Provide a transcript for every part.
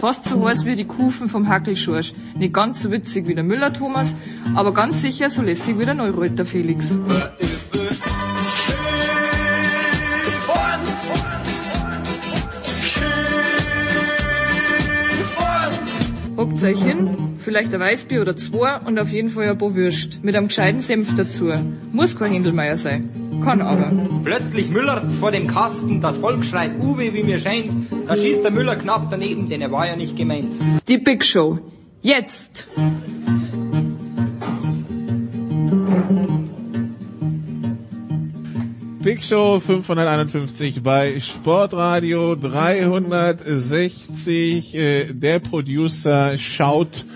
Fast so heiß wie die Kufen vom Hackelschorsch. Nicht ganz so witzig wie der Müller-Thomas, aber ganz sicher so lässig wie der Neureuter Felix. Hockt euch hin, vielleicht ein Weißbier oder zwei und auf jeden Fall ein paar Würst. Mit einem gescheiten Senf dazu. Muss kein Händelmeier sein. Kann aber. Plötzlich Müller vor dem Kasten, das Volk schreit Uwe, wie mir scheint. Da schießt der Müller knapp daneben, denn er war ja nicht gemeint. Die Big Show. Jetzt! Big Show 551 bei Sportradio 360. Äh, der Producer schaut,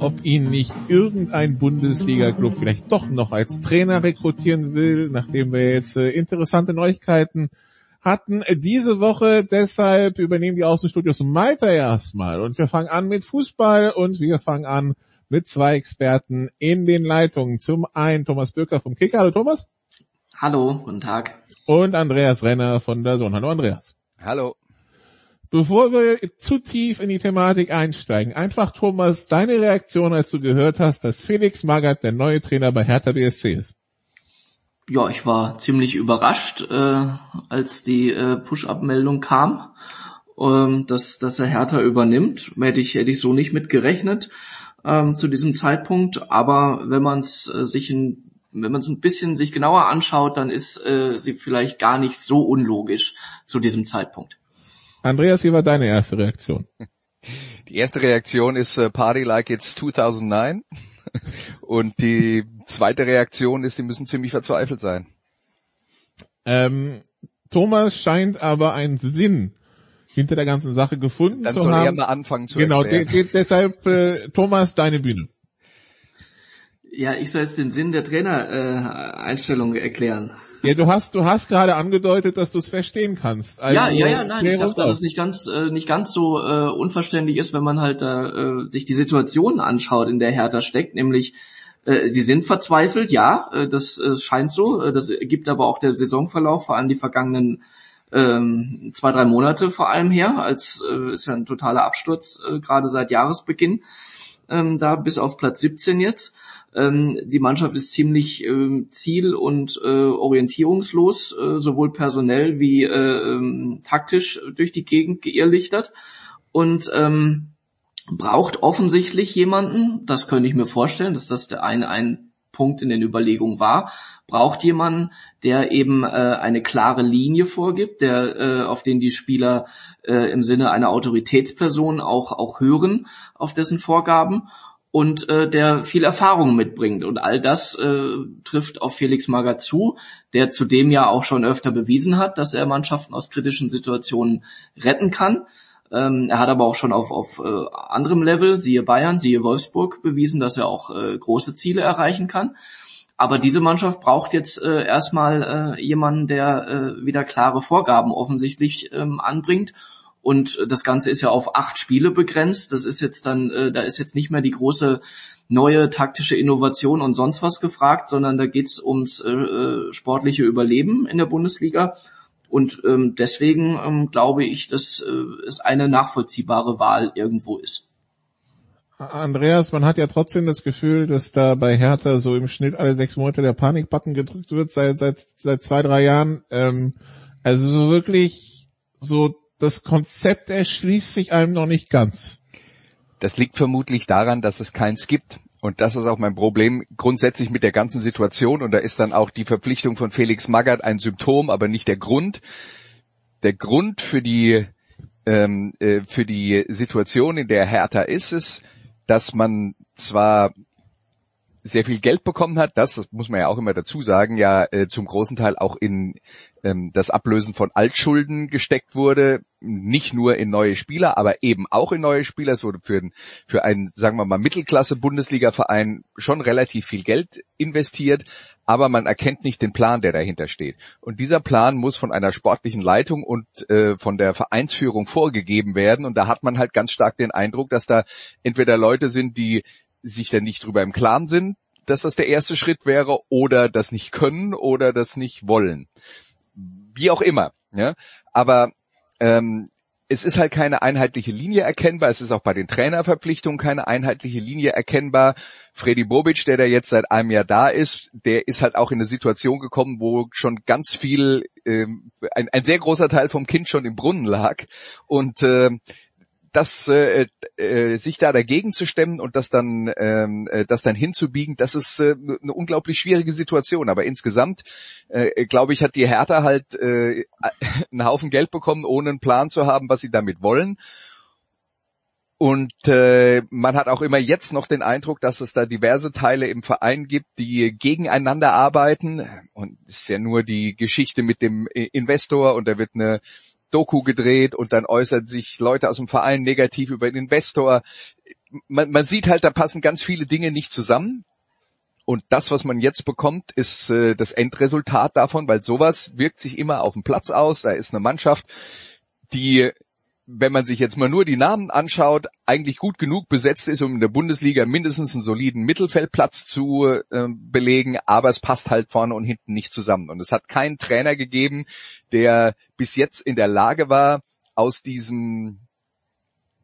ob ihn nicht irgendein Bundesliga-Club vielleicht doch noch als Trainer rekrutieren will, nachdem wir jetzt äh, interessante Neuigkeiten hatten diese Woche. Deshalb übernehmen die Außenstudios Malta erstmal. Und wir fangen an mit Fußball und wir fangen an mit zwei Experten in den Leitungen. Zum einen Thomas Böker vom Kicker. Hallo Thomas. Hallo, guten Tag. Und Andreas Renner von der Sohn. Hallo Andreas. Hallo. Bevor wir zu tief in die Thematik einsteigen, einfach Thomas, deine Reaktion, als du gehört hast, dass Felix Magath der neue Trainer bei Hertha BSC ist. Ja, ich war ziemlich überrascht, äh, als die äh, Push-Up-Meldung kam, ähm, dass, dass er Hertha übernimmt. Hätte ich, hätte ich so nicht mit gerechnet ähm, zu diesem Zeitpunkt. Aber wenn man es äh, sich in wenn man es ein bisschen sich genauer anschaut, dann ist äh, sie vielleicht gar nicht so unlogisch zu diesem Zeitpunkt. Andreas, wie war deine erste Reaktion? Die erste Reaktion ist uh, Party like it's 2009 und die zweite Reaktion ist, die müssen ziemlich verzweifelt sein. Ähm, Thomas scheint aber einen Sinn hinter der ganzen Sache gefunden Dann zu soll haben. er mal anfangen zu genau, erklären. de de deshalb äh, Thomas, deine Bühne. Ja, ich soll jetzt den Sinn der Trainer-Einstellung erklären. Ja, du hast, du hast gerade angedeutet, dass du es verstehen kannst. Also, ja, ja, ja, nein, ich uns dass es nicht ganz, äh, nicht ganz so äh, unverständlich ist, wenn man halt äh, sich die Situation anschaut, in der Hertha steckt, nämlich äh, sie sind verzweifelt, ja, äh, das äh, scheint so, äh, das gibt aber auch der Saisonverlauf, vor allem die vergangenen ähm, zwei, drei Monate vor allem her, als äh, ist ja ein totaler Absturz, äh, gerade seit Jahresbeginn, ähm, da bis auf Platz 17 jetzt. Ähm, die Mannschaft ist ziemlich ähm, ziel- und äh, orientierungslos, äh, sowohl personell wie äh, ähm, taktisch durch die Gegend geirrlichtert. Und ähm, braucht offensichtlich jemanden, das könnte ich mir vorstellen, dass das der eine ein Punkt in den Überlegungen war, braucht jemanden, der eben äh, eine klare Linie vorgibt, der äh, auf den die Spieler äh, im Sinne einer Autoritätsperson auch auch hören auf dessen Vorgaben und äh, der viel Erfahrung mitbringt. Und all das äh, trifft auf Felix Magath zu, der zudem ja auch schon öfter bewiesen hat, dass er Mannschaften aus kritischen Situationen retten kann. Ähm, er hat aber auch schon auf, auf äh, anderem Level, siehe Bayern, siehe Wolfsburg, bewiesen, dass er auch äh, große Ziele erreichen kann. Aber diese Mannschaft braucht jetzt äh, erstmal äh, jemanden, der äh, wieder klare Vorgaben offensichtlich ähm, anbringt. Und das Ganze ist ja auf acht Spiele begrenzt. Das ist jetzt dann, äh, da ist jetzt nicht mehr die große neue taktische Innovation und sonst was gefragt, sondern da geht's ums äh, äh, sportliche Überleben in der Bundesliga. Und ähm, deswegen ähm, glaube ich, dass äh, es eine nachvollziehbare Wahl irgendwo ist. Andreas, man hat ja trotzdem das Gefühl, dass da bei Hertha so im Schnitt alle sechs Monate der Panikbutton gedrückt wird seit seit seit zwei drei Jahren. Ähm, also so wirklich so das Konzept erschließt sich einem noch nicht ganz. Das liegt vermutlich daran, dass es keins gibt. Und das ist auch mein Problem grundsätzlich mit der ganzen Situation. Und da ist dann auch die Verpflichtung von Felix Magath ein Symptom, aber nicht der Grund. Der Grund für die, ähm, äh, für die Situation, in der Hertha ist, ist, dass man zwar sehr viel Geld bekommen hat, das, das muss man ja auch immer dazu sagen, ja äh, zum großen Teil auch in ähm, das Ablösen von Altschulden gesteckt wurde. nicht nur in neue Spieler, aber eben auch in neue Spieler. Es wurde für, für einen, sagen wir mal, Mittelklasse-Bundesliga-Verein schon relativ viel Geld investiert, aber man erkennt nicht den Plan, der dahinter steht. Und dieser Plan muss von einer sportlichen Leitung und äh, von der Vereinsführung vorgegeben werden. Und da hat man halt ganz stark den Eindruck, dass da entweder Leute sind, die sich da nicht drüber im Klaren sind, dass das der erste Schritt wäre, oder das nicht können oder das nicht wollen. Wie auch immer. Ja? Aber ähm, es ist halt keine einheitliche Linie erkennbar. Es ist auch bei den Trainerverpflichtungen keine einheitliche Linie erkennbar. Freddy Bobic, der da jetzt seit einem Jahr da ist, der ist halt auch in eine Situation gekommen, wo schon ganz viel, ähm, ein, ein sehr großer Teil vom Kind schon im Brunnen lag. Und äh, das äh, äh, sich da dagegen zu stemmen und das dann ähm, äh, das dann hinzubiegen, das ist äh, eine unglaublich schwierige Situation. Aber insgesamt äh, glaube ich, hat die Hertha halt äh, einen Haufen Geld bekommen, ohne einen Plan zu haben, was sie damit wollen. Und äh, man hat auch immer jetzt noch den Eindruck, dass es da diverse Teile im Verein gibt, die gegeneinander arbeiten. Und es ist ja nur die Geschichte mit dem Investor und da wird eine Doku gedreht und dann äußern sich Leute aus dem Verein negativ über den Investor. Man, man sieht halt, da passen ganz viele Dinge nicht zusammen. Und das, was man jetzt bekommt, ist äh, das Endresultat davon, weil sowas wirkt sich immer auf dem Platz aus. Da ist eine Mannschaft, die wenn man sich jetzt mal nur die Namen anschaut, eigentlich gut genug besetzt ist, um in der Bundesliga mindestens einen soliden Mittelfeldplatz zu äh, belegen, aber es passt halt vorne und hinten nicht zusammen. Und es hat keinen Trainer gegeben, der bis jetzt in der Lage war, aus diesem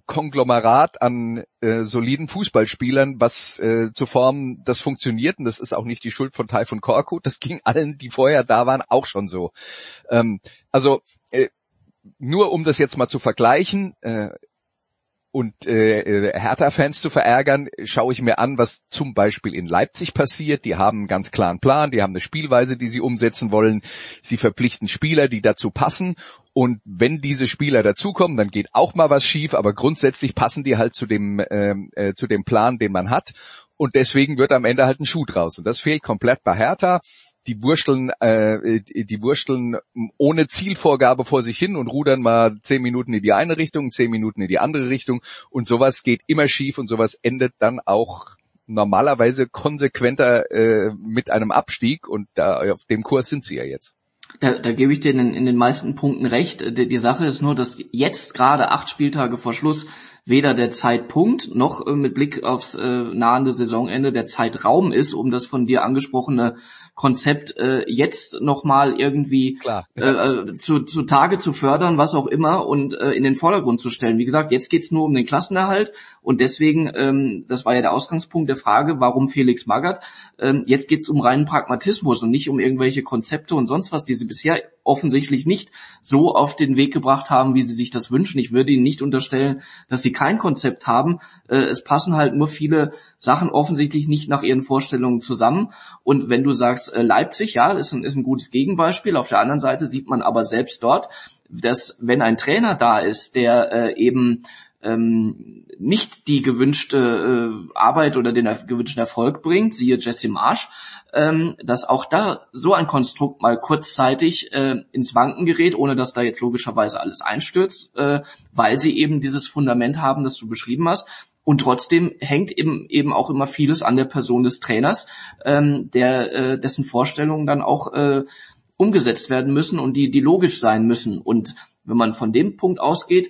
Konglomerat an äh, soliden Fußballspielern, was äh, zu formen, das funktioniert und das ist auch nicht die Schuld von Taifun Korkut, das ging allen, die vorher da waren, auch schon so. Ähm, also äh, nur um das jetzt mal zu vergleichen äh, und äh, äh, Hertha-Fans zu verärgern, schaue ich mir an, was zum Beispiel in Leipzig passiert. Die haben einen ganz klaren Plan, die haben eine Spielweise, die sie umsetzen wollen. Sie verpflichten Spieler, die dazu passen. Und wenn diese Spieler dazukommen, dann geht auch mal was schief, aber grundsätzlich passen die halt zu dem, äh, äh, zu dem Plan, den man hat. Und deswegen wird am Ende halt ein Schuh draus. Und das fehlt komplett bei Hertha die wursteln, äh, die wursteln ohne Zielvorgabe vor sich hin und rudern mal zehn Minuten in die eine Richtung, zehn Minuten in die andere Richtung und sowas geht immer schief und sowas endet dann auch normalerweise konsequenter äh, mit einem Abstieg und da auf dem Kurs sind sie ja jetzt. Da, da gebe ich dir in, in den meisten Punkten recht. Die, die Sache ist nur, dass jetzt gerade acht Spieltage vor Schluss weder der Zeitpunkt noch äh, mit Blick aufs äh, nahende Saisonende der Zeitraum ist, um das von dir angesprochene Konzept äh, jetzt nochmal irgendwie Klar, äh, äh, zu, zu Tage zu fördern, was auch immer, und äh, in den Vordergrund zu stellen. Wie gesagt, jetzt geht's nur um den Klassenerhalt und deswegen, ähm, das war ja der Ausgangspunkt der Frage, warum Felix Magath. Ähm, jetzt geht's um reinen Pragmatismus und nicht um irgendwelche Konzepte und sonst was, die sie bisher offensichtlich nicht so auf den Weg gebracht haben, wie sie sich das wünschen. Ich würde ihnen nicht unterstellen, dass sie kein Konzept haben. Äh, es passen halt nur viele Sachen offensichtlich nicht nach ihren Vorstellungen zusammen. Und wenn du sagst, äh, Leipzig, ja, ist ein, ist ein gutes Gegenbeispiel. Auf der anderen Seite sieht man aber selbst dort, dass wenn ein Trainer da ist, der äh, eben ähm, nicht die gewünschte äh, Arbeit oder den gewünschten Erfolg bringt, siehe Jesse Marsch, ähm, dass auch da so ein Konstrukt mal kurzzeitig äh, ins Wanken gerät, ohne dass da jetzt logischerweise alles einstürzt, äh, weil sie eben dieses Fundament haben, das du beschrieben hast. Und trotzdem hängt eben eben auch immer vieles an der Person des Trainers, ähm, der äh, dessen Vorstellungen dann auch äh, umgesetzt werden müssen und die die logisch sein müssen. Und wenn man von dem Punkt ausgeht,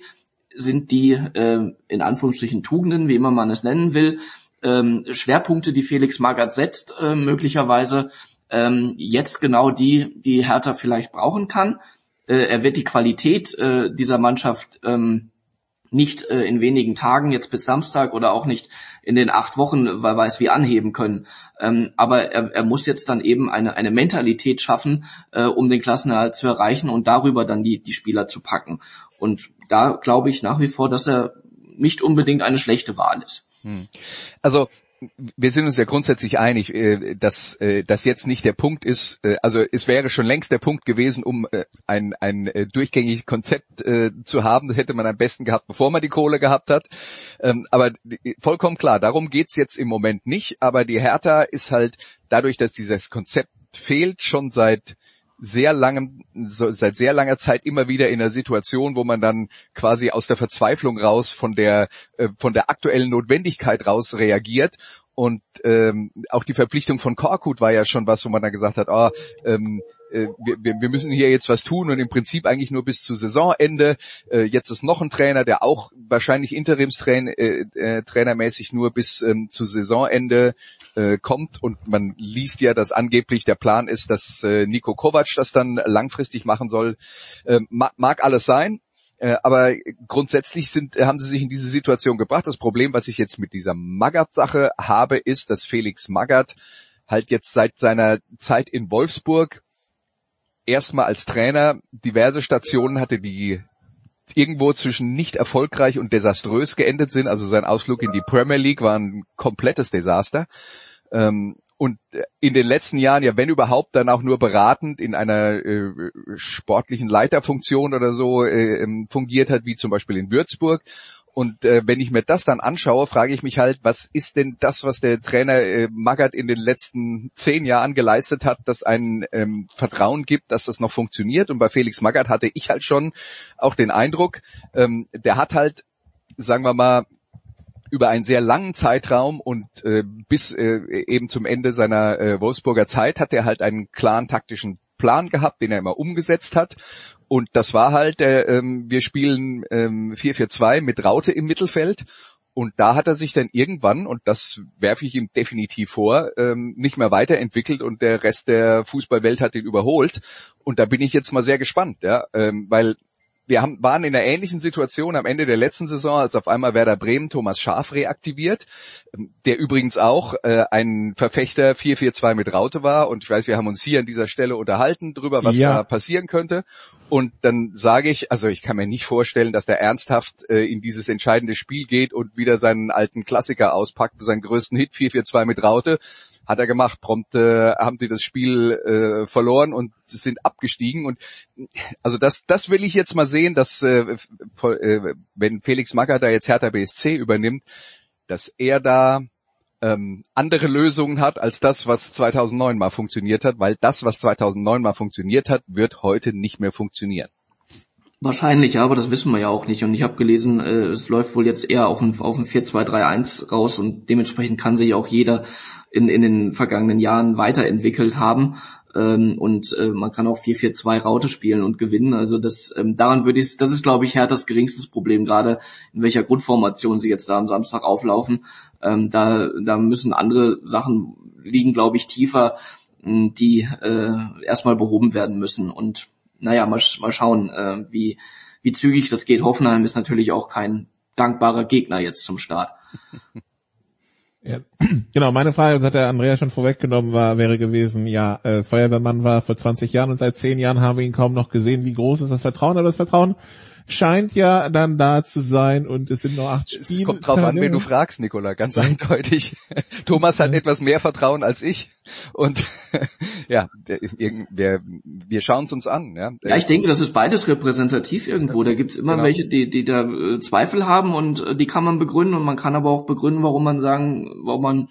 sind die äh, in Anführungsstrichen Tugenden, wie immer man es nennen will, ähm, Schwerpunkte, die Felix Magath setzt, äh, möglicherweise ähm, jetzt genau die, die Hertha vielleicht brauchen kann. Äh, er wird die Qualität äh, dieser Mannschaft ähm, nicht äh, in wenigen Tagen, jetzt bis Samstag oder auch nicht in den acht Wochen, weil weiß wie anheben können. Ähm, aber er, er muss jetzt dann eben eine, eine Mentalität schaffen, äh, um den Klassenerhalt zu erreichen und darüber dann die, die Spieler zu packen. Und da glaube ich nach wie vor, dass er nicht unbedingt eine schlechte Wahl ist. Hm. Also wir sind uns ja grundsätzlich einig, äh, dass äh, das jetzt nicht der Punkt ist. Äh, also es wäre schon längst der Punkt gewesen, um ein, ein durchgängiges Konzept zu haben. Das hätte man am besten gehabt, bevor man die Kohle gehabt hat. Ähm, aber vollkommen klar, darum geht's jetzt im Moment nicht. Aber die Hertha ist halt dadurch, dass dieses Konzept fehlt, schon seit sehr langem, so, seit sehr langer Zeit immer wieder in einer Situation, wo man dann quasi aus der Verzweiflung raus von der äh, von der aktuellen Notwendigkeit raus reagiert und ähm, auch die Verpflichtung von Korkut war ja schon was, wo man dann gesagt hat, oh, ähm, äh, wir, wir müssen hier jetzt was tun und im Prinzip eigentlich nur bis zu Saisonende. Äh, jetzt ist noch ein Trainer, der auch wahrscheinlich Interimstrainer äh, äh, trainermäßig nur bis ähm, zu Saisonende äh, kommt und man liest ja, dass angeblich der Plan ist, dass äh, Nico Kovac das dann langfristig machen soll. Äh, mag, mag alles sein, äh, aber grundsätzlich sind, haben sie sich in diese Situation gebracht. Das Problem, was ich jetzt mit dieser Magath-Sache habe, ist, dass Felix Magath halt jetzt seit seiner Zeit in Wolfsburg erstmal als Trainer diverse Stationen hatte, die irgendwo zwischen nicht erfolgreich und desaströs geendet sind. Also sein Ausflug in die Premier League war ein komplettes Desaster. Ähm, und in den letzten Jahren ja, wenn überhaupt, dann auch nur beratend in einer äh, sportlichen Leiterfunktion oder so äh, ähm, fungiert hat, wie zum Beispiel in Würzburg. Und äh, wenn ich mir das dann anschaue, frage ich mich halt, was ist denn das, was der Trainer äh, Magath in den letzten zehn Jahren geleistet hat, das ein ähm, Vertrauen gibt, dass das noch funktioniert. Und bei Felix Magath hatte ich halt schon auch den Eindruck, ähm, der hat halt, sagen wir mal, über einen sehr langen Zeitraum und äh, bis äh, eben zum Ende seiner äh, Wolfsburger Zeit hat er halt einen klaren taktischen Plan gehabt, den er immer umgesetzt hat. Und das war halt, äh, ähm, wir spielen ähm, 4-4-2 mit Raute im Mittelfeld. Und da hat er sich dann irgendwann, und das werfe ich ihm definitiv vor, ähm, nicht mehr weiterentwickelt und der Rest der Fußballwelt hat ihn überholt. Und da bin ich jetzt mal sehr gespannt, ja, ähm, weil wir haben, waren in einer ähnlichen Situation am Ende der letzten Saison, als auf einmal Werder Bremen Thomas Schaf reaktiviert, der übrigens auch äh, ein Verfechter 4-4-2 mit Raute war. Und ich weiß, wir haben uns hier an dieser Stelle unterhalten drüber, was ja. da passieren könnte. Und dann sage ich, also ich kann mir nicht vorstellen, dass der ernsthaft äh, in dieses entscheidende Spiel geht und wieder seinen alten Klassiker auspackt, seinen größten Hit 4-4-2 mit Raute, hat er gemacht. Prompt äh, haben sie das Spiel äh, verloren und sind abgestiegen. Und also das, das will ich jetzt mal sehen, dass äh, äh, wenn Felix Magath da jetzt Hertha BSC übernimmt, dass er da ähm, andere Lösungen hat als das, was 2009 mal funktioniert hat, weil das, was 2009 mal funktioniert hat, wird heute nicht mehr funktionieren. Wahrscheinlich, aber das wissen wir ja auch nicht. Und ich habe gelesen, äh, es läuft wohl jetzt eher auf ein, auf ein 4-2-3-1 raus und dementsprechend kann sich auch jeder in, in den vergangenen Jahren weiterentwickelt haben. Ähm, und äh, man kann auch 4-4-2 Raute spielen und gewinnen. Also das ähm, daran würde ich, das ist glaube ich Herthas geringstes Problem, gerade in welcher Grundformation sie jetzt da am Samstag auflaufen. Ähm, da, da müssen andere Sachen liegen, glaube ich, tiefer, die äh, erstmal behoben werden müssen. Und naja, mal, mal schauen, äh, wie, wie zügig das geht. Hoffenheim ist natürlich auch kein dankbarer Gegner jetzt zum Start. Ja, genau, meine Frage, das hat der Andrea schon vorweggenommen, war, wäre gewesen, ja, äh, Feuerwehrmann war vor 20 Jahren und seit 10 Jahren haben wir ihn kaum noch gesehen. Wie groß ist das Vertrauen? Aber das Vertrauen scheint ja dann da zu sein und es sind nur acht Spiele. Es kommt drauf an, wen du fragst, Nicola, ganz ja. eindeutig. Thomas hat ja. etwas mehr Vertrauen als ich und ja, wir, wir schauen es uns an. Ja. ja, ich denke, das ist beides repräsentativ irgendwo. Da gibt's immer genau. welche, die, die da äh, Zweifel haben und äh, die kann man begründen und man kann aber auch begründen, warum man sagen, warum man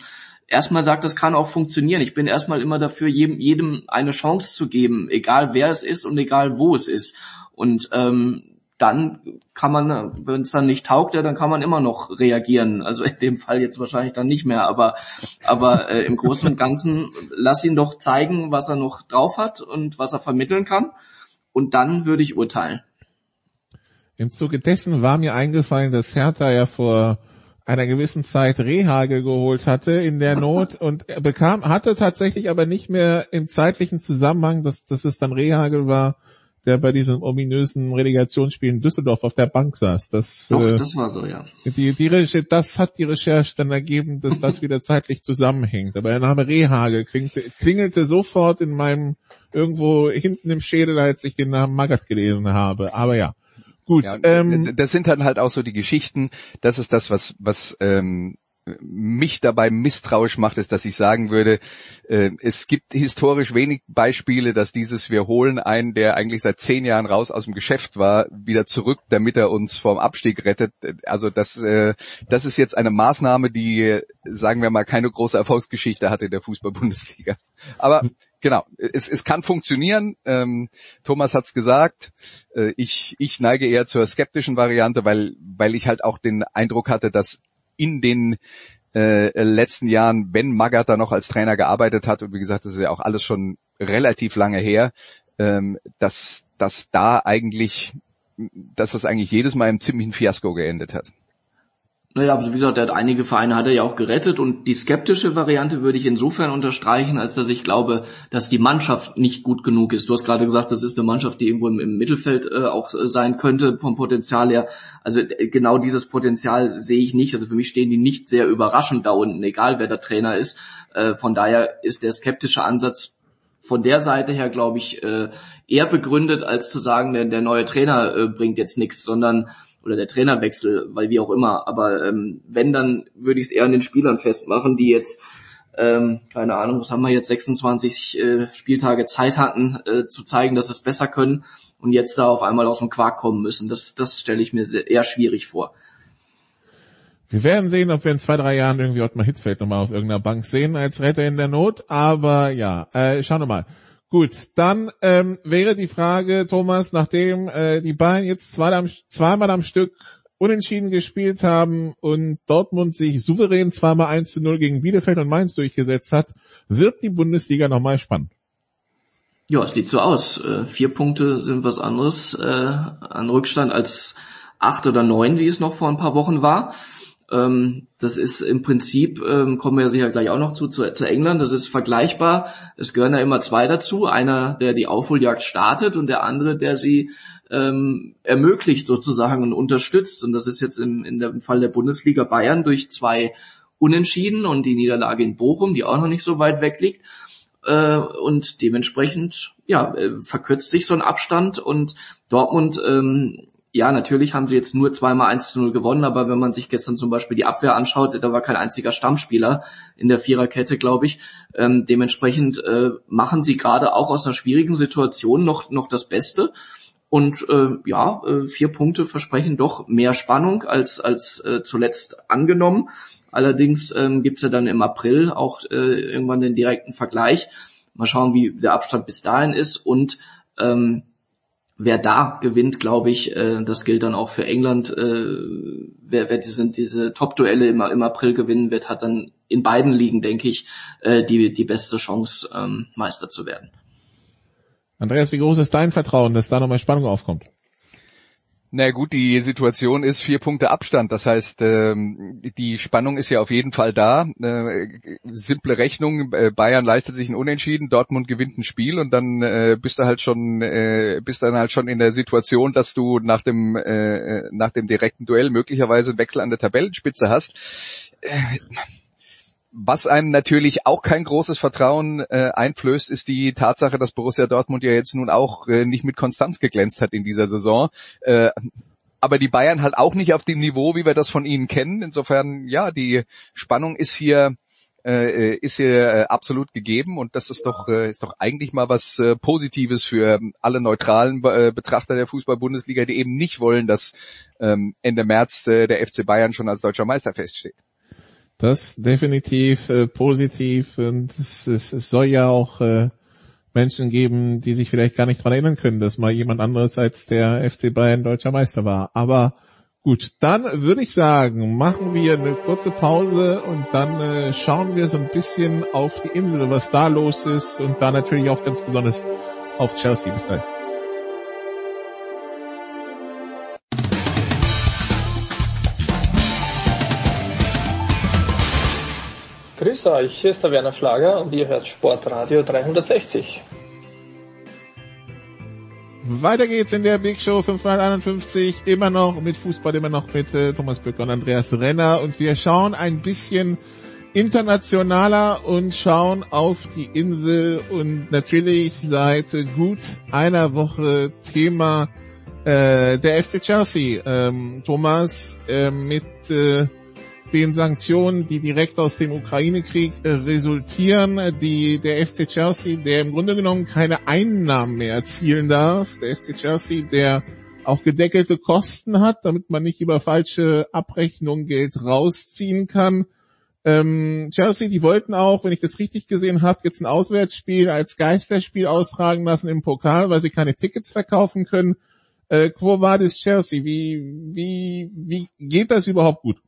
erstmal sagt, das kann auch funktionieren. Ich bin erstmal immer dafür, jedem, jedem eine Chance zu geben, egal wer es ist und egal wo es ist. Und ähm, dann kann man, wenn es dann nicht taugt, ja, dann kann man immer noch reagieren. Also in dem Fall jetzt wahrscheinlich dann nicht mehr, aber aber äh, im Großen und Ganzen lass ihn doch zeigen, was er noch drauf hat und was er vermitteln kann, und dann würde ich urteilen. Im Zuge dessen war mir eingefallen, dass Hertha ja vor einer gewissen Zeit Rehagel geholt hatte in der Not und er bekam, hatte tatsächlich aber nicht mehr im zeitlichen Zusammenhang, dass, dass es dann Rehagel war, der bei diesem ominösen Relegationsspiel in Düsseldorf auf der Bank saß. Das, Doch, äh, das war so, ja. Die, die, das hat die Recherche dann ergeben, dass das wieder zeitlich zusammenhängt. Aber der Name Rehagel klingelte, klingelte sofort in meinem irgendwo hinten im Schädel, als ich den Namen Magath gelesen habe. Aber ja. Gut. Ja, ähm, das sind dann halt auch so die Geschichten. Das ist das, was was ähm, mich dabei misstrauisch macht, ist, dass ich sagen würde, äh, es gibt historisch wenig Beispiele, dass dieses wir holen einen, der eigentlich seit zehn Jahren raus aus dem Geschäft war, wieder zurück, damit er uns vom Abstieg rettet. Also das, äh, das ist jetzt eine Maßnahme, die, sagen wir mal, keine große Erfolgsgeschichte hat in der Fußball-Bundesliga. Aber genau, es, es kann funktionieren. Ähm, Thomas hat's gesagt. Äh, ich, ich neige eher zur skeptischen Variante, weil, weil ich halt auch den Eindruck hatte, dass in den äh, letzten Jahren, wenn Magath da noch als Trainer gearbeitet hat, und wie gesagt, das ist ja auch alles schon relativ lange her, ähm, dass, dass da eigentlich, dass das eigentlich jedes Mal im ziemlichen Fiasko geendet hat. Naja, aber wie gesagt, er hat einige Vereine hat er ja auch gerettet und die skeptische Variante würde ich insofern unterstreichen, als dass ich glaube, dass die Mannschaft nicht gut genug ist. Du hast gerade gesagt, das ist eine Mannschaft, die irgendwo im, im Mittelfeld äh, auch äh, sein könnte vom Potenzial her. Also äh, genau dieses Potenzial sehe ich nicht. Also für mich stehen die nicht sehr überraschend da unten, egal wer der Trainer ist. Äh, von daher ist der skeptische Ansatz von der Seite her, glaube ich, äh, eher begründet, als zu sagen, der, der neue Trainer bringt jetzt nichts, sondern oder der Trainerwechsel, weil wie auch immer. Aber ähm, wenn, dann würde ich es eher an den Spielern festmachen, die jetzt, ähm, keine Ahnung, was haben wir jetzt, 26 äh, Spieltage Zeit hatten, äh, zu zeigen, dass sie es besser können und jetzt da auf einmal aus dem Quark kommen müssen. Das, das stelle ich mir sehr, eher schwierig vor. Wir werden sehen, ob wir in zwei, drei Jahren irgendwie Ottmar Hitzfeld nochmal auf irgendeiner Bank sehen als Retter in der Not. Aber ja, äh, schauen wir mal. Gut, dann ähm, wäre die Frage, Thomas, nachdem äh, die Bayern jetzt zweimal am, zweimal am Stück unentschieden gespielt haben und Dortmund sich souverän zweimal 1 zu 0 gegen Bielefeld und Mainz durchgesetzt hat, wird die Bundesliga nochmal spannend. Ja, es sieht so aus. Äh, vier Punkte sind was anderes äh, an Rückstand als acht oder neun, wie es noch vor ein paar Wochen war. Ähm, das ist im Prinzip, ähm, kommen wir sicher gleich auch noch zu, zu, zu England, das ist vergleichbar. Es gehören ja immer zwei dazu. Einer, der die Aufholjagd startet und der andere, der sie ähm, ermöglicht sozusagen und unterstützt. Und das ist jetzt im, in dem Fall der Bundesliga Bayern durch zwei Unentschieden und die Niederlage in Bochum, die auch noch nicht so weit weg liegt. Äh, und dementsprechend ja, äh, verkürzt sich so ein Abstand und Dortmund ähm, ja, natürlich haben sie jetzt nur zweimal 1 zu 0 gewonnen, aber wenn man sich gestern zum Beispiel die Abwehr anschaut, da war kein einziger Stammspieler in der Viererkette, glaube ich. Ähm, dementsprechend äh, machen sie gerade auch aus einer schwierigen Situation noch, noch das Beste. Und äh, ja, äh, vier Punkte versprechen doch mehr Spannung als, als äh, zuletzt angenommen. Allerdings ähm, gibt ja dann im April auch äh, irgendwann den direkten Vergleich. Mal schauen, wie der Abstand bis dahin ist. Und ähm, wer da gewinnt, glaube ich, äh, das gilt dann auch für England. Äh, wer, wer diese, diese Top-Duelle im, im April gewinnen wird, hat dann in beiden Ligen, denke ich, äh, die, die beste Chance, ähm, Meister zu werden. Andreas, wie groß ist dein Vertrauen, dass da nochmal Spannung aufkommt? Na gut, die Situation ist vier Punkte Abstand. Das heißt, ähm, die Spannung ist ja auf jeden Fall da. Äh, simple Rechnung, äh, Bayern leistet sich ein Unentschieden, Dortmund gewinnt ein Spiel und dann äh, bist du halt schon, äh, bist dann halt schon in der Situation, dass du nach dem, äh, nach dem direkten Duell möglicherweise einen Wechsel an der Tabellenspitze hast. Äh, was einem natürlich auch kein großes Vertrauen äh, einflößt, ist die Tatsache, dass Borussia Dortmund ja jetzt nun auch äh, nicht mit Konstanz geglänzt hat in dieser Saison. Äh, aber die Bayern halt auch nicht auf dem Niveau, wie wir das von ihnen kennen. Insofern, ja, die Spannung ist hier äh, ist hier äh, absolut gegeben und das ist doch äh, ist doch eigentlich mal was äh, Positives für alle neutralen äh, Betrachter der Fußball-Bundesliga, die eben nicht wollen, dass ähm, Ende März äh, der FC Bayern schon als deutscher Meister feststeht. Das definitiv äh, positiv und es, es, es soll ja auch äh, Menschen geben, die sich vielleicht gar nicht dran erinnern können, dass mal jemand anderes als der FC Bayern deutscher Meister war. Aber gut, dann würde ich sagen, machen wir eine kurze Pause und dann äh, schauen wir so ein bisschen auf die Insel, was da los ist und da natürlich auch ganz besonders auf Chelsea. Bis gleich. Grüß euch, hier ist der Werner Schlager und ihr hört Sportradio 360. Weiter geht's in der Big Show 551, immer noch mit Fußball, immer noch mit äh, Thomas Böcker und Andreas Renner und wir schauen ein bisschen internationaler und schauen auf die Insel und natürlich seit gut einer Woche Thema äh, der FC Chelsea. Ähm, Thomas äh, mit äh, den Sanktionen, die direkt aus dem Ukraine-Krieg äh, resultieren, die der FC Chelsea, der im Grunde genommen keine Einnahmen mehr erzielen darf, der FC Chelsea, der auch gedeckelte Kosten hat, damit man nicht über falsche Abrechnungen Geld rausziehen kann. Ähm, Chelsea, die wollten auch, wenn ich das richtig gesehen habe, jetzt ein Auswärtsspiel als Geisterspiel austragen lassen im Pokal, weil sie keine Tickets verkaufen können. Äh, Quo Vadis Chelsea, wie, wie, wie geht das überhaupt gut?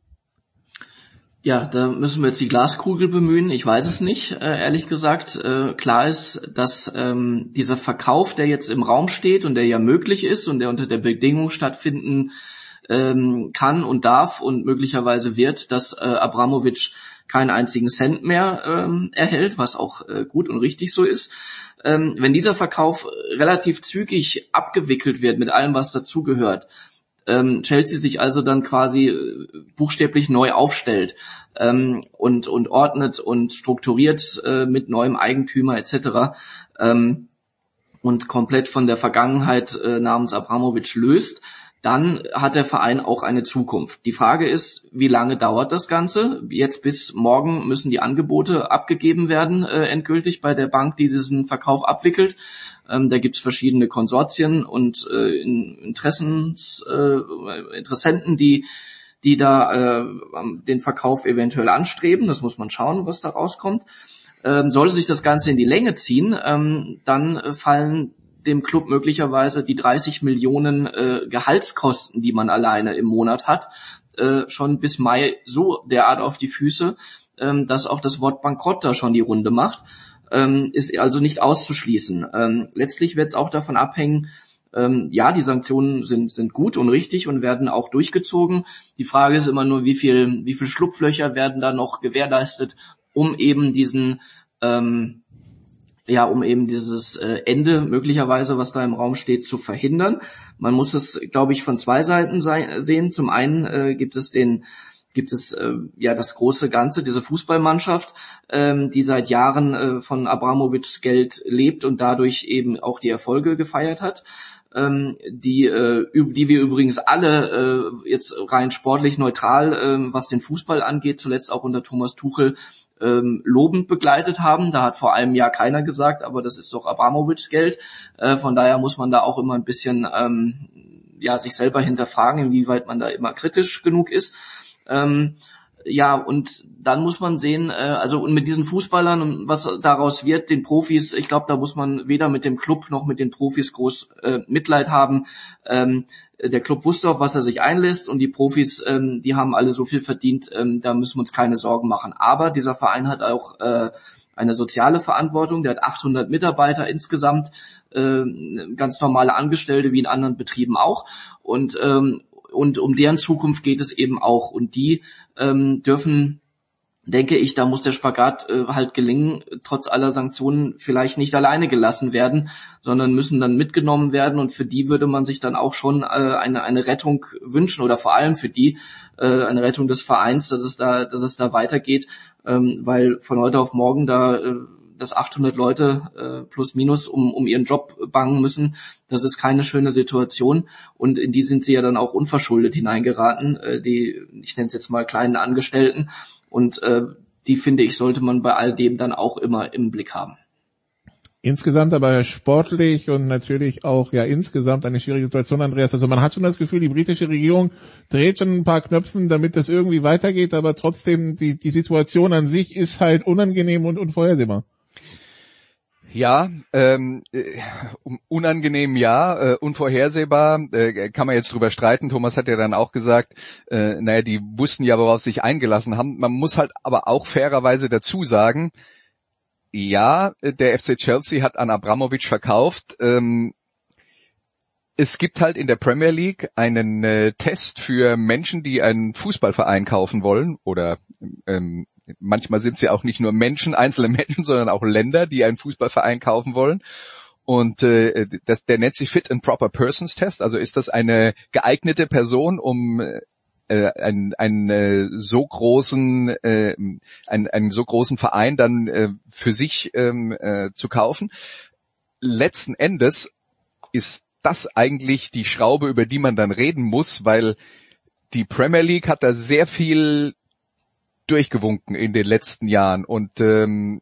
Ja, da müssen wir jetzt die Glaskugel bemühen. Ich weiß es nicht, äh, ehrlich gesagt. Äh, klar ist, dass ähm, dieser Verkauf, der jetzt im Raum steht und der ja möglich ist und der unter der Bedingung stattfinden ähm, kann und darf und möglicherweise wird, dass äh, Abramowitsch keinen einzigen Cent mehr ähm, erhält, was auch äh, gut und richtig so ist. Wenn dieser Verkauf relativ zügig abgewickelt wird mit allem, was dazugehört, ähm, Chelsea sich also dann quasi äh, buchstäblich neu aufstellt ähm, und, und ordnet und strukturiert äh, mit neuem Eigentümer etc. Ähm, und komplett von der Vergangenheit äh, namens Abramovic löst, dann hat der Verein auch eine Zukunft. Die Frage ist, wie lange dauert das Ganze? Jetzt bis morgen müssen die Angebote abgegeben werden, äh, endgültig bei der Bank, die diesen Verkauf abwickelt. Ähm, da gibt es verschiedene Konsortien und äh, Interessens, äh, Interessenten, die die da äh, den Verkauf eventuell anstreben. Das muss man schauen, was da rauskommt. Ähm, sollte sich das Ganze in die Länge ziehen, ähm, dann fallen dem Club möglicherweise die 30 Millionen äh, Gehaltskosten, die man alleine im Monat hat, äh, schon bis Mai so derart auf die Füße, ähm, dass auch das Wort Bankrott da schon die Runde macht ähm, ist also nicht auszuschließen. Ähm, letztlich wird es auch davon abhängen, ähm, ja, die Sanktionen sind, sind gut und richtig und werden auch durchgezogen. Die Frage ist immer nur, wie viel, wie viel Schlupflöcher werden da noch gewährleistet, um eben diesen, ähm, ja, um eben dieses äh, Ende möglicherweise, was da im Raum steht, zu verhindern. Man muss es, glaube ich, von zwei Seiten sehen. Zum einen äh, gibt es den gibt es äh, ja das große Ganze, diese Fußballmannschaft, ähm, die seit Jahren äh, von Abramowitschs Geld lebt und dadurch eben auch die Erfolge gefeiert hat. Ähm, die, äh, die wir übrigens alle äh, jetzt rein sportlich neutral, äh, was den Fußball angeht, zuletzt auch unter Thomas Tuchel ähm, lobend begleitet haben. Da hat vor einem Jahr keiner gesagt, aber das ist doch Abramowitschs Geld. Äh, von daher muss man da auch immer ein bisschen ähm, ja sich selber hinterfragen, inwieweit man da immer kritisch genug ist. Ähm, ja, und dann muss man sehen, äh, also und mit diesen Fußballern und was daraus wird, den Profis, ich glaube, da muss man weder mit dem Club noch mit den Profis groß äh, Mitleid haben. Ähm, der Club wusste, auf was er sich einlässt und die Profis, ähm, die haben alle so viel verdient, ähm, da müssen wir uns keine Sorgen machen. Aber dieser Verein hat auch äh, eine soziale Verantwortung, der hat 800 Mitarbeiter insgesamt, äh, ganz normale Angestellte wie in anderen Betrieben auch. Und ähm, und um deren Zukunft geht es eben auch. Und die ähm, dürfen denke ich, da muss der Spagat äh, halt gelingen, trotz aller Sanktionen vielleicht nicht alleine gelassen werden, sondern müssen dann mitgenommen werden. Und für die würde man sich dann auch schon äh, eine, eine Rettung wünschen oder vor allem für die äh, eine Rettung des Vereins, dass es da, dass es da weitergeht, ähm, weil von heute auf morgen da äh, dass 800 Leute äh, plus minus um, um ihren Job bangen müssen. Das ist keine schöne Situation. Und in die sind sie ja dann auch unverschuldet hineingeraten, äh, die, ich nenne es jetzt mal kleinen Angestellten und äh, die finde ich, sollte man bei all dem dann auch immer im Blick haben. Insgesamt aber sportlich und natürlich auch ja insgesamt eine schwierige Situation, Andreas. Also man hat schon das Gefühl, die britische Regierung dreht schon ein paar Knöpfen, damit das irgendwie weitergeht, aber trotzdem die, die Situation an sich ist halt unangenehm und unvorhersehbar. Ja, ähm, äh, unangenehm ja, äh, unvorhersehbar, äh, kann man jetzt drüber streiten. Thomas hat ja dann auch gesagt, äh, naja, die wussten ja, worauf sie sich eingelassen haben. Man muss halt aber auch fairerweise dazu sagen, ja, der FC Chelsea hat an Abramovic verkauft. Ähm, es gibt halt in der Premier League einen äh, Test für Menschen, die einen Fußballverein kaufen wollen oder ähm, manchmal sind sie auch nicht nur Menschen, einzelne Menschen, sondern auch Länder, die einen Fußballverein kaufen wollen. Und äh, das, der nennt sich Fit and Proper Persons Test. Also ist das eine geeignete Person, um äh, einen, einen äh, so großen äh, einen, einen so großen Verein dann äh, für sich ähm, äh, zu kaufen. Letzten Endes ist das eigentlich die Schraube, über die man dann reden muss, weil die Premier League hat da sehr viel durchgewunken in den letzten Jahren und ähm,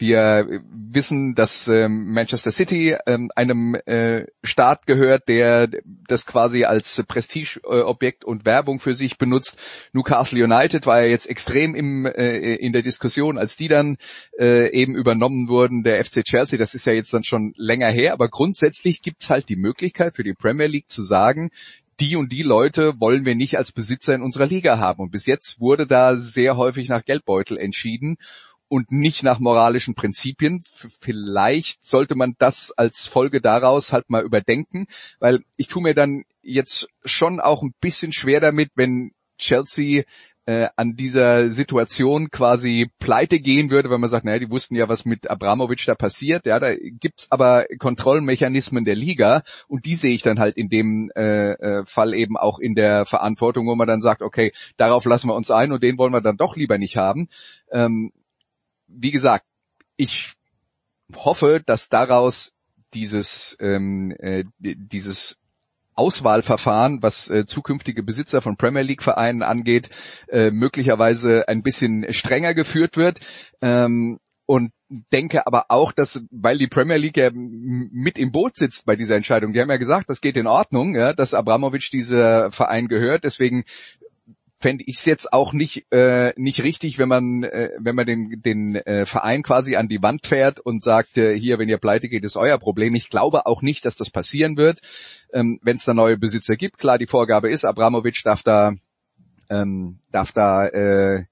wir wissen, dass ähm, Manchester City ähm, einem äh, Staat gehört, der das quasi als Prestigeobjekt und Werbung für sich benutzt. Newcastle United war ja jetzt extrem im, äh, in der Diskussion, als die dann äh, eben übernommen wurden. Der FC Chelsea, das ist ja jetzt dann schon länger her, aber grundsätzlich gibt's halt die Möglichkeit für die Premier League zu sagen, die und die Leute wollen wir nicht als Besitzer in unserer Liga haben. Und bis jetzt wurde da sehr häufig nach Geldbeutel entschieden und nicht nach moralischen Prinzipien. Vielleicht sollte man das als Folge daraus halt mal überdenken, weil ich tue mir dann jetzt schon auch ein bisschen schwer damit, wenn Chelsea äh, an dieser Situation quasi pleite gehen würde, wenn man sagt, naja, die wussten ja, was mit Abramovic da passiert. Ja, da gibt's aber Kontrollmechanismen der Liga und die sehe ich dann halt in dem äh, äh, Fall eben auch in der Verantwortung, wo man dann sagt, okay, darauf lassen wir uns ein und den wollen wir dann doch lieber nicht haben. Ähm, wie gesagt, ich hoffe, dass daraus dieses ähm, äh, dieses Auswahlverfahren, was äh, zukünftige Besitzer von Premier League Vereinen angeht, äh, möglicherweise ein bisschen strenger geführt wird. Ähm, und denke aber auch, dass, weil die Premier League ja mit im Boot sitzt bei dieser Entscheidung, die haben ja gesagt, das geht in Ordnung, ja, dass Abramovic dieser Verein gehört, deswegen fände ich es jetzt auch nicht äh, nicht richtig, wenn man äh, wenn man den den äh, Verein quasi an die Wand fährt und sagt, äh, hier, wenn ihr pleite geht, ist euer Problem. Ich glaube auch nicht, dass das passieren wird, ähm, wenn es da neue Besitzer gibt. Klar, die Vorgabe ist, Abramovic darf da ähm, darf da äh,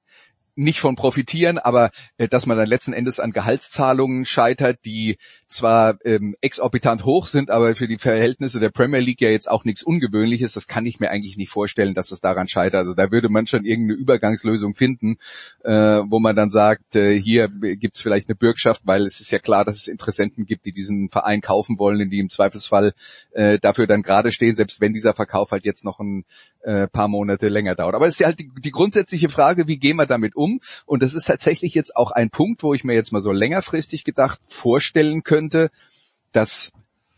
nicht von profitieren, aber äh, dass man dann letzten Endes an Gehaltszahlungen scheitert, die zwar ähm, exorbitant hoch sind, aber für die Verhältnisse der Premier League ja jetzt auch nichts Ungewöhnliches, das kann ich mir eigentlich nicht vorstellen, dass es daran scheitert. Also da würde man schon irgendeine Übergangslösung finden, äh, wo man dann sagt, äh, hier gibt's vielleicht eine Bürgschaft, weil es ist ja klar, dass es Interessenten gibt, die diesen Verein kaufen wollen, die im Zweifelsfall äh, dafür dann gerade stehen, selbst wenn dieser Verkauf halt jetzt noch ein äh, paar Monate länger dauert. Aber es ist ja halt die, die grundsätzliche Frage, wie gehen wir damit um? Um. Und das ist tatsächlich jetzt auch ein Punkt, wo ich mir jetzt mal so längerfristig gedacht vorstellen könnte, dass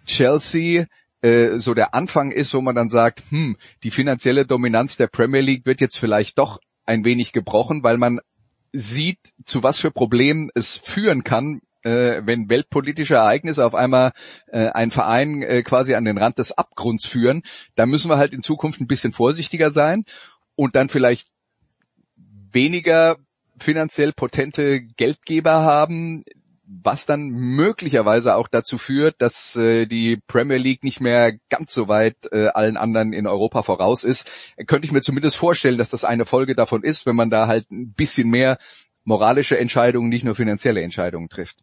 Chelsea äh, so der Anfang ist, wo man dann sagt, hm, die finanzielle Dominanz der Premier League wird jetzt vielleicht doch ein wenig gebrochen, weil man sieht, zu was für Problemen es führen kann, äh, wenn weltpolitische Ereignisse auf einmal äh, einen Verein äh, quasi an den Rand des Abgrunds führen. Da müssen wir halt in Zukunft ein bisschen vorsichtiger sein und dann vielleicht weniger finanziell potente Geldgeber haben, was dann möglicherweise auch dazu führt, dass äh, die Premier League nicht mehr ganz so weit äh, allen anderen in Europa voraus ist. Könnte ich mir zumindest vorstellen, dass das eine Folge davon ist, wenn man da halt ein bisschen mehr moralische Entscheidungen, nicht nur finanzielle Entscheidungen trifft.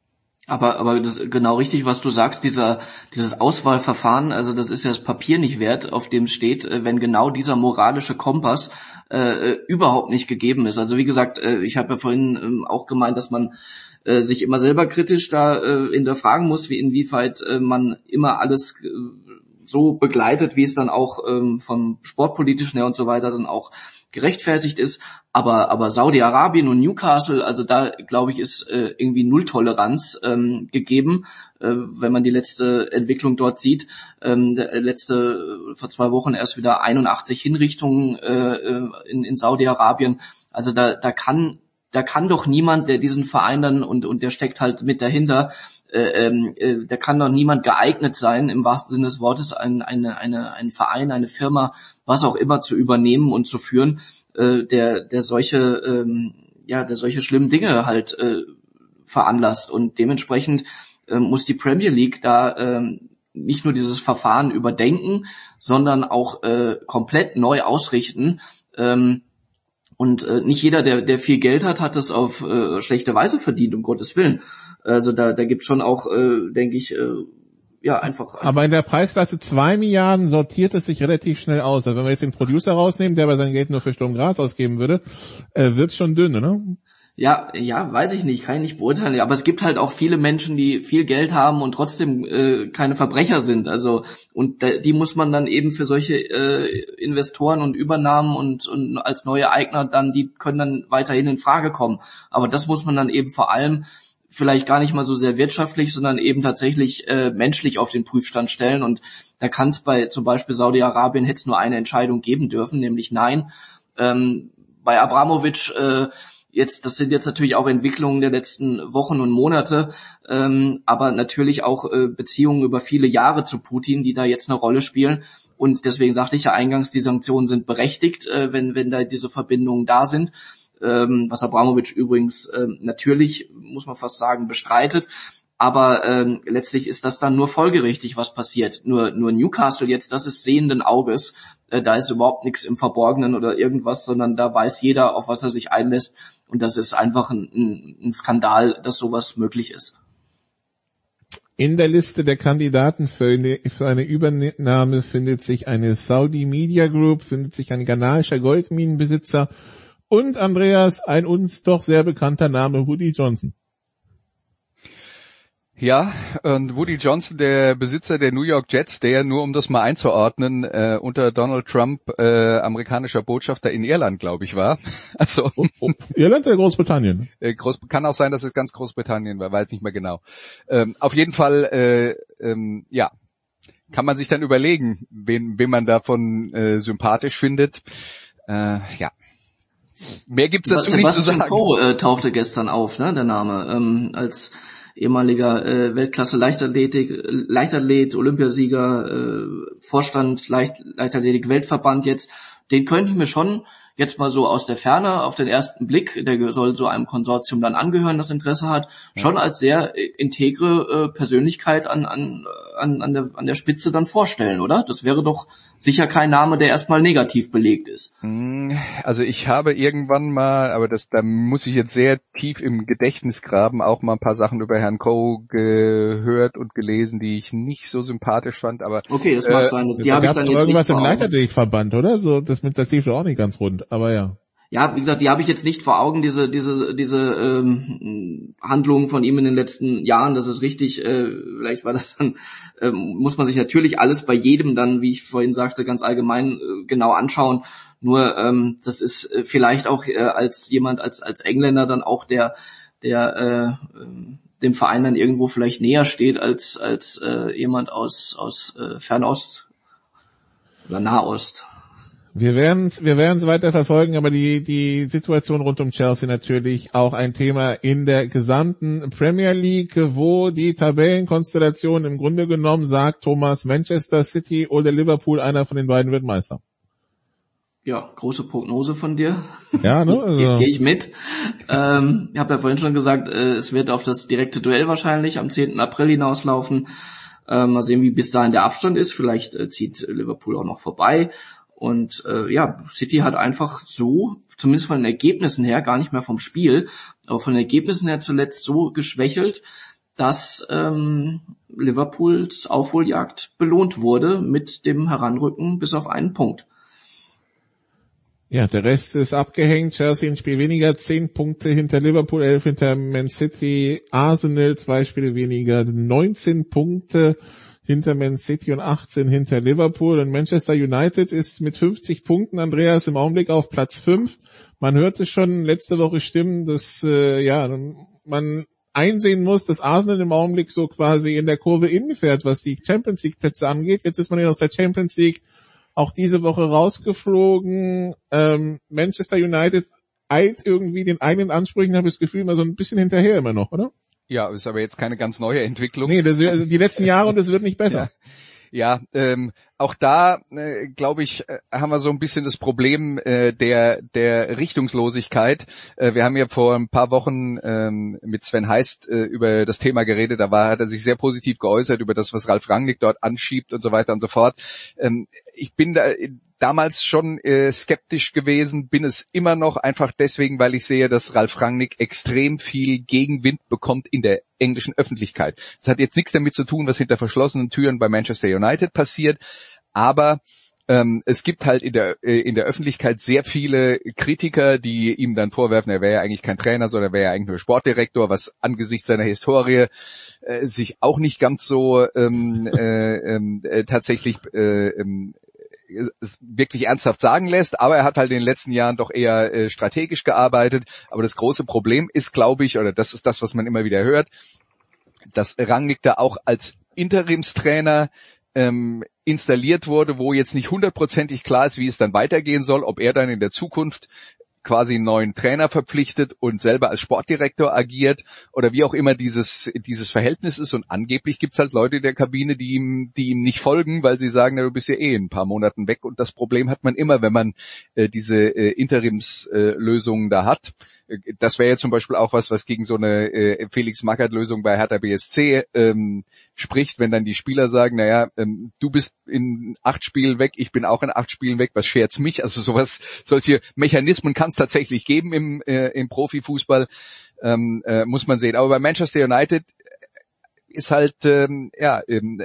Aber, aber das ist genau richtig, was du sagst, dieser, dieses Auswahlverfahren, also das ist ja das Papier nicht wert, auf dem steht, äh, wenn genau dieser moralische Kompass äh, überhaupt nicht gegeben ist. Also wie gesagt, äh, ich habe ja vorhin ähm, auch gemeint, dass man äh, sich immer selber kritisch da äh, hinterfragen muss, wie inwieweit äh, man immer alles äh, so begleitet, wie es dann auch ähm, vom sportpolitischen her und so weiter dann auch gerechtfertigt ist. Aber, aber Saudi-Arabien und Newcastle, also da glaube ich, ist äh, irgendwie Nulltoleranz ähm, gegeben, äh, wenn man die letzte Entwicklung dort sieht. Ähm, der letzte, vor zwei Wochen erst wieder 81 Hinrichtungen äh, äh, in, in Saudi-Arabien. Also da, da kann da kann doch niemand, der diesen Verein dann und, und der steckt halt mit dahinter, äh, ähm, äh, da kann doch niemand geeignet sein, im wahrsten Sinne des Wortes, ein, eine, eine, ein Verein, eine Firma, was auch immer zu übernehmen und zu führen, äh, der, der solche, ähm, ja, der solche schlimmen Dinge halt äh, veranlasst. Und dementsprechend äh, muss die Premier League da äh, nicht nur dieses Verfahren überdenken, sondern auch äh, komplett neu ausrichten. Ähm, und äh, nicht jeder, der, der viel Geld hat, hat das auf äh, schlechte Weise verdient, um Gottes Willen. Also da, da gibt schon auch, äh, denke ich, äh, ja, einfach, einfach. Aber in der Preisklasse zwei Milliarden sortiert es sich relativ schnell aus. Also wenn wir jetzt den Producer rausnehmen, der bei sein Geld nur für Sturm Graz ausgeben würde, äh, wird's schon dünn, ne? Ja, ja, weiß ich nicht, kann ich nicht beurteilen. Aber es gibt halt auch viele Menschen, die viel Geld haben und trotzdem äh, keine Verbrecher sind. Also und da, die muss man dann eben für solche äh, Investoren und Übernahmen und, und als neue Eigner dann, die können dann weiterhin in Frage kommen. Aber das muss man dann eben vor allem vielleicht gar nicht mal so sehr wirtschaftlich, sondern eben tatsächlich äh, menschlich auf den Prüfstand stellen. Und da kann es bei zum Beispiel Saudi-Arabien hätte es nur eine Entscheidung geben dürfen, nämlich nein. Ähm, bei Abramovic äh, jetzt, das sind jetzt natürlich auch Entwicklungen der letzten Wochen und Monate, ähm, aber natürlich auch äh, Beziehungen über viele Jahre zu Putin, die da jetzt eine Rolle spielen. Und deswegen sagte ich ja eingangs, die Sanktionen sind berechtigt, äh, wenn, wenn da diese Verbindungen da sind. Ähm, was Abramowitsch übrigens äh, natürlich, muss man fast sagen, bestreitet. Aber ähm, letztlich ist das dann nur folgerichtig, was passiert. Nur, nur Newcastle jetzt, das ist sehenden Auges. Äh, da ist überhaupt nichts im Verborgenen oder irgendwas, sondern da weiß jeder, auf was er sich einlässt. Und das ist einfach ein, ein Skandal, dass sowas möglich ist. In der Liste der Kandidaten für eine, für eine, Übernahme findet sich eine Saudi Media Group, findet sich ein ghanaischer Goldminenbesitzer und Andreas, ein uns doch sehr bekannter Name, Woody Johnson. Ja, und Woody Johnson, der Besitzer der New York Jets, der nur um das mal einzuordnen, äh, unter Donald Trump äh, amerikanischer Botschafter in Irland, glaube ich, war. Also oh, oh. Irland oder Großbritannien? Äh, Groß, kann auch sein, dass es ganz Großbritannien war, weiß nicht mehr genau. Ähm, auf jeden Fall, äh, ähm, ja, kann man sich dann überlegen, wen, wen man davon äh, sympathisch findet. Äh, ja. Mehr gibt's dazu Sebastian nicht zu sagen. Coe, äh, tauchte gestern auf, ne, der Name, ähm, als ehemaliger äh, Weltklasse Leichtathletik, Leichtathlet, Olympiasieger, äh, Vorstand Leicht, Leichtathletik Weltverband jetzt, den könnte ich mir schon jetzt mal so aus der Ferne auf den ersten Blick, der soll so einem Konsortium dann angehören, das Interesse hat, schon als sehr äh, integre äh, Persönlichkeit an, an, an, an, der, an der Spitze dann vorstellen, oder? Das wäre doch sicher kein Name, der erstmal negativ belegt ist. Mm, also ich habe irgendwann mal, aber das, da muss ich jetzt sehr tief im Gedächtnis graben, auch mal ein paar Sachen über Herrn Coe gehört und gelesen, die ich nicht so sympathisch fand, aber Okay, das mag Äh, sein. Die habe ich dann jetzt irgendwas nicht im. Leichtathletikverband, oder? So, das mit das lief auch nicht ganz rund, aber ja. Ja, wie gesagt, die habe ich jetzt nicht vor Augen, diese, diese, diese ähm, Handlungen von ihm in den letzten Jahren, das ist richtig, äh, vielleicht war das dann, ähm, muss man sich natürlich alles bei jedem dann, wie ich vorhin sagte, ganz allgemein äh, genau anschauen. Nur ähm, das ist äh, vielleicht auch äh, als jemand, als, als Engländer dann auch der, der äh, ähm, dem Verein dann irgendwo vielleicht näher steht als, als äh, jemand aus, aus äh, Fernost oder Nahost. Wir werden es wir werden's weiter verfolgen, aber die, die Situation rund um Chelsea natürlich auch ein Thema in der gesamten Premier League, wo die Tabellenkonstellation im Grunde genommen sagt, Thomas, Manchester City oder Liverpool, einer von den beiden wird Meister. Ja, große Prognose von dir. Ja, ne? Gehe Also, geh ich mit. Ähm, ich habe ja vorhin schon gesagt, äh, es wird auf das direkte Duell wahrscheinlich am 10. April hinauslaufen. Ähm, mal sehen, wie bis dahin der Abstand ist. Vielleicht äh, zieht Liverpool auch noch vorbei. Und äh, ja, City hat einfach so, zumindest von den Ergebnissen her, gar nicht mehr vom Spiel, aber von den Ergebnissen her zuletzt so geschwächelt, dass ähm, Liverpools Aufholjagd belohnt wurde mit dem Heranrücken bis auf einen Punkt. ja, der Rest ist abgehängt. Chelsea ein Spiel weniger, zehn Punkte hinter Liverpool, elf hinter Man City, Arsenal zwei Spiele weniger, 19 Punkte hinter Man City und 18 hinter Liverpool. Und Manchester United ist mit 50 Punkten, Andreas, im Augenblick auf Platz 5. Man hörte schon letzte Woche Stimmen, dass äh, ja man einsehen muss, dass Arsenal im Augenblick so quasi in der Kurve innen fährt, was die Champions League Plätze angeht. Jetzt ist man ja aus der Champions League auch diese Woche rausgeflogen. Ähm, Manchester United eilt irgendwie den eigenen Ansprüchen, habe ich das Gefühl, immer so ein bisschen hinterher immer noch, oder? Ja, ist aber jetzt keine ganz neue Entwicklung. Nee, das, die letzten Jahre und es wird nicht besser. Ja, ähm, auch da äh, glaube ich, äh, haben wir so ein bisschen das Problem äh, der der Richtungslosigkeit. Äh, wir haben ja vor ein paar Wochen ähm, mit Sven Heist äh, über das Thema geredet. Da war hat er sich sehr positiv geäußert über das, was Ralf Rangnick dort anschiebt und so weiter und so fort. Ähm, ich bin da damals schon äh, skeptisch gewesen, bin es immer noch einfach deswegen, weil ich sehe, dass Ralf Rangnick extrem viel Gegenwind bekommt in der englischen Öffentlichkeit. Das hat jetzt nichts damit zu tun, was hinter verschlossenen Türen bei Manchester United passiert, aber ähm, es gibt halt in der, äh, in der Öffentlichkeit sehr viele Kritiker, die ihm dann vorwerfen, er wäre ja eigentlich kein Trainer, sondern er wäre ja eigentlich nur Sportdirektor, was angesichts seiner Historie äh, sich auch nicht ganz so ähm, äh, ähm, äh, tatsächlich äh, ähm, wirklich ernsthaft sagen lässt, aber er hat halt in den letzten Jahren doch eher äh, strategisch gearbeitet. Aber das große Problem ist, glaube ich, oder das ist das, was man immer wieder hört, dass Rangnick da auch als Interimstrainer ähm, installiert wurde, wo jetzt nicht hundertprozentig klar ist, wie es dann weitergehen soll, ob er dann in der Zukunft quasi einen neuen Trainer verpflichtet und selber als Sportdirektor agiert oder wie auch immer dieses, dieses Verhältnis ist. Und angeblich gibt's halt Leute in der Kabine, die ihm, die ihm nicht folgen, weil sie sagen, na, du bist ja eh in ein paar Monaten weg. Und das Problem hat man immer, wenn man äh, diese äh, Interimslösungen äh, da hat. Das wäre ja zum Beispiel auch was, was gegen so eine äh, Felix Magath-Lösung bei Hertha BSC ähm, spricht, wenn dann die Spieler sagen, naja, ähm, du bist in acht Spielen weg, ich bin auch in acht Spielen weg, was scherzt mich? Also sowas, solche Mechanismen kann es tatsächlich geben im, äh, im Profifußball, ähm, äh, muss man sehen. Aber bei Manchester United ist halt, ähm, ja, ähm,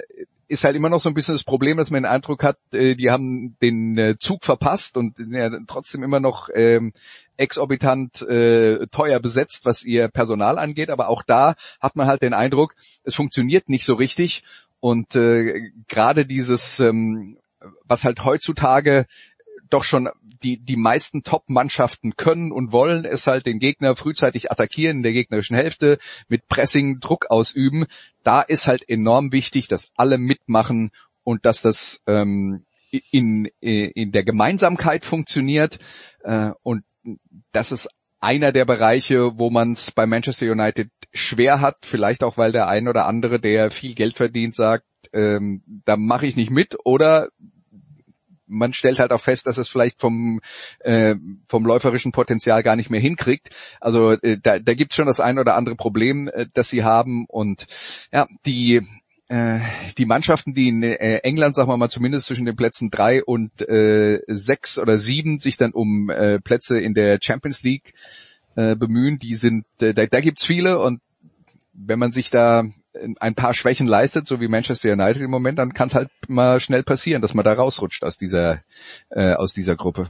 ist halt immer noch so ein bisschen das Problem, dass man den Eindruck hat, äh, die haben den äh, Zug verpasst und ja, trotzdem immer noch ähm, exorbitant äh, teuer besetzt, was ihr Personal angeht. Aber auch da hat man halt den Eindruck, es funktioniert nicht so richtig. Und äh, gerade dieses, ähm, was halt heutzutage doch schon die, die meisten Top-Mannschaften können und wollen, es halt den Gegner frühzeitig attackieren in der gegnerischen Hälfte, mit Pressing Druck ausüben. Da ist halt enorm wichtig, dass alle mitmachen und dass das ähm, in, in der Gemeinsamkeit funktioniert. Äh, und das ist einer der Bereiche, wo man es bei Manchester United schwer hat, vielleicht auch weil der ein oder andere, der viel Geld verdient, sagt, ähm, da mache ich nicht mit oder man stellt halt auch fest, dass es vielleicht vom, äh, vom läuferischen Potenzial gar nicht mehr hinkriegt. Also äh, da, da gibt es schon das ein oder andere Problem, äh, das sie haben. Und ja, die äh, die Mannschaften, die in äh, England, sagen wir mal, zumindest zwischen den Plätzen drei und äh, sechs oder sieben sich dann um äh, Plätze in der Champions League äh, bemühen, die sind, äh, da, da gibt's viele und wenn man sich da ein paar Schwächen leistet, so wie Manchester United im Moment, dann kann es halt mal schnell passieren, dass man da rausrutscht aus dieser äh, aus dieser Gruppe.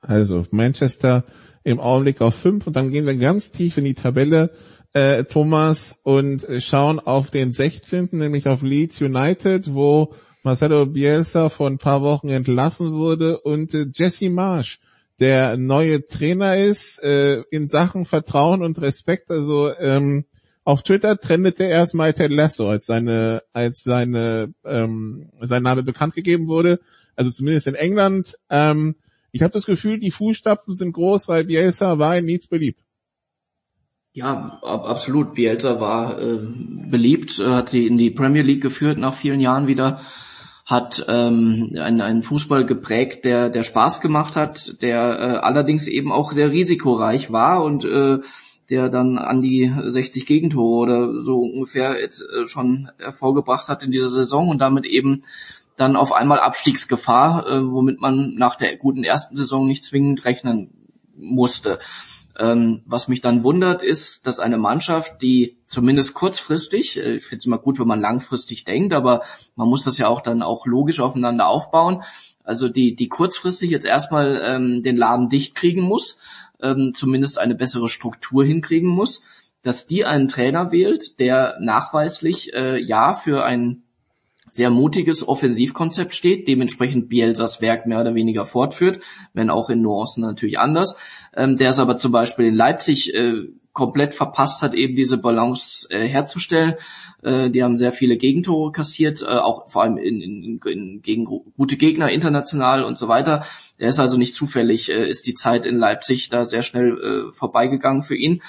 Also Manchester im Augenblick auf fünf und dann gehen wir ganz tief in die Tabelle, äh, Thomas, und schauen auf den 16., nämlich auf Leeds United, wo Marcelo Bielsa vor ein paar Wochen entlassen wurde und äh, Jesse Marsch der neue Trainer ist, äh, in Sachen Vertrauen und Respekt, also ähm, auf Twitter trendete erstmal Ted Lasso, als seine, als seine, ähm, sein Name bekannt gegeben wurde. Also zumindest in England. Ähm, ich habe das Gefühl, die Fußstapfen sind groß, weil Bielsa war in Leeds beliebt. Ja, ab, absolut. Bielsa war äh, beliebt, äh, hat sie in die Premier League geführt nach vielen Jahren wieder, hat ähm, einen, einen Fußball geprägt, der, der Spaß gemacht hat, der äh, allerdings eben auch sehr risikoreich war und äh, der dann an die 60 Gegentore oder so ungefähr jetzt äh, schon hervorgebracht hat in dieser Saison und damit eben dann auf einmal Abstiegsgefahr, äh, womit man nach der guten ersten Saison nicht zwingend rechnen musste. Ähm, was mich dann wundert, ist, dass eine Mannschaft, die zumindest kurzfristig, äh, ich finde es immer gut, wenn man langfristig denkt, aber man muss das ja auch dann auch logisch aufeinander aufbauen, also die, die kurzfristig jetzt erstmal ähm, den Laden dicht kriegen muss, ähm, zumindest eine bessere Struktur hinkriegen muss, dass die einen Trainer wählt, der nachweislich äh, ja für ein sehr mutiges Offensivkonzept steht, dementsprechend Bielsas Werk mehr oder weniger fortführt, wenn auch in Nuancen natürlich anders, ähm, der es aber zum Beispiel in Leipzig äh, komplett verpasst hat, eben diese Balance äh, herzustellen. Äh, die haben sehr viele Gegentore kassiert, äh, auch vor allem in, in, in, gegen gute Gegner international und so weiter. Er ist also nicht zufällig, äh, ist die Zeit in Leipzig da sehr schnell äh, vorbeigegangen für ihn.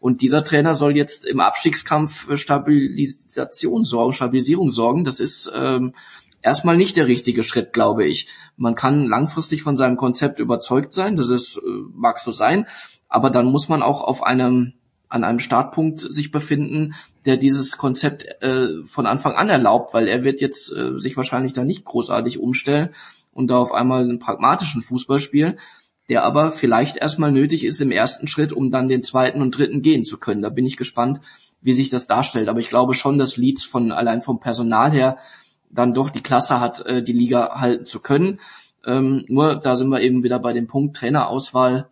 Und dieser Trainer soll jetzt im Abstiegskampf für Stabilisation sorgen, Stabilisierung sorgen. Das ist ähm, erstmal nicht der richtige Schritt, glaube ich. Man kann langfristig von seinem Konzept überzeugt sein, das ist, äh, mag so sein, aber dann muss man auch auf einem an einem Startpunkt sich befinden, der dieses Konzept äh, von Anfang an erlaubt, weil er wird jetzt äh, sich wahrscheinlich da nicht großartig umstellen und da auf einmal einen pragmatischen Fußball spielen, der aber vielleicht erstmal nötig ist im ersten Schritt, um dann den zweiten und dritten gehen zu können. Da bin ich gespannt, wie sich das darstellt. Aber ich glaube schon, dass Leeds von allein vom Personal her dann doch die Klasse hat, äh, die Liga halten zu können. Ähm, nur da sind wir eben wieder bei dem Punkt Trainerauswahl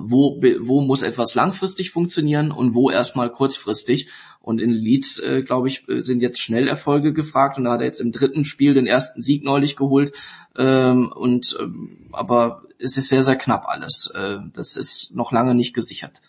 wo, wo muss etwas langfristig funktionieren und wo erstmal kurzfristig. Und in Leeds, äh, glaube ich, sind jetzt Schnellerfolge gefragt und da hat er jetzt im dritten Spiel den ersten Sieg neulich geholt. Ähm, und ähm, aber es ist sehr, sehr knapp alles. Äh, das ist noch lange nicht gesichert.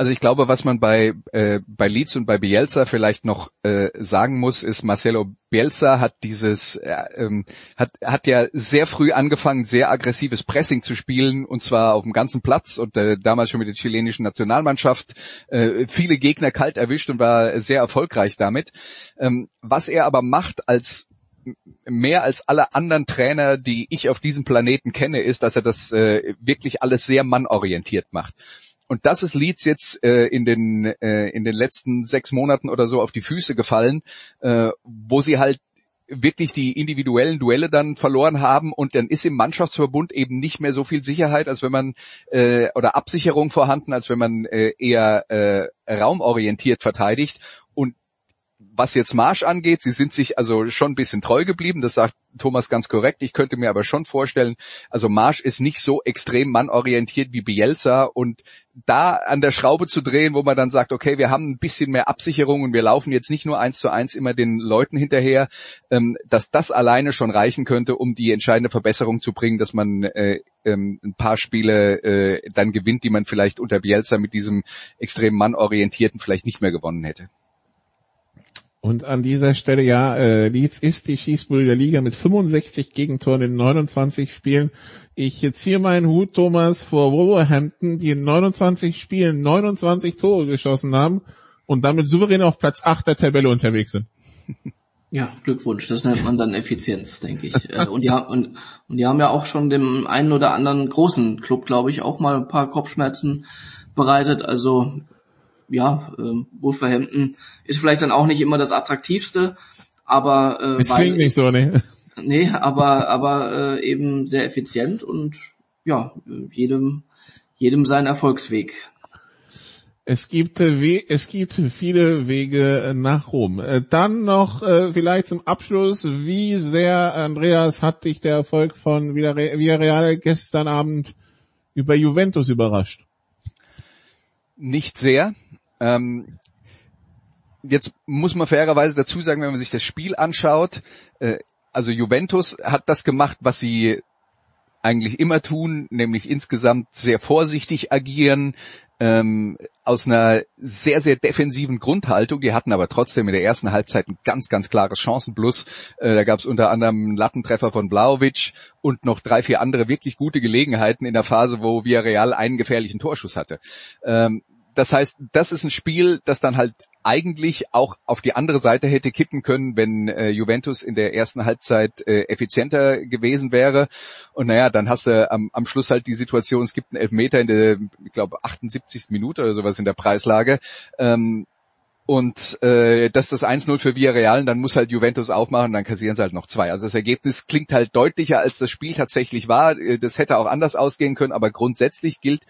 Also ich glaube, was man bei äh, bei Leeds und bei Bielsa vielleicht noch äh, sagen muss, ist Marcelo Bielsa hat dieses äh, ähm, hat hat ja sehr früh angefangen, sehr aggressives Pressing zu spielen und zwar auf dem ganzen Platz und äh, damals schon mit der chilenischen Nationalmannschaft äh, viele Gegner kalt erwischt und war sehr erfolgreich damit. Ähm, was er aber macht als mehr als alle anderen Trainer, die ich auf diesem Planeten kenne, ist, dass er das äh, wirklich alles sehr mannorientiert macht. Und das ist Leeds jetzt äh, in den äh, in den letzten sechs Monaten oder so auf die Füße gefallen, äh, wo sie halt wirklich die individuellen Duelle dann verloren haben und dann ist im Mannschaftsverbund eben nicht mehr so viel Sicherheit, als wenn man äh, oder Absicherung vorhanden, als wenn man äh, eher äh, raumorientiert verteidigt was jetzt Marsch angeht, sie sind sich also schon ein bisschen treu geblieben, das sagt Thomas ganz korrekt. Ich könnte mir aber schon vorstellen, also Marsch ist nicht so extrem mannorientiert wie Bielsa und da an der Schraube zu drehen, wo man dann sagt, okay, wir haben ein bisschen mehr Absicherung und wir laufen jetzt nicht nur eins zu eins immer den Leuten hinterher, ähm, dass das alleine schon reichen könnte, um die entscheidende Verbesserung zu bringen, dass man äh, ähm, ein paar Spiele äh, dann gewinnt, die man vielleicht unter Bielsa mit diesem extrem mannorientierten vielleicht nicht mehr gewonnen hätte. Und an dieser Stelle, ja, äh, Leeds ist die Schießbude Liga mit 65 Gegentoren in 29 Spielen. Ich ziehe meinen Hut, Thomas, vor Wolverhampton, die in 29 Spielen 29 Tore geschossen haben und damit souverän auf Platz 8 der Tabelle unterwegs sind. Ja, Glückwunsch. Das nennt man dann Effizienz, denke ich. Äh, und, die und, und die haben ja auch schon dem einen oder anderen großen Club, glaube ich, auch mal ein paar Kopfschmerzen bereitet. Also ja, äh, Wolverhampton ist vielleicht dann auch nicht immer das attraktivste, aber äh, es klingt nicht so, ne? Nee, aber aber äh, eben sehr effizient und ja, jedem jedem sein Erfolgsweg. Es gibt, äh, es gibt viele Wege nach Rom. Äh, dann noch äh, vielleicht zum Abschluss, wie sehr, Andreas, hat dich der Erfolg von Villarreal gestern Abend über Juventus überrascht? Nicht sehr. Ähm, jetzt muss man fairerweise dazu sagen, wenn man sich das Spiel anschaut, äh, also Juventus hat das gemacht, was sie eigentlich immer tun, nämlich insgesamt sehr vorsichtig agieren, ähm, aus einer sehr, sehr defensiven Grundhaltung. Die hatten aber trotzdem in der ersten Halbzeit ein ganz, ganz klares Chancenplus. Äh, da gab es unter anderem einen Lattentreffer von Blaovic und noch drei, vier andere wirklich gute Gelegenheiten in der Phase, wo Villarreal einen gefährlichen Torschuss hatte. Ähm, das heißt, das ist ein Spiel, das dann halt eigentlich auch auf die andere Seite hätte kippen können, wenn äh, Juventus in der ersten Halbzeit äh, effizienter gewesen wäre. Und naja, dann hast du am, am Schluss halt die Situation, es gibt einen Elfmeter in der, ich glaube, 78. Minute oder sowas in der Preislage. Ähm, und äh, das ist das 1-0 für Villarreal, und dann muss halt Juventus aufmachen, dann kassieren sie halt noch zwei. Also das Ergebnis klingt halt deutlicher, als das Spiel tatsächlich war. Äh, das hätte auch anders ausgehen können, aber grundsätzlich gilt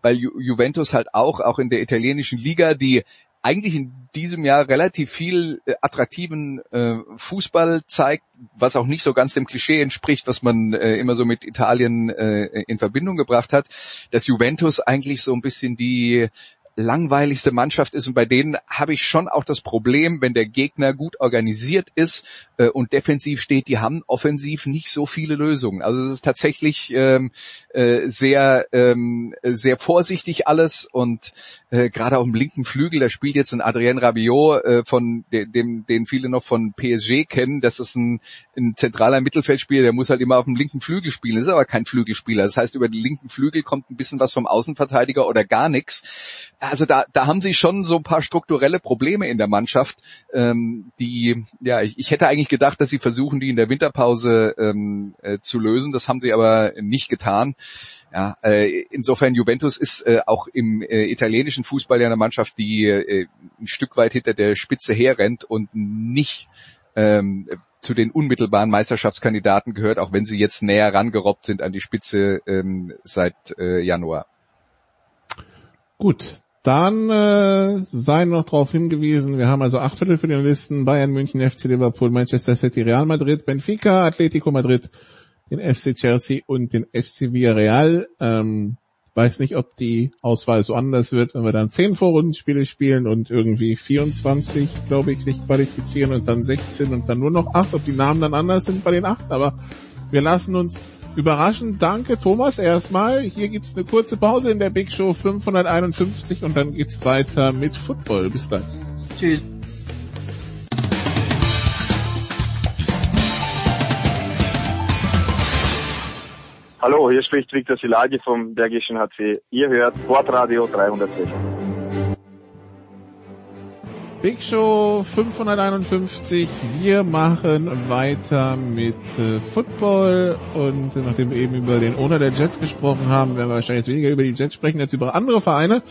bei Ju Juventus halt auch, auch in der italienischen Liga, die eigentlich in diesem Jahr relativ viel äh, attraktiven äh, Fußball zeigt, was auch nicht so ganz dem Klischee entspricht, was man äh, immer so mit Italien äh, in Verbindung gebracht hat, dass Juventus eigentlich so ein bisschen die langweiligste Mannschaft ist und bei denen habe ich schon auch das Problem, wenn der Gegner gut organisiert ist äh, und defensiv steht, die haben offensiv nicht so viele Lösungen. Also es ist tatsächlich ähm, äh, sehr ähm, sehr vorsichtig alles und äh, gerade auf dem linken Flügel, da spielt jetzt ein Adrien Rabiot äh, von dem den viele noch von PSG kennen. Das ist ein, ein zentraler Mittelfeldspieler, der muss halt immer auf dem linken Flügel spielen. Ist aber kein Flügelspieler. Das heißt, über den linken Flügel kommt ein bisschen was vom Außenverteidiger oder gar nichts also da, da haben sie schon so ein paar strukturelle Probleme in der Mannschaft, ähm, die, ja, ich, ich hätte eigentlich gedacht, dass sie versuchen, die in der Winterpause ähm, äh, zu lösen. Das haben sie aber nicht getan. Ja, äh, insofern Juventus ist äh, auch im äh, italienischen Fußball ja eine Mannschaft, die äh, ein Stück weit hinter der Spitze herrennt und nicht ähm, zu den unmittelbaren Meisterschaftskandidaten gehört, auch wenn sie jetzt näher rangerobbt sind an die Spitze ähm, seit äh, Januar. Gut, dann äh, sei noch darauf hingewiesen, wir haben also acht Viertelfinalisten, Bayern, München, FC Liverpool, Manchester City, Real Madrid, Benfica, Atletico Madrid, den FC Chelsea und den FC Villarreal. Ähm, weiß nicht, ob die Auswahl so anders wird, wenn wir dann zehn Vorrundenspiele spielen und irgendwie 24, glaube ich, sich qualifizieren und dann 16 und dann nur noch acht, ob die Namen dann anders sind bei den acht, aber wir lassen uns Überraschend, danke Thomas erstmal. Hier gibt's eine kurze Pause in der Big Show 551 und dann geht's weiter mit Football. Bis gleich. Tschüss. Hallo, hier spricht Viktor Silagi vom Bergischen HC. Ihr hört Sportradio 360. Big Show 551. Wir machen weiter mit äh, Football und äh, nachdem wir eben über den Owner der Jets gesprochen haben, werden wir wahrscheinlich jetzt weniger über die Jets sprechen als über andere Vereine.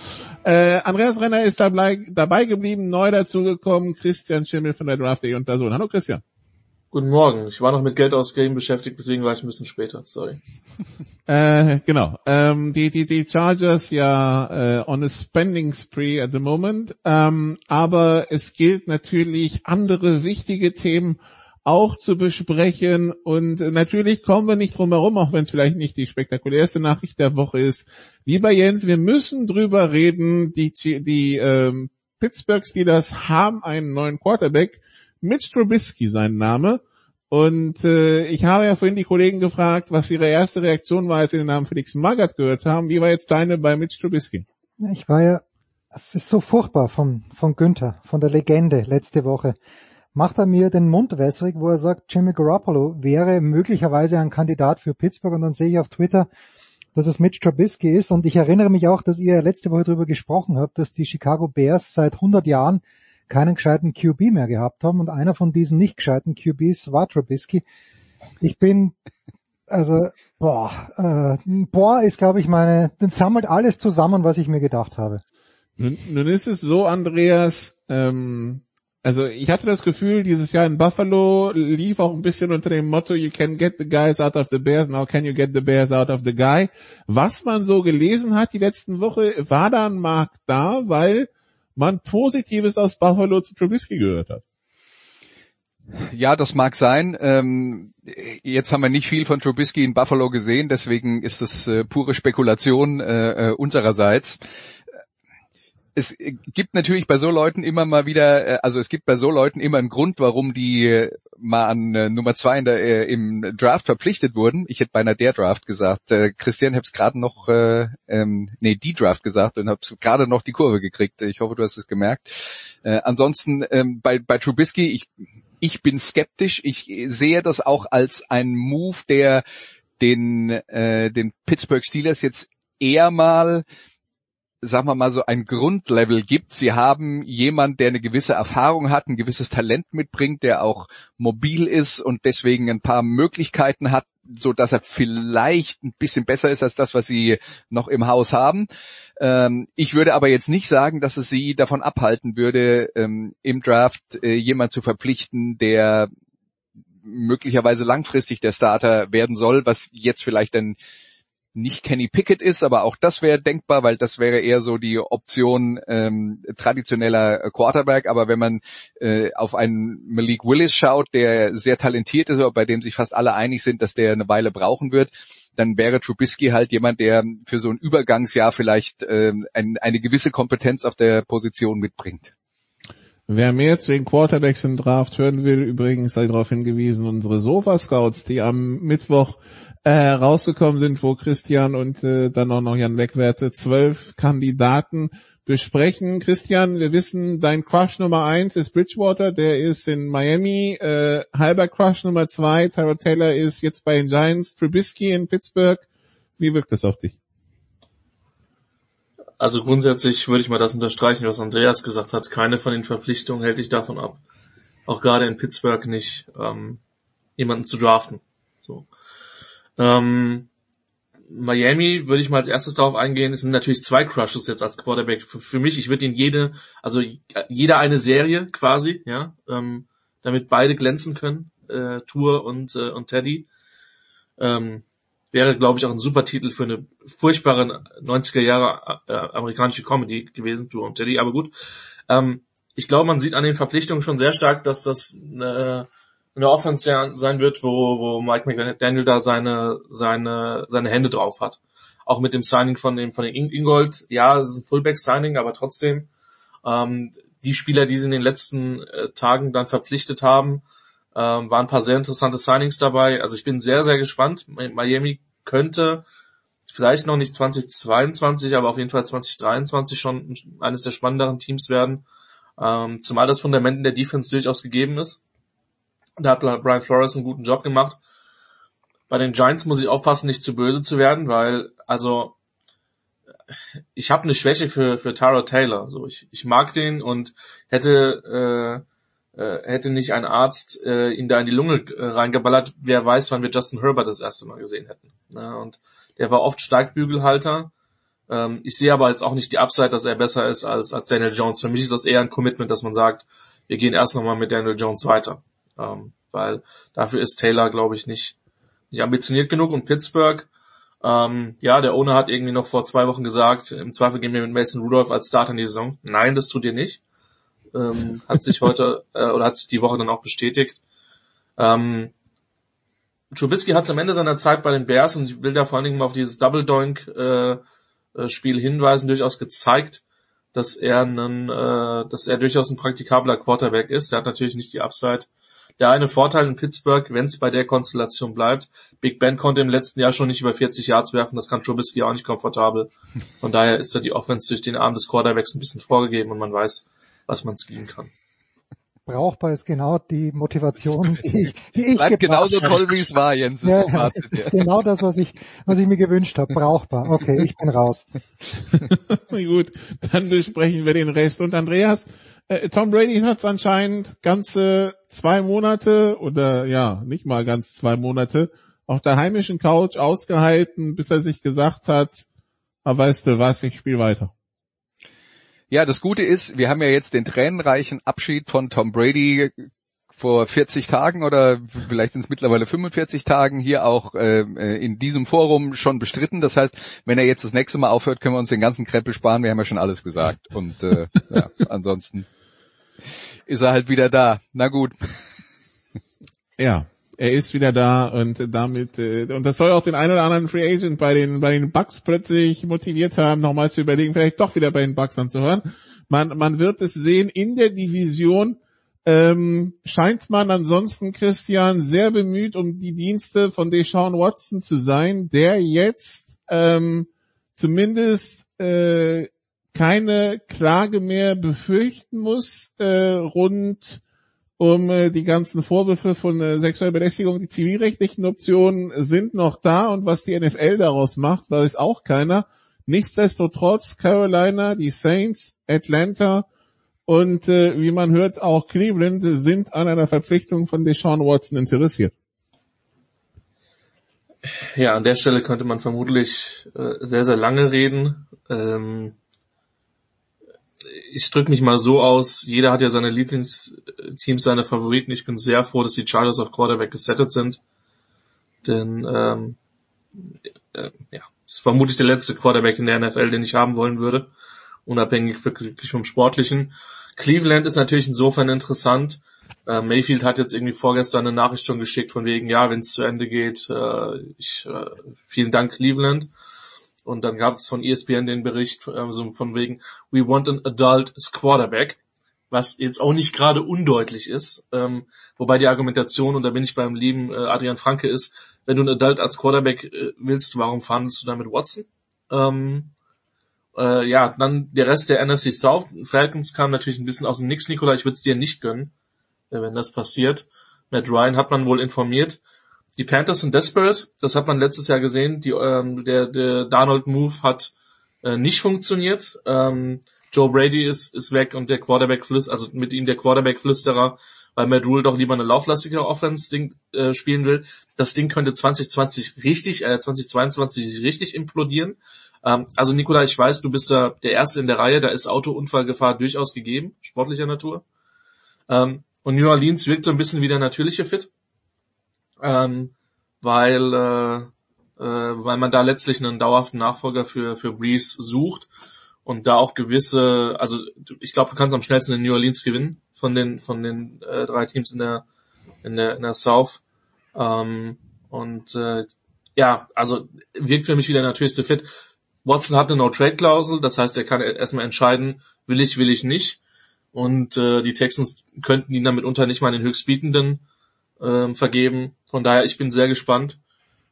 Äh, Andreas Renner ist dabei, dabei geblieben, neu dazugekommen, Christian Schimmel von der Draft.de und Person. Hallo Christian. Guten Morgen. Ich war noch mit Geld ausgeben beschäftigt, deswegen war ich ein bisschen später. Sorry. Äh, genau. Ähm, die, die, die Chargers ja äh, on a spending spree at the moment. Ähm, aber es gilt natürlich andere wichtige Themen auch zu besprechen. Und natürlich kommen wir nicht drum herum, auch wenn es vielleicht nicht die spektakulärste Nachricht der Woche ist. Lieber Jens, wir müssen drüber reden. Die, die ähm, Pittsburgh Steelers haben einen neuen Quarterback. Mitch Trubisky sein Name. Und äh, ich habe ja vorhin die Kollegen gefragt, was ihre erste Reaktion war, als sie den Namen Felix Magath gehört haben. Wie war jetzt deine bei Mitch Trubisky? Ich war ja, es ist so furchtbar von, von Günther, von der Legende letzte Woche. Macht er mir den Mund wässrig, wo er sagt, Jimmy Garoppolo wäre möglicherweise ein Kandidat für Pittsburgh und dann sehe ich auf Twitter, dass es Mitch Trubisky ist und ich erinnere mich auch, dass ihr letzte Woche darüber gesprochen habt, dass die Chicago Bears seit 100 Jahren keinen gescheiten QB mehr gehabt haben und einer von diesen nicht gescheiten QBs war Trubisky. Ich bin, also, boah, äh, boah ist glaube ich meine, das sammelt alles zusammen, was ich mir gedacht habe. Nun, nun ist es so, Andreas, ähm, also ich hatte das Gefühl, dieses Jahr in Buffalo lief auch ein bisschen unter dem Motto, you can get the guys out of the bears, now can you get the bears out of the guy. Was man so gelesen hat die letzten Woche, war da ein Markt da, weil man Positives aus Buffalo zu Trubisky gehört hat. Ja, das mag sein. Ähm, jetzt haben wir nicht viel von Trubisky in Buffalo gesehen, deswegen ist es äh, pure Spekulation äh, äh unsererseits es gibt natürlich bei so Leuten immer mal wieder, äh, also es gibt bei so Leuten immer einen Grund, warum die äh, mal an äh, Nummer zwei in der, äh, im Draft verpflichtet wurden. Ich hätte beinahe der Draft gesagt. Äh, Christian, hab's gerade noch, äh, ähm, nee, die Draft gesagt und hab's gerade noch die Kurve gekriegt. Ich hoffe, du hast es gemerkt. Äh, ansonsten ähm, bei, bei Trubisky, ich, ich bin skeptisch. Ich sehe das auch als ein Move, der den, äh, den Pittsburgh Steelers jetzt eher mal sagen wir mal so ein Grundlevel gibt. Sie haben jemand, der eine gewisse Erfahrung hat, ein gewisses Talent mitbringt, der auch mobil ist und deswegen ein paar Möglichkeiten hat, so dass er vielleicht ein bisschen besser ist als das, was sie noch im Haus haben. Ähm, ich würde aber jetzt nicht sagen, dass es sie davon abhalten würde, ähm, im Draft äh, jemand zu verpflichten, der möglicherweise langfristig der Starter werden soll, was jetzt vielleicht dann nicht Kenny Pickett ist, aber auch das wäre denkbar, weil das wäre eher so die Option ähm, traditioneller äh, Quarterback. Aber wenn man äh, auf einen Malik Willis schaut, der sehr talentiert ist, bei dem sich fast alle einig sind, dass der eine Weile brauchen wird, dann wäre Trubisky halt jemand, der für so ein Übergangsjahr vielleicht ähm, ein, eine gewisse Kompetenz auf der Position mitbringt. Wer mehr zu den Quarterbacks im Draft hören will, übrigens sei darauf hingewiesen, unsere Sofa-Scouts, die am Mittwoch äh, rausgekommen sind, wo Christian und äh, dann auch noch Jan Wegwerte zwölf Kandidaten besprechen. Christian, wir wissen, dein Crush Nummer eins ist Bridgewater, der ist in Miami. Äh, halber Crush Nummer zwei, Tyrod Taylor ist jetzt bei den Giants. Trubisky in Pittsburgh. Wie wirkt das auf dich? Also grundsätzlich würde ich mal das unterstreichen, was Andreas gesagt hat. Keine von den Verpflichtungen hält dich davon ab, auch gerade in Pittsburgh nicht ähm, jemanden zu draften. So. Ähm, Miami würde ich mal als erstes darauf eingehen. Es sind natürlich zwei Crushes jetzt als Quarterback für, für mich. Ich würde ihn jede, also jeder eine Serie quasi, ja, ähm, damit beide glänzen können, äh, Tour und äh, und Teddy. Ähm, wäre, glaube ich, auch ein super Titel für eine furchtbare 90er Jahre äh, amerikanische Comedy gewesen, Tour und Teddy. Aber gut, ähm, ich glaube, man sieht an den Verpflichtungen schon sehr stark, dass das äh, in der Offense sein wird, wo, wo Mike McDaniel da seine, seine, seine Hände drauf hat. Auch mit dem Signing von dem, von dem Ingold. Ja, es ist ein Fullback-Signing, aber trotzdem, ähm, die Spieler, die sie in den letzten äh, Tagen dann verpflichtet haben, Ähm, waren ein paar sehr interessante Signings dabei. Also ich bin sehr, sehr gespannt. Miami könnte vielleicht noch nicht 2022, aber auf jeden Fall 2023 schon eines der spannenderen Teams werden. Ähm, zumal das Fundament in der Defense durchaus gegeben ist. Da hat Brian Flores einen guten Job gemacht. Bei den Giants muss ich aufpassen, nicht zu böse zu werden, weil, also, ich habe eine Schwäche für, für Tara Taylor. So, ich, ich mag den und hätte, äh, äh, hätte nicht ein Arzt äh, ihn da in die Lunge äh, reingeballert, wer weiß, wann wir Justin Herbert das erste Mal gesehen hätten. Ja, und der war oft Steigbügelhalter. Ähm, ich sehe aber jetzt auch nicht die Upside, dass er besser ist als, als Daniel Jones. Für mich ist das eher ein Commitment, dass man sagt, wir gehen erst nochmal mit Daniel Jones weiter. Ähm, weil dafür ist Taylor, glaube ich, nicht, nicht ambitioniert genug. Und Pittsburgh, ähm, ja, der Owner hat irgendwie noch vor zwei Wochen gesagt, im Zweifel gehen wir mit Mason Rudolph als Starter in die Saison. Nein, das tut ihr nicht. Ähm, hat sich heute äh, oder hat sich die Woche dann auch bestätigt. Ähm, Trubisky hat es am Ende seiner Zeit bei den Bears und ich will da vor allen Dingen mal auf dieses Double Doink äh, äh, Spiel hinweisen, durchaus gezeigt, dass er einen, äh, dass er durchaus ein praktikabler Quarterback ist. Er hat natürlich nicht die Upside. Der eine Vorteil in Pittsburgh, wenn es bei der Konstellation bleibt, Big Ben konnte im letzten Jahr schon nicht über 40 Yards werfen, das kann Trubisky auch nicht komfortabel. Von daher ist da die Offense durch den Arm des Quarterbacks ein bisschen vorgegeben und man weiß, was man skieren kann brauchbar ist genau die Motivation, die ich, die ich Bleibt genauso toll, wie es war, Jens. Ist ja, das ist ja. genau das, was ich, was ich mir gewünscht habe. Brauchbar. Okay, ich bin raus. Gut, dann besprechen wir den Rest. Und Andreas, äh, Tom Brady hat es anscheinend ganze zwei Monate oder ja, nicht mal ganz zwei Monate auf der heimischen Couch ausgehalten, bis er sich gesagt hat, ah, weißt du was, ich spiele weiter. Ja, das Gute ist, wir haben ja jetzt den tränenreichen Abschied von Tom Brady vor 40 Tagen oder vielleicht sind es mittlerweile 45 Tagen hier auch äh, in diesem Forum schon bestritten. Das heißt, wenn er jetzt das nächste Mal aufhört, können wir uns den ganzen Kreppel sparen. Wir haben ja schon alles gesagt. Und äh, ja, ansonsten ist er halt wieder da. Na gut. Ja, er ist wieder da und damit äh, und das soll auch den einen oder anderen Free Agent bei den bei den Bucks plötzlich motiviert haben, nochmal zu überlegen, vielleicht doch wieder bei den Bucks anzuhören. Man man wird es sehen in der Division ähm, scheint man ansonsten Christian sehr bemüht um die Dienste von Deshaun Watson zu sein, der jetzt ähm, zumindest äh, keine Klage mehr befürchten muss äh, rund um äh, die ganzen Vorwürfe von äh, sexueller Belästigung. Die zivilrechtlichen Optionen sind noch da und was die NFL daraus macht, weiß auch keiner. Nichtsdestotrotz Carolina, die Saints, Atlanta und äh, wie man hört auch Cleveland sind an einer Verpflichtung von Deshaun Watson interessiert. Ja, an der Stelle könnte man vermutlich äh, sehr, sehr lange reden. Ähm, ich drücke mich mal so aus, jeder hat ja seine Lieblingsteams, seine Favoriten. Ich bin sehr froh, dass die Chargers auf Quarterback gesettet sind. Denn ähm, äh, ja, ist vermutlich der letzte Quarterback in der NFL, den ich haben wollen würde, unabhängig wirklich vom Sportlichen. Cleveland ist natürlich insofern interessant. Äh, Mayfield hat jetzt irgendwie vorgestern eine Nachricht schon geschickt von wegen, ja, wenn es zu Ende geht, äh, ich, äh, vielen Dank Cleveland. Und dann gab es von ESPN den Bericht also von wegen, we want an adult quarterback, was jetzt auch nicht gerade undeutlich ist. Ähm, wobei die Argumentation, und da bin ich beim lieben äh, Adrian Franke, ist, wenn du ein Adult als Quarterback äh, willst, warum verhandelst du dann mit Watson? Ähm, äh, ja, dann der Rest der NFC South. Falcons kam natürlich ein bisschen aus dem Nix, Nikola. Ich würde es dir nicht gönnen, äh, wenn das passiert. Matt Ryan hat man wohl informiert. Die Panthers sind desperate, das hat man letztes Jahr gesehen. Die, ähm, der, der Darnold Move hat äh, nicht funktioniert. Ähm, Joe Brady ist, ist weg und der Quarterback flüstert, also mit ihm der Quarterback Flüsterer, weil Matt Rule doch lieber eine lauflastige Offense Ding, äh, spielen will. Das Ding könnte 2020 richtig, äh, 2022 richtig implodieren. Ähm, also Nikola, ich weiß, du bist da der Erste in der Reihe, da ist Autounfallgefahr durchaus gegeben, sportlicher Natur. Ähm, und New Orleans wirkt so ein bisschen wie der natürliche Fit ähm, weil, äh, äh, weil man da letztlich einen dauerhaften Nachfolger für, für Breeze sucht und da auch gewisse, also ich glaube, du kannst am schnellsten in New Orleans gewinnen von den von den äh, drei Teams in der in der, in der South. Ähm, und äh, ja, also wirkt für mich wie der natürlichste Fit. Watson hat eine No-Trade-Klausel, das heißt, er kann erstmal entscheiden, will ich, will ich nicht. Und äh, die Texans könnten ihn damit unter nicht mal den höchstbietenden ähm, vergeben. Von daher, ich bin sehr gespannt,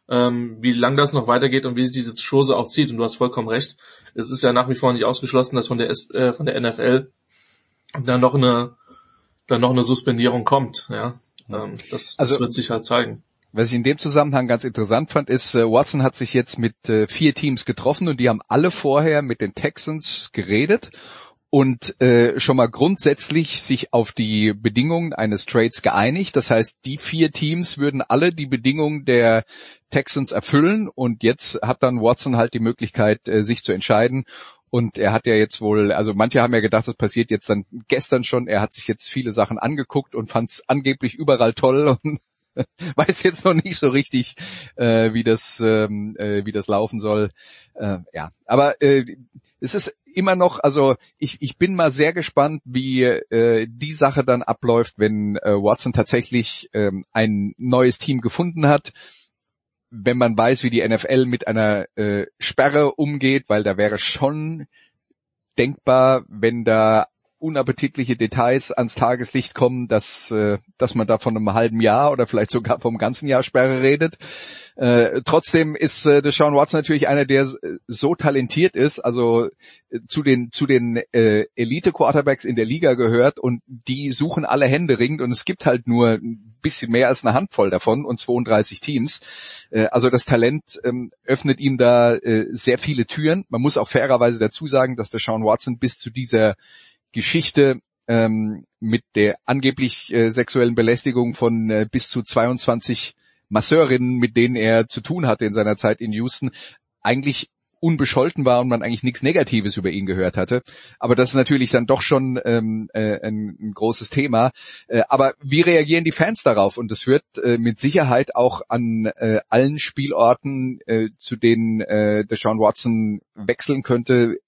ähm, wie lang das noch weitergeht und wie sich diese Chose auch zieht. Und du hast vollkommen recht. Es ist ja nach wie vor nicht ausgeschlossen, dass von der, S äh, von der NFL dann noch eine, dann noch eine Suspendierung kommt. Ja, ähm, das, das Also- wird sich halt zeigen. Was ich in dem Zusammenhang ganz interessant fand, ist, äh, Watson hat sich jetzt mit äh, vier Teams getroffen und die haben alle vorher mit den Texans geredet und äh, schon mal grundsätzlich sich auf die Bedingungen eines Trades geeinigt. Das heißt, die vier Teams würden alle die Bedingungen der Texans erfüllen und jetzt hat dann Watson halt die Möglichkeit, äh, sich zu entscheiden. Und er hat ja jetzt wohl, also manche haben ja gedacht, das passiert jetzt dann gestern schon. Er hat sich jetzt viele Sachen angeguckt und fand es angeblich überall toll und weiß jetzt noch nicht so richtig, äh, wie das ähm, äh, wie das laufen soll. Äh, ja, aber äh, es ist immer noch, also ich, ich bin mal sehr gespannt, wie äh, die Sache dann abläuft, wenn äh, Watson tatsächlich ähm, ein neues Team gefunden hat. Wenn man weiß, wie die NFL mit einer äh, Sperre umgeht, weil da wäre schon denkbar, wenn da unappetitliche Details ans Tageslicht kommen, dass, äh, dass man da von einem halben Jahr oder vielleicht sogar vom ganzen Jahr Sperre redet. Äh, trotzdem ist äh, Deshaun Watson natürlich einer, der so talentiert ist, also äh, zu den zu den äh, Elite Quarterbacks in der Liga gehört und die suchen alle Hände ringend und es gibt halt nur ein bisschen mehr als eine Handvoll davon und 32 Teams. Äh, also das Talent ähm, öffnet ihm da äh, sehr viele Türen. Man muss auch fairerweise dazu sagen, dass Deshaun Watson bis zu dieser Geschichte ähm, mit der angeblich äh, sexuellen Belästigung von äh, bis zu 22 Masseurinnen, mit denen er zu tun hatte in seiner Zeit in Houston, eigentlich unbescholten war und man eigentlich nichts Negatives über ihn gehört hatte. Aber das ist natürlich dann doch schon ähm, äh, ein, ein großes Thema. Äh, aber wie reagieren die Fans darauf? Und es wird äh, mit Sicherheit auch an äh, allen Spielorten, äh, zu denen äh, Deshaun Watson wechseln könnte,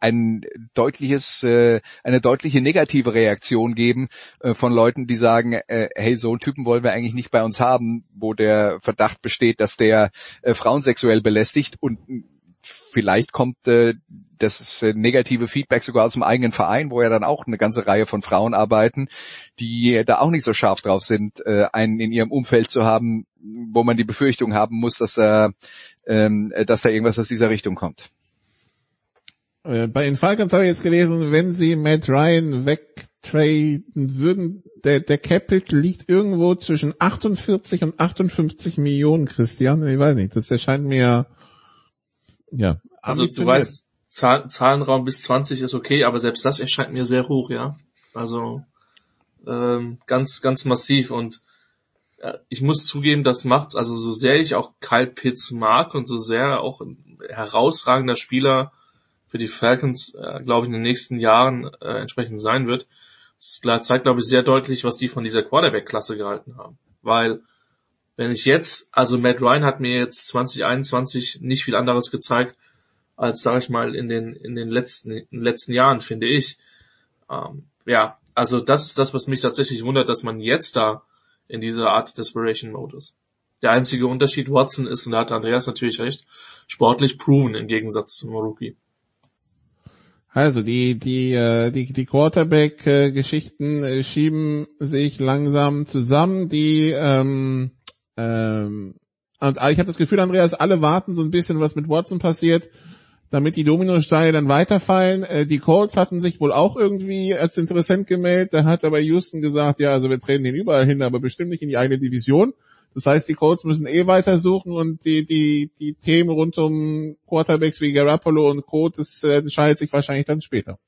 ein deutliches, äh, eine deutliche negative Reaktion geben äh, von Leuten, die sagen, äh, hey, so einen Typen wollen wir eigentlich nicht bei uns haben, wo der Verdacht besteht, dass der äh, Frauen sexuell belästigt und mh, vielleicht kommt äh, das äh, negative Feedback sogar aus dem eigenen Verein, wo ja dann auch eine ganze Reihe von Frauen arbeiten, die da auch nicht so scharf drauf sind, äh, einen in ihrem Umfeld zu haben, wo man die Befürchtung haben muss, dass, äh, ähm, dass da irgendwas aus dieser Richtung kommt. Äh, Bei den Falcons habe ich jetzt gelesen, wenn sie Matt Ryan wegtraden würden, der, der Capital liegt irgendwo zwischen 48 und 58 Millionen, Christian. Ich weiß nicht, das erscheint mir, ja. Also du weißt, Zahl, Zahlenraum bis 20 ist okay, aber selbst das erscheint mir sehr hoch, ja. Also ähm, ganz, ganz massiv und äh, ich muss zugeben, das macht's, also so sehr ich auch Kyle Pitts mag und so sehr auch ein herausragender Spieler für die Falcons, äh, glaube ich, in den nächsten Jahren äh, entsprechend sein wird, das zeigt, glaube ich, sehr deutlich, was die von dieser Quarterback-Klasse gehalten haben. Weil wenn ich jetzt, also Matt Ryan hat mir jetzt 2021 nicht viel anderes gezeigt, als sage ich mal in den in den letzten in den letzten Jahren finde ich. Ähm, ja also das ist das was mich tatsächlich wundert dass man jetzt da in dieser Art Desperation Mode ist. Der einzige Unterschied Watson ist und da hat Andreas natürlich recht sportlich proven im Gegensatz zum Rookie Also die die äh, die die Quarterback-Geschichten äh, schieben sich langsam zusammen. Die ähm, ähm, und ich habe das Gefühl, Andreas, alle warten so ein bisschen, was mit Watson passiert, damit die Dominosteine dann weiterfallen. Äh, die Colts hatten sich wohl auch irgendwie als Interessent gemeldet. Da hat aber Houston gesagt, ja, also wir treten den überall hin, aber bestimmt nicht in die eigene Division. Das heißt, die Colts müssen eh weitersuchen und die, die, die Themen rund um Quarterbacks wie Garoppolo und Co., das äh, entscheidet sich wahrscheinlich dann später.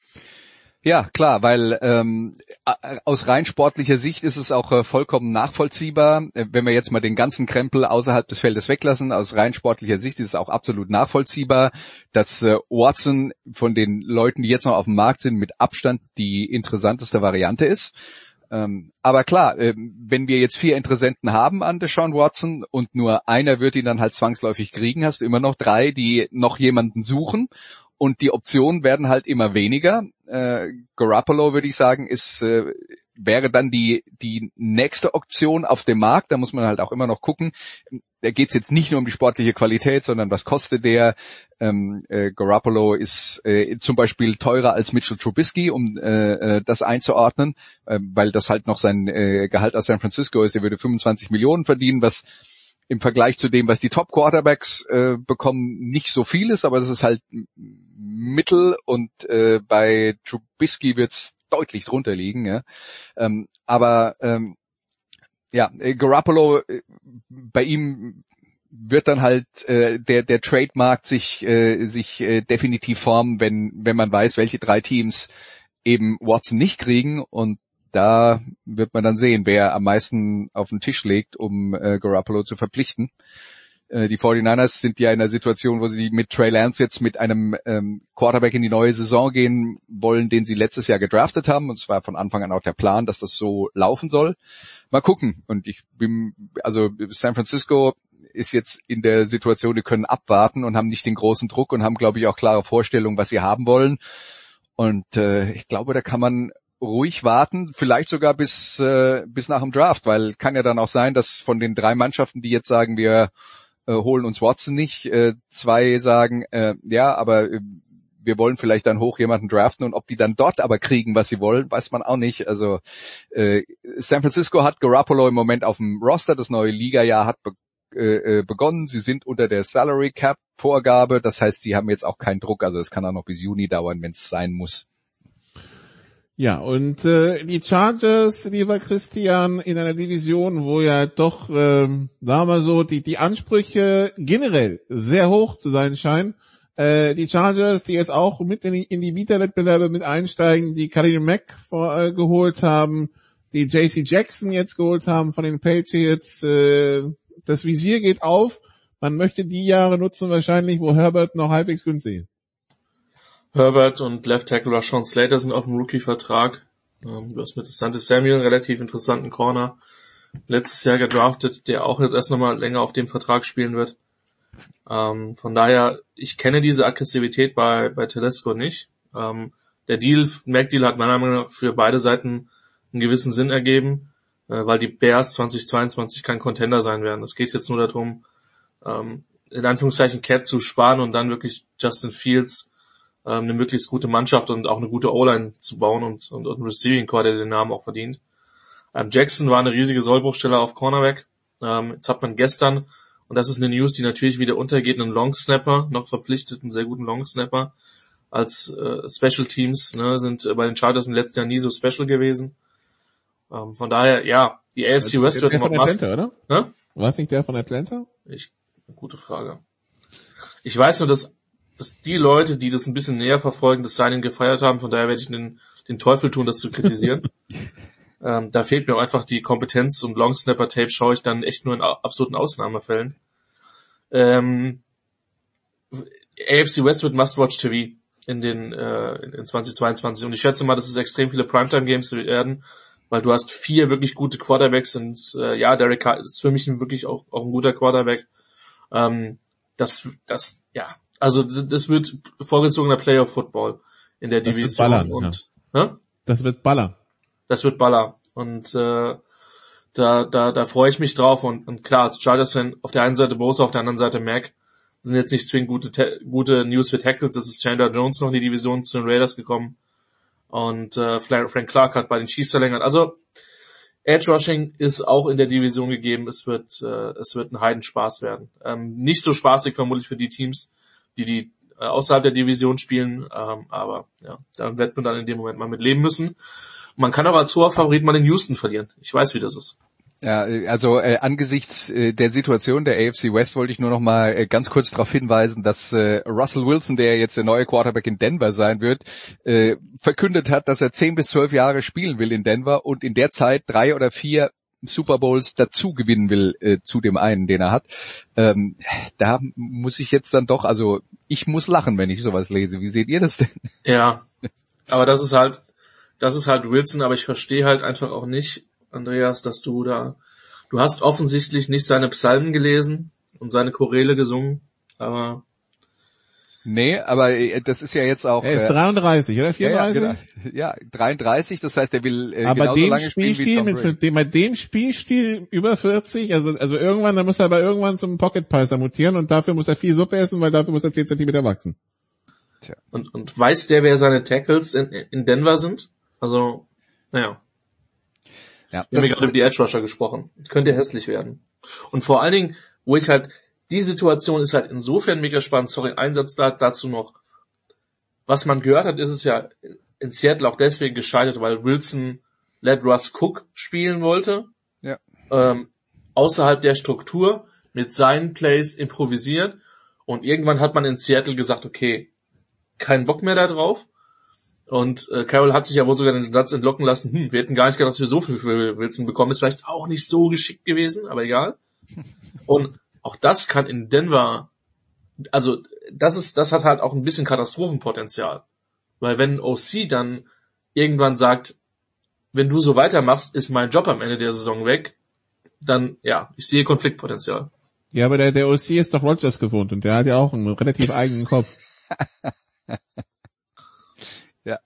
Ja, klar, weil ähm, aus rein sportlicher Sicht ist es auch äh, vollkommen nachvollziehbar, äh, wenn wir jetzt mal den ganzen Krempel außerhalb des Feldes weglassen, aus rein sportlicher Sicht ist es auch absolut nachvollziehbar, dass äh, Watson von den Leuten, die jetzt noch auf dem Markt sind, mit Abstand die interessanteste Variante ist. Ähm, aber klar, ähm, wenn wir jetzt vier Interessenten haben an Deshaun Watson und nur einer wird ihn dann halt zwangsläufig kriegen, hast du immer noch drei, die noch jemanden suchen. Und die Optionen werden halt immer weniger. Äh, Garoppolo würde ich sagen, ist äh, wäre dann die die nächste Option auf dem Markt. Da muss man halt auch immer noch gucken. Da geht es jetzt nicht nur um die sportliche Qualität, sondern was kostet der? Ähm, äh, Garoppolo ist äh, zum Beispiel teurer als Mitchell Trubisky, um äh, äh, das einzuordnen, äh, weil das halt noch sein äh, Gehalt aus San Francisco ist. Er würde 25 Millionen verdienen, was im Vergleich zu dem, was die Top Quarterbacks äh, bekommen, nicht so viel ist, aber es ist halt Mittel und äh, bei Trubisky wird's deutlich drunter liegen. Ja. Ähm, aber ähm, ja, äh, Garoppolo, äh, bei ihm wird dann halt äh, der der Trademark sich äh, sich äh, definitiv formen, wenn wenn man weiß, welche drei Teams eben Watson nicht kriegen und da wird man dann sehen, wer am meisten auf den Tisch legt, um äh, Garoppolo zu verpflichten. Äh, die 49ers sind ja in einer Situation, wo sie mit Trey Lance jetzt mit einem ähm, Quarterback in die neue Saison gehen wollen, den sie letztes Jahr gedraftet haben. Und es war von Anfang an auch der Plan, dass das so laufen soll. Mal gucken. Und ich bin, also San Francisco ist jetzt in der Situation, die können abwarten und haben nicht den großen Druck und haben, glaube ich, auch klare Vorstellungen, was sie haben wollen. Und äh, ich glaube, da kann man ruhig warten, vielleicht sogar bis äh, bis nach dem Draft, weil kann ja dann auch sein, dass von den drei Mannschaften, die jetzt sagen, wir äh, holen uns Watson nicht, äh, zwei sagen, äh, ja, aber äh, wir wollen vielleicht dann hoch jemanden draften und ob die dann dort aber kriegen, was sie wollen, weiß man auch nicht. Also äh, San Francisco hat Garoppolo im Moment auf dem Roster, das neue Liga-Jahr hat be äh, äh begonnen. Sie sind unter der Salary Cap Vorgabe, das heißt, sie haben jetzt auch keinen Druck. Also es kann auch noch bis Juni dauern, wenn es sein muss. Ja, und äh, die Chargers, lieber Christian, in einer Division, wo ja doch, ähm, sagen wir so, die, die Ansprüche generell sehr hoch zu sein scheinen. Äh, die Chargers, die jetzt auch mit in die, in die Vita-Wettbewerbe mit einsteigen, die Khalil Mack vor, äh, geholt haben, die JC Jackson jetzt geholt haben von den Patriots. Äh, das Visier geht auf. Man möchte die Jahre nutzen wahrscheinlich, wo Herbert noch halbwegs günstig ist. Herbert und Left Tackle Rashawn Slater sind auf dem Rookie-Vertrag. Ähm, du hast mit Sante Samuel einen relativ interessanten Corner letztes Jahr gedraftet, der auch jetzt erst nochmal länger auf dem Vertrag spielen wird. Ähm, von daher, ich kenne diese Aggressivität bei, bei Telesco nicht. Ähm, der Deal, Mac-Deal hat meiner Meinung nach für beide Seiten einen gewissen Sinn ergeben, äh, weil die Bears 2022 kein Contender sein werden. Es geht jetzt nur darum, ähm, in Anführungszeichen Cat zu sparen und dann wirklich Justin Fields ähm, eine möglichst gute Mannschaft und auch eine gute O-Line zu bauen und, und, und ein Receiving Core, der den Namen auch verdient. Ähm, Jackson war eine riesige Sollbruchstelle auf Cornerback. Ähm, jetzt hat man gestern, und das ist eine News, die natürlich wieder untergeht, einen Long Snapper, noch verpflichtet, einen sehr guten Long Snapper als äh, Special Teams, ne, sind äh, bei den Chargers im letzten Jahr nie so special gewesen. Ähm, von daher, ja, die AFC West wird noch Atlanta, oder? Ne? War es nicht der von Atlanta? Ich, gute Frage. Ich weiß nur, dass dass die Leute, die das ein bisschen näher verfolgen, das Signing gefeiert haben, von daher werde ich den, den Teufel tun, das zu kritisieren. ähm, da fehlt mir auch einfach die Kompetenz und Long Snapper Tape schaue ich dann echt nur in absoluten Ausnahmefällen. Ähm, AFC West wird Must-Watch TV in den äh, in 2022 und ich schätze mal, dass es extrem viele Primetime Games werden, weil du hast vier wirklich gute Quarterbacks und äh, ja, Derek Carr ist für mich wirklich auch, auch ein guter Quarterback. Ähm, das das ja, also das wird vorgezogener Playoff Football in der das Division. Wird ballern, und, ja. Ne? Das wird Baller. Das wird Baller. Und äh, da, da, da freue ich mich drauf. Und, und klar, als Chargers Fan auf der einen Seite Bosa, auf der anderen Seite Mac sind jetzt nicht zwingend gute, gute News für Tackles. Das ist Chandler Jones noch in die Division zu den Raiders gekommen. Und äh, Frank Clark hat bei den Chiefs verlängert. Also Edge Rushing ist auch in der Division gegeben. Es wird, äh, es wird ein Heidenspaß werden. Ähm, nicht so spaßig vermutlich für die Teams, die die äh, außerhalb der Division spielen, ähm, aber ja, da wird man dann in dem Moment mal mit leben müssen. Man kann auch als hoher Favorit mal in Houston verlieren. Ich weiß, wie das ist. Ja, also äh, angesichts äh, der Situation der AFC West wollte ich nur noch mal äh, ganz kurz darauf hinweisen, dass äh, Russell Wilson, der jetzt der neue Quarterback in Denver sein wird, äh, verkündet hat, dass er zehn bis zwölf Jahre spielen will in Denver und in der Zeit drei oder vier Super Bowls dazu gewinnen will äh, zu dem einen, den er hat. Ähm, da muss ich jetzt dann doch, also ich muss lachen, wenn ich sowas lese. Wie seht ihr das denn? Ja, aber das ist halt, das ist halt Wilson, aber ich verstehe halt einfach auch nicht, Andreas, dass du da, du hast offensichtlich nicht seine Psalmen gelesen und seine Choräle gesungen, aber Nee, aber äh, das ist ja jetzt auch. Er ist 33 oder 34? Ja, ja, genau. ja, 33, das heißt, er will äh, aber genauso lange spielen wie Spielstil, Tom mit, Brady. dem, bei dem Spielstil über 40, also, also irgendwann, dann muss er aber irgendwann zum Pocket Passer mutieren und dafür muss er viel Suppe essen, weil dafür muss er 10 Zentimeter wachsen. Und, und weiß der, wer seine Tackles in, in Denver sind? Also, naja. Ja, Wir haben gerade über die Edge Rusher gesprochen. Könnte hässlich werden. Und vor allen Dingen, wo ich halt, die Situation ist halt insofern mega spannend, sorry, Einsatz da, dazu noch. Was man gehört hat, ist es ja in Seattle auch deswegen gescheitert, weil Wilson Let Russ Cook spielen wollte. Ja. Ähm, außerhalb der Struktur mit seinen Plays improvisiert. Und irgendwann hat man in Seattle gesagt, okay, kein Bock mehr da drauf. Und äh, Carroll hat sich ja wohl sogar den Satz entlocken lassen, hm, wir hätten gar nicht gedacht, dass wir so viel für Wilson bekommen. Ist vielleicht auch nicht so geschickt gewesen, aber egal. Und auch das kann in Denver, also das ist, das hat halt auch ein bisschen Katastrophenpotenzial. Weil wenn OC dann irgendwann sagt, wenn du so weitermachst, ist mein Job am Ende der Saison weg, dann ja, ich sehe Konfliktpotenzial. Ja, aber der, der OC ist doch Rogers gewohnt und der hat ja auch einen relativ eigenen Kopf. Ja.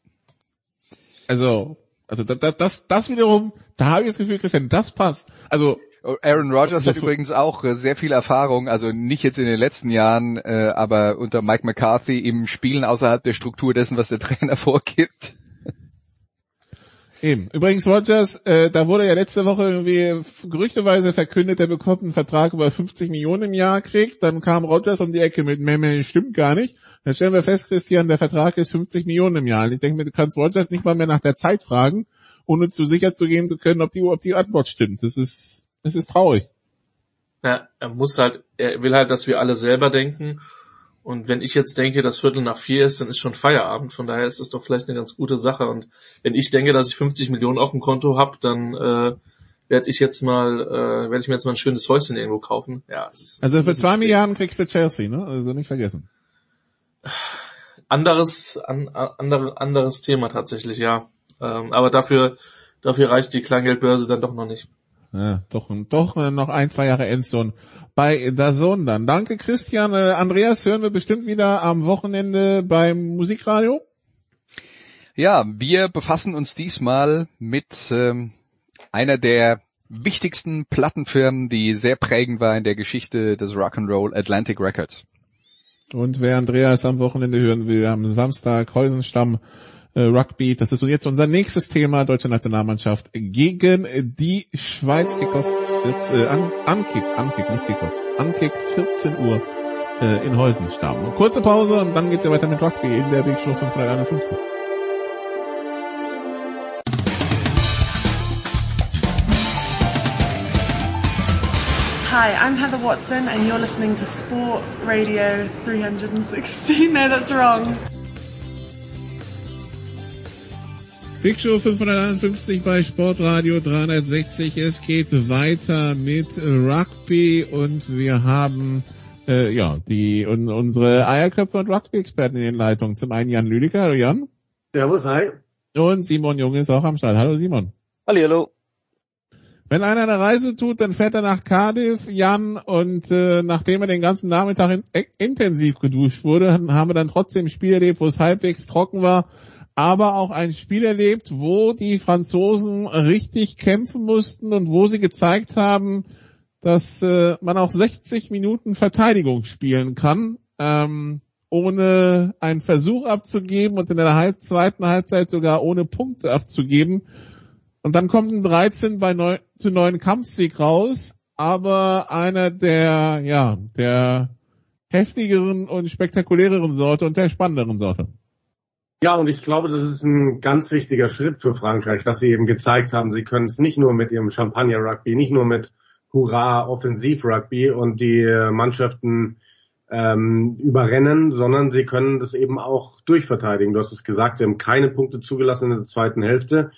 Also, also das, das, das wiederum, da habe ich das Gefühl, Christian, das passt. Also Aaron Rodgers hat übrigens auch äh, sehr viel Erfahrung, also nicht jetzt in den letzten Jahren, äh, aber unter Mike McCarthy im Spielen außerhalb der Struktur dessen, was der Trainer vorgibt. Eben. Übrigens, Rogers, äh, da wurde ja letzte Woche irgendwie gerüchteweise verkündet, er bekommt einen Vertrag über 50 Millionen im Jahr kriegt. Dann kam Rogers um die Ecke mit, Memme, stimmt gar nicht. Dann stellen wir fest, Christian, der Vertrag ist 50 Millionen im Jahr. Und ich denke mir, du kannst Rogers nicht mal mehr nach der Zeit fragen, ohne zu sicher zu gehen zu können, ob die, ob die Antwort stimmt. Das ist, das ist traurig. Ja, er muss halt, er will halt, dass wir alle selber denken. Und wenn ich jetzt denke, dass Viertel nach vier ist, dann ist schon Feierabend. Von daher ist das doch vielleicht eine ganz gute Sache. Und wenn ich denke, dass ich 50 Millionen auf dem Konto habe, dann äh, werde ich jetzt mal, äh, werde ich mir jetzt mal ein schönes Häuschen irgendwo kaufen. Ja, Also für zwei. Milliarden kriegst du Chelsea, ne? Also nicht vergessen. anderes, an, andere, anderes Thema tatsächlich, ja. Ähm, aber dafür, dafür reicht die Kleingeldbörse dann doch noch nicht. Ja, doch, doch äh, noch ein, zwei Jahre Endzone bei Dazon dann. Danke Christian. Äh, Andreas hören wir bestimmt wieder am Wochenende beim Musikradio. Ja, wir befassen uns diesmal mit ähm, einer der wichtigsten Plattenfirmen, die sehr prägend war in der Geschichte des Rock'n'Roll Atlantic Records. Und wer Andreas am Wochenende hören will, am Samstag Heusenstamm äh, Rugby. Das ist jetzt unser nächstes Thema, deutsche Nationalmannschaft gegen die Schweiz. Kickoff 14, äh, an, Ankick, Ankick, nicht Kickoff. Ankick 14 Uhr äh, in Heusenstamm. Kurze Pause und dann geht's ja weiter mit Rugby in der Big Show 551. Hi, I'm Heather Watson and you're listening to Sport Radio 360. No, that's wrong. Big Show 551 bei Sportradio 360. Es geht weiter mit Rugby und wir haben äh, ja die un, unsere Eierköpfe und Rugby-Experten in den Leitungen. Zum einen Jan Lüdiger, hallo Jan. Servus, hi. Und Simon Junge ist auch am Start. Hallo Simon. Hallo. Wenn einer eine Reise tut, dann fährt er nach Cardiff, Jan, und äh, nachdem er den ganzen Nachmittag in, äh, intensiv geduscht wurde, haben wir dann trotzdem ein Spiel erlebt, wo es halbwegs trocken war, aber auch ein Spiel erlebt, wo die Franzosen richtig kämpfen mussten und wo sie gezeigt haben, dass äh, man auch 60 Minuten Verteidigung spielen kann, ähm, ohne einen Versuch abzugeben und in der halb zweiten Halbzeit sogar ohne Punkte abzugeben. Und dann kommt ein 13 bei 9 zu 9 Kampfsieg raus, aber einer der, ja, der heftigeren und spektakuläreren Sorte und der spannenderen Sorte. Ja, und ich glaube, das ist ein ganz wichtiger Schritt für Frankreich, dass sie eben gezeigt haben, sie können es nicht nur mit ihrem Champagner-Rugby, nicht nur mit Hurra-Offensiv-Rugby und die Mannschaften ähm, überrennen, sondern sie können das eben auch durchverteidigen. Du hast es gesagt, sie haben keine Punkte zugelassen in der zweiten Hälfte.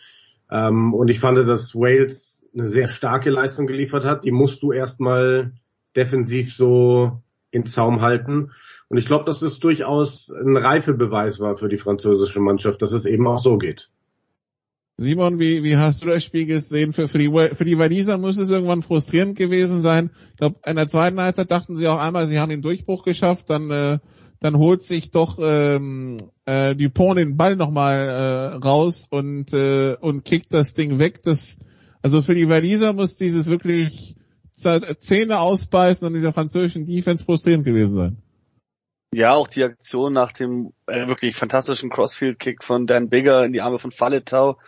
Ähm, und ich fand, dass Wales eine sehr starke Leistung geliefert hat. Die musst du erstmal defensiv so in Zaum halten. Und ich glaube, dass es durchaus ein Reifebeweis war für die französische Mannschaft, dass es eben auch so geht. Simon, wie, wie hast du das Spiel gesehen? Für, für die, für die Waliser muss es irgendwann frustrierend gewesen sein. Ich glaube, in der zweiten Halbzeit dachten sie auch einmal, sie haben den Durchbruch geschafft, dann, äh, dann holt sich doch ähm, äh, Dupont den Ball nochmal äh, raus und äh, und kickt das Ding weg. Das also für die Waliser muss dieses wirklich Zähne ausbeißen und dieser französischen Defense frustrierend gewesen sein. Ja, auch die Aktion nach dem äh, wirklich fantastischen Crossfield-Kick von Dan Bigger in die Arme von Falletau.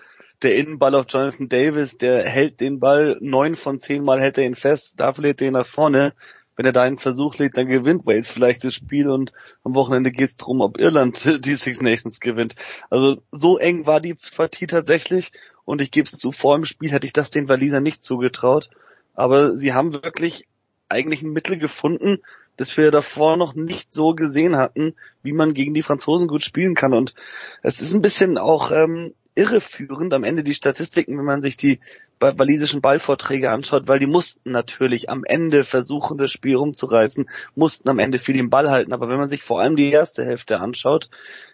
Der Innenball auf Jonathan Davis, der hält den Ball neun von zehn Mal hält er ihn fest, dafür lädt er ihn nach vorne. Wenn er da einen Versuch legt, dann gewinnt Wales vielleicht das Spiel und am Wochenende geht es darum, ob Irland die Six Nations gewinnt. Also so eng war die Partie tatsächlich und ich gebe es zu, vor dem Spiel hätte ich das den Walisern nicht zugetraut. Aber sie haben wirklich eigentlich ein Mittel gefunden, das wir davor noch nicht so gesehen hatten, wie man gegen die Franzosen gut spielen kann. Und es ist ein bisschen auch ähm, irreführend am Ende die Statistiken, wenn man sich die walisischen Ballvorträge anschaut, weil die mussten natürlich am Ende versuchen, das Spiel rumzureißen, mussten am Ende viel den Ball halten. Aber wenn man sich vor allem die erste Hälfte anschaut,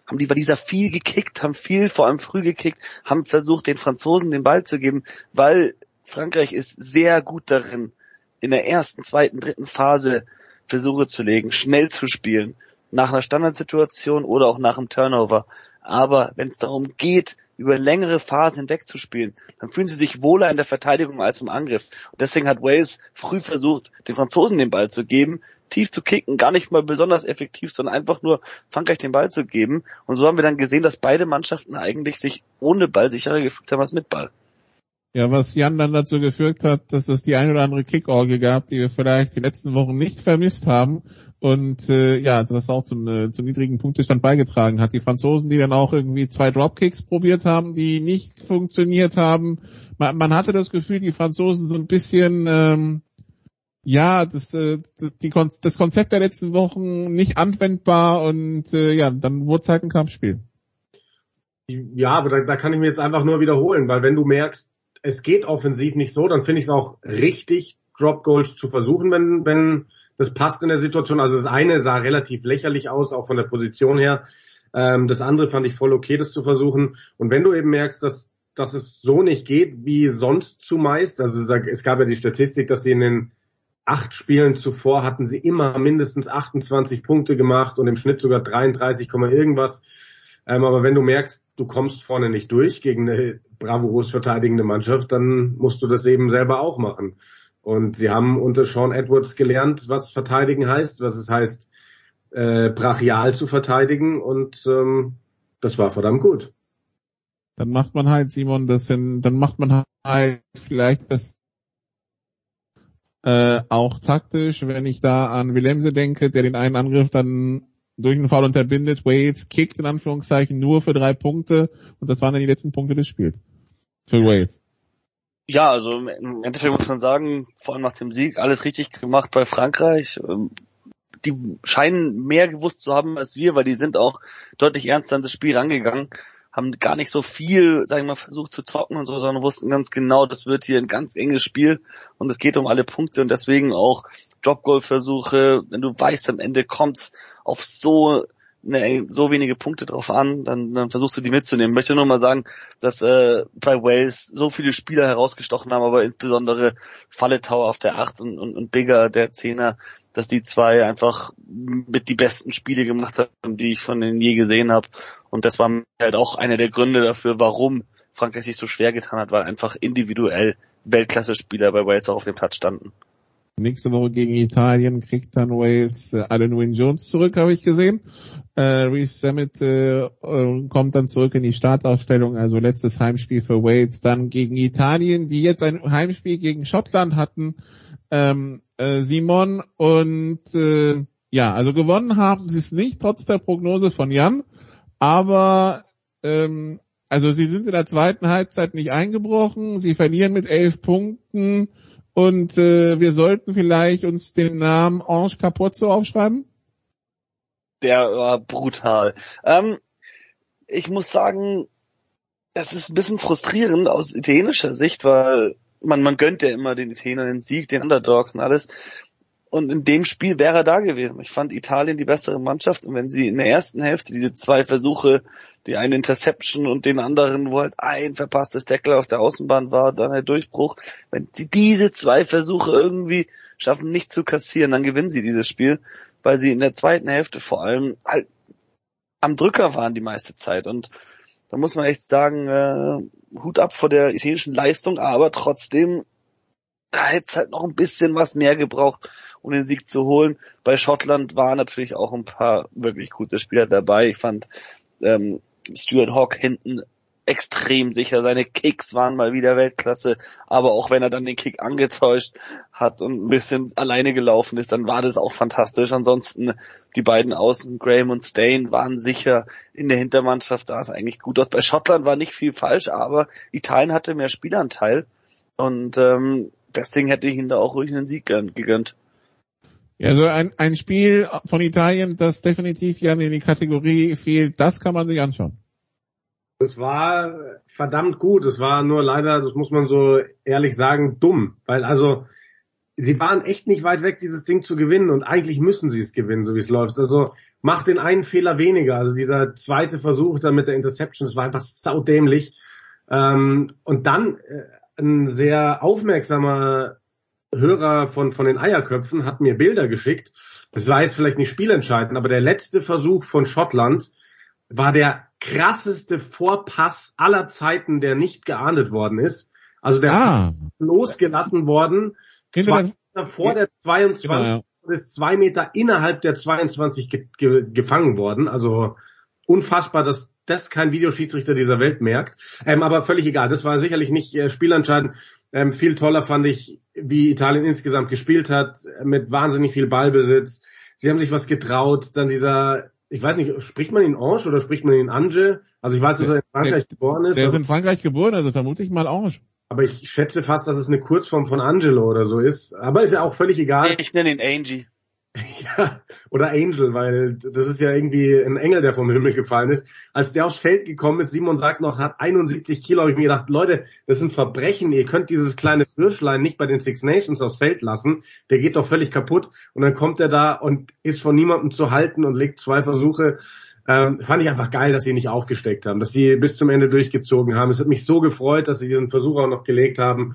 haben die Waliser viel gekickt, haben viel, vor allem früh gekickt, haben versucht, den Franzosen den Ball zu geben, weil Frankreich ist sehr gut darin, in der ersten, zweiten, dritten Phase Versuche zu legen, schnell zu spielen, nach einer Standardsituation oder auch nach einem Turnover. Aber wenn es darum geht, über längere Phasen hinweg zu spielen, dann fühlen sie sich wohler in der Verteidigung als im Angriff. Und deswegen hat Wales früh versucht, den Franzosen den Ball zu geben, tief zu kicken, gar nicht mal besonders effektiv, sondern einfach nur Frankreich den Ball zu geben. Und so haben wir dann gesehen, dass beide Mannschaften eigentlich sich ohne Ball sicherer gefühlt haben als mit Ball. Ja, was Jan dann dazu geführt hat, dass es die ein oder andere Kickorgel gab, die wir vielleicht die letzten Wochen nicht vermisst haben. Und äh, ja, das auch zum, äh, zum niedrigen Punktestand beigetragen hat. Die Franzosen, die dann auch irgendwie zwei Dropkicks probiert haben, die nicht funktioniert haben. Man, man hatte das Gefühl, die Franzosen so ein bisschen ähm, ja, das, äh, die, das Konzept der letzten Wochen nicht anwendbar und äh, ja, dann wurde es halt ein Kampfspiel. Ja, aber da, da kann ich mir jetzt einfach nur wiederholen, weil wenn du merkst, es geht offensiv nicht so, dann finde ich es auch richtig, Drop Goals zu versuchen, wenn, wenn das passt in der Situation. Also das eine sah relativ lächerlich aus, auch von der Position her. Ähm, das andere fand ich voll okay, das zu versuchen. Und wenn du eben merkst, dass, dass es so nicht geht wie sonst zumeist, also da, es gab ja die Statistik, dass sie in den acht Spielen zuvor hatten sie immer mindestens 28 Punkte gemacht und im Schnitt sogar 33, irgendwas. Ähm, aber wenn du merkst, du kommst vorne nicht durch gegen eine bravourös verteidigende Mannschaft, dann musst du das eben selber auch machen. Und sie haben unter Sean Edwards gelernt, was verteidigen heißt, was es heißt, äh, brachial zu verteidigen und ähm, das war verdammt gut. Dann macht man halt, Simon, das in, dann macht man halt vielleicht das äh, auch taktisch, wenn ich da an Willemse denke, der den einen Angriff dann durch einen Fall unterbindet. Wales kickt in Anführungszeichen nur für drei Punkte und das waren dann die letzten Punkte des Spiels. Für Wales. Ja, also im Endeffekt muss man sagen, vor allem nach dem Sieg, alles richtig gemacht bei Frankreich. Ähm, die scheinen mehr gewusst zu haben als wir, weil die sind auch deutlich ernster an das Spiel rangegangen haben gar nicht so viel, sagen wir mal, versucht zu zocken und so, sondern wussten ganz genau, das wird hier ein ganz enges Spiel und es geht um alle Punkte und deswegen auch Dropgoal-Versuche, wenn du weißt, am Ende kommt's auf so ne, so wenige Punkte drauf an, dann, dann versuchst du die mitzunehmen. Ich möchte nur mal sagen, dass äh, bei Wales so viele Spieler herausgestochen haben, aber insbesondere Falletau auf der 8 und, und, und Bigger, der Zehner, dass die zwei einfach mit die besten Spiele gemacht haben, die ich von denen je gesehen habe. Und das war halt auch einer der Gründe dafür, warum Frankreich sich so schwer getan hat, weil einfach individuell Weltklasse-Spieler bei Wales auch auf dem Platz standen. Nächste Woche gegen Italien kriegt dann Wales äh, Alan Wynne Jones zurück, habe ich gesehen. Äh, Reece Sammet äh, äh, kommt dann zurück in die Startausstellung, also letztes Heimspiel für Wales. Dann gegen Italien, die jetzt ein Heimspiel gegen Schottland hatten, ähm, äh, Simon. Und äh, ja, also gewonnen haben sie es nicht, trotz der Prognose von Jan. Aber ähm, also sie sind in der zweiten Halbzeit nicht eingebrochen. Sie verlieren mit elf Punkten. Und äh, wir sollten vielleicht uns den Namen Ange Capozzo aufschreiben. Der war brutal. Ähm, ich muss sagen, es ist ein bisschen frustrierend aus italienischer Sicht, weil man, man gönnt ja immer den Italienern den Sieg, den Underdogs und alles. Und in dem Spiel wäre er da gewesen. Ich fand Italien die bessere Mannschaft. Und wenn sie in der ersten Hälfte diese zwei Versuche, die eine Interception und den anderen, wo halt ein verpasstes Tackle auf der Außenbahn war, dann der Durchbruch, wenn sie diese zwei Versuche irgendwie schaffen, nicht zu kassieren, dann gewinnen sie dieses Spiel, weil sie in der zweiten Hälfte vor allem halt am Drücker waren die meiste Zeit. Und da muss man echt sagen, äh, Hut ab vor der italienischen Leistung, aber trotzdem, da hätte es halt noch ein bisschen was mehr gebraucht, um den Sieg zu holen. Bei Schottland waren natürlich auch ein paar wirklich gute Spieler dabei. Ich fand ähm, Stuart Hawk hinten extrem sicher. Seine Kicks waren mal wieder Weltklasse, aber auch wenn er dann den Kick angetäuscht hat und ein bisschen alleine gelaufen ist, dann war das auch fantastisch. Ansonsten die beiden Außen, Graham und Stain, waren sicher in der Hintermannschaft, da ist eigentlich gut aus. Bei Schottland war nicht viel falsch, aber Italien hatte mehr Spielanteil und ähm, deswegen hätte ich ihnen da auch ruhig einen Sieg gegönnt. Also ein, ein Spiel von Italien, das definitiv ja in die Kategorie fehlt, das kann man sich anschauen. Es war verdammt gut. Es war nur leider, das muss man so ehrlich sagen, dumm. Weil also, sie waren echt nicht weit weg, dieses Ding zu gewinnen. Und eigentlich müssen sie es gewinnen, so wie es läuft. Also, macht den einen Fehler weniger. Also dieser zweite Versuch dann mit der Interception, das war einfach saudämlich. Ähm, und dann äh, ein sehr aufmerksamer Hörer von, von den Eierköpfen hat mir Bilder geschickt. Das war jetzt vielleicht nicht spielentscheidend, aber der letzte Versuch von Schottland war der krasseste Vorpass aller Zeiten, der nicht geahndet worden ist. Also der ah. losgelassen worden, zwei Meter vor der 22 genau, ist zwei Meter innerhalb der 22 ge ge gefangen worden. Also unfassbar, dass das kein Videoschiedsrichter dieser Welt merkt. Ähm, aber völlig egal. Das war sicherlich nicht äh, spielentscheidend. Ähm, viel toller fand ich, wie Italien insgesamt gespielt hat, mit wahnsinnig viel Ballbesitz. Sie haben sich was getraut. Dann dieser, ich weiß nicht, spricht man ihn Ange oder spricht man ihn Ange? Also ich weiß, dass er in Frankreich der, geboren ist. Der ist in Frankreich geboren, also vermute ich mal Ange. Aber ich schätze fast, dass es eine Kurzform von Angelo oder so ist. Aber ist ja auch völlig egal. Ich nenne ihn Angie. Ja, oder Angel, weil das ist ja irgendwie ein Engel, der vom Himmel gefallen ist. Als der aufs Feld gekommen ist, Simon sagt noch, hat 71 Kilo, habe ich mir gedacht, Leute, das sind Verbrechen, ihr könnt dieses kleine Würschlein nicht bei den Six Nations aufs Feld lassen, der geht doch völlig kaputt. Und dann kommt er da und ist von niemandem zu halten und legt zwei Versuche. Ähm, fand ich einfach geil, dass sie nicht aufgesteckt haben, dass sie bis zum Ende durchgezogen haben. Es hat mich so gefreut, dass sie diesen Versuch auch noch gelegt haben.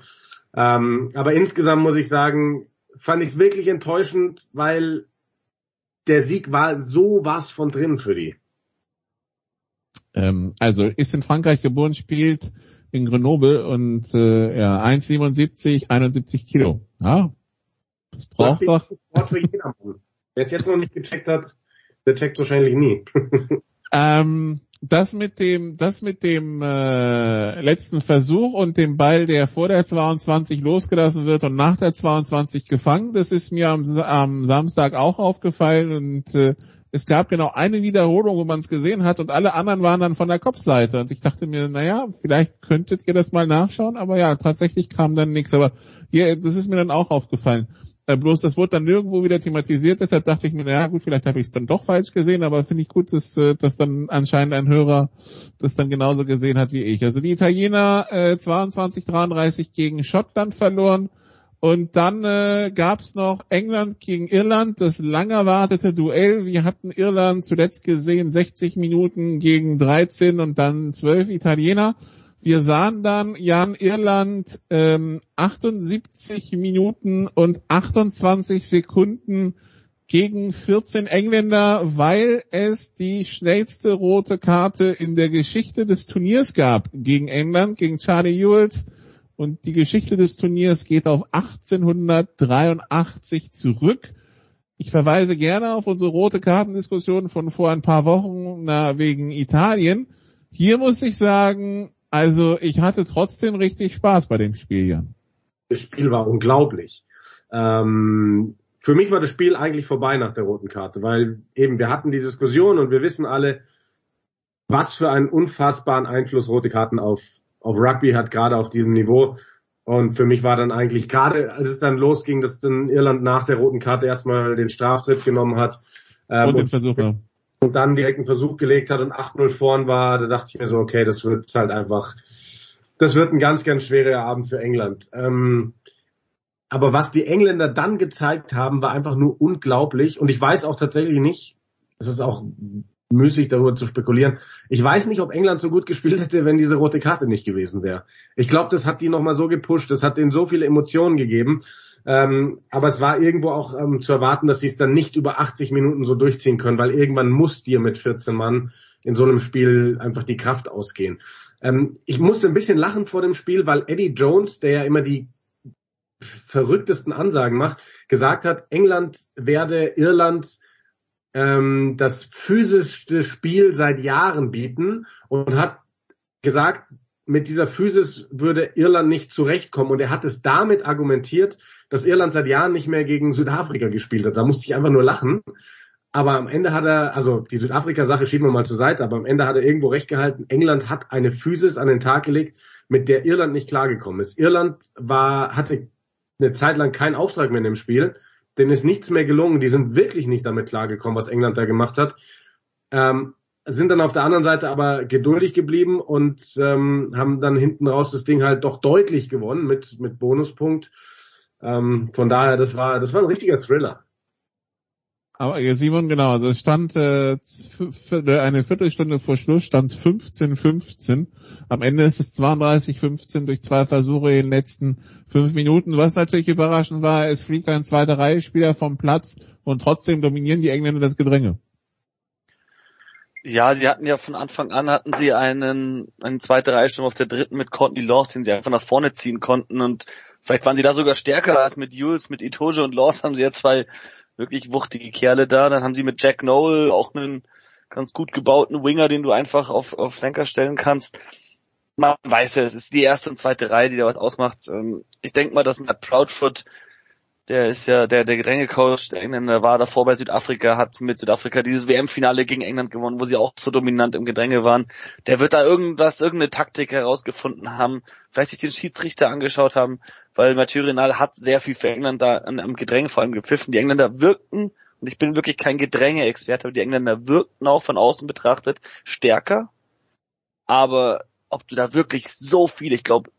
Ähm, aber insgesamt muss ich sagen, fand ich es wirklich enttäuschend, weil der Sieg war so was von drin für die. Ähm, also ist in Frankreich geboren, spielt in Grenoble und äh, ja, 1,77, 71 Kilo. Ja, das braucht das doch. Wer es jetzt noch nicht gecheckt hat, der checkt wahrscheinlich nie. ähm, das mit dem, das mit dem äh, letzten Versuch und dem Ball, der vor der 22 losgelassen wird und nach der 22 gefangen, das ist mir am, am Samstag auch aufgefallen und äh, es gab genau eine Wiederholung, wo man es gesehen hat und alle anderen waren dann von der Kopfseite und ich dachte mir, naja, vielleicht könntet ihr das mal nachschauen, aber ja, tatsächlich kam dann nichts, aber ja, das ist mir dann auch aufgefallen. Äh, bloß das wurde dann nirgendwo wieder thematisiert, deshalb dachte ich mir, naja gut, vielleicht habe ich es dann doch falsch gesehen, aber finde ich gut, dass, äh, dass dann anscheinend ein Hörer das dann genauso gesehen hat wie ich. Also die Italiener äh, 22-33 gegen Schottland verloren und dann äh, gab es noch England gegen Irland, das lang erwartete Duell. Wir hatten Irland zuletzt gesehen 60 Minuten gegen 13 und dann 12 Italiener. Wir sahen dann Jan Irland ähm, 78 Minuten und 28 Sekunden gegen 14 Engländer, weil es die schnellste rote Karte in der Geschichte des Turniers gab gegen England, gegen Charlie Ewells. Und die Geschichte des Turniers geht auf 1883 zurück. Ich verweise gerne auf unsere rote Kartendiskussion von vor ein paar Wochen na, wegen Italien. Hier muss ich sagen, also ich hatte trotzdem richtig Spaß bei dem Spiel, Jan. Das Spiel war unglaublich. Ähm, für mich war das Spiel eigentlich vorbei nach der roten Karte, weil eben wir hatten die Diskussion und wir wissen alle, was für einen unfassbaren Einfluss rote Karten auf, auf Rugby hat, gerade auf diesem Niveau. Und für mich war dann eigentlich gerade, als es dann losging, dass dann Irland nach der roten Karte erstmal den Straftritt genommen hat. Ähm, und den Versuch, ja und dann direkt einen Versuch gelegt hat und 8-0 vorn war, da dachte ich mir so, okay, das wird halt einfach, das wird ein ganz, ganz schwerer Abend für England. Ähm, aber was die Engländer dann gezeigt haben, war einfach nur unglaublich. Und ich weiß auch tatsächlich nicht, es ist auch müßig darüber zu spekulieren. Ich weiß nicht, ob England so gut gespielt hätte, wenn diese rote Karte nicht gewesen wäre. Ich glaube, das hat die nochmal so gepusht, das hat denen so viele Emotionen gegeben. Ähm, aber es war irgendwo auch ähm, zu erwarten, dass sie es dann nicht über 80 Minuten so durchziehen können, weil irgendwann muss dir mit 14 Mann in so einem Spiel einfach die Kraft ausgehen. Ähm, ich musste ein bisschen lachen vor dem Spiel, weil Eddie Jones, der ja immer die verrücktesten Ansagen macht, gesagt hat, England werde Irland ähm, das physischste Spiel seit Jahren bieten und hat gesagt, mit dieser Physis würde Irland nicht zurechtkommen. Und er hat es damit argumentiert, dass Irland seit Jahren nicht mehr gegen Südafrika gespielt hat. Da musste ich einfach nur lachen. Aber am Ende hat er, also die Südafrika-Sache schieben wir mal zur Seite, aber am Ende hat er irgendwo recht gehalten, England hat eine Physis an den Tag gelegt, mit der Irland nicht klargekommen ist. Irland war, hatte eine Zeit lang keinen Auftrag mehr in dem Spiel denen ist nichts mehr gelungen. Die sind wirklich nicht damit klargekommen, was England da gemacht hat. Ähm, sind dann auf der anderen Seite aber geduldig geblieben und ähm, haben dann hinten raus das Ding halt doch deutlich gewonnen mit, mit Bonuspunkt. Ähm, von daher, das war, das war ein richtiger Thriller. Aber Simon, genau, also es stand äh, eine Viertelstunde vor Schluss stand es 15-15. Am Ende ist es 32-15 durch zwei Versuche in den letzten fünf Minuten. Was natürlich überraschend war, es fliegt ein zweiter Reihe-Spieler vom Platz und trotzdem dominieren die Engländer das Gedränge. Ja, sie hatten ja von Anfang an hatten sie einen, einen zweite Reihe schon auf der dritten mit Courtney Laws, den sie einfach nach vorne ziehen konnten und vielleicht waren sie da sogar stärker als mit Jules, mit Itoge und Laws haben sie ja zwei wirklich wuchtige Kerle da. Dann haben sie mit Jack Noel auch einen ganz gut gebauten Winger, den du einfach auf, auf Lenker stellen kannst. Man weiß ja, es ist die erste und zweite Reihe, die da was ausmacht. Ähm, ich denke mal, dass Matt Proudfoot der ist ja der, der Gedrängecoach, der Engländer war davor bei Südafrika, hat mit Südafrika dieses WM-Finale gegen England gewonnen, wo sie auch so dominant im Gedränge waren. Der wird da irgendwas, irgendeine Taktik herausgefunden haben, vielleicht sich den Schiedsrichter angeschaut haben, weil Mathieu Renal hat sehr viel für England da am Gedränge vor allem gepfiffen. Die Engländer wirkten, und ich bin wirklich kein Gedränge-Experte, aber die Engländer wirkten auch von außen betrachtet stärker. Aber ob du da wirklich so viel, ich glaube,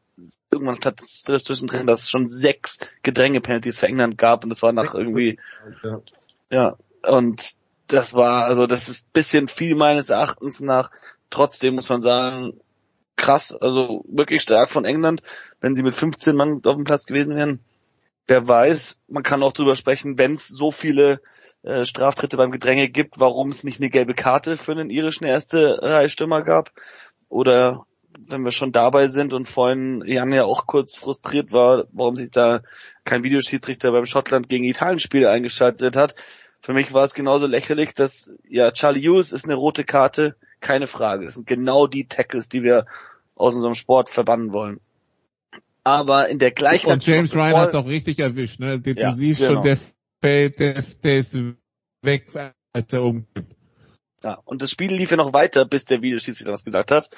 irgendwann stand es zwischendrin, dass es schon sechs Gedränge-Penalties für England gab und das war nach irgendwie, ja. ja, und das war, also das ist bisschen viel meines Erachtens nach. Trotzdem muss man sagen, krass, also wirklich stark von England, wenn sie mit 15 Mann auf dem Platz gewesen wären. Wer weiß, man kann auch drüber sprechen, wenn es so viele äh, Straftritte beim Gedränge gibt, warum es nicht eine gelbe Karte für einen irischen erste Reihe Stürmer gab. Oder wenn wir schon dabei sind und vorhin Jan ja auch kurz frustriert war, warum sich da kein Videoschiedsrichter beim Schottland gegen Italien Spiel eingeschaltet hat. Für mich war es genauso lächerlich, dass ja Charlie Hughes ist eine rote Karte, keine Frage. Das sind genau die Tackles, die wir aus unserem Sport verbannen wollen. Aber in der gleichen Und James Ryan hat es auch richtig erwischt, ne? Du ja, siehst genau. schon, der der, der ist weg, als er umgibt. Ja, und das Spiel lief ja noch weiter, bis der Videoschiedsrichter was gesagt hat.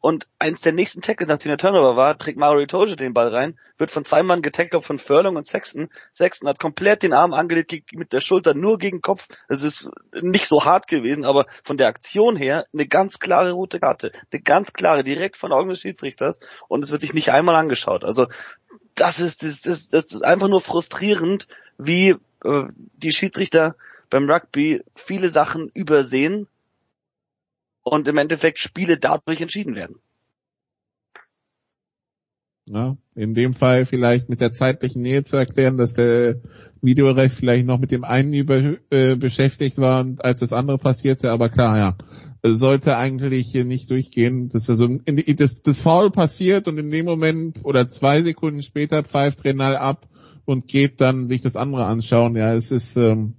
Und eins der nächsten Tackles, nachdem der Turnover war, trägt Mario Toge den Ball rein, wird von zwei Mann getackelt von Furlong und Sexton. Sexton hat komplett den Arm angelegt mit der Schulter nur gegen Kopf. Es ist nicht so hart gewesen, aber von der Aktion her eine ganz klare rote Karte. Eine ganz klare, direkt von Augen des Schiedsrichters. Und es wird sich nicht einmal angeschaut. Also das ist, das ist, das ist einfach nur frustrierend, wie äh, die Schiedsrichter beim Rugby viele Sachen übersehen und im Endeffekt Spiele dadurch entschieden werden. Ja, in dem Fall vielleicht mit der zeitlichen Nähe zu erklären, dass der Videoref vielleicht noch mit dem einen über, äh, beschäftigt war, als das andere passierte, aber klar, ja, sollte eigentlich nicht durchgehen. Das, also, in, das, das Foul passiert und in dem Moment oder zwei Sekunden später pfeift Renal ab und geht dann sich das andere anschauen. Ja, es ist ähm,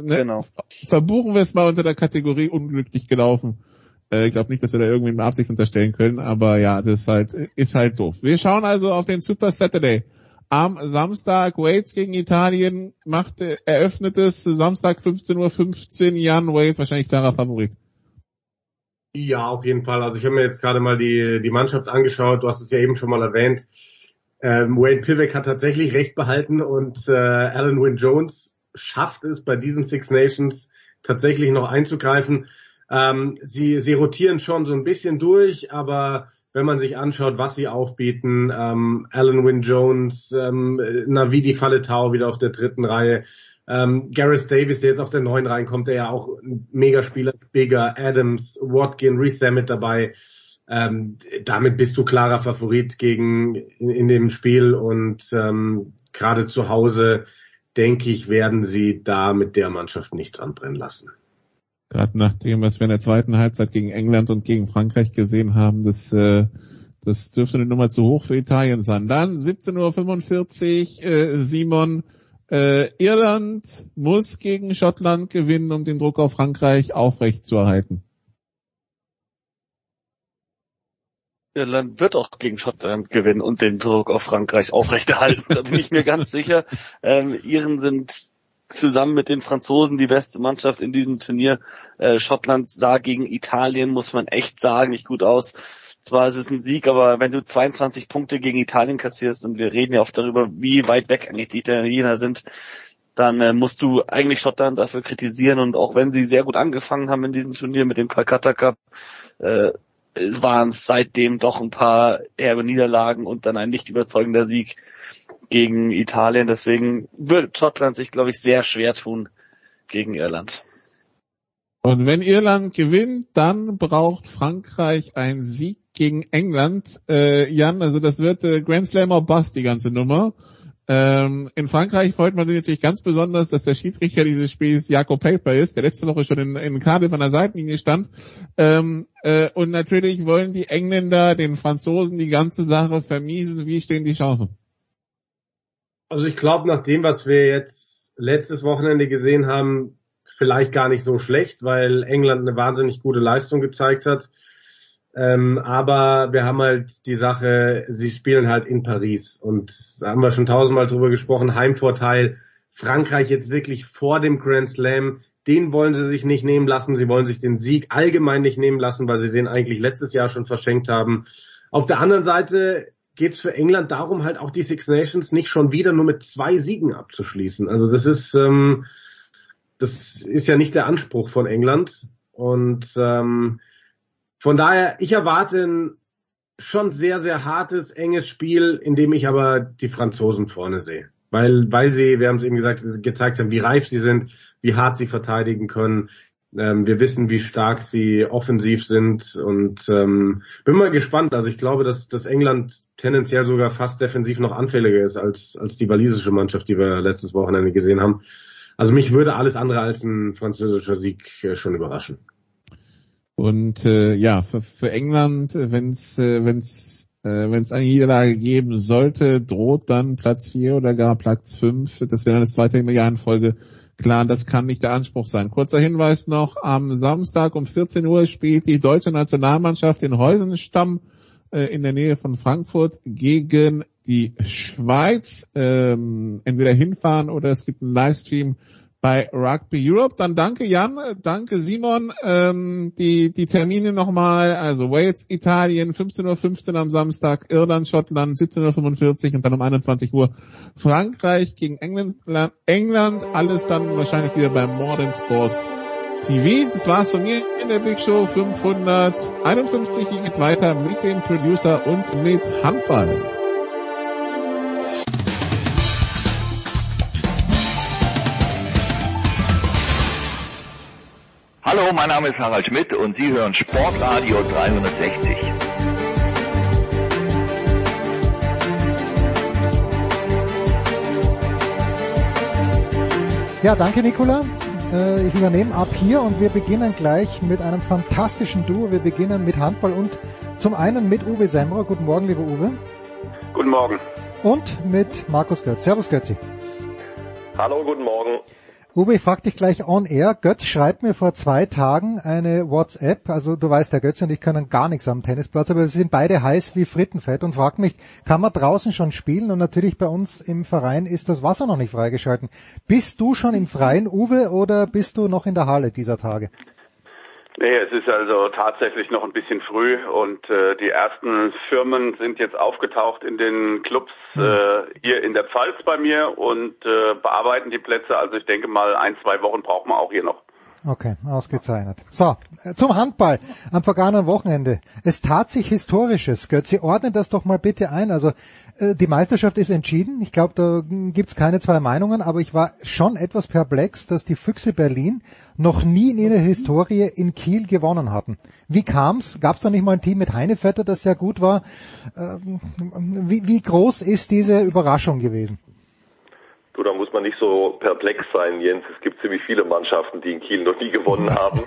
ne, genau. verbuchen wir es mal unter der Kategorie unglücklich gelaufen. Äh, ich glaube nicht, dass wir da irgendwie eine Absicht unterstellen können, aber ja, das ist halt, ist halt doof. Wir schauen also auf den Super Saturday. Am Samstag Wales gegen Italien macht, eröffnet es Samstag 15.15 Uhr Jan Wales, wahrscheinlich klarer Favorit. Ja, auf jeden Fall. Also ich habe mir jetzt gerade mal die, die Mannschaft angeschaut. Du hast es ja eben schon mal erwähnt. Ähm, Wayne Pivek hat tatsächlich recht behalten und äh, Alan Wynne Jones schafft es bei diesen Six Nations tatsächlich noch einzugreifen. Ähm, sie, sie rotieren schon so ein bisschen durch, aber wenn man sich anschaut, was sie aufbieten. Ähm, Alan Wynne Jones, ähm, Navidi Faletau wieder auf der dritten Reihe. Ähm, Gareth Davis, der jetzt auf der neuen reinkommt, der ja auch ein Megaspieler ist, Bigger, Adams, Watkin, Reese mit dabei. Ähm, damit bist du klarer Favorit gegen in, in dem Spiel und ähm, gerade zu Hause denke ich, werden sie da mit der Mannschaft nichts anbrennen lassen. Gerade nach dem, was wir in der zweiten Halbzeit gegen England und gegen Frankreich gesehen haben, das, äh, das dürfte eine Nummer zu hoch für Italien sein. Dann 17.45 Uhr, äh, Simon, äh, Irland muss gegen Schottland gewinnen, um den Druck auf Frankreich aufrechtzuerhalten. Irland wird auch gegen Schottland gewinnen und den Druck auf Frankreich aufrechterhalten. Da bin ich mir ganz sicher. Ähm, Iren sind zusammen mit den Franzosen die beste Mannschaft in diesem Turnier. Äh, Schottland sah gegen Italien, muss man echt sagen, nicht gut aus. Zwar ist es ein Sieg, aber wenn du 22 Punkte gegen Italien kassierst und wir reden ja oft darüber, wie weit weg eigentlich die Italiener sind, dann äh, musst du eigentlich Schottland dafür kritisieren und auch wenn sie sehr gut angefangen haben in diesem Turnier mit dem Calcutta Cup, äh, waren es seitdem doch ein paar herbe Niederlagen und dann ein nicht überzeugender Sieg gegen Italien. Deswegen wird Schottland sich, glaube ich, sehr schwer tun gegen Irland. Und wenn Irland gewinnt, dann braucht Frankreich einen Sieg gegen England. Äh, Jan, also das wird äh, Grand Slam or Bust, die ganze Nummer. Ähm, in Frankreich freut man sich natürlich ganz besonders, dass der Schiedsrichter dieses Spiels Jakob Paper ist, der letzte Woche schon in, in Cardiff an der Seitenlinie stand. Ähm, äh, und natürlich wollen die Engländer den Franzosen die ganze Sache vermiesen. Wie stehen die Chancen? Also ich glaube, nach dem, was wir jetzt letztes Wochenende gesehen haben, vielleicht gar nicht so schlecht, weil England eine wahnsinnig gute Leistung gezeigt hat. Ähm, aber wir haben halt die Sache, sie spielen halt in Paris und da haben wir schon tausendmal drüber gesprochen, Heimvorteil. Frankreich jetzt wirklich vor dem Grand Slam, den wollen sie sich nicht nehmen lassen. Sie wollen sich den Sieg allgemein nicht nehmen lassen, weil sie den eigentlich letztes Jahr schon verschenkt haben. Auf der anderen Seite geht es für England darum, halt auch die Six Nations nicht schon wieder nur mit zwei Siegen abzuschließen. Also das ist, ähm, das ist ja nicht der Anspruch von England. Und ähm, von daher, ich erwarte ein schon sehr, sehr hartes, enges Spiel, in dem ich aber die Franzosen vorne sehe. Weil, weil sie, wir haben es eben gesagt, gezeigt haben, wie reif sie sind, wie hart sie verteidigen können. Ähm, wir wissen, wie stark sie offensiv sind und ähm, bin mal gespannt. Also ich glaube, dass, dass England tendenziell sogar fast defensiv noch anfälliger ist als, als die walisische Mannschaft, die wir letztes Wochenende gesehen haben. Also mich würde alles andere als ein französischer Sieg äh, schon überraschen. Und äh, ja, für, für England, wenn es äh, wenn's, äh, wenn's eine Niederlage geben sollte, droht dann Platz 4 oder gar Platz 5. Das wäre dann das zweite Jahr in Folge. Klar, das kann nicht der Anspruch sein. Kurzer Hinweis noch, am Samstag um 14 Uhr spielt die deutsche Nationalmannschaft in Heusenstamm äh, in der Nähe von Frankfurt gegen die Schweiz. Ähm, entweder hinfahren oder es gibt einen Livestream bei Rugby Europe. Dann danke Jan, danke Simon. Ähm, die, die Termine nochmal, also Wales, Italien, 15.15 Uhr am Samstag, Irland, Schottland, 17.45 Uhr und dann um 21 Uhr Frankreich gegen England, England, alles dann wahrscheinlich wieder beim Modern Sports TV. Das war's von mir in der Big Show 551. Hier geht's weiter mit dem Producer und mit Handball. Hallo, mein Name ist Harald Schmidt und Sie hören Sportradio 360. Ja, danke Nicola. Äh, ich übernehme ab hier und wir beginnen gleich mit einem fantastischen Duo. Wir beginnen mit Handball und zum einen mit Uwe Semmerer. Guten Morgen, lieber Uwe. Guten Morgen. Und mit Markus Götz. Servus Götzi. Hallo, guten Morgen. Uwe, ich frag dich gleich on air. Götz schreibt mir vor zwei Tagen eine WhatsApp. Also du weißt, der Götz und ich können gar nichts am Tennisplatz, aber wir sind beide heiß wie Frittenfett und fragt mich, kann man draußen schon spielen? Und natürlich bei uns im Verein ist das Wasser noch nicht freigeschalten. Bist du schon im Freien, Uwe, oder bist du noch in der Halle dieser Tage? Nee, es ist also tatsächlich noch ein bisschen früh und äh, die ersten Firmen sind jetzt aufgetaucht in den Clubs äh, hier in der Pfalz bei mir und äh, bearbeiten die Plätze. Also ich denke mal, ein, zwei Wochen braucht man auch hier noch. Okay, ausgezeichnet. So, äh, zum Handball am vergangenen Wochenende. Es tat sich Historisches. Götzi, ordne das doch mal bitte ein. Also äh, die Meisterschaft ist entschieden. Ich glaube, da gibt's keine zwei Meinungen, aber ich war schon etwas perplex, dass die Füchse Berlin noch nie in ihrer Historie in Kiel gewonnen hatten. Wie kam's? Gab's da nicht mal ein Team mit Heinevetter, das sehr gut war? Ähm, Wie, wie groß ist diese Überraschung gewesen? Du, da muss man nicht so perplex sein, Jens. Es gibt ziemlich viele Mannschaften, die in Kiel noch nie gewonnen haben.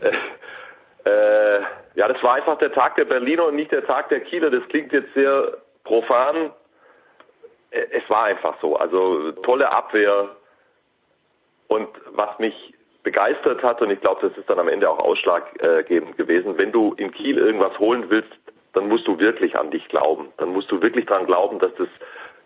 äh, äh, ja, das war einfach der Tag der Berliner und nicht der Tag der Kieler. Das klingt jetzt sehr profan. Äh, Es war einfach so. Also tolle Abwehr. Und was mich begeistert hat, und ich glaube, das ist dann am Ende auch ausschlaggebend gewesen, wenn du in Kiel irgendwas holen willst, dann musst du wirklich an dich glauben. Dann musst du wirklich dran glauben, dass das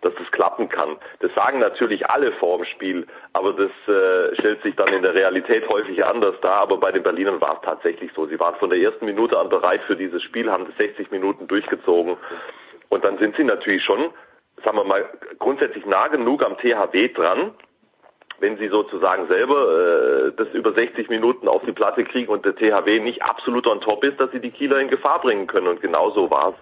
dass das klappen kann. Das sagen natürlich alle vor dem Spiel, aber das äh, stellt sich dann in der Realität häufig anders dar. Aber bei den Berlinern war es tatsächlich so. Sie waren von der ersten Minute an bereit für dieses Spiel, haben das 60 Minuten durchgezogen. Und dann sind sie natürlich schon, sagen wir mal, grundsätzlich nah genug am THW dran, wenn sie sozusagen selber äh, das über 60 Minuten auf die Platte kriegen und der THW nicht absolut on top ist, dass sie die Kieler in Gefahr bringen können. Und genau so war es.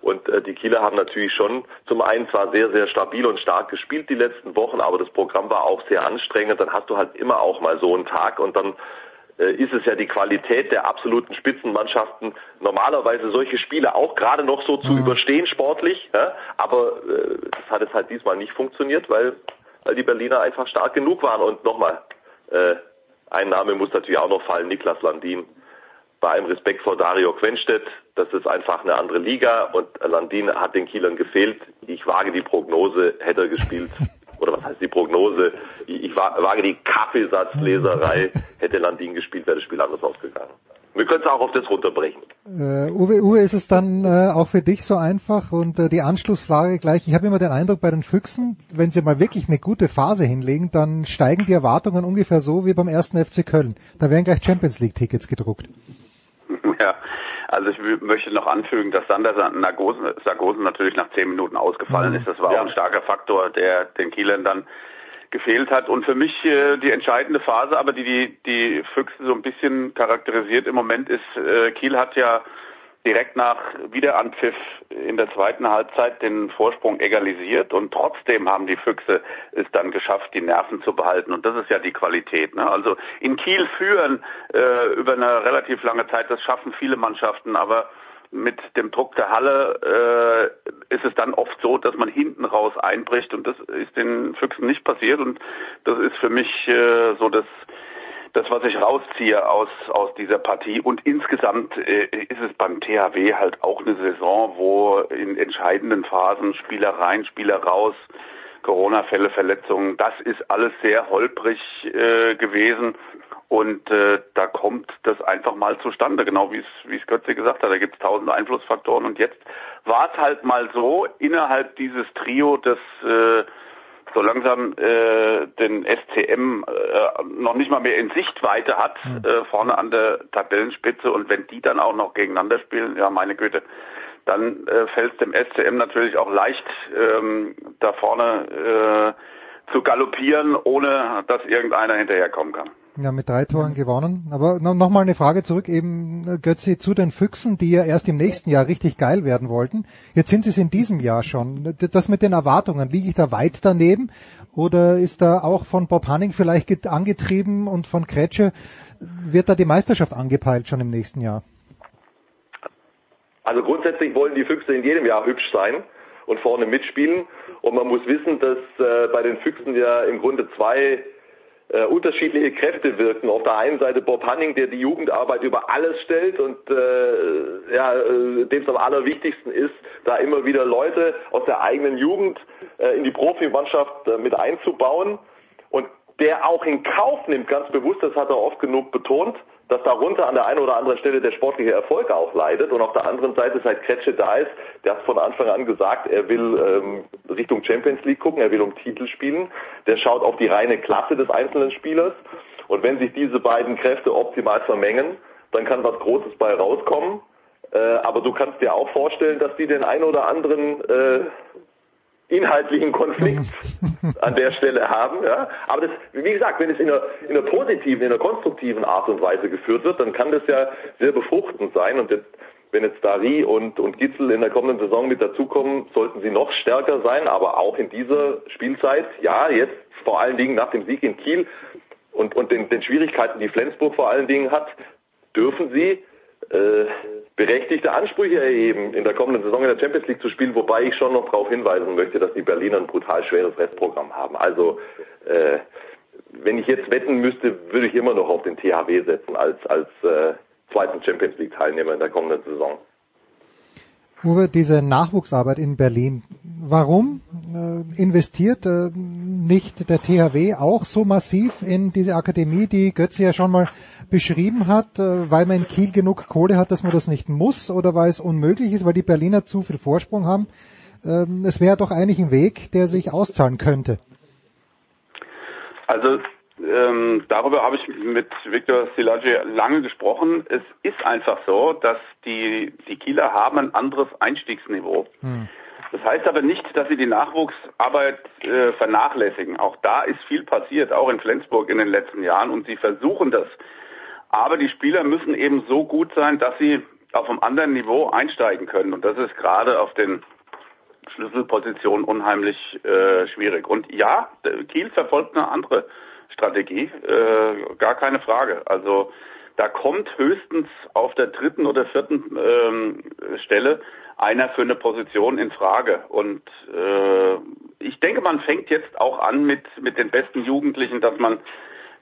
Und äh, die Kieler haben natürlich schon zum einen zwar sehr, sehr stabil und stark gespielt die letzten Wochen, aber das Programm war auch sehr anstrengend. Dann hast du halt immer auch mal so einen Tag und dann äh, ist es ja die Qualität der absoluten Spitzenmannschaften, normalerweise solche Spiele auch gerade noch so zu überstehen sportlich. Ja? Aber äh, das hat es halt diesmal nicht funktioniert, weil, weil die Berliner einfach stark genug waren. Und nochmal, äh, ein Name muss natürlich auch noch fallen, Niklas Landin. Bei allem Respekt vor Dario Quenstedt, das ist einfach eine andere Liga und Landin hat den Kielern gefehlt. Ich wage die Prognose, hätte er gespielt, oder was heißt die Prognose? Ich ich wa- wage die Kaffeesatzleserei, hätte Landin gespielt, wäre das Spiel anders ausgegangen. Wir können es auch auf das runterbrechen. Äh, Uwe, Uwe, ist es dann äh, auch für dich so einfach? Und äh, die Anschlussfrage gleich, ich habe immer den Eindruck bei den Füchsen, wenn sie mal wirklich eine gute Phase hinlegen, dann steigen die Erwartungen ungefähr so wie beim ersten FC Köln. Da werden gleich Champions League Tickets gedruckt. Ja, also ich möchte noch anfügen, dass Sander Sargosen, Sargosen natürlich nach zehn Minuten ausgefallen ist. Das war auch ein starker Faktor, der den Kielern dann gefehlt hat. Und für mich äh, die entscheidende Phase, aber die, die die Füchse so ein bisschen charakterisiert im Moment ist, äh, Kiel hat ja direkt nach Wiederanpfiff in der zweiten Halbzeit den Vorsprung egalisiert und trotzdem haben die Füchse es dann geschafft, die Nerven zu behalten und das ist ja die Qualität. Ne? Also in Kiel führen äh, über eine relativ lange Zeit, das schaffen viele Mannschaften, aber mit dem Druck der Halle äh, ist es dann oft so, dass man hinten raus einbricht und das ist den Füchsen nicht passiert und das ist für mich äh, so das das, was ich rausziehe aus, aus dieser Partie. Und insgesamt äh, ist es beim THW halt auch eine Saison, wo in entscheidenden Phasen Spieler rein, Spieler raus, Corona-Fälle, Verletzungen, das ist alles sehr holprig äh, gewesen. Und äh, da kommt das einfach mal zustande, genau wie es wie es Götze gesagt hat. Da gibt es tausende Einflussfaktoren. Und jetzt war es halt mal so, innerhalb dieses Trio, das äh, so langsam äh, den SCM äh, noch nicht mal mehr in Sichtweite hat, äh, vorne an der Tabellenspitze. Und wenn die dann auch noch gegeneinander spielen, ja meine Güte, dann äh, fällt es dem SCM natürlich auch leicht, ähm, da vorne äh, zu galoppieren, ohne dass irgendeiner hinterherkommen kann. Ja, mit drei Toren gewonnen. Aber no, noch mal eine Frage zurück, eben äh, Götzi, zu den Füchsen, die ja erst im nächsten Jahr richtig geil werden wollten. Jetzt sind sie es in diesem Jahr schon. Das mit den Erwartungen, liege ich da weit daneben? Oder ist da auch von Bob Hanning vielleicht get- angetrieben und von Kretsche, wird da die Meisterschaft angepeilt schon im nächsten Jahr? Also grundsätzlich wollen die Füchse in jedem Jahr hübsch sein und vorne mitspielen. Und man muss wissen, dass äh, bei den Füchsen ja im Grunde zwei äh, unterschiedliche Kräfte wirken. Auf der einen Seite Bob Hanning, der die Jugendarbeit über alles stellt und äh, ja, äh, dem es am allerwichtigsten ist, da immer wieder Leute aus der eigenen Jugend äh, in die Profimannschaft äh, mit einzubauen und der auch in Kauf nimmt, ganz bewusst, das hat er oft genug betont, dass darunter an der einen oder anderen Stelle der sportliche Erfolg auch leidet und auf der anderen Seite seit Kretsche da ist, der hat von Anfang an gesagt, er will ähm, Richtung Champions League gucken, er will um Titel spielen, der schaut auf die reine Klasse des einzelnen Spielers. Und wenn sich diese beiden Kräfte optimal vermengen, dann kann was Großes bei rauskommen, äh, aber du kannst dir auch vorstellen, dass die den einen oder anderen äh, inhaltlichen Konflikt an der Stelle haben. Ja. Aber das, wie gesagt, wenn es in einer, in einer positiven, in einer konstruktiven Art und Weise geführt wird, dann kann das ja sehr befruchtend sein. Und jetzt, wenn jetzt Dari und, und Gitzel in der kommenden Saison mit dazukommen, sollten sie noch stärker sein. Aber auch in dieser Spielzeit, ja, jetzt vor allen Dingen nach dem Sieg in Kiel und, und den, den Schwierigkeiten, die Flensburg vor allen Dingen hat, dürfen sie äh, berechtigte Ansprüche erheben, in der kommenden Saison in der Champions League zu spielen, wobei ich schon noch darauf hinweisen möchte, dass die Berliner ein brutal schweres Restprogramm haben. Also äh, wenn ich jetzt wetten müsste, würde ich immer noch auf den THW setzen als als äh, zweiten Champions League Teilnehmer in der kommenden Saison. Uwe, diese Nachwuchsarbeit in Berlin, warum äh, investiert äh, nicht der THW auch so massiv in diese Akademie, die Götze ja schon mal beschrieben hat, äh, weil man in Kiel genug Kohle hat, dass man das nicht muss oder weil es unmöglich ist, weil die Berliner zu viel Vorsprung haben? Ähm, es wäre doch eigentlich ein Weg, der sich auszahlen könnte. Also ähm, darüber habe ich mit Viktor Silage lange gesprochen. Es ist einfach so, dass die, die Kieler haben ein anderes Einstiegsniveau. Hm. Das heißt aber nicht, dass sie die Nachwuchsarbeit äh, vernachlässigen. Auch da ist viel passiert, auch in Flensburg in den letzten Jahren und sie versuchen das. Aber die Spieler müssen eben so gut sein, dass sie auf einem anderen Niveau einsteigen können. Und das ist gerade auf den Schlüsselpositionen unheimlich äh, schwierig. Und ja, Kiel verfolgt eine andere Strategie, äh, gar keine Frage. Also da kommt höchstens auf der dritten oder vierten ähm, Stelle einer für eine Position in Frage. Und äh, ich denke, man fängt jetzt auch an mit, mit den besten Jugendlichen, dass man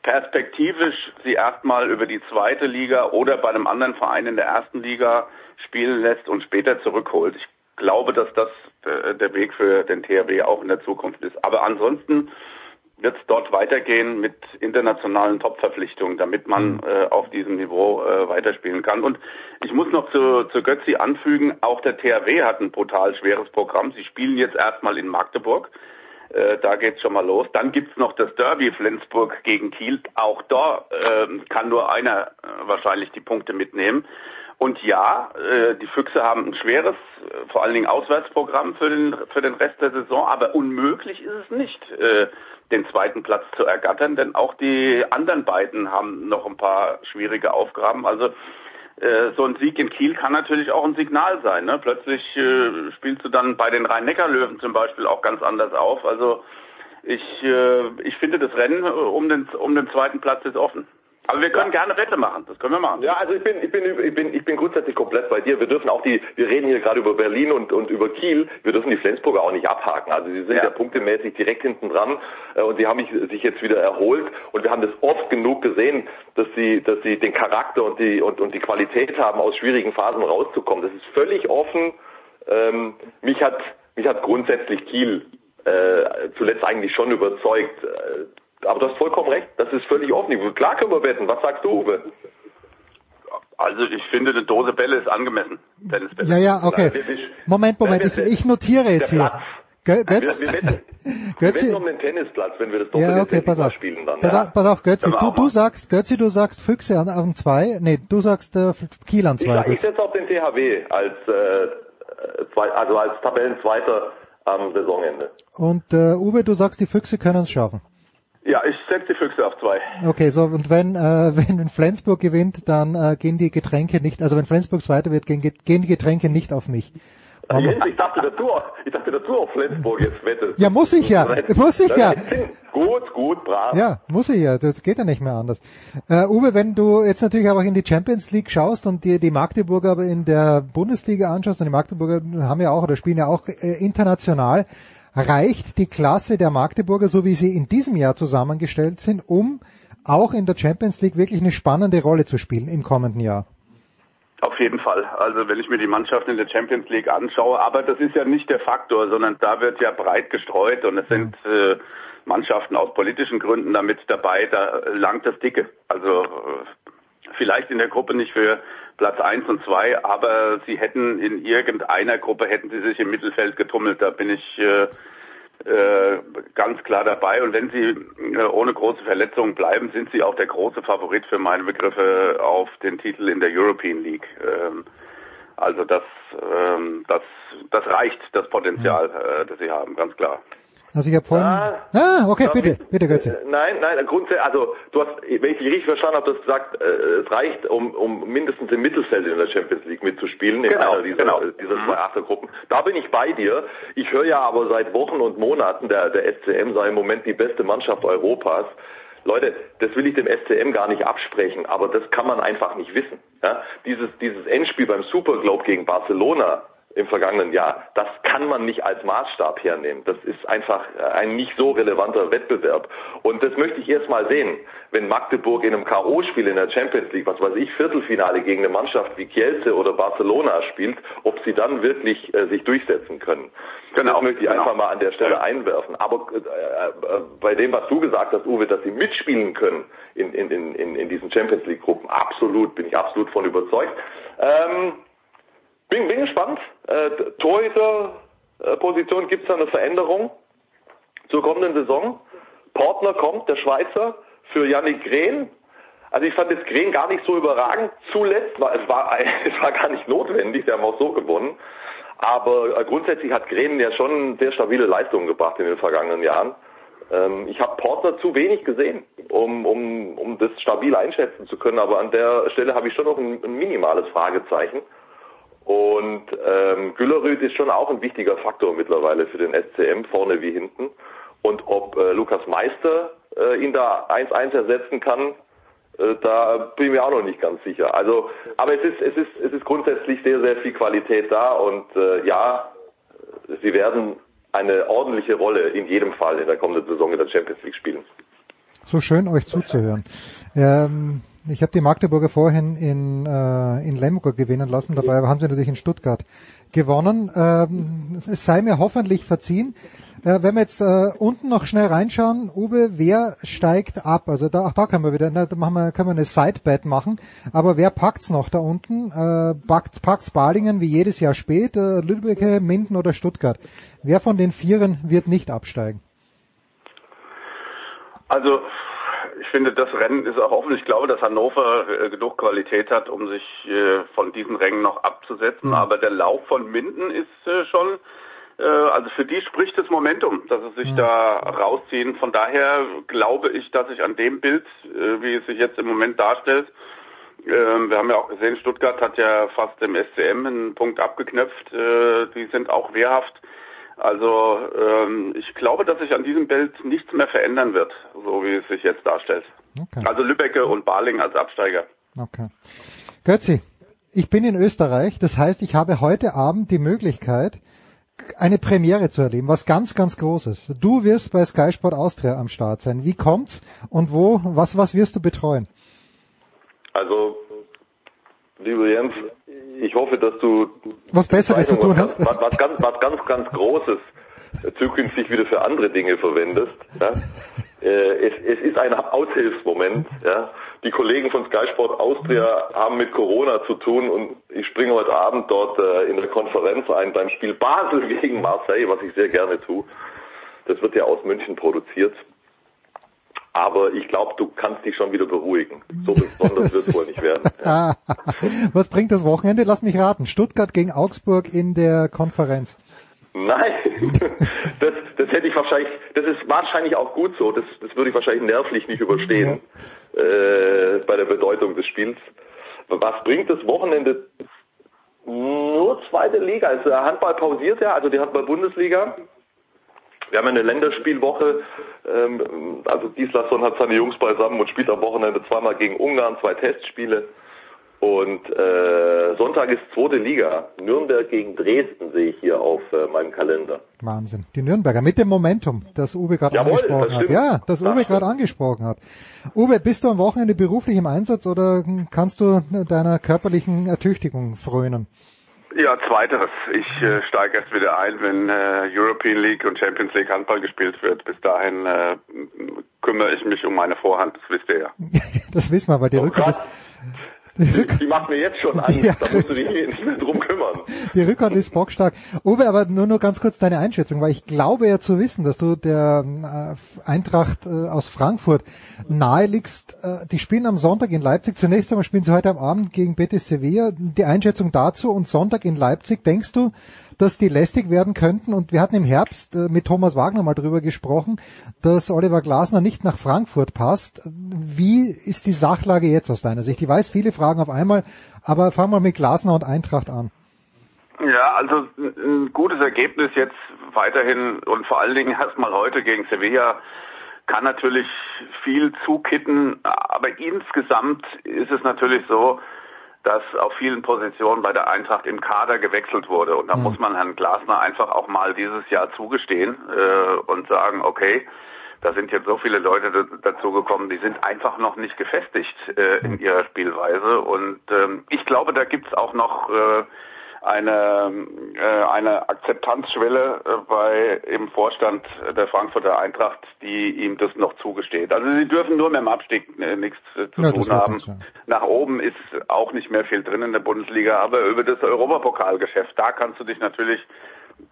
perspektivisch sie erstmal über die zweite Liga oder bei einem anderen Verein in der ersten Liga spielen lässt und später zurückholt. Ich glaube, dass das äh, der Weg für den THW auch in der Zukunft ist. Aber ansonsten wird es dort weitergehen mit internationalen Top-Verpflichtungen, damit man äh, auf diesem Niveau äh, weiterspielen kann. Und ich muss noch zu, zu Götzi anfügen, auch der THW hat ein brutal schweres Programm. Sie spielen jetzt erstmal in Magdeburg. Äh, da geht's schon mal los. Dann gibt's noch das Derby Flensburg gegen Kiel. Auch da äh, kann nur einer äh, wahrscheinlich die Punkte mitnehmen. Und ja, äh, die Füchse haben ein schweres, äh, vor allen Dingen Auswärtsprogramm für den, für den Rest der Saison, aber unmöglich ist es nicht. Äh, den zweiten Platz zu ergattern, denn auch die anderen beiden haben noch ein paar schwierige Aufgaben. Also äh, so ein Sieg in Kiel kann natürlich auch ein Signal sein. Ne? Plötzlich äh, spielst du dann bei den Rhein-Neckar-Löwen zum Beispiel auch ganz anders auf. Also ich, äh, ich finde, das Rennen um den, um den zweiten Platz ist offen. Aber wir können ja. gerne Wette machen, das können wir machen. Ja, also ich bin, ich bin, ich bin, ich bin grundsätzlich komplett bei dir. Wir dürfen auch die, wir reden hier gerade über Berlin und, und über Kiel. Wir dürfen die Flensburger auch nicht abhaken. Also sie sind ja, ja punktemäßig direkt hinten dran äh, und sie haben sich jetzt wieder erholt und wir haben das oft genug gesehen, dass sie, dass sie den Charakter und die und, und die Qualität haben, aus schwierigen Phasen rauszukommen. Das ist völlig offen. Ähm, mich hat, mich hat grundsätzlich Kiel äh, zuletzt eigentlich schon überzeugt. Äh, aber du hast vollkommen recht, das ist völlig offen. Klar können wir wetten. Was sagst du, Uwe? Also ich finde, eine Dose Bälle ist angemessen. Tennisbälle. Ja, ja, okay. Moment, Moment, ich, ich notiere jetzt hier. Götz, wir, wir, wetten, wir wetten um den Tennisplatz, wenn wir das doch ja, okay, pass auf. spielen dann. Pass, ja. auf, pass auf, Götzi, du, du sagst, Götzi, du sagst Füchse an, an zwei, nee, du sagst äh, Kiel an zwei. Ich, ich setze auf den THW als, äh, zwei, also als Tabellenzweiter am Saisonende. Und äh, Uwe, du sagst, die Füchse können es schaffen. Ja, ich setze die Füchse auf zwei. Okay, so und wenn äh, wenn Flensburg gewinnt, dann äh, gehen die Getränke nicht, also wenn Flensburg Zweiter wird, gehen, gehen die Getränke nicht auf mich. Aber Jens, ich dachte, dass du, ich dachte, dass du auf Flensburg jetzt wettest. Ja, muss ich ja, muss ich ja. Gut, gut, brav. Ja, muss ich ja, das geht ja nicht mehr anders. Äh, Uwe, wenn du jetzt natürlich auch in die Champions League schaust und dir die Magdeburger aber in der Bundesliga anschaust, und die Magdeburger haben ja auch oder spielen ja auch äh, international, reicht die Klasse der Magdeburger, so wie sie in diesem Jahr zusammengestellt sind, um auch in der Champions League wirklich eine spannende Rolle zu spielen im kommenden Jahr? Auf jeden Fall. Also wenn ich mir die Mannschaft in der Champions League anschaue, aber das ist ja nicht der Faktor, sondern da wird ja breit gestreut und es sind äh, Mannschaften aus politischen Gründen damit dabei, da langt das Dicke. Also äh, vielleicht in der Gruppe nicht für Platz eins und zwei, aber sie hätten in irgendeiner Gruppe hätten sie sich im Mittelfeld getummelt. Da bin ich äh, äh, ganz klar dabei. Und wenn sie äh, ohne große Verletzungen bleiben, sind sie auch der große Favorit für meine Begriffe auf den Titel in der European League. Ähm, Also das, ähm, das, das reicht, das Potenzial, äh, das sie haben, ganz klar. Also ich habe vorhin... ah, okay, bitte, bitte Götze. Äh, Nein, nein, grundsätzlich, also du hast, wenn ich dich richtig verstanden habe, du hast gesagt, äh, es reicht, um, um mindestens im Mittelfeld in der Champions League mitzuspielen, in Genau, einer dieser, genau. dieser zwei Achtergruppen. Da bin ich bei dir. Ich höre ja aber seit Wochen und Monaten, der, der SCM sei im Moment die beste Mannschaft Europas. Leute, das will ich dem SCM gar nicht absprechen, aber das kann man einfach nicht wissen. Ja? Dieses, dieses Endspiel beim Super Globe gegen Barcelona im vergangenen Jahr, das kann man nicht als Maßstab hernehmen. Das ist einfach äh, ein nicht so relevanter Wettbewerb. Und das möchte ich erst mal sehen, wenn Magdeburg in einem K.O.-Spiel in der Champions League, was weiß ich, Viertelfinale gegen eine Mannschaft wie Kielce oder Barcelona spielt, ob sie dann wirklich äh, sich durchsetzen können. Genau, das möchte ich genau. einfach mal an der Stelle einwerfen. Aber äh, äh, bei dem, was du gesagt hast, Uwe, dass sie mitspielen können in, in, in, in in diesen Champions League-Gruppen, absolut, bin ich absolut von überzeugt. Ähm, bin, bin gespannt. Äh, Torhüter-Position gibt es eine Veränderung zur kommenden Saison. Portner kommt, der Schweizer, für Yannick Grehn. Also ich fand jetzt Grehn gar nicht so überragend. Zuletzt war es war, es war gar nicht notwendig, der haben auch so gewonnen. Aber äh, grundsätzlich hat Grehn ja schon sehr stabile Leistungen gebracht in den vergangenen Jahren. Ähm, ich habe Portner zu wenig gesehen, um, um, um das stabil einschätzen zu können. Aber an der Stelle habe ich schon noch ein, ein minimales Fragezeichen. Und ähm, Güllerüth ist schon auch ein wichtiger Faktor mittlerweile für den SCM, vorne wie hinten. Und ob äh, Lukas Meister äh, ihn da 1-1 ersetzen kann, äh, da bin ich mir auch noch nicht ganz sicher. Also, aber es ist, es ist, es ist grundsätzlich sehr, sehr viel Qualität da und äh, ja, sie werden eine ordentliche Rolle in jedem Fall in der kommenden Saison in der Champions League spielen. So schön, euch zuzuhören. Ähm, ich habe die Magdeburger vorhin in, äh, in Lemgo gewinnen lassen, dabei haben sie natürlich in Stuttgart gewonnen. Ähm, es sei mir hoffentlich verziehen. Äh, wenn wir jetzt äh, unten noch schnell reinschauen, Uwe, wer steigt ab? Also da, auch da können wir wieder, na, da machen wir, können wir eine Sidebet machen. Aber wer packt's noch da unten? Äh, packt, packt's Balingen wie jedes Jahr spät, äh, Lübeck, Minden oder Stuttgart? Wer von den Vieren wird nicht absteigen? Also ich finde, das Rennen ist auch offen. Ich glaube, dass Hannover äh, genug Qualität hat, um sich äh, von diesen Rängen noch abzusetzen. Aber der Lauf von Minden ist äh, schon, äh, also für die spricht das Momentum, dass sie sich da rausziehen. Von daher glaube ich, dass ich an dem Bild, äh, wie es sich jetzt im Moment darstellt, ähm, wir haben ja auch gesehen, Stuttgart hat ja fast im SCM einen Punkt abgeknöpft. Äh, die sind auch wehrhaft. Also ähm, ich glaube, dass sich an diesem Bild nichts mehr verändern wird, so wie es sich jetzt darstellt. Okay. Also Lübbecke und Baling als Absteiger. Okay. Götzi, ich bin in Österreich, das heißt, ich habe heute Abend die Möglichkeit, eine Premiere zu erleben, was ganz, ganz Großes. Du wirst bei Sky Sport Austria am Start sein. Wie kommt's und wo, was, was wirst du betreuen? Also, lieber Jens, ich hoffe, dass du Was Besseres zu tun hast. was, was ganz, was ganz, ganz Großes zukünftig wieder für andere Dinge verwendest. Ja? Äh, es, es ist ein Aushilfsmoment. Ja? Die Kollegen von Sky Sport Austria haben mit Corona zu tun und ich springe heute Abend dort äh, in der Konferenz ein beim Spiel Basel gegen Marseille, was ich sehr gerne tue. Das wird ja aus München produziert. Aber ich glaube, du kannst dich schon wieder beruhigen. So besonders wird es wohl nicht werden. Ah, was bringt das Wochenende? Lass mich raten. Stuttgart gegen Augsburg in der Konferenz. Nein, das, das hätte ich wahrscheinlich, das ist wahrscheinlich auch gut so. Das, das würde ich wahrscheinlich nervlich nicht überstehen äh, bei der Bedeutung des Spiels. Was bringt das Wochenende? Nur zweite Liga. Also der Handball pausiert ja, also die Handball-Bundesliga. Wir haben eine Länderspielwoche. Ähm, also Gislason hat seine Jungs beisammen und spielt am Wochenende zweimal gegen Ungarn, zwei Testspiele. Und äh, Sonntag ist zweite Liga. Nürnberg gegen Dresden sehe ich hier auf äh, meinem Kalender. Wahnsinn. Die Nürnberger mit dem Momentum, das Uwe gerade angesprochen hat. Ja, das Das Uwe gerade angesprochen hat. Uwe, bist du am Wochenende beruflich im Einsatz oder kannst du deiner körperlichen Ertüchtigung frönen? Ja, zweiteres. Ich äh, steige erst wieder ein, wenn äh, European League und Champions League Handball gespielt wird. Bis dahin äh, kümmere ich mich um meine Vorhand, das wisst ihr ja. Das wissen wir, weil die Rückhand ist, Die macht mir jetzt schon Angst, Ja. da musst du dich nicht mehr drum kümmern. Die Rückhand ist bockstark. Uwe, aber nur nur ganz kurz deine Einschätzung, weil ich glaube ja zu wissen, dass du der äh, Eintracht äh, aus Frankfurt nahe liegst. Äh, die spielen am Sonntag in Leipzig. Zunächst einmal spielen sie heute am Abend gegen Betis Sevilla. Die Einschätzung dazu und Sonntag in Leipzig, denkst du, dass die lästig werden könnten? Und wir hatten im Herbst äh, mit Thomas Wagner mal drüber gesprochen, dass Oliver Glasner nicht nach Frankfurt passt. Wie ist die Sachlage jetzt aus deiner Sicht? Ich weiß, viele Fragen auf einmal, aber fangen wir mit Glasner und Eintracht an. Ja, also ein gutes Ergebnis jetzt weiterhin und vor allen Dingen erstmal heute gegen Sevilla kann natürlich viel zukitten, aber insgesamt ist es natürlich so, dass auf vielen Positionen bei der Eintracht im Kader gewechselt wurde. Und da muss man Herrn Glasner einfach auch mal dieses Jahr zugestehen äh, und sagen, okay, da sind jetzt so viele Leute dazugekommen, die sind einfach noch nicht gefestigt äh, in ihrer Spielweise. Und ähm, ich glaube, da gibt's auch noch äh, eine, äh, eine Akzeptanzschwelle äh, bei im Vorstand der Frankfurter Eintracht, die ihm das noch zugesteht. Also sie dürfen nur mit dem Abstieg äh, nichts äh, zu Ja, tun haben. Nach oben ist auch nicht mehr viel drin in der Bundesliga, aber über das Europapokalgeschäft, da kannst du dich natürlich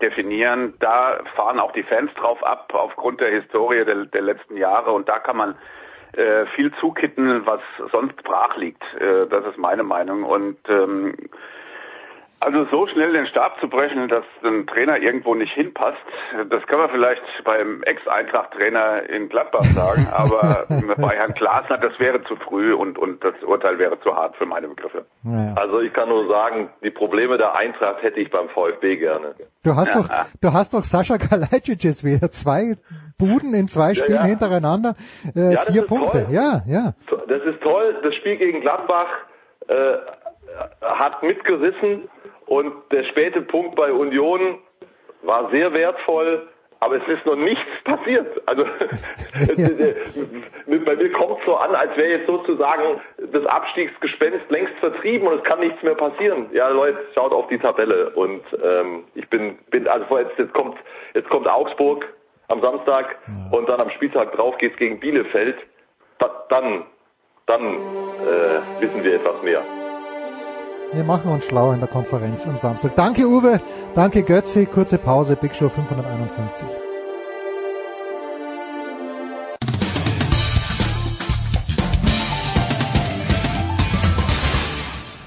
definieren. Da fahren auch die Fans drauf ab, aufgrund der Historie der, der letzten Jahre. Und da kann man äh, viel zukitten, was sonst brach liegt. Äh, das ist meine Meinung. Und ähm, also so schnell den Stab zu brechen, dass ein Trainer irgendwo nicht hinpasst, das kann man vielleicht beim Ex-Eintracht-Trainer in Gladbach sagen, aber bei Herrn Glasner, das wäre zu früh und, und das Urteil wäre zu hart für meine Begriffe. Also ich kann nur sagen, die Probleme der Eintracht hätte ich beim VfB gerne. Du hast doch, du hast doch Sascha Kalajdzic jetzt wieder. Zwei Buden in zwei Spielen ja. hintereinander, äh, Ja, vier Punkte. toll. Ja, ja. Das ist toll. Das Spiel gegen Gladbach äh, hat mitgerissen und der späte Punkt bei Union war sehr wertvoll. Aber es ist noch nichts passiert. Also bei mir kommt es so an, als wäre jetzt sozusagen das Abstiegsgespenst längst vertrieben und es kann nichts mehr passieren. Ja, Leute, schaut auf die Tabelle und ähm, ich bin, bin also jetzt, jetzt kommt jetzt kommt Augsburg am Samstag und dann am Spieltag drauf geht's gegen Bielefeld. Da, dann dann äh, wissen wir etwas mehr. Wir machen uns schlau in der Konferenz am Samstag. Danke Uwe, danke Götzi, kurze Pause, Big Show 551.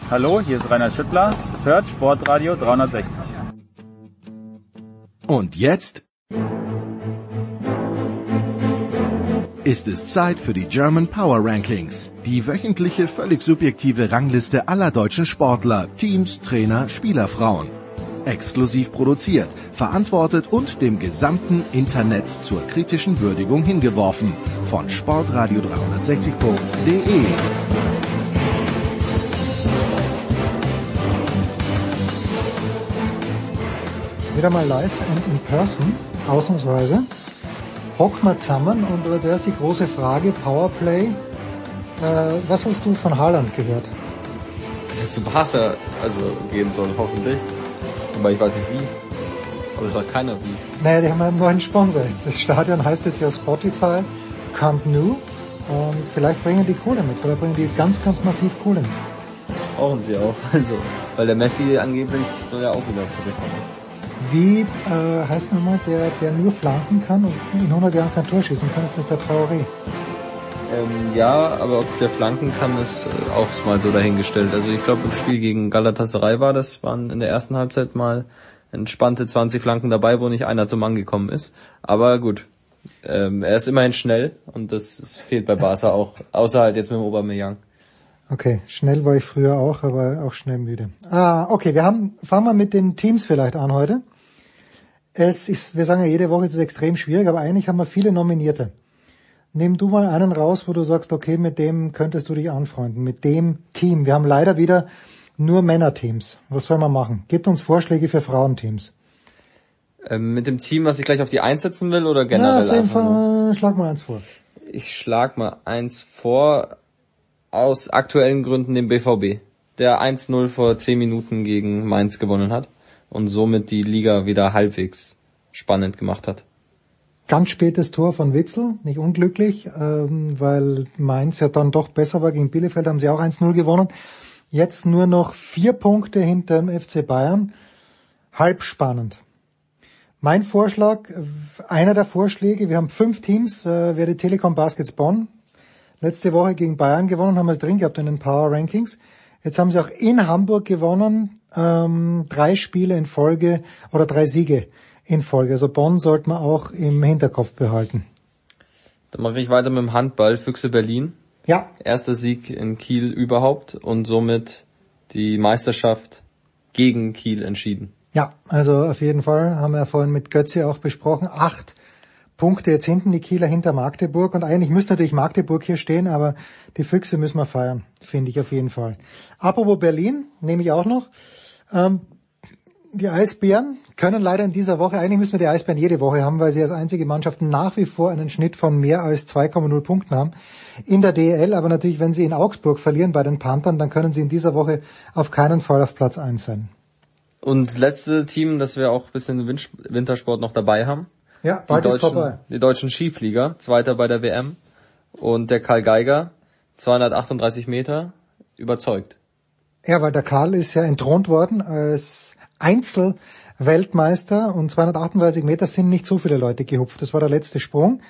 Hallo, hier ist Rainer Schüttler, hört Sportradio 360. Und jetzt ist es Zeit für die German Power Rankings, die wöchentliche völlig subjektive Rangliste aller deutschen Sportler, Teams, Trainer, Spielerfrauen. Exklusiv produziert, verantwortet und dem gesamten Internet zur kritischen Würdigung hingeworfen von sportradio360.de. Wieder mal live und in person, ausnahmsweise. Hocken wir zusammen und da wäre die große Frage, Powerplay. Äh, was hast du von Haaland gehört? dass er zu Barca also gehen soll, hoffentlich. Aber ich weiß nicht wie. Aber es weiß keiner wie. Naja, die haben einen neuen Sponsor. Das Stadion heißt jetzt ja Spotify Camp Nou und vielleicht bringen die Kohle mit, oder bringen die ganz, ganz massiv Kohle mit. Das brauchen sie auch. Also, weil der Messi angeblich soll ja auch wieder zurückkommen. Wie äh, heißt nochmal der, der nur flanken kann und in 100 Jahren kein Tor schießen kann? Das ist der Traoré. Ähm, ja, aber ob der flanken kann, ist äh, auch mal so dahingestellt. Also ich glaube im Spiel gegen Galatasaray war das, waren in der ersten Halbzeit mal entspannte 20 Flanken dabei, wo nicht einer zum Mann gekommen ist. Aber gut, ähm, er ist immerhin schnell und das, das fehlt bei Barca auch, außer halt jetzt mit dem Aubameyang. Okay, schnell war ich früher auch, aber auch schnell müde. Ah, okay, wir haben, fangen wir mit den Teams vielleicht an heute. Es ist, wir sagen ja jede Woche, es ist extrem schwierig, aber eigentlich haben wir viele Nominierte. Nimm du mal einen raus, wo du sagst, okay, mit dem könntest du dich anfreunden, mit dem Team. Wir haben leider wieder nur Männerteams. Was soll man machen? Gebt uns Vorschläge für Frauenteams. Ähm, mit dem Team, was ich gleich auf die einsetzen will oder generell Na, auf jeden einfach nur? Fall, schlag mal eins vor. Ich schlag mal eins vor, aus aktuellen Gründen dem BVB, der 1-0 vor 10 Minuten gegen Mainz gewonnen hat und somit die Liga wieder halbwegs spannend gemacht hat. ganz spätes Tor von Witzel, nicht unglücklich, ähm, weil Mainz ja dann doch besser war. Gegen Bielefeld haben sie auch 1-0 gewonnen. Jetzt nur noch vier Punkte hinter dem FC Bayern. Halb spannend. Mein Vorschlag, einer der Vorschläge, wir haben fünf Teams, äh, wäre die Telekom Baskets Bonn. Letzte Woche gegen Bayern gewonnen, haben wir es drin gehabt in den Power Rankings. Jetzt haben sie auch in Hamburg gewonnen, ähm, drei Spiele in Folge oder drei Siege in Folge. Also Bonn sollte man auch im Hinterkopf behalten. Dann mache ich weiter mit dem Handball, Füchse Berlin. Ja. Erster Sieg in Kiel überhaupt und somit die Meisterschaft gegen Kiel entschieden. Ja, also auf jeden Fall haben wir ja vorhin mit Götze auch besprochen. Acht Punkte jetzt hinten, die Kieler hinter Magdeburg. Und eigentlich müsste natürlich Magdeburg hier stehen, aber die Füchse müssen wir feiern, finde ich auf jeden Fall. Apropos Berlin, nehme ich auch noch. Ähm, die Eisbären können leider in dieser Woche, eigentlich müssen wir die Eisbären jede Woche haben, weil sie als einzige Mannschaft nach wie vor einen Schnitt von mehr als 2,0 Punkten haben in der DEL. Aber natürlich, wenn sie in Augsburg verlieren bei den Panthern, dann können sie in dieser Woche auf keinen Fall auf Platz 1 sein. Und das letzte Team, das wir auch ein bisschen Wintersport noch dabei haben. Ja, bald die ist deutschen, vorbei. Die deutschen Skiflieger, Zweiter bei der WM. Und der Karl Geiger, 238 Meter, überzeugt. Ja, weil der Karl ist ja entthront worden als Einzelweltmeister und 238 Meter sind nicht so viele Leute gehupft. Das war der letzte Sprung.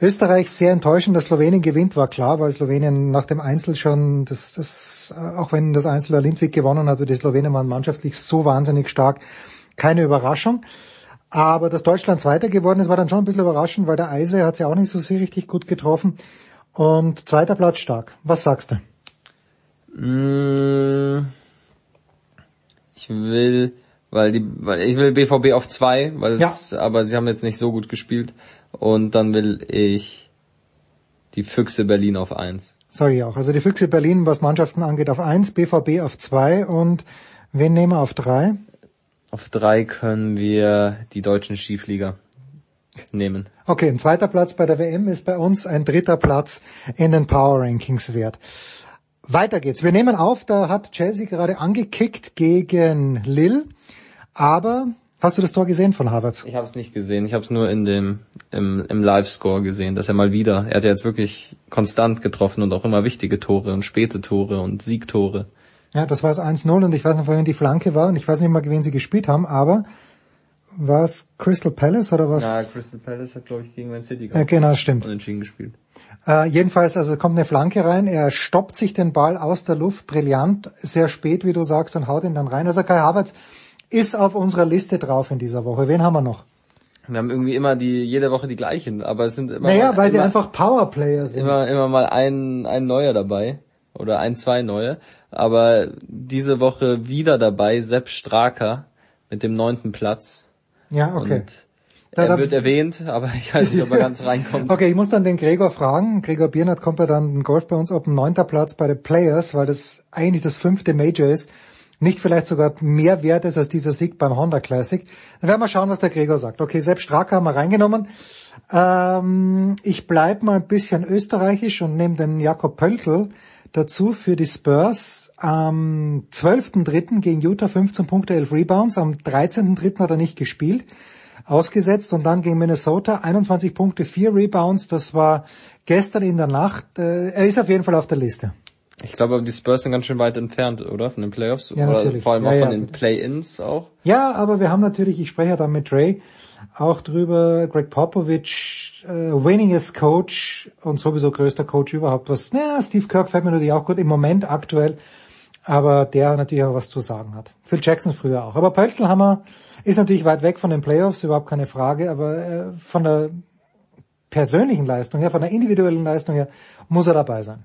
Österreich sehr enttäuschend, dass Slowenien gewinnt, war klar, weil Slowenien nach dem Einzel schon, das, das, auch wenn das Einzel der Lindwig gewonnen hat, die Slowenen waren mannschaftlich so wahnsinnig stark. Keine Überraschung. Aber dass Deutschland Zweiter geworden ist, war dann schon ein bisschen überraschend, weil der Eise hat ja auch nicht so sehr richtig gut getroffen. Und zweiter Platz stark. Was sagst du? Mm, Ich will, weil die, weil ich will BVB auf zwei, weil es, aber sie haben jetzt nicht so gut gespielt. Und dann will ich die Füchse Berlin auf eins. Sag ich auch. Also die Füchse Berlin, was Mannschaften angeht, auf eins, BVB auf zwei und wen nehmen wir auf drei? Auf drei können wir die deutschen Skiflieger nehmen. Okay, ein zweiter Platz bei der WM ist bei uns ein dritter Platz in den Power Rankings wert. Weiter geht's. Wir nehmen auf, da hat Chelsea gerade angekickt gegen Lille, aber hast du das Tor gesehen von Havertz? Ich habe es nicht gesehen, ich habe es nur in dem im, im Live-Score gesehen, dass er mal wieder, er hat ja jetzt wirklich konstant getroffen und auch immer wichtige Tore und späte Tore und Siegtore. Ja, das war es 1-0 und ich weiß nicht, wohin die Flanke war und ich weiß nicht mal, wen sie gespielt haben, aber war es Crystal Palace oder was? Ja, Crystal Palace hat glaube ich gegen Man City Ja, genau, stimmt. unentschieden gespielt. Äh, jedenfalls, also kommt eine Flanke rein, er stoppt sich den Ball aus der Luft, brillant, sehr spät, wie du sagst, und haut ihn dann rein. Also Kai Havertz ist auf unserer Liste drauf in dieser Woche. Wen haben wir noch? Wir haben irgendwie immer die jede Woche die gleichen, aber es sind immer Naja, mal, weil sie einfach Powerplayer sind. immer immer mal ein ein neuer dabei oder ein zwei neue, aber diese Woche wieder dabei Sepp Straker mit dem neunten Platz. Ja, okay. Und er wird erwähnt, aber ich weiß nicht, ob er ganz reinkommt. Okay, ich muss dann den Gregor fragen. Gregor Biernert kommt ja dann in Golf bei uns ob ein neunter Platz bei den Players, weil das eigentlich das fünfte Major ist. Nicht vielleicht sogar mehr wert ist als dieser Sieg beim Honda Classic. Dann werden wir schauen, was der Gregor sagt. Okay, Sepp Straker haben wir reingenommen. Ähm, ich bleib mal ein bisschen österreichisch und nehme den Jakob Pöltl dazu für die Spurs. Am 12.3. gegen Utah 15 Punkte, 11 Rebounds. Am 13.3. hat er nicht gespielt ausgesetzt und dann gegen Minnesota 21 Punkte, 4 Rebounds. Das war gestern in der Nacht. Äh, er ist auf jeden Fall auf der Liste. Ich glaube, die Spurs sind ganz schön weit entfernt, oder? Von den Playoffs? Ja, oder natürlich. vor allem Ja, auch ja. von den Play-Ins auch. Ja, aber wir haben natürlich, ich spreche ja dann mit Ray, auch drüber, Greg Popovich, äh, winningest Coach und sowieso größter Coach überhaupt. Was, na, Steve Kirk fällt mir natürlich auch gut im Moment aktuell, aber der natürlich auch was zu sagen hat. Phil Jackson früher auch. Aber Pöltl haben wir, ist natürlich weit weg von den Playoffs, überhaupt keine Frage, aber äh, von der persönlichen Leistung her, von der individuellen Leistung her, muss er dabei sein.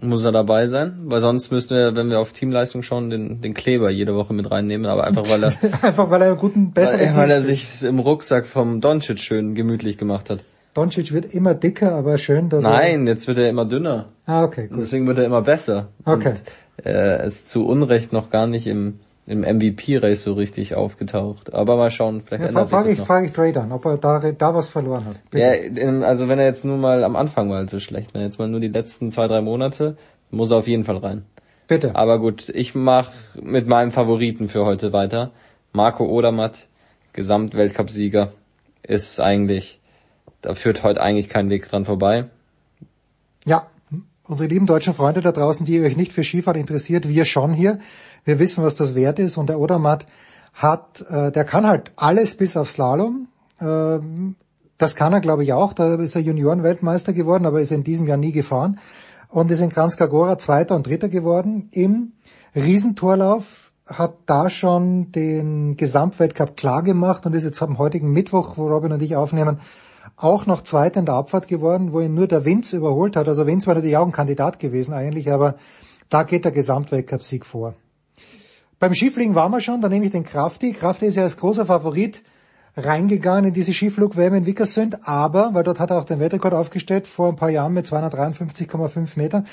Muss er dabei sein, weil sonst müssten wir, wenn wir auf Teamleistung schauen, den, den Kleber jede Woche mit reinnehmen, aber einfach weil er, Einfach weil er einen guten, besseren weil, weil er sich im Rucksack vom Doncic schön gemütlich gemacht hat. Doncic wird immer dicker, aber schön, dass Nein, jetzt wird er immer dünner. er... Ah, okay, Und gut. deswegen wird er immer besser. Okay. Und er ist zu Unrecht noch gar nicht im, im MVP-Race so richtig aufgetaucht. Aber mal schauen, vielleicht Ja, ändert sich frage das ich, frage ich Dre dann, ob er da, da was verloren hat. Bitte. Ja, also wenn er jetzt nur mal am Anfang mal so schlecht, wenn er jetzt mal nur die letzten zwei, drei Monate, muss er auf jeden Fall rein. Bitte. Aber gut, ich mach mit meinem Favoriten für heute weiter. Marco Odermatt, Gesamtweltcupsieger, ist eigentlich da führt heute eigentlich kein Weg dran vorbei. Ja, unsere lieben deutschen Freunde da draußen, die euch nicht für Skifahren interessiert, wir schon hier. Wir wissen, was das wert ist und der Odermatt hat, äh, der kann halt alles bis auf Slalom. Ähm, das kann er, glaube ich, auch. Da ist er Juniorenweltmeister geworden, aber ist in diesem Jahr nie gefahren. Und ist in Kranjskagora Zweiter und Dritter geworden. Im Riesentorlauf hat da schon den Gesamtweltcup klar gemacht und ist jetzt am heutigen Mittwoch, wo Robin und ich aufnehmen, auch noch Zweiter in der Abfahrt geworden, wo ihn nur der Winz überholt hat. Also Winz war natürlich auch ein Kandidat gewesen eigentlich, aber da geht der Gesamtweltcup-Sieg vor. Beim Skifliegen waren wir schon, da nehme ich den Krafti. Krafti ist ja als großer Favorit reingegangen in diese Skiflug-WM in Vickersund, aber, weil dort hat er auch den Weltrekord aufgestellt, vor ein paar Jahren mit 253,5 Metern,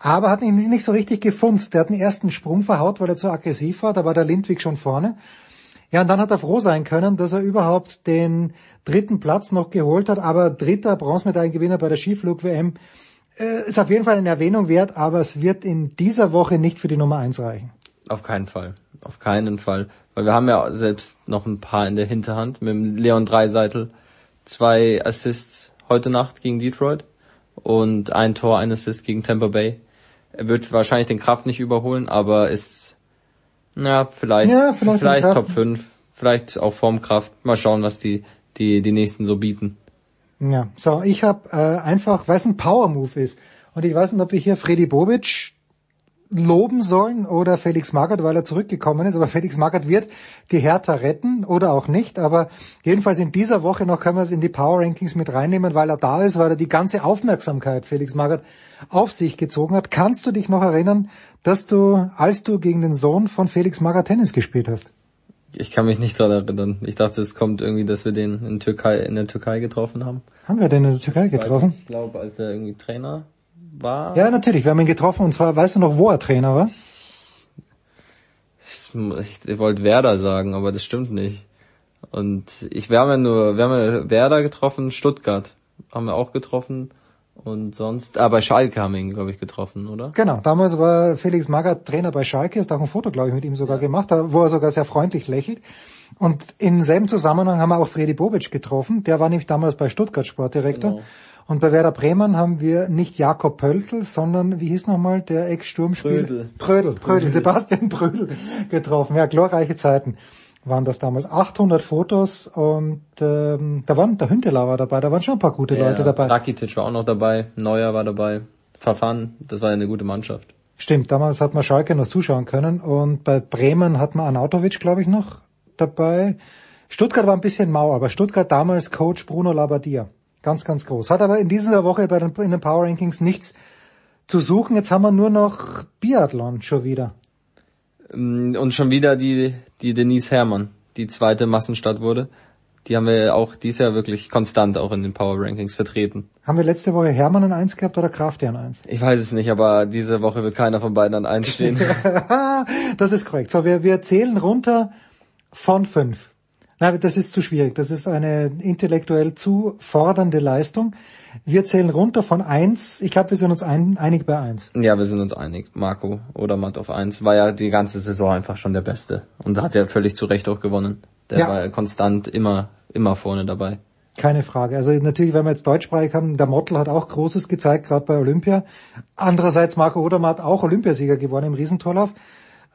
aber hat ihn nicht so richtig gefunzt. Der hat den ersten Sprung verhaut, weil er zu aggressiv war, da war der Lindwig schon vorne. Ja, und dann hat er froh sein können, dass er überhaupt den dritten Platz noch geholt hat, aber dritter Bronzemedaillengewinner bei der Skiflug-WM äh, ist auf jeden Fall eine Erwähnung wert, aber es wird in dieser Woche nicht für die Nummer eins reichen. Auf keinen Fall. Auf keinen Fall. Weil wir haben ja selbst noch ein paar in der Hinterhand mit dem Leon Dreiseitel. Zwei Assists heute Nacht gegen Detroit und ein Tor, ein Assist gegen Tampa Bay. Er wird wahrscheinlich den Kraft nicht überholen, aber ist, na, vielleicht, Ja, vielleicht vielleicht, Top Kraft. 5, vielleicht auch Formkraft. Mal schauen, was die, die, die nächsten so bieten. Ja, so, ich habe äh, einfach, weil es ein Power-Move ist. Und ich weiß nicht, ob wir hier Freddy Bobic loben sollen oder Felix Magath, weil er zurückgekommen ist. Aber Felix Magath wird die Hertha retten oder auch nicht. Aber jedenfalls in dieser Woche noch können wir es in die Power Rankings mit reinnehmen, weil er da ist, weil er die ganze Aufmerksamkeit Felix Magath auf sich gezogen hat. Kannst du dich noch erinnern, dass du, als du gegen den Sohn von Felix Magath Tennis gespielt hast? Ich kann mich nicht daran erinnern. Ich dachte, es kommt irgendwie, dass wir den in Türkei, in der Türkei getroffen haben. Haben wir den in der Türkei getroffen? Ich glaube, als er irgendwie Trainer war. Ja, natürlich. Wir haben ihn getroffen und zwar, weißt du noch, wo er Trainer war? Ich, wollte Werder sagen, aber das stimmt nicht. Und ich, wir haben ja nur, wir haben ja Werder getroffen, Stuttgart haben wir auch getroffen und sonst, ah, bei Schalke haben wir ihn, glaube ich, getroffen, oder? Genau, damals war Felix Magath Trainer bei Schalke, ist auch ein Foto, glaube ich, mit ihm sogar gemacht, da- wo er sogar sehr freundlich lächelt. Und im selben Zusammenhang haben wir auch Fredi Bobic getroffen, der war nämlich damals bei Stuttgart Sportdirektor. Genau. Und bei Werder Bremen haben wir nicht Jakob Pöltl, sondern, wie hieß nochmal, der Ex-Sturmspieler? Prödel. Prödel, Prödel, Sebastian Prödel getroffen. Ja, glorreiche Zeiten waren das damals. 800 Fotos und ähm, da waren, der Hünteler war dabei, da waren schon ein paar gute Leute dabei. Rakitic war auch noch dabei, Neuer war dabei, Verfahren, das war ja eine gute Mannschaft. Stimmt, damals hat man Schalke noch zuschauen können und bei Bremen hat man Anautovic, glaube ich, noch dabei. Stuttgart war ein bisschen mau, aber Stuttgart damals Coach Bruno Labbadia. Ganz, ganz groß. Hat aber in dieser Woche bei den, in den Power Rankings nichts zu suchen. Jetzt haben wir nur noch Biathlon schon wieder. Ähm, Und schon wieder die, die Denise Herrmann, die zweite Massenstadt wurde. Die haben wir auch dieses Jahr wirklich konstant auch in den Power Rankings vertreten. Haben wir letzte Woche Hermann an eins gehabt oder Krafti an eins? Ich weiß es nicht, aber diese Woche wird keiner von beiden an eins stehen. das ist korrekt. So, wir, wir zählen runter von fünf. Nein, das ist zu schwierig. Das ist eine intellektuell zu fordernde Leistung. Wir zählen runter von eins. Ich glaube, wir sind uns ein, einig bei eins. Ja, wir sind uns einig. Marco oder Matt auf 1 war ja die ganze Saison einfach schon der Beste. Und hat ja völlig zu Recht auch gewonnen. Der Ja. war ja konstant immer, immer vorne dabei. Keine Frage. Also natürlich, wenn wir jetzt deutschsprachig haben, der Mottl hat auch Großes gezeigt, gerade bei Olympia. Andererseits Marco Odermatt auch Olympiasieger geworden im Riesentorlauf.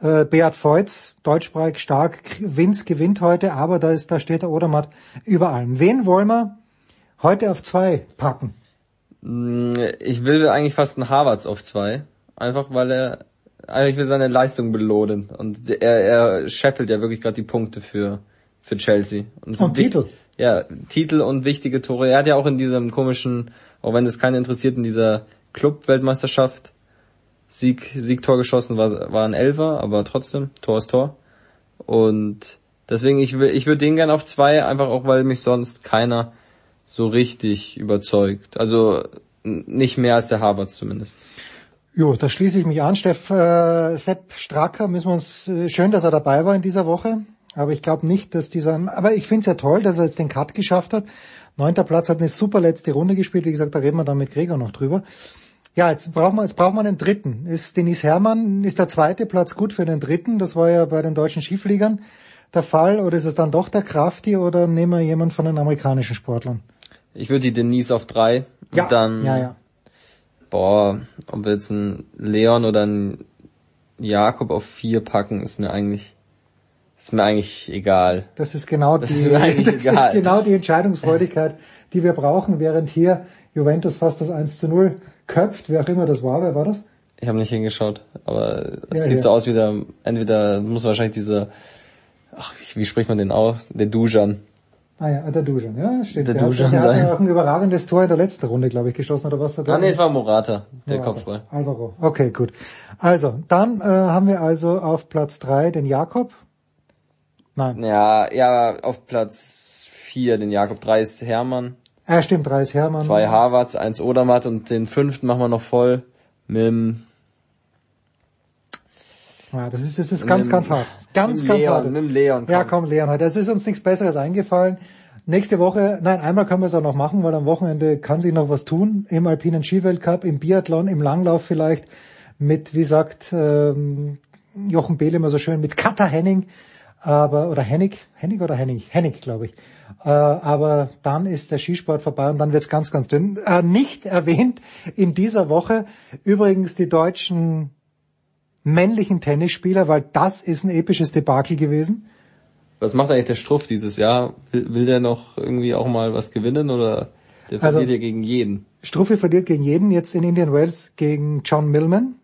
Äh, Beat Feutz, deutschsprachig stark, Winz gewinnt heute, aber da ist, da steht der Odermatt über allem. Wen wollen wir heute auf zwei packen? Mm, Ich will eigentlich fast einen Harvards auf 2. Einfach weil er, also ich will seine Leistung belohnen. Und er, er scheppelt ja wirklich gerade die Punkte für, für Chelsea. Und wich- Titel. Ja, Titel und wichtige Tore. Er hat ja auch in diesem komischen, auch wenn es keinen interessiert, in dieser Club-Weltmeisterschaft Sieg, Siegtor geschossen, war, war ein Elfer, aber trotzdem, Tor ist Tor. Und deswegen, ich will, ich würde den gern auf zwei, einfach auch, weil mich sonst keiner so richtig überzeugt. Also nicht mehr als der Harvards zumindest. Jo, da schließe ich mich an. Steff, äh, Sepp Stracker müssen wir uns, äh, schön, dass er dabei war in dieser Woche. Aber ich glaube nicht, dass dieser, aber ich finde es ja toll, dass er jetzt den Cut geschafft hat. Neunter Platz hat eine super letzte Runde gespielt. Wie gesagt, da reden wir dann mit Gregor noch drüber. Ja, jetzt brauchen wir, jetzt brauchen wir einen dritten. Ist Denise Herrmann, ist der zweite Platz gut für den dritten? Das war ja bei den deutschen Skifliegern der Fall. Oder ist es dann doch der Krafti oder nehmen wir jemanden von den amerikanischen Sportlern? Ich würde die Denise auf drei und Ja, dann, ja, ja. boah, ob wir jetzt einen Leon oder einen Jakob auf vier packen, ist mir eigentlich, ist mir eigentlich egal. Das ist genau Das die, ist das ist egal. genau die Entscheidungsfreudigkeit, die wir brauchen, während hier Juventus fast das 1 zu 0 köpft, wer auch immer das war, wer war das? Ich habe nicht hingeschaut, aber es Ja, sieht ja. so aus wie der, entweder muss wahrscheinlich dieser, ach, wie, wie spricht man den aus? Der Dujan. Ah ja, der Dujan, ja, stimmt. Der Der, hat, Dujan der hat sein. ja auch ein überragendes Tor in der letzten Runde, glaube ich, geschossen, oder was? Ah nee, es war Morata, der Morata. Kopfball. Alvaro. Okay, gut. Also, dann äh, haben wir also auf Platz drei den Jakob. Nein. Ja, ja, auf Platz vier den Jakob, drei ist Hermann, Ah, stimmt, drei ist Hermann. zwei Harvards, eins Odermatt und den fünften machen wir noch voll mit dem Ja, das ist, das ist ganz, ganz hart. Ganz, ganz Leon, hart. mit dem Leon, Ja, komm. komm, Leon, es ist uns nichts Besseres eingefallen. Nächste Woche, nein, einmal können wir es auch noch machen, weil am Wochenende kann sich noch was tun. Im Alpinen Skiweltcup, im Biathlon, im Langlauf vielleicht mit, wie sagt ähm, Jochen Behl immer so schön, mit Katha Henning, aber oder Hennig, Hennig oder Hennig, Hennig, glaube ich. Äh, aber dann ist der Skisport vorbei und dann wird's ganz, ganz dünn. Äh, nicht erwähnt in dieser Woche übrigens die deutschen männlichen Tennisspieler, weil das ist ein episches Debakel gewesen. Was macht eigentlich der Struff dieses Jahr? Will, will der noch irgendwie auch mal was gewinnen oder der Also- verliert ja gegen jeden? Struffi verliert gegen jeden, jetzt in Indian Wells gegen John Millman,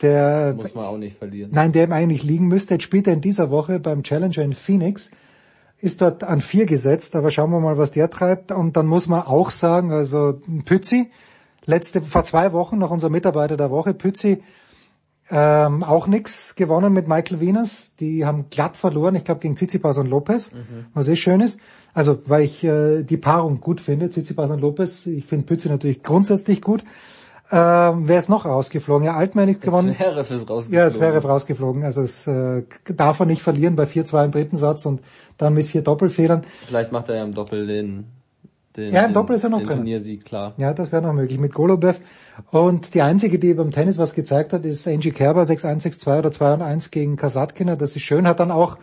der Muss man auch nicht verlieren. Nein, der ihm eigentlich liegen müsste. Jetzt spielt er in dieser Woche beim Challenger in Phoenix, ist dort an vier gesetzt, aber schauen wir mal, was der treibt. Und dann muss man auch sagen, also Pützi, letzte, vor zwei Wochen noch unser Mitarbeiter der Woche, Pützi, ähm, auch nix gewonnen mit Michael Wieners. Die haben glatt verloren, ich glaube gegen Tsitsipas und Lopez, was eh schön ist. Also, weil ich äh, die Paarung gut finde, Tsitsipas und Lopez. Ich finde Pützi natürlich grundsätzlich gut. Ähm, wer ist noch rausgeflogen? Ja, Altmann nicht gewonnen. Zverev ist rausgeflogen. Ja, es wäre rausgeflogen. Also es äh, darf er nicht verlieren bei 4-2 im dritten Satz und dann mit vier Doppelfedern. Vielleicht macht er ja im Doppel den, den, Ja, im den, Doppel ist er noch den drin. Turniersieg, klar. Ja, das wäre noch möglich mit Golobev. Und die einzige, die beim Tennis was gezeigt hat, ist Angie Kerber 6-1, 6-2 oder 2-1 gegen Kasatkina. Das ist schön, hat dann auch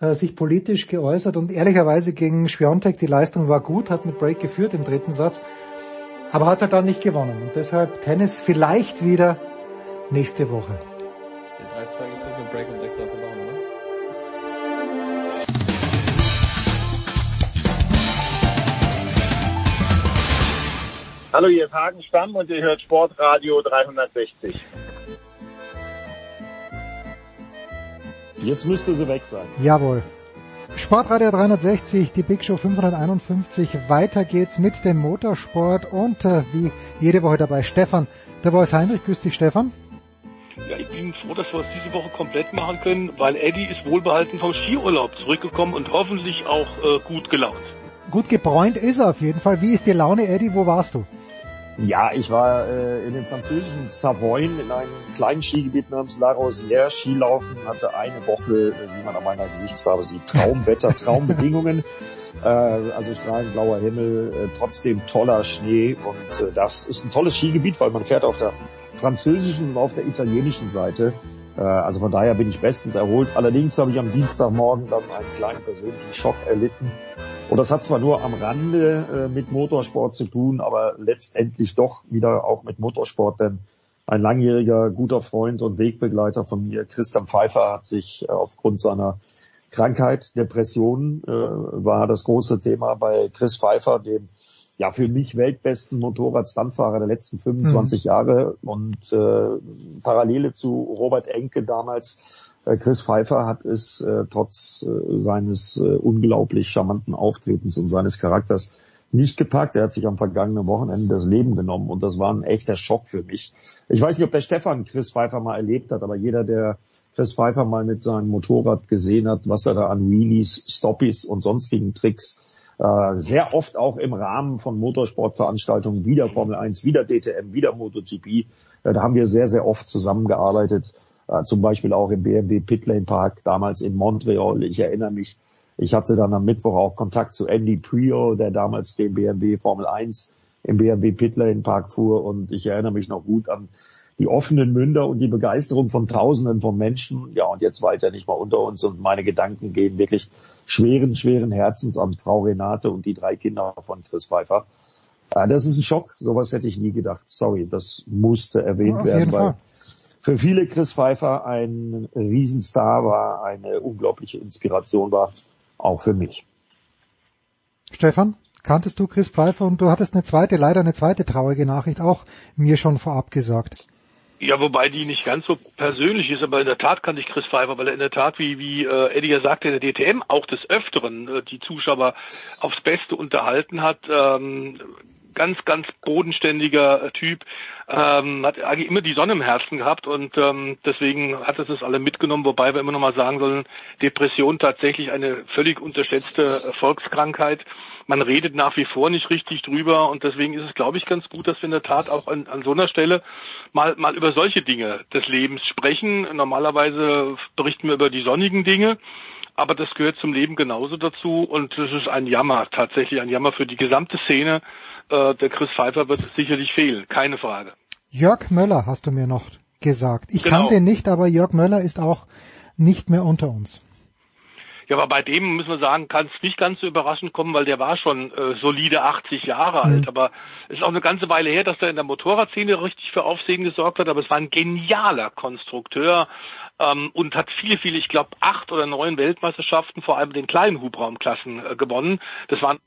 äh, sich politisch geäußert und ehrlicherweise gegen Schwiontek, die Leistung war gut, hat mit Break geführt im dritten Satz, aber hat er dann nicht gewonnen. Und deshalb Tennis vielleicht wieder nächste Woche. Den 3-2 gekriegt mit Break und 6 Doppel machen, oder? Hallo, hier ist Hagen Stamm und ihr hört Sportradio 360. Jetzt müsste sie weg sein. Jawohl. Sportradio 360, die Big Show 551. Weiter geht's mit dem Motorsport und äh, wie jede Woche dabei Stefan. Der Voice Heinrich, grüß dich Stefan. Ja, ich bin froh, dass wir es diese Woche komplett machen können, weil Eddie ist wohlbehalten vom Skiurlaub zurückgekommen und hoffentlich auch äh, gut gelaunt. Gut gebräunt ist er auf jeden Fall. Wie ist die Laune, Eddie? Wo warst du? Ja, ich war äh, in dem französischen Savoyen in einem kleinen Skigebiet namens La Rosière Skilaufen, hatte eine Woche, äh, wie man an meiner Gesichtsfarbe sieht, Traumwetter, Traumbedingungen, äh, also strahlend blauer Himmel, äh, trotzdem toller Schnee und äh, das ist ein tolles Skigebiet, weil man fährt auf der französischen und auf der italienischen Seite. Äh, also von daher bin ich bestens erholt. Allerdings habe ich am Dienstagmorgen dann einen kleinen persönlichen Schock erlitten. Und das hat zwar nur am Rande äh, mit Motorsport zu tun, aber letztendlich doch wieder auch mit Motorsport, denn ein langjähriger guter Freund und Wegbegleiter von mir, Christian Pfeiffer, hat sich äh, aufgrund seiner Krankheit, Depressionen, äh, war das große Thema bei Chris Pfeiffer, dem ja für mich weltbesten Motorradstandfahrer der letzten 25 Jahre. Und äh, Parallele zu Robert Enke damals Chris Pfeiffer hat es äh, trotz äh, seines äh, unglaublich charmanten Auftretens und seines Charakters nicht gepackt. Er hat sich am vergangenen Wochenende das Leben genommen und das war ein echter Schock für mich. Ich weiß nicht, ob der Stefan Chris Pfeiffer mal erlebt hat, aber jeder, der Chris Pfeiffer mal mit seinem Motorrad gesehen hat, was er da an Wheelies, Stoppies und sonstigen Tricks äh, sehr oft auch im Rahmen von Motorsportveranstaltungen, wieder Formel 1, wieder DTM, wieder MotoGP, äh, da haben wir sehr, sehr oft zusammengearbeitet äh, zum Beispiel auch im BMW Pitlane Park, damals in Montreal. Ich erinnere mich, ich hatte dann am Mittwoch auch Kontakt zu Andy Prio, der damals den BMW Formel 1 im BMW Pitlane Park fuhr und ich erinnere mich noch gut an die offenen Münder und die Begeisterung von Tausenden von Menschen. Ja, und jetzt weiter nicht mal unter uns und meine Gedanken gehen wirklich schweren, schweren Herzens an Frau Renate und die drei Kinder von Chris Pfeiffer. Äh, das ist ein Schock. Sowas hätte ich nie gedacht. Sorry, das musste erwähnt Ja, werden, weil Fall. Für viele Chris Pfeiffer ein Riesenstar war, eine unglaubliche Inspiration war, auch für mich. Stefan, kanntest du Chris Pfeiffer und du hattest eine zweite, leider eine zweite traurige Nachricht auch mir schon vorab gesagt. Ja, wobei die nicht ganz so persönlich ist, aber in der Tat kannte ich Chris Pfeiffer, weil er in der Tat, wie, wie äh, Eddie ja sagte, in der DTM auch des Öfteren äh, die Zuschauer aufs Beste unterhalten hat. Ähm, ganz, ganz bodenständiger äh, Typ, ähm, hat eigentlich immer die Sonne im Herzen gehabt und ähm, deswegen hat es uns alle mitgenommen, wobei wir immer noch mal sagen sollen, Depression tatsächlich eine völlig unterschätzte Volkskrankheit. Man redet nach wie vor nicht richtig drüber und deswegen ist es, glaube ich, ganz gut, dass wir in der Tat auch an, an so einer Stelle mal, mal über solche Dinge des Lebens sprechen. Normalerweise berichten wir über die sonnigen Dinge. Aber das gehört zum Leben genauso dazu und es ist ein Jammer, tatsächlich ein Jammer für die gesamte Szene. Äh, der Chris Pfeiffer wird sicherlich fehlen, keine Frage. Jörg Möller hast du mir noch gesagt. Ich Genau. kannte ihn nicht, aber Jörg Möller ist auch nicht mehr unter uns. Ja, aber bei dem müssen wir sagen, kann es nicht ganz so überraschend kommen, weil der war schon äh, solide 80 Jahre alt. Aber es ist auch eine ganze Weile her, dass er in der Motorradszene richtig für Aufsehen gesorgt hat. Aber es war ein genialer Konstrukteur ähm, und hat viele, viele, ich glaube, acht oder neun Weltmeisterschaften, vor allem in den kleinen Hubraumklassen äh, gewonnen. Das waren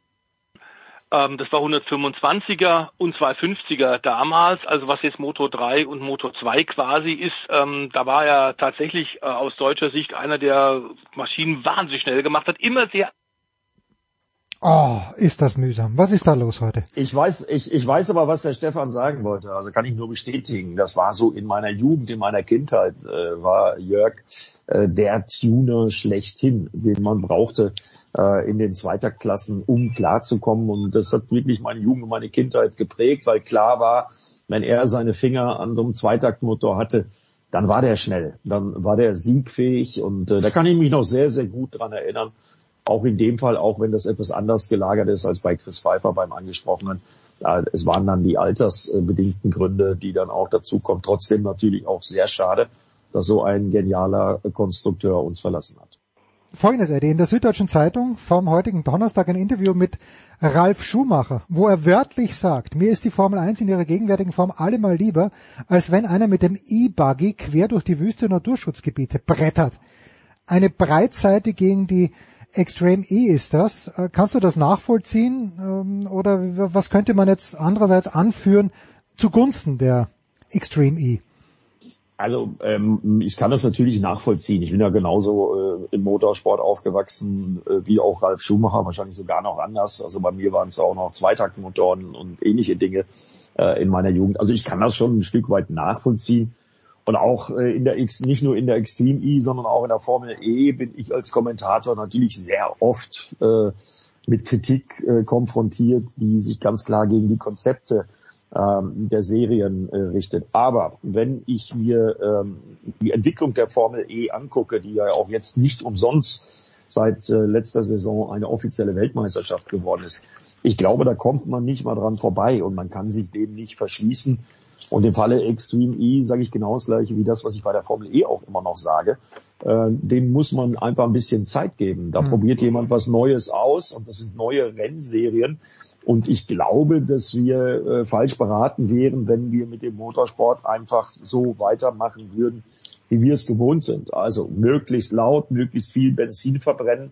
ähm, das war 125er und 250er damals, also was jetzt Moto 3 und Moto 2 quasi ist, ähm, da war er tatsächlich äh, aus deutscher Sicht einer, der Maschinen wahnsinnig schnell gemacht hat, immer sehr Oh, ist das mühsam. Was ist da los heute? Ich weiß, ich, ich weiß aber, was der Stefan sagen wollte. Also kann ich nur bestätigen. Das war so in meiner Jugend, in meiner Kindheit, äh, war Jörg äh, der Tuner schlechthin, den man brauchte äh, in den Zweiterklassen, um klarzukommen. Und das hat wirklich meine Jugend und meine Kindheit geprägt, weil klar war, wenn er seine Finger an so einem Zweitaktmotor hatte, dann war der schnell, dann war der siegfähig und äh, da kann ich mich noch sehr, sehr gut dran erinnern. Auch in dem Fall, auch wenn das etwas anders gelagert ist als bei Chris Pfeiffer beim angesprochenen. Es waren dann die altersbedingten Gründe, die dann auch dazukommen. Trotzdem natürlich auch sehr schade, dass so ein genialer Konstrukteur uns verlassen hat. Folgendes, Eddie, in der Süddeutschen Zeitung vom heutigen Donnerstag ein Interview mit Ralf Schumacher, wo er wörtlich sagt, mir ist die Formel 1 in ihrer gegenwärtigen Form allemal lieber, als wenn einer mit dem E-Buggy quer durch die Wüste Naturschutzgebiete brettert. Eine Breitseite gegen die Extreme E ist das. Äh, Kannst du das nachvollziehen? Ähm, Oder was könnte man jetzt andererseits anführen zugunsten der Extreme E? Also ähm, ich kann das natürlich nachvollziehen. Ich bin ja genauso äh, im Motorsport aufgewachsen äh, wie auch Ralf Schumacher, wahrscheinlich sogar noch anders. Also bei mir waren es auch noch Zweitaktmotoren und ähnliche Dinge äh, in meiner Jugend. Also ich kann das schon ein Stück weit nachvollziehen. Und auch äh, in der X, nicht nur in der Extreme E, sondern auch in der Formel E bin ich als Kommentator natürlich sehr oft äh, mit Kritik äh, konfrontiert, die sich ganz klar gegen die Konzepte ähm, der Serien äh, richtet. Aber wenn ich mir ähm, die Entwicklung der Formel E angucke, die ja auch jetzt nicht umsonst seit äh, letzter Saison eine offizielle Weltmeisterschaft geworden ist, ich glaube, da kommt man nicht mal dran vorbei und man kann sich dem nicht verschließen. Und im Falle Extreme E sage ich genau das gleiche wie das, was ich bei der Formel E auch immer noch sage. Äh, dem muss man einfach ein bisschen Zeit geben. Da Mhm. probiert jemand was Neues aus und das sind neue Rennserien. Und ich glaube, dass wir äh, falsch beraten wären, wenn wir mit dem Motorsport einfach so weitermachen würden, wie wir es gewohnt sind. Also möglichst laut, möglichst viel Benzin verbrennen,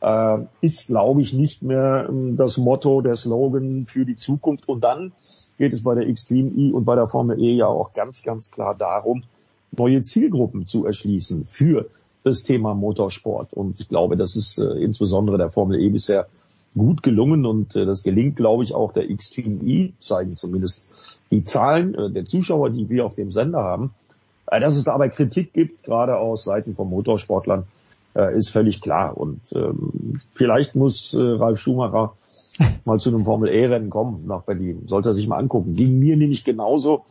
äh, ist, glaube ich, nicht mehr ähm, das Motto, der Slogan für die Zukunft. Und dann geht es bei der Extreme E und bei der Formel E ja auch ganz, ganz klar darum, neue Zielgruppen zu erschließen für das Thema Motorsport. Und ich glaube, das ist äh, insbesondere der Formel E bisher gut gelungen und äh, das gelingt, glaube ich, auch der Extreme E, zeigen zumindest die Zahlen äh, der Zuschauer, die wir auf dem Sender haben. Äh, dass es dabei Kritik gibt, gerade aus Seiten von Motorsportlern, äh, ist völlig klar. Und ähm, vielleicht muss äh, Ralf Schumacher mal zu einem Formel-E-Rennen kommen nach Berlin. Sollte er sich mal angucken. Ging mir nämlich genauso.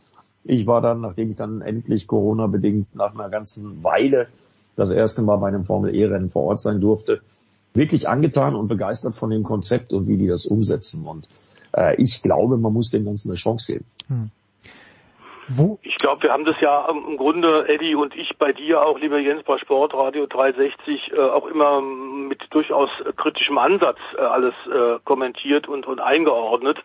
Ich war dann, nachdem ich dann endlich Corona-bedingt nach einer ganzen Weile das erste Mal bei einem Formel-E-Rennen vor Ort sein durfte, wirklich angetan und begeistert von dem Konzept und wie die das umsetzen. Und äh, ich glaube, man muss dem Ganzen eine Chance geben. Hm. Wo? Ich glaube, wir haben das ja im Grunde, Eddie und ich bei dir auch, lieber Jens, bei Sportradio 360 äh, auch immer mit durchaus kritischem Ansatz äh, alles äh, kommentiert und, und eingeordnet.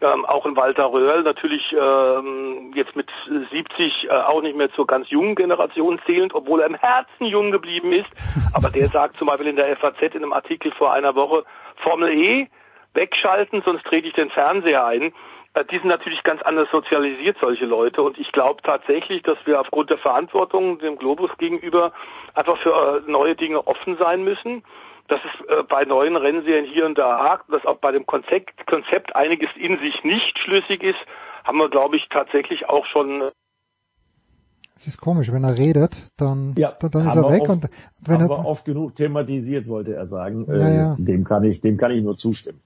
Ähm, auch in Walter Röhrl natürlich ähm, jetzt mit 70 äh, auch nicht mehr zur ganz jungen Generation zählend, obwohl er im Herzen jung geblieben ist. Aber der sagt zum Beispiel in der FAZ in einem Artikel vor einer Woche, Formel E wegschalten, sonst trete ich den Fernseher ein. Äh, die sind natürlich ganz anders sozialisiert, solche Leute. Und ich glaube tatsächlich, dass wir aufgrund der Verantwortung dem Globus gegenüber einfach für äh, neue Dinge offen sein müssen. Dass es äh, bei neuen Rennserien hier und da hakt, dass auch bei dem Konzept, Konzept einiges in sich nicht schlüssig ist, haben wir, glaube ich, tatsächlich auch schon es ist komisch, wenn er redet, dann, ja, dann, dann ist er weg oft, und wenn haben er, wir oft genug thematisiert, wollte er sagen. Ja, äh, ja. Dem kann ich, dem kann ich nur zustimmen.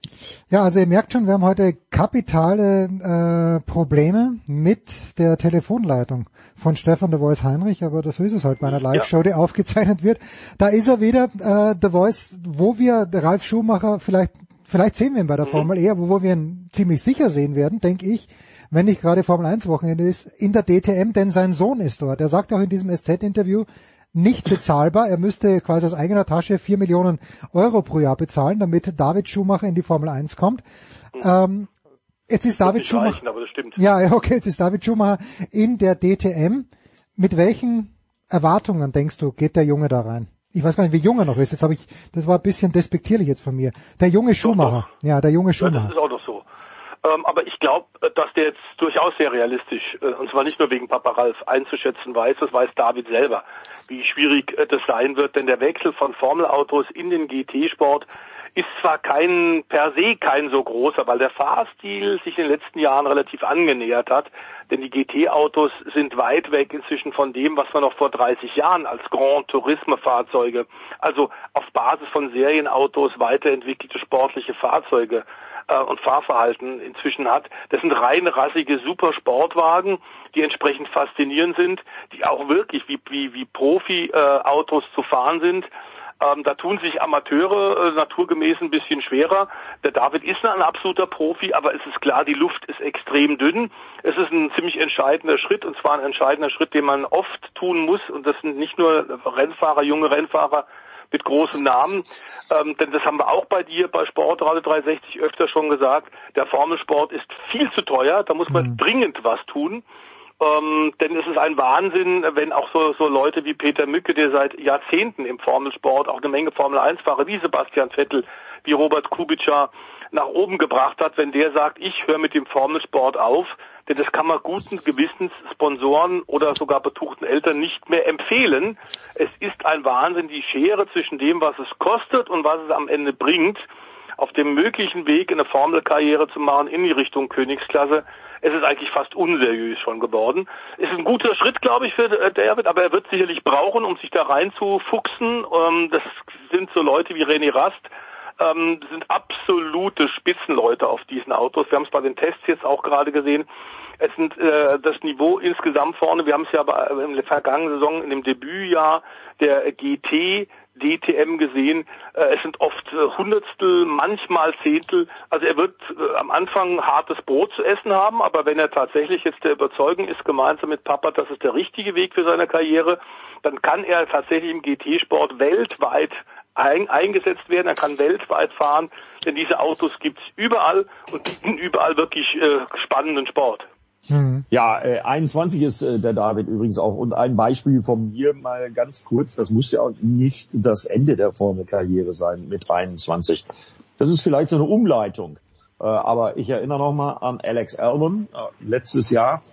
Ja, also ihr merkt schon, wir haben heute kapitale äh, Probleme mit der Telefonleitung von Stefan de Voice Heinrich, aber das ist es halt bei einer Live-Show, die aufgezeichnet wird. Da ist er wieder, äh, The Voice, wo wir Ralf Schumacher vielleicht, vielleicht sehen wir ihn bei der Formel E, aber wo wir ihn ziemlich sicher sehen werden, denke ich, wenn nicht gerade Formel 1 Wochenende ist, in der DTM, denn sein Sohn ist dort. Er sagt auch in diesem SZ-Interview, nicht bezahlbar. Er müsste quasi aus eigener Tasche vier Millionen Euro pro Jahr bezahlen, damit David Schumacher in die Formel 1 kommt. Ähm, jetzt ist David Schumacher. reichen, aber das stimmt. Ja, ja, okay, jetzt ist David Schumacher in der DTM. Mit welchen Erwartungen denkst du, geht der Junge da rein? Ich weiß gar nicht, wie jung er noch ist. Jetzt habe ich, das war ein bisschen despektierlich jetzt von mir. Der junge Schumacher. Ja, der junge Ja, Schumacher. so. Ähm, aber ich glaube, dass der jetzt durchaus sehr realistisch, äh, und zwar nicht nur wegen Papa Ralf, einzuschätzen weiß, das weiß David selber, wie schwierig äh, das sein wird, denn der Wechsel von Formelautos in den GT-Sport ist zwar kein, per se kein so großer, weil der Fahrstil sich in den letzten Jahren relativ angenähert hat, denn die GT-Autos sind weit weg inzwischen von dem, was man noch vor 30 Jahren als Grand Tourisme-Fahrzeuge, also auf Basis von Serienautos weiterentwickelte sportliche Fahrzeuge äh, und Fahrverhalten inzwischen hat. Das sind rein rassige Supersportwagen, die entsprechend faszinierend sind, die auch wirklich wie, wie, wie Profi-Autos zu fahren sind. Ähm, da tun sich Amateure äh, naturgemäß ein bisschen schwerer. Der David ist ein absoluter Profi, aber es ist klar, die Luft ist extrem dünn. Es ist ein ziemlich entscheidender Schritt und zwar ein entscheidender Schritt, den man oft tun muss. Und das sind nicht nur Rennfahrer, junge Rennfahrer, mit großem Namen, ähm, denn das haben wir auch bei dir bei Sportradio 360 öfter schon gesagt, der Formelsport ist viel zu teuer, da muss man dringend was tun. Ähm, denn es ist ein Wahnsinn, wenn auch so, so Leute wie Peter Mücke, der seit Jahrzehnten im Formelsport auch eine Menge Formel 1 Fahrer wie Sebastian Vettel, wie Robert Kubica nach oben gebracht hat, wenn der sagt, ich höre mit dem Formelsport auf, denn das kann man guten Gewissens Sponsoren oder sogar betuchten Eltern nicht mehr empfehlen. Es ist ein Wahnsinn, die Schere zwischen dem, was es kostet und was es am Ende bringt, auf dem möglichen Weg eine Formelkarriere zu machen in die Richtung Königsklasse. Es ist eigentlich fast unseriös schon geworden. Es ist ein guter Schritt, glaube ich, für äh, David, aber er wird sicherlich brauchen, um sich da reinzufuchsen. Ähm, das sind so Leute wie René Rast, ähm, sind absolute Spitzenleute auf diesen Autos. Wir haben es bei den Tests jetzt auch gerade gesehen. Es sind äh, das Niveau insgesamt vorne. Wir haben es ja bei, in der vergangenen Saison in dem Debütjahr der GT DTM gesehen. Äh, es sind oft äh, Hundertstel, manchmal Zehntel. Also er wird äh, am Anfang hartes Brot zu essen haben, aber wenn er tatsächlich jetzt der Überzeugung ist, gemeinsam mit Papa, das ist der richtige Weg für seine Karriere, dann kann er tatsächlich im GT-Sport weltweit ein, eingesetzt werden. Er kann weltweit fahren, denn diese Autos gibt's überall und bieten überall wirklich äh, spannenden Sport. Ja, äh, 21 ist äh, der David übrigens auch. Und ein Beispiel von mir mal ganz kurz, das muss ja auch nicht das Ende der Formelkarriere sein mit 21. Das ist vielleicht so eine Umleitung. Äh, aber ich erinnere nochmal an Alex Albon äh, letztes Jahr.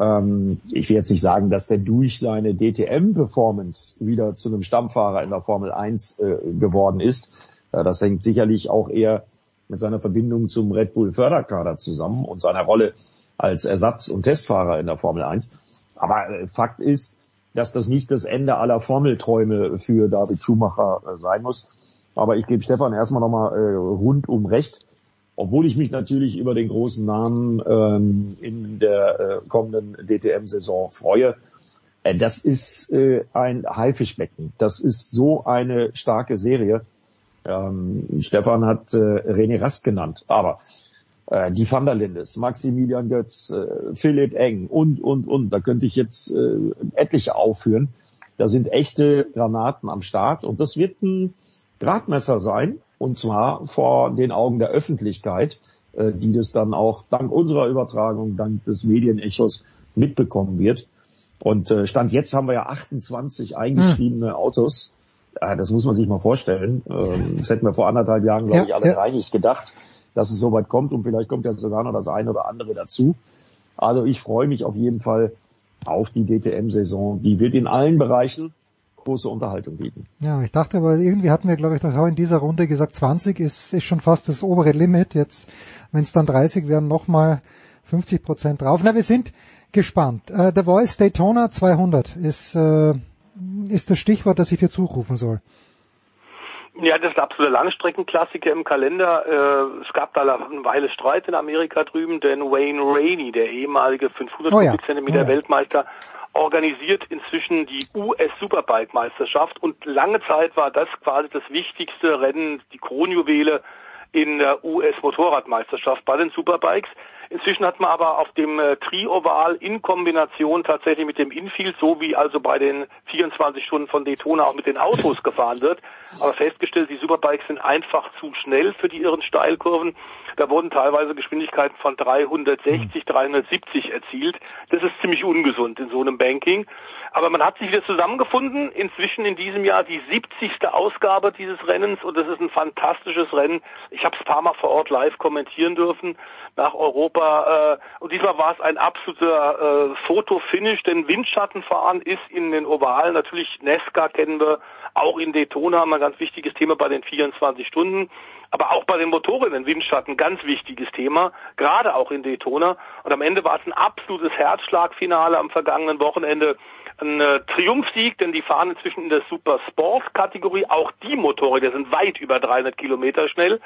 Ähm, ich will jetzt nicht sagen, dass der durch seine DTM-Performance wieder zu einem Stammfahrer in der Formel 1 äh, geworden ist. Äh, das hängt sicherlich auch eher mit seiner Verbindung zum Red Bull Förderkader zusammen und seiner Rolle als Ersatz- und Testfahrer in der Formel 1. Aber äh, Fakt ist, dass das nicht das Ende aller Formelträume für David Schumacher äh, sein muss. Aber ich gebe Stefan erstmal nochmal äh, rundum recht. Obwohl ich mich natürlich über den großen Namen ähm, in der äh, kommenden DTM-Saison freue. Äh, das ist äh, ein Haifischbecken. Das ist so eine starke Serie. Ähm, Stefan hat äh, René Rast genannt. Aber äh, die Van der Lindes, Maximilian Götz, äh, Philipp Eng und, und, und. Da könnte ich jetzt äh, etliche aufführen. Da sind echte Granaten am Start und das wird ein Gradmesser sein und zwar vor den Augen der Öffentlichkeit, äh, die das dann auch dank unserer Übertragung, dank des Medienechos mitbekommen wird. Und äh, Stand jetzt haben wir ja 28 eingeschriebene Autos. Ja, das muss man sich mal vorstellen. Ähm, das hätten wir vor anderthalb Jahren, glaube Ja, ich, alle ja. drei nicht gedacht, dass es so weit kommt. Und vielleicht kommt ja sogar noch das eine oder andere dazu. Also ich freue mich auf jeden Fall auf die DTM-Saison. Die wird in allen Bereichen große Unterhaltung bieten. Ja, ich dachte aber irgendwie hatten wir, glaube ich, doch auch in dieser Runde gesagt, 20 ist, ist schon fast das obere Limit. Jetzt, wenn es dann 30 wären, nochmal 50 Prozent drauf. Na, wir sind gespannt. Äh, The Voice Daytona 200 ist, äh, ist das Stichwort, das ich dir zurufen soll. Ja, das ist ein absoluter Langstreckenklassiker im Kalender. Äh, es gab da eine Weile Streit in Amerika drüben, denn Wayne Rainey, der ehemalige 500 Oh ja. Kubikzentimeter Oh ja. Weltmeister, organisiert inzwischen die US Superbike Meisterschaft und lange Zeit war das quasi das wichtigste Rennen, die Kronjuwele in der US Motorradmeisterschaft bei den Superbikes. Inzwischen hat man aber auf dem äh, Tri-Oval in Kombination tatsächlich mit dem Infield, so wie also bei den 24 Stunden von Daytona auch mit den Autos gefahren wird, aber festgestellt, die Superbikes sind einfach zu schnell für die irren Steilkurven. Da wurden teilweise Geschwindigkeiten von 360, 370 erzielt. Das ist ziemlich ungesund in so einem Banking. Aber man hat sich wieder zusammengefunden. Inzwischen in diesem Jahr die 70. Ausgabe dieses Rennens und das ist ein fantastisches Rennen. Ich habe es paar Mal vor Ort live kommentieren dürfen nach Europa. Äh, und diesmal war es ein absoluter äh, Fotofinish, denn Windschattenfahren ist in den Ovalen natürlich Nesca kennen wir, auch in Daytona haben wir ein ganz wichtiges Thema bei den 24 Stunden, aber auch bei den Motorrädern Windschatten ganz wichtiges Thema, gerade auch in Daytona. Und am Ende war es ein absolutes Herzschlagfinale am vergangenen Wochenende. Ein äh, Triumphsieg, denn die fahren inzwischen in der Super Sport Kategorie. Auch die Motorräder sind weit über 300 Kilometer schnell.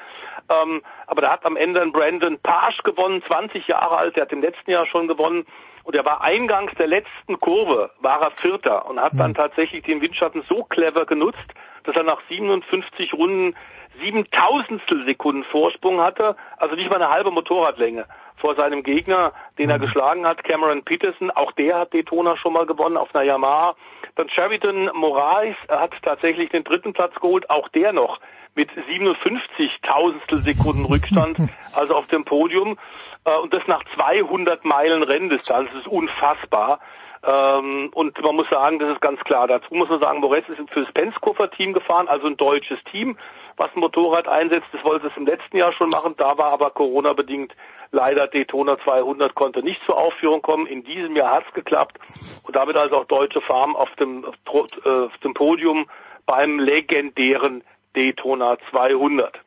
Ähm, aber da hat am Ende ein Brandon Page gewonnen, 20 Jahre alt. Der hat im letzten Jahr schon gewonnen. Und er war eingangs der letzten Kurve, war er Vierter und hat dann tatsächlich den Windschatten so clever genutzt, dass er nach 57 Runden 7000 Sekunden Vorsprung hatte, also nicht mal eine halbe Motorradlänge vor seinem Gegner, den er geschlagen hat, Cameron Peterson. Auch der hat Daytona schon mal gewonnen auf einer Yamaha. Dann Sheridan Moraes hat tatsächlich den dritten Platz geholt, auch der noch mit 57.000 Sekunden Rückstand, also auf dem Podium. Äh, Und das nach 200 Meilen Renndistanz. Das ist unfassbar. Ähm, und man muss sagen, das ist ganz klar. Dazu muss man sagen, Moretz ist fürs Penskofer-Team gefahren, also ein deutsches Team, was ein Motorrad einsetzt. Das wollte es im letzten Jahr schon machen. Da war aber Corona-bedingt leider Daytona 200 konnte nicht zur Aufführung kommen. In diesem Jahr hat's geklappt. Und damit also auch deutsche Farm auf dem, äh, auf dem Podium beim legendären Daytona 200.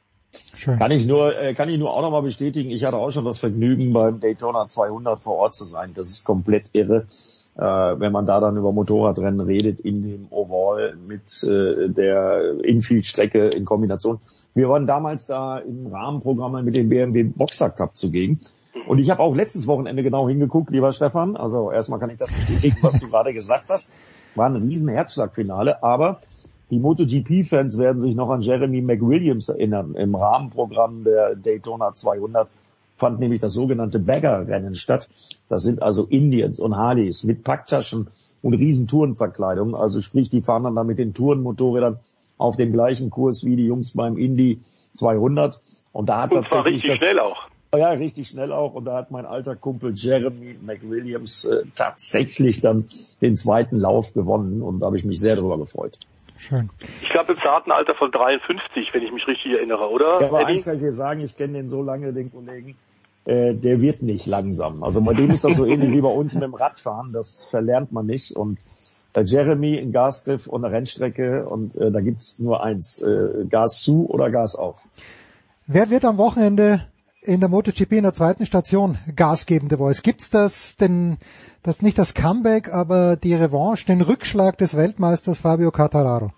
Kann ich nur, äh, kann ich nur auch nochmal bestätigen. Ich hatte auch schon das Vergnügen, beim Daytona 200 vor Ort zu sein. Das ist komplett irre, äh, wenn man da dann über Motorradrennen redet in dem Oval mit äh, der Infield-Strecke in Kombination. Wir waren damals da im Rahmenprogramm mit dem BMW Boxer Cup zugegen. Und ich habe auch letztes Wochenende genau hingeguckt, lieber Stefan. Also erstmal kann ich das bestätigen, was du gerade gesagt hast. War ein riesen Herzschlagfinale, aber die MotoGP-Fans werden sich noch an Jeremy McWilliams erinnern. Im Rahmenprogramm der Daytona 200 fand nämlich das sogenannte Bagger-Rennen statt. Das sind also Indians und Harleys mit Packtaschen und riesen Tourenverkleidungen. Also sprich, die fahren dann da mit den Tourenmotorrädern auf dem gleichen Kurs wie die Jungs beim Indy 200. Und da hat Und zwar tatsächlich richtig das, schnell auch. ja, richtig schnell auch. Und da hat mein alter Kumpel Jeremy McWilliams äh, tatsächlich dann den zweiten Lauf gewonnen. Und da habe ich mich sehr darüber gefreut. Schön. Ich glaube im zarten Alter von 53, wenn ich mich richtig erinnere, oder? Ja, aber Eddie? eins kann ich dir sagen, ich kenne den so lange, den Kollegen, äh, der wird nicht langsam. Also bei dem ist das so ähnlich wie bei uns mit dem Radfahren, das verlernt man nicht. Und äh, Jeremy in Gasgriff und eine Rennstrecke und äh, da gibt's nur eins, äh, Gas zu oder Gas auf. Wer wird am Wochenende in der MotoGP in der zweiten Station Gas geben, The Voice? Gibt's das denn, das nicht das Comeback, aber die Revanche, den Rückschlag des Weltmeisters Fabio Cattararo?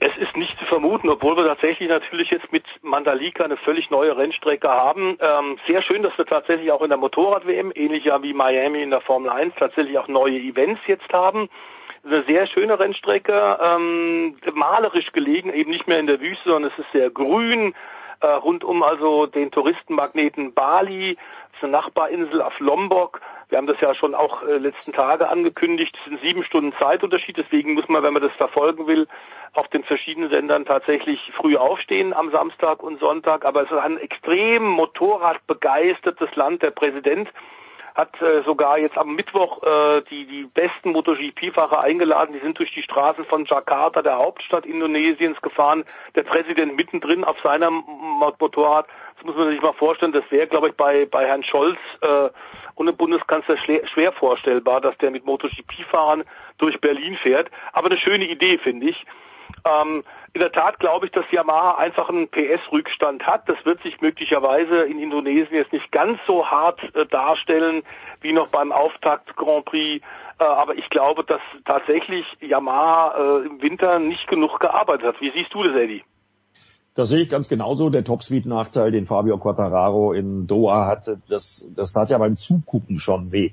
Es ist nicht vermuten, obwohl wir tatsächlich natürlich jetzt mit Mandalika eine völlig neue Rennstrecke haben. Ähm, sehr schön, dass wir tatsächlich auch in der Motorrad-WM, ähnlich ja wie Miami in der Formel 1, tatsächlich auch neue Events jetzt haben. Eine sehr schöne Rennstrecke, ähm, malerisch gelegen, eben nicht mehr in der Wüste, sondern es ist sehr grün. äh, rund um also den Touristenmagneten Bali, eine Nachbarinsel auf Lombok. Wir haben das ja schon auch äh, letzten Tage angekündigt. Es sind sieben Stunden Zeitunterschied, deswegen muss man, wenn man das verfolgen will, auf den verschiedenen Sendern tatsächlich früh aufstehen am Samstag und Sonntag. Aber es ist ein extrem motorradbegeistertes Land. Der Präsident hat äh, sogar jetzt am Mittwoch äh, die, die besten MotoGP-Fahrer eingeladen. Die sind durch die Straßen von Jakarta, der Hauptstadt Indonesiens, gefahren. Der Präsident mittendrin auf seinem Motorrad. Das muss man sich mal vorstellen. Das wäre, glaube ich, bei, bei Herrn Scholz äh, ohne Bundeskanzler schwer vorstellbar, dass der mit MotoGP-Fahrern durch Berlin fährt. Aber eine schöne Idee, finde ich. Ähm, in der Tat glaube ich, dass Yamaha einfach einen PS-Rückstand hat. Das wird sich möglicherweise in Indonesien jetzt nicht ganz so hart äh, darstellen wie noch beim Auftakt Grand Prix. Äh, aber ich glaube, dass tatsächlich Yamaha äh, im Winter nicht genug gearbeitet hat. Wie siehst du das, Eddie? Das sehe ich ganz genauso. Der Topspeed-Nachteil, den Fabio Quattararo in Doha hatte, das, das tat ja beim Zugucken schon weh.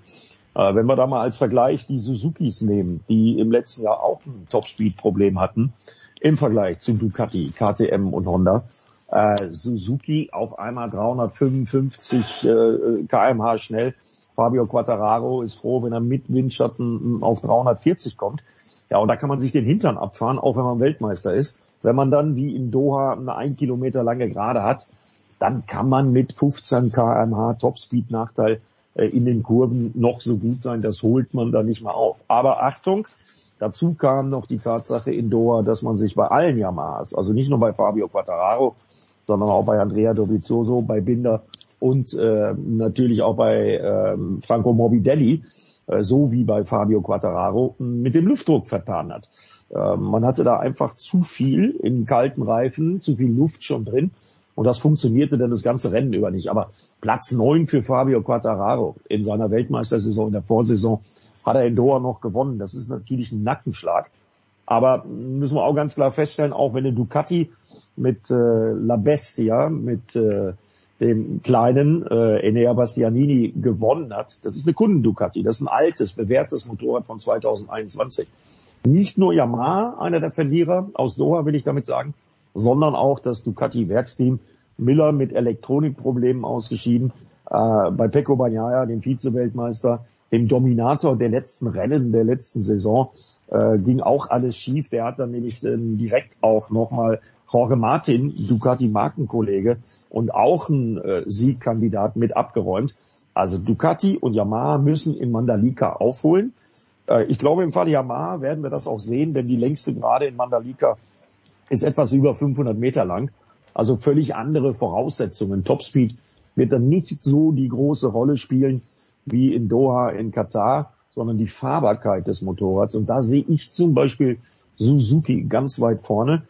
Äh, wenn wir da mal als Vergleich die Suzukis nehmen, die im letzten Jahr auch ein Topspeed-Problem hatten, im Vergleich zu Ducati, KTM und Honda, äh, Suzuki auf einmal 355 äh, kmh schnell. Fabio Quattararo ist froh, wenn er mit Windschatten auf 340 kommt. Ja, und da kann man sich den Hintern abfahren, auch wenn man Weltmeister ist. Wenn man dann wie in Doha eine ein Kilometer lange Gerade hat, dann kann man mit 15 kmh Topspeed-Nachteil äh, in den Kurven noch so gut sein, das holt man da nicht mal auf. Aber Achtung, dazu kam noch die Tatsache in Doha, dass man sich bei allen Yamahas, also nicht nur bei Fabio Quattararo, sondern auch bei Andrea Dovizioso, bei Binder und äh, natürlich auch bei äh, Franco Morbidelli, äh, so wie bei Fabio Quattararo, mit dem Luftdruck vertan hat. Äh, man hatte da einfach zu viel in kalten Reifen, zu viel Luft schon drin. Und das funktionierte dann das ganze Rennen über nicht. Aber Platz neun für Fabio Quattararo in seiner Weltmeistersaison, in der Vorsaison, hat er in Doha noch gewonnen. Das ist natürlich ein Nackenschlag. Aber müssen wir auch ganz klar feststellen, auch wenn der Ducati mit äh, La Bestia, mit äh, dem kleinen äh, Enea Bastianini gewonnen hat, das ist eine Kunden-Ducati. Das ist ein altes, bewährtes Motorrad von 2021. Nicht nur Yamaha, einer der Verlierer aus Doha, will ich damit sagen, sondern auch das Ducati-Werksteam Miller mit Elektronikproblemen ausgeschieden. Äh, bei Pecco Bagnaia, dem Vize-Weltmeister, dem Dominator der letzten Rennen der letzten Saison, äh, ging auch alles schief. Der hat dann nämlich äh, direkt auch nochmal Jorge Martin, Ducati-Markenkollege und auch ein äh, Siegkandidat mit abgeräumt. Also Ducati und Yamaha müssen in Mandalika aufholen. Äh, ich glaube, im Fall Yamaha werden wir das auch sehen, denn die längste Gerade in Mandalika ist etwas über 500 Meter lang. Also völlig andere Voraussetzungen. Topspeed wird dann nicht so die große Rolle spielen wie in Doha in Katar, sondern die Fahrbarkeit des Motorrads. Und da sehe ich zum Beispiel Suzuki ganz weit vorne.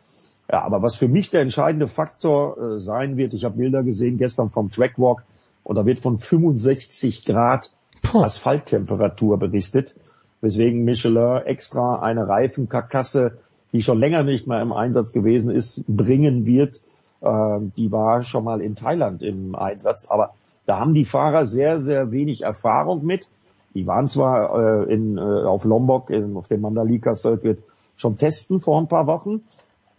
Ja, aber was für mich der entscheidende Faktor äh, sein wird, ich habe Bilder gesehen gestern vom Trackwalk und da wird von 65 Grad Asphalttemperatur berichtet, weswegen Michelin extra eine Reifenkarkasse, die schon länger nicht mehr im Einsatz gewesen ist, bringen wird. Äh, die war schon mal in Thailand im Einsatz, aber da haben die Fahrer sehr, sehr wenig Erfahrung mit. Die waren zwar äh, in, äh, auf Lombok, auf dem Mandalika Circuit schon testen vor ein paar Wochen,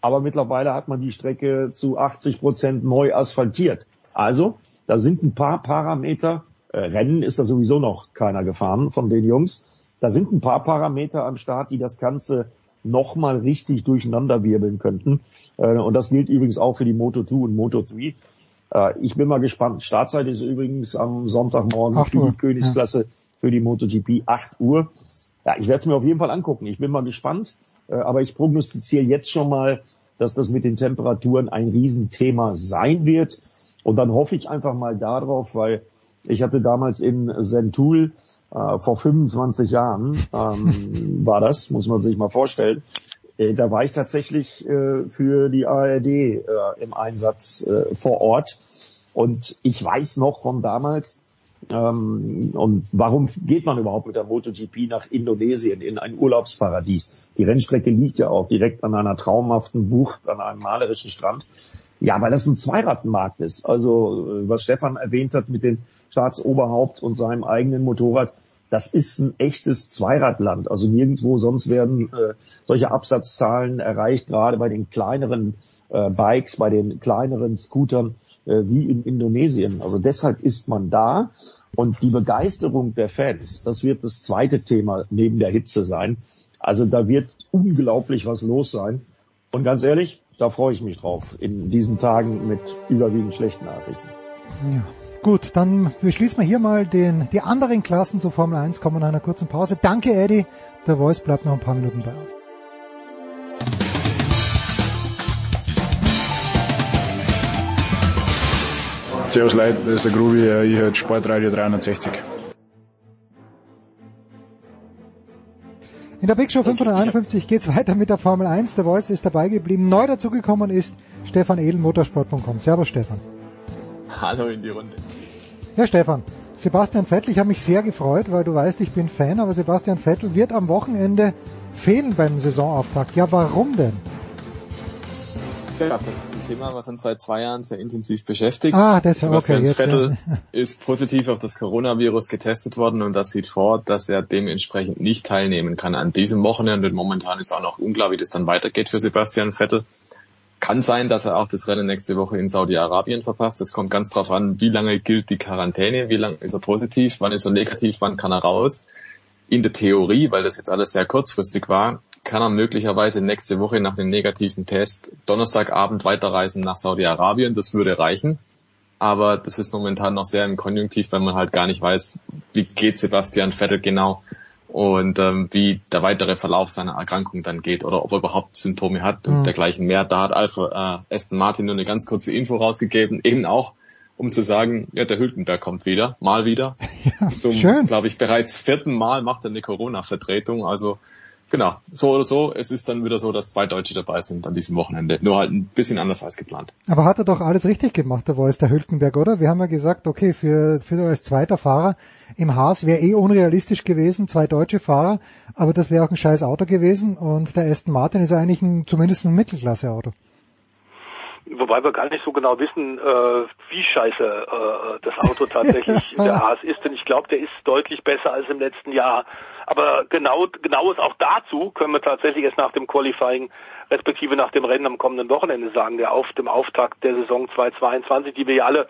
aber mittlerweile hat man die Strecke zu 80 Prozent neu asphaltiert. Also, da sind ein paar Parameter, äh, Rennen ist da sowieso noch keiner gefahren von den Jungs, da sind ein paar Parameter am Start, die das Ganze nochmal richtig durcheinander wirbeln könnten. Äh, und das gilt übrigens auch für die Moto 2 und Moto 3. Äh, ich bin mal gespannt. Startzeit ist übrigens am Sonntagmorgen für die Königsklasse ja. für die MotoGP 8 Uhr. Ja, ich werde es mir auf jeden Fall angucken. Ich bin mal gespannt. Äh, aber ich prognostiziere jetzt schon mal, dass das mit den Temperaturen ein Riesenthema sein wird. Und dann hoffe ich einfach mal darauf, weil ich hatte damals in Sentul äh, vor 25 Jahren ähm, war das, muss man sich mal vorstellen, äh, da war ich tatsächlich äh, für die ARD äh, im Einsatz äh, vor Ort. Und ich weiß noch von damals, ähm, und warum geht man überhaupt mit der MotoGP nach Indonesien in ein Urlaubsparadies? Die Rennstrecke liegt ja auch direkt an einer traumhaften Bucht, an einem malerischen Strand. Ja, weil das ein Zweiradmarkt ist. Also äh, was Stefan erwähnt hat mit dem Staatsoberhaupt und seinem eigenen Motorrad, das ist ein echtes Zweiradland. Also nirgendwo sonst werden äh, solche Absatzzahlen erreicht, gerade bei den kleineren äh, Bikes, bei den kleineren Scootern äh, wie in Indonesien. Also deshalb ist man da. Und die Begeisterung der Fans, das wird das zweite Thema neben der Hitze sein. Also da wird unglaublich was los sein. Und ganz ehrlich, da freue ich mich drauf in diesen Tagen mit überwiegend schlechten Nachrichten. Ja. Gut, dann beschließen wir hier mal den, die anderen Klassen zur Formel 1, kommen nach einer kurzen Pause. Danke, Eddie. Der Voice bleibt noch ein paar Minuten bei uns. Servus Leute, das ist der Grubi, ich höre Sportradio 360. In der Big Show 551 geht's weiter mit der Formel 1. Der Voice ist dabei geblieben. Neu dazugekommen ist Stefan Edel, motorsport.com. Servus Stefan. Hallo in die Runde. Ja Stefan, Sebastian Vettel, ich habe mich sehr gefreut, weil du weißt, ich bin Fan, aber Sebastian Vettel wird am Wochenende fehlen beim Saisonauftakt. Ja, warum denn? Tja, das ist Thema, was uns seit zwei Jahren sehr intensiv beschäftigt. Ah, das ist Sebastian okay. Vettel ja. ist positiv auf das Coronavirus getestet worden und das sieht vor, dass er dementsprechend nicht teilnehmen kann an diesem Wochenende. Und momentan ist auch noch unklar, wie das dann weitergeht für Sebastian Vettel. Kann sein, dass er auch das Rennen nächste Woche in Saudi-Arabien verpasst. Das kommt ganz drauf an, wie lange gilt die Quarantäne, wie lange ist er positiv, wann ist er negativ, wann kann er raus. In der Theorie, weil das jetzt alles sehr kurzfristig war, kann er möglicherweise nächste Woche nach dem negativen Test Donnerstagabend weiterreisen nach Saudi-Arabien. Das würde reichen. Aber das ist momentan noch sehr im Konjunktiv, weil man halt gar nicht weiß, wie geht Sebastian Vettel genau und ähm, wie der weitere Verlauf seiner Erkrankung dann geht oder ob er überhaupt Symptome hat und Mhm. dergleichen mehr. Da hat Alpha äh, Aston Martin nur eine ganz kurze Info rausgegeben, eben auch um zu sagen, ja, der Hülkenberg kommt wieder, mal wieder. Zum, schön. glaube ich, bereits vierten Mal macht er eine Corona-Vertretung. Also genau, so oder so, es ist dann wieder so, dass zwei Deutsche dabei sind an diesem Wochenende. Nur halt ein bisschen anders als geplant. Aber hat er doch alles richtig gemacht, der Voice, der Hülkenberg, oder? Wir haben ja gesagt, okay, für, für als zweiter Fahrer im Haas wäre eh unrealistisch gewesen, zwei deutsche Fahrer, aber das wäre auch ein scheiß Auto gewesen und der Aston Martin ist eigentlich ein, zumindest ein Mittelklasse-Auto. Wobei wir gar nicht so genau wissen, äh, wie scheiße äh, das Auto tatsächlich in der Haas ist, denn ich glaube, der ist deutlich besser als im letzten Jahr. Aber genau genaues auch dazu können wir tatsächlich erst nach dem Qualifying respektive nach dem Rennen am kommenden Wochenende sagen, der auf dem Auftakt der Saison 2022, die wir ja alle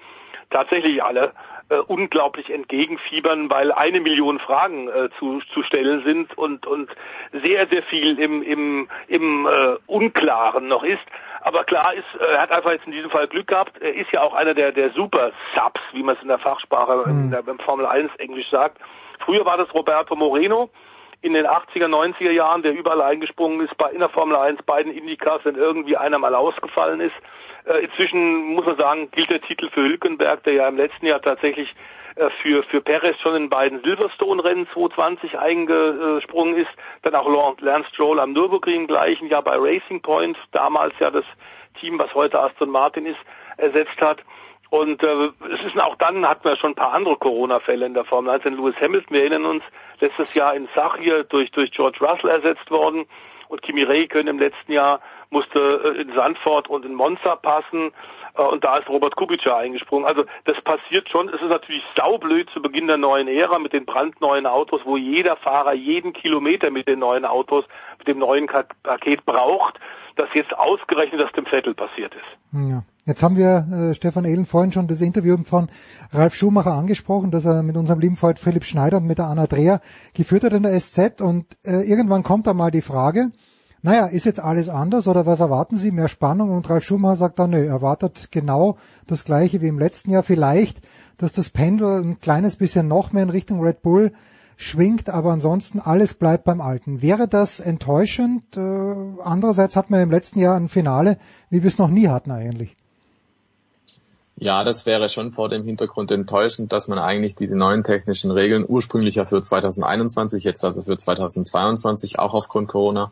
tatsächlich alle äh, unglaublich entgegenfiebern, weil eine Million Fragen äh, zu, zu stellen sind und und sehr sehr viel im im im äh, Unklaren noch ist. Aber klar ist, äh, er hat einfach jetzt in diesem Fall Glück gehabt. Er ist ja auch einer der der Super Subs, wie man es in der Fachsprache in der, im Formel 1 Englisch sagt. Früher war das Roberto Moreno in den 80er, 90er Jahren, der überall eingesprungen ist, bei in der Formel 1, beiden Indicas, wenn irgendwie einer mal ausgefallen ist. Äh, inzwischen muss man sagen, gilt der Titel für Hülkenberg, der ja im letzten Jahr tatsächlich äh, für, für Perez schon in beiden Silverstone-Rennen 2020 eingesprungen ist. Dann auch Lance Stroll am Nürburgring gleichen Jahr bei Racing Point, damals ja das Team, was heute Aston Martin ist, ersetzt hat. Und äh, es ist auch dann hatten wir schon ein paar andere Corona-Fälle in der Formel 1. Denn Lewis Hamilton, wir erinnern uns, letztes Jahr in Sachir durch durch George Russell ersetzt worden und Kimi Räikkönen im letzten Jahr musste äh, in Sandford und in Monza passen äh, und da ist Robert Kubica eingesprungen. Also das passiert schon. Es ist natürlich saublöd zu Beginn der neuen Ära mit den brandneuen Autos, wo jeder Fahrer jeden Kilometer mit den neuen Autos, mit dem neuen Paket braucht, dass jetzt ausgerechnet das dem Vettel passiert ist. Ja. Jetzt haben wir, äh, Stefan Ehlen, vorhin schon das Interview von Ralf Schumacher angesprochen, das er mit unserem lieben Freund Philipp Schneider und mit der Anna Dreher geführt hat in der SZ und äh, irgendwann kommt da mal die Frage, naja, ist jetzt alles anders oder was erwarten Sie? Mehr Spannung? Und Ralf Schumacher sagt dann, nö, er erwartet genau das gleiche wie im letzten Jahr. Vielleicht, dass das Pendel ein kleines bisschen noch mehr in Richtung Red Bull schwingt, aber ansonsten alles bleibt beim Alten. Wäre das enttäuschend? Äh, andererseits hat man im letzten Jahr ein Finale, wie wir es noch nie hatten eigentlich. Ja, das wäre schon vor dem Hintergrund enttäuschend, dass man eigentlich diese neuen technischen Regeln ursprünglich ja für 2021, jetzt also für 2022 auch aufgrund Corona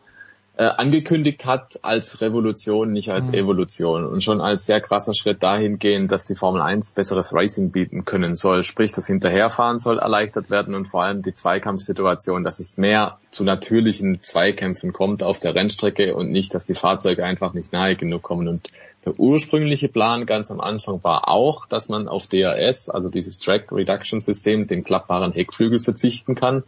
äh, angekündigt hat als Revolution, nicht als Mhm. Evolution und schon als sehr krasser Schritt dahingehend, dass die Formel 1 besseres Racing bieten können soll. Sprich, das Hinterherfahren soll erleichtert werden und vor allem die Zweikampfsituation, dass es mehr zu natürlichen Zweikämpfen kommt auf der Rennstrecke und nicht, dass die Fahrzeuge einfach nicht nahe genug kommen und Der ursprüngliche Plan ganz am Anfang war auch, dass man auf DRS, also dieses Track Reduction System, den klappbaren Heckflügel verzichten kann.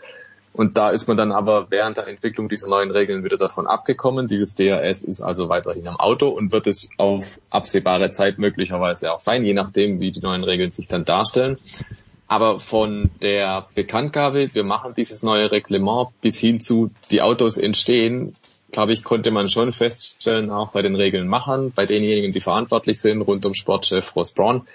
Und da ist man dann aber während der Entwicklung dieser neuen Regeln wieder davon abgekommen. Dieses DRS ist also weiterhin am Auto und wird es auf absehbare Zeit möglicherweise auch sein, je nachdem, wie die neuen Regeln sich dann darstellen. Aber von der Bekanntgabe, wir machen dieses neue Reglement bis hin zu die Autos entstehen, glaube ich, konnte man schon feststellen, auch bei den Regelnmachern, bei denjenigen, die verantwortlich sind, rund um Sportchef Ross Braun,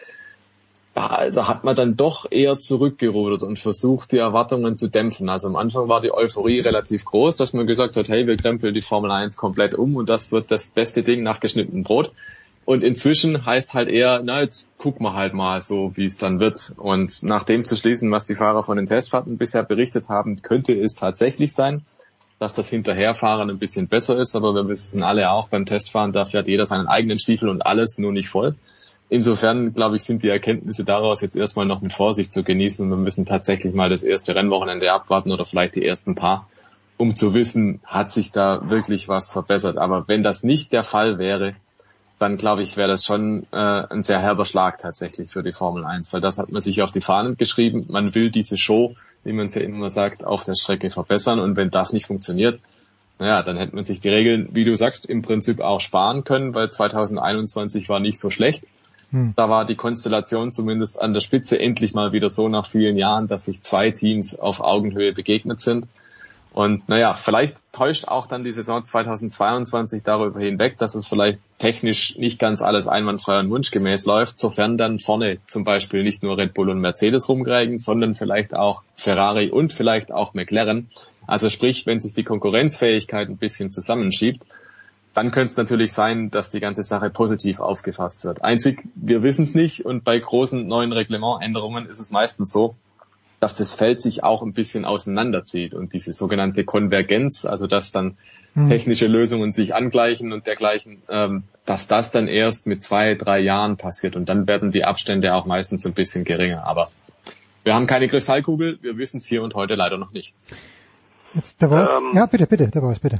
da, da hat man dann doch eher zurückgerudert und versucht, die Erwartungen zu dämpfen. Also am Anfang war die Euphorie relativ groß, dass man gesagt hat, hey, wir krempeln die Formel 1 komplett um und das wird das beste Ding nach geschnittenem Brot. Und inzwischen heißt halt eher, na, jetzt gucken wir halt mal so, wie es dann wird. Und nach dem zu schließen, was die Fahrer von den Testfahrten bisher berichtet haben, könnte es tatsächlich sein, dass das Hinterherfahren ein bisschen besser ist, aber wir wissen alle auch, beim Testfahren darf ja jeder seinen eigenen Stiefel und alles, nur nicht voll. Insofern, glaube ich, sind die Erkenntnisse daraus jetzt erstmal noch mit Vorsicht zu genießen wir müssen tatsächlich mal das erste Rennwochenende abwarten oder vielleicht die ersten paar, um zu wissen, hat sich da wirklich was verbessert. Aber wenn das nicht der Fall wäre, dann glaube ich, wäre das schon äh, ein sehr herber Schlag tatsächlich für die Formel 1, weil das hat man sich auf die Fahnen geschrieben. Man will diese Show wie man es ja immer sagt, auf der Strecke verbessern. Und wenn das nicht funktioniert, naja, dann hätte man sich die Regeln, wie du sagst, im Prinzip auch sparen können, weil 2021 war nicht so schlecht. Hm. Da war die Konstellation zumindest an der Spitze endlich mal wieder so nach vielen Jahren, dass sich zwei Teams auf Augenhöhe begegnet sind. Und naja, vielleicht täuscht auch dann die Saison 2022 darüber hinweg, dass es vielleicht technisch nicht ganz alles einwandfrei und wunschgemäß läuft, sofern dann vorne zum Beispiel nicht nur Red Bull und Mercedes rumkriegen, sondern vielleicht auch Ferrari und vielleicht auch McLaren. Also sprich, wenn sich die Konkurrenzfähigkeit ein bisschen zusammenschiebt, dann könnte es natürlich sein, dass die ganze Sache positiv aufgefasst wird. Einzig, wir wissen es nicht und bei großen neuen Reglementänderungen ist es meistens so, dass das Feld sich auch ein bisschen auseinanderzieht und diese sogenannte Konvergenz, also dass dann hm. technische Lösungen sich angleichen und dergleichen, ähm, dass das dann erst mit zwei, drei Jahren passiert und dann werden die Abstände auch meistens ein bisschen geringer. Aber wir haben keine Kristallkugel, wir wissen es hier und heute leider noch nicht. Jetzt der Wolf. Ähm, ja, bitte, bitte, der Wolf, bitte.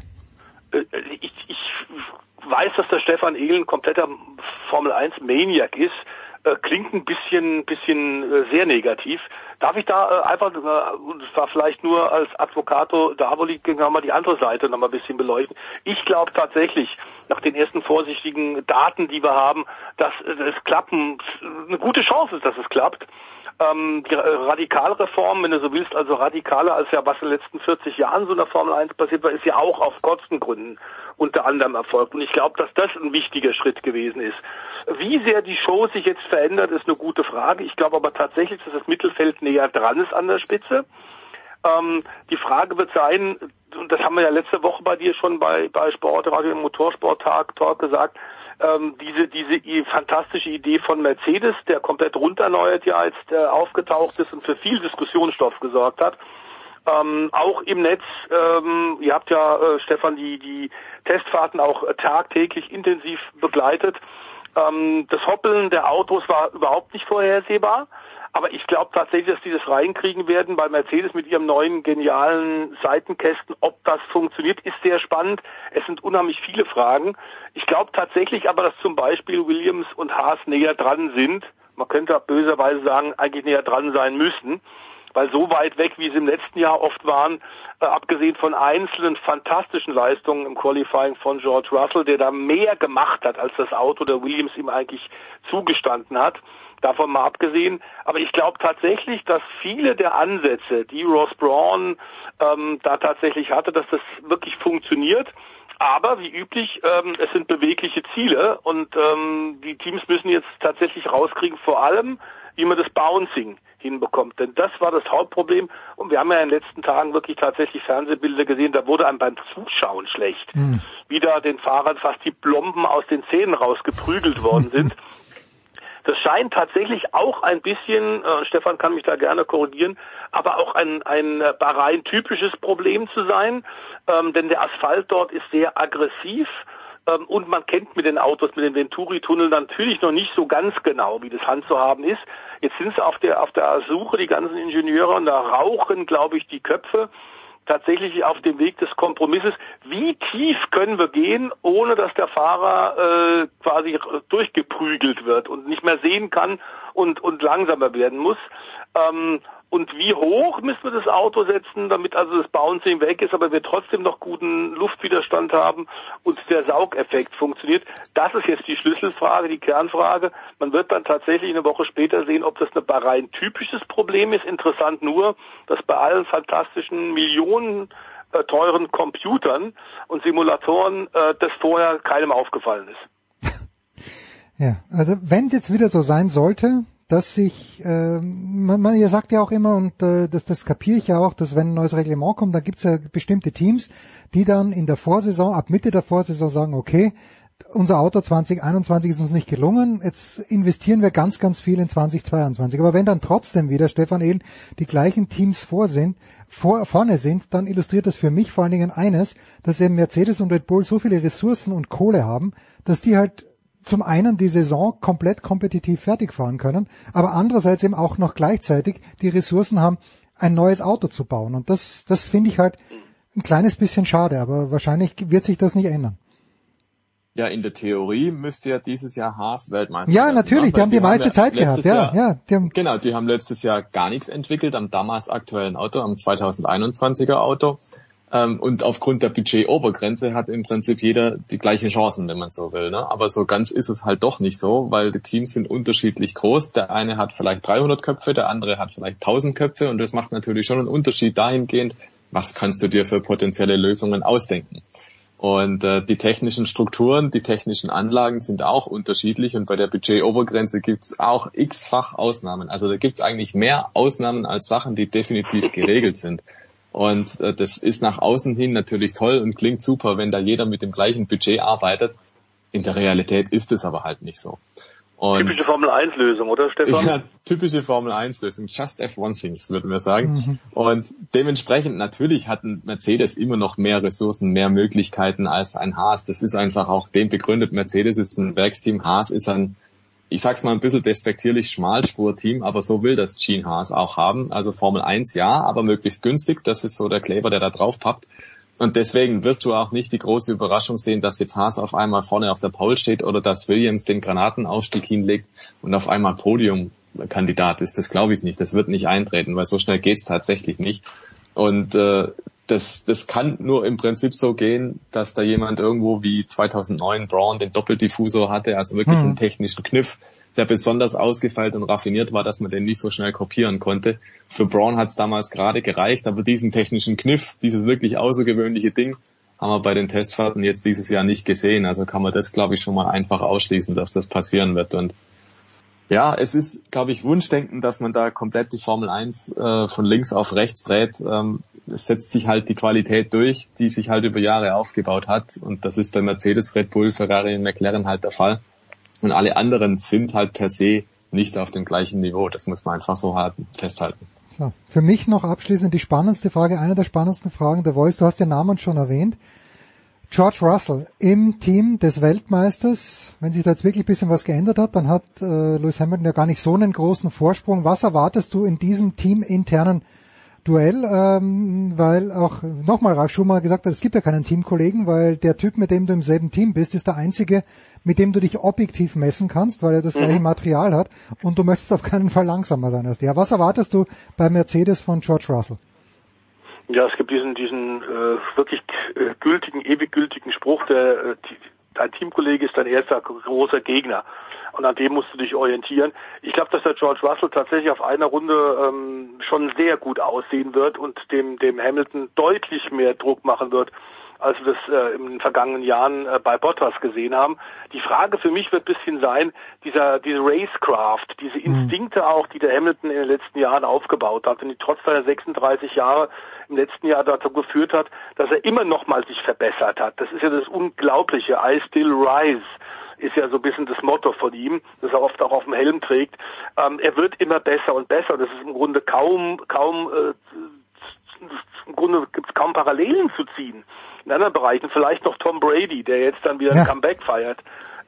Äh, ich, ich weiß, dass der Stefan Ehlen ein kompletter Formel 1 Maniac ist äh, klingt ein bisschen, bisschen äh, sehr negativ. Darf ich da äh, einfach, äh, das war vielleicht nur als Advocato Davoli, mal die andere Seite noch mal ein bisschen beleuchten. Ich glaube tatsächlich, nach den ersten vorsichtigen Daten, die wir haben, dass es klappen, eine gute Chance ist, dass es klappt ähm, die Radikalreform, wenn du so willst, also radikaler als ja was in den letzten 40 Jahren so in der Formel 1 passiert war, ist ja auch auf Kostengründen unter anderem erfolgt. Und ich glaube, dass das ein wichtiger Schritt gewesen ist. Wie sehr die Show sich jetzt verändert, ist eine gute Frage. Ich glaube aber tatsächlich, dass das Mittelfeld näher dran ist an der Spitze. Ähm, die Frage wird sein, und das haben wir ja letzte Woche bei dir schon bei, bei Sportradio im Motorsporttag Talk gesagt, ähm, diese, diese fantastische Idee von Mercedes, der komplett runterneuert ja jetzt äh, aufgetaucht ist und für viel Diskussionsstoff gesorgt hat. Ähm, auch im Netz, ähm, ihr habt ja, äh, Stefan, die, die Testfahrten auch äh, tagtäglich intensiv begleitet. Ähm, das Hoppeln der Autos war überhaupt nicht vorhersehbar. Aber ich glaube tatsächlich, dass die das reinkriegen werden bei Mercedes mit ihrem neuen genialen Seitenkästen. Ob das funktioniert, ist sehr spannend. Es sind unheimlich viele Fragen. Ich glaube tatsächlich aber, dass zum Beispiel Williams und Haas näher dran sind. Man könnte auch böserweise sagen, eigentlich näher dran sein müssen weil so weit weg, wie sie im letzten Jahr oft waren, äh, abgesehen von einzelnen fantastischen Leistungen im Qualifying von George Russell, der da mehr gemacht hat, als das Auto der Williams ihm eigentlich zugestanden hat, davon mal abgesehen. Aber ich glaube tatsächlich, dass viele der Ansätze, die Ross Braun ähm, da tatsächlich hatte, dass das wirklich funktioniert. Aber wie üblich, ähm, es sind bewegliche Ziele und ähm, die Teams müssen jetzt tatsächlich rauskriegen, vor allem, wie man das Bouncing hinbekommt. Denn das war das Hauptproblem. Und wir haben ja in den letzten Tagen wirklich tatsächlich Fernsehbilder gesehen, da wurde einem beim Zuschauen schlecht. Mhm. Wieder den Fahrern fast die Plomben aus den Zähnen rausgeprügelt worden sind. Das scheint tatsächlich auch ein bisschen, äh, Stefan kann mich da gerne korrigieren, aber auch ein, ein Bahrain-typisches Problem zu sein, ähm, denn der Asphalt dort ist sehr aggressiv ähm, und man kennt mit den Autos, mit den Venturi-Tunneln natürlich noch nicht so ganz genau, wie das handzuhaben ist. Jetzt sind sie auf der, auf der Suche, die ganzen Ingenieure, und da rauchen, glaube ich, die Köpfe tatsächlich auf dem Weg des Kompromisses. Wie tief können wir gehen, ohne dass der Fahrer äh, quasi durchgeprügelt wird und nicht mehr sehen kann und, und langsamer werden muss? Ähm, und wie hoch müssen wir das Auto setzen, damit also das Bouncing weg ist, aber wir trotzdem noch guten Luftwiderstand haben und der Saugeffekt funktioniert. Das ist jetzt die Schlüsselfrage, die Kernfrage. Man wird dann tatsächlich eine Woche später sehen, ob das ein rein typisches Problem ist. Interessant nur, dass bei allen fantastischen Millionen äh, teuren Computern und Simulatoren äh, das vorher keinem aufgefallen ist. Ja, also wenn es jetzt wieder so sein sollte, dass sich, äh, man, man, ihr sagt ja auch immer, und äh, das, das kapiere ich ja auch, dass wenn ein neues Reglement kommt, dann gibt es ja bestimmte Teams, die dann in der Vorsaison, ab Mitte der Vorsaison sagen, okay, unser Auto 2021 ist uns nicht gelungen, jetzt investieren wir ganz, ganz viel in 2022. Aber wenn dann trotzdem wieder, Stefan Ehlen, die gleichen Teams vor sind, vor, vorne sind, dann illustriert das für mich vor allen Dingen eines, dass eben Mercedes und Red Bull so viele Ressourcen und Kohle haben, dass die halt zum einen die Saison komplett kompetitiv fertig fahren können, aber andererseits eben auch noch gleichzeitig die Ressourcen haben, ein neues Auto zu bauen. Und das, das finde ich halt ein kleines bisschen schade, aber wahrscheinlich wird sich das nicht ändern. Ja, in der Theorie müsste ja dieses Jahr Haas Weltmeister Ja, werden, natürlich, ne? die haben die, die meiste haben Zeit gehabt, ja, Jahr, ja. Die haben genau, die haben letztes Jahr gar nichts entwickelt am damals aktuellen Auto, am 2021er Auto. Ähm, und aufgrund der Budget-Obergrenze hat im Prinzip jeder die gleichen Chancen, wenn man so will. Ne? Aber so ganz ist es halt doch nicht so, weil die Teams sind unterschiedlich groß. Der eine hat vielleicht 300 Köpfe, der andere hat vielleicht 1000 Köpfe und das macht natürlich schon einen Unterschied dahingehend, was kannst du dir für potenzielle Lösungen ausdenken. Und äh, die technischen Strukturen, die technischen Anlagen sind auch unterschiedlich und bei der Budget-Obergrenze gibt's auch x-fach Ausnahmen. Also da gibt's eigentlich mehr Ausnahmen als Sachen, die definitiv geregelt sind. Und äh, das ist nach außen hin natürlich toll und klingt super, wenn da jeder mit dem gleichen Budget arbeitet. In der Realität ist es aber halt nicht so. Und typische Formel 1 Lösung, oder Stefan? Ja, typische Formel 1 Lösung. Just F1 Things, würden wir sagen. Mhm. Und dementsprechend natürlich hatten Mercedes immer noch mehr Ressourcen, mehr Möglichkeiten als ein Haas. Das ist einfach auch dem begründet. Mercedes ist ein Werksteam, Haas ist ein ich sag's mal ein bisschen despektierlich, Schmalspur-Team, aber so will das Gene Haas auch haben. Also Formel 1 ja, aber möglichst günstig. Das ist so der Kleber, der da drauf pappt. Und deswegen wirst du auch nicht die große Überraschung sehen, dass jetzt Haas auf einmal vorne auf der Pole steht oder dass Williams den Granatenaufstieg hinlegt und auf einmal Podiumkandidat ist. Das glaube ich nicht. Das wird nicht eintreten, weil so schnell geht's tatsächlich nicht. Und äh, das, das kann nur im Prinzip so gehen, dass da jemand irgendwo wie 2009 Braun den Doppeldiffusor hatte, also wirklich hm. einen technischen Kniff, der besonders ausgefeilt und raffiniert war, dass man den nicht so schnell kopieren konnte. Für Braun hat es damals gerade gereicht, aber diesen technischen Kniff, dieses wirklich außergewöhnliche Ding, haben wir bei den Testfahrten jetzt dieses Jahr nicht gesehen. Also kann man das, glaube ich, schon mal einfach ausschließen, dass das passieren wird. Und ja, es ist, glaube ich, Wunschdenken, dass man da komplett die Formel 1 äh, von links auf rechts dreht. Ähm, es setzt sich halt die Qualität durch, die sich halt über Jahre aufgebaut hat. Und das ist bei Mercedes, Red Bull, Ferrari und McLaren halt der Fall. Und alle anderen sind halt per se nicht auf dem gleichen Niveau. Das muss man einfach so halten, festhalten. So, für mich noch abschließend die spannendste Frage, eine der spannendsten Fragen der Voice. Du hast den Namen schon erwähnt. George Russell im Team des Weltmeisters. Wenn sich da jetzt wirklich ein bisschen was geändert hat, dann hat äh, Lewis Hamilton ja gar nicht so einen großen Vorsprung. Was erwartest du in diesem teaminternen Duell, ähm, weil auch nochmal Ralf Schumacher gesagt hat, es gibt ja keinen Teamkollegen, weil der Typ, mit dem du im selben Team bist, ist der einzige, mit dem du dich objektiv messen kannst, weil er das mhm. gleiche Material hat und du möchtest auf keinen Fall langsamer sein als der. Was erwartest du bei Mercedes von George Russell? Ja, es gibt diesen diesen äh, wirklich äh, gültigen, ewig gültigen Spruch, der äh, dein Teamkollege ist dein erster großer Gegner und an dem musst du dich orientieren. Ich glaube, dass der George Russell tatsächlich auf einer Runde ähm, schon sehr gut aussehen wird und dem, dem Hamilton deutlich mehr Druck machen wird, als wir das äh, in den vergangenen Jahren äh, bei Bottas gesehen haben. Die Frage für mich wird ein bisschen sein, dieser, diese Racecraft, diese mhm. Instinkte auch, die der Hamilton in den letzten Jahren aufgebaut hat und die trotz seiner 36 Jahre im letzten Jahr dazu geführt hat, dass er immer noch mal sich verbessert hat. Das ist ja das Unglaubliche. I still rise ist ja so ein bisschen das Motto von ihm, das er oft auch auf dem Helm trägt. Ähm, er wird immer besser und besser. Das ist im Grunde kaum, kaum, äh, im Grunde gibt es kaum Parallelen zu ziehen in anderen Bereichen, vielleicht noch Tom Brady, der jetzt dann wieder Ja. ein Comeback feiert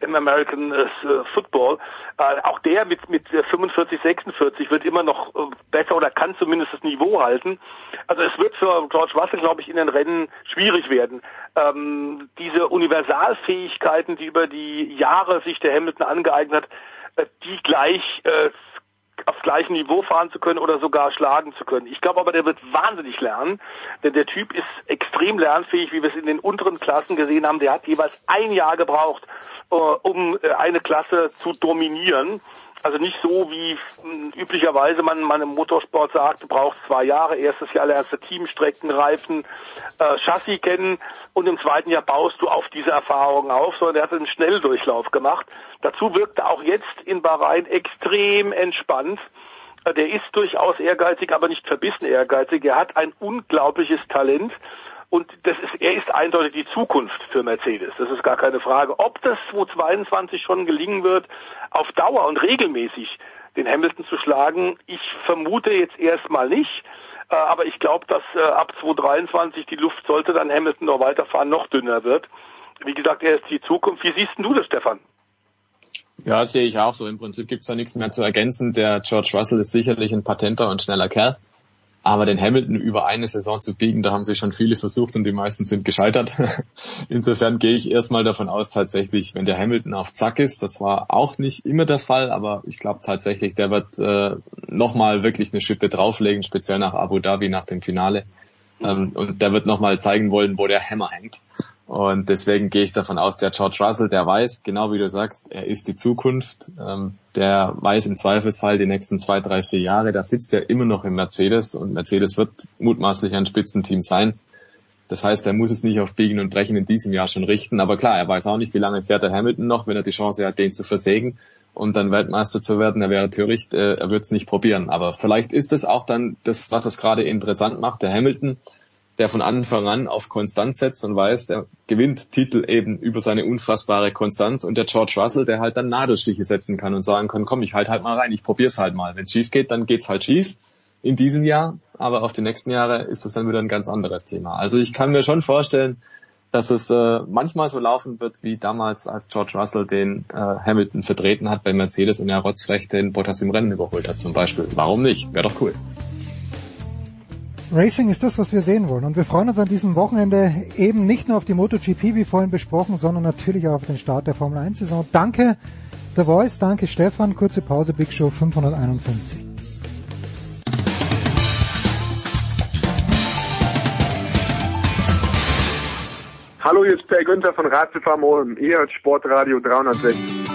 im American äh, Football. Äh, auch der mit, mit äh, 45, 46 wird immer noch äh, besser oder kann zumindest das Niveau halten. Also es wird für George Russell, glaube ich, in den Rennen schwierig werden. Ähm, diese Universalfähigkeiten, die über die Jahre sich der Hamilton angeeignet hat, äh, die gleich äh, aufs gleiche Niveau fahren zu können oder sogar schlagen zu können. Ich glaube aber, der wird wahnsinnig lernen, denn der Typ ist extrem lernfähig, wie wir es in den unteren Klassen gesehen haben. Der hat jeweils ein Jahr gebraucht, äh, um äh, eine Klasse zu dominieren. Also nicht so, wie mh, üblicherweise man, man im Motorsport sagt, du brauchst zwei Jahre, erstes Jahr lernst du Teamstrecken, Reifen, äh, Chassis kennen und im zweiten Jahr baust du auf diese Erfahrungen auf, sondern er hat einen Schnelldurchlauf gemacht. Dazu wirkte auch jetzt in Bahrain extrem entspannt. Äh, Der ist durchaus ehrgeizig, aber nicht verbissen ehrgeizig. Er hat ein unglaubliches Talent. Und das ist, er ist eindeutig die Zukunft für Mercedes. Das ist gar keine Frage. Ob das 2022 schon gelingen wird, auf Dauer und regelmäßig den Hamilton zu schlagen, ich vermute jetzt erstmal nicht. Äh, Aber ich glaube, dass äh, ab 2023 die Luft, sollte dann Hamilton noch weiterfahren, noch dünner wird. Wie gesagt, er ist die Zukunft. Wie siehst du das, Stefan? Ja, sehe ich auch so. Im Prinzip gibt's da nichts mehr zu ergänzen. Der George Russell ist sicherlich ein patenter und schneller Kerl. Aber den Hamilton über eine Saison zu biegen, da haben sich schon viele versucht und die meisten sind gescheitert. Insofern gehe ich erstmal davon aus, tatsächlich, wenn der Hamilton auf Zack ist, das war auch nicht immer der Fall, aber ich glaube tatsächlich, der wird äh, nochmal wirklich eine Schippe drauflegen, speziell nach Abu Dhabi, nach dem Finale. Ähm, und der wird nochmal zeigen wollen, wo der Hammer hängt. Und deswegen gehe ich davon aus, der George Russell, der weiß, genau wie du sagst, er ist die Zukunft. Ähm, der weiß im Zweifelsfall die nächsten zwei, drei, vier Jahre, da sitzt er immer noch im Mercedes und Mercedes wird mutmaßlich ein Spitzenteam sein. Das heißt, er muss es nicht auf Biegen und Brechen in diesem Jahr schon richten. Aber klar, er weiß auch nicht, wie lange fährt der Hamilton noch, wenn er die Chance hat, den zu versägen und dann Weltmeister zu werden. Er wäre töricht, äh, er wird es nicht probieren. Aber vielleicht ist es auch dann das, was es gerade interessant macht. Der Hamilton, der von Anfang an auf Konstanz setzt und weiß, der gewinnt Titel eben über seine unfassbare Konstanz und der George Russell, der halt dann Nadelstiche setzen kann und sagen kann, komm, ich halt halt mal rein, ich probier's halt mal. Wenn es schief geht, dann geht's halt schief in diesem Jahr, aber auf die nächsten Jahre ist das dann wieder ein ganz anderes Thema. Also ich kann mir schon vorstellen, dass es äh, manchmal so laufen wird wie damals, als George Russell den äh, Hamilton vertreten hat bei Mercedes und er rotzfrech den Bottas im Rennen überholt hat zum Beispiel. Warum nicht? Wäre doch cool. Racing ist das, was wir sehen wollen. Und wir freuen uns an diesem Wochenende eben nicht nur auf die MotoGP, wie vorhin besprochen, sondern natürlich auch auf den Start der Formel 1 Saison. Danke The Voice, danke Stefan. Kurze Pause, Big Show 551. Hallo, hier ist Per Günther von Ulm. Ihr hört Sportradio 360.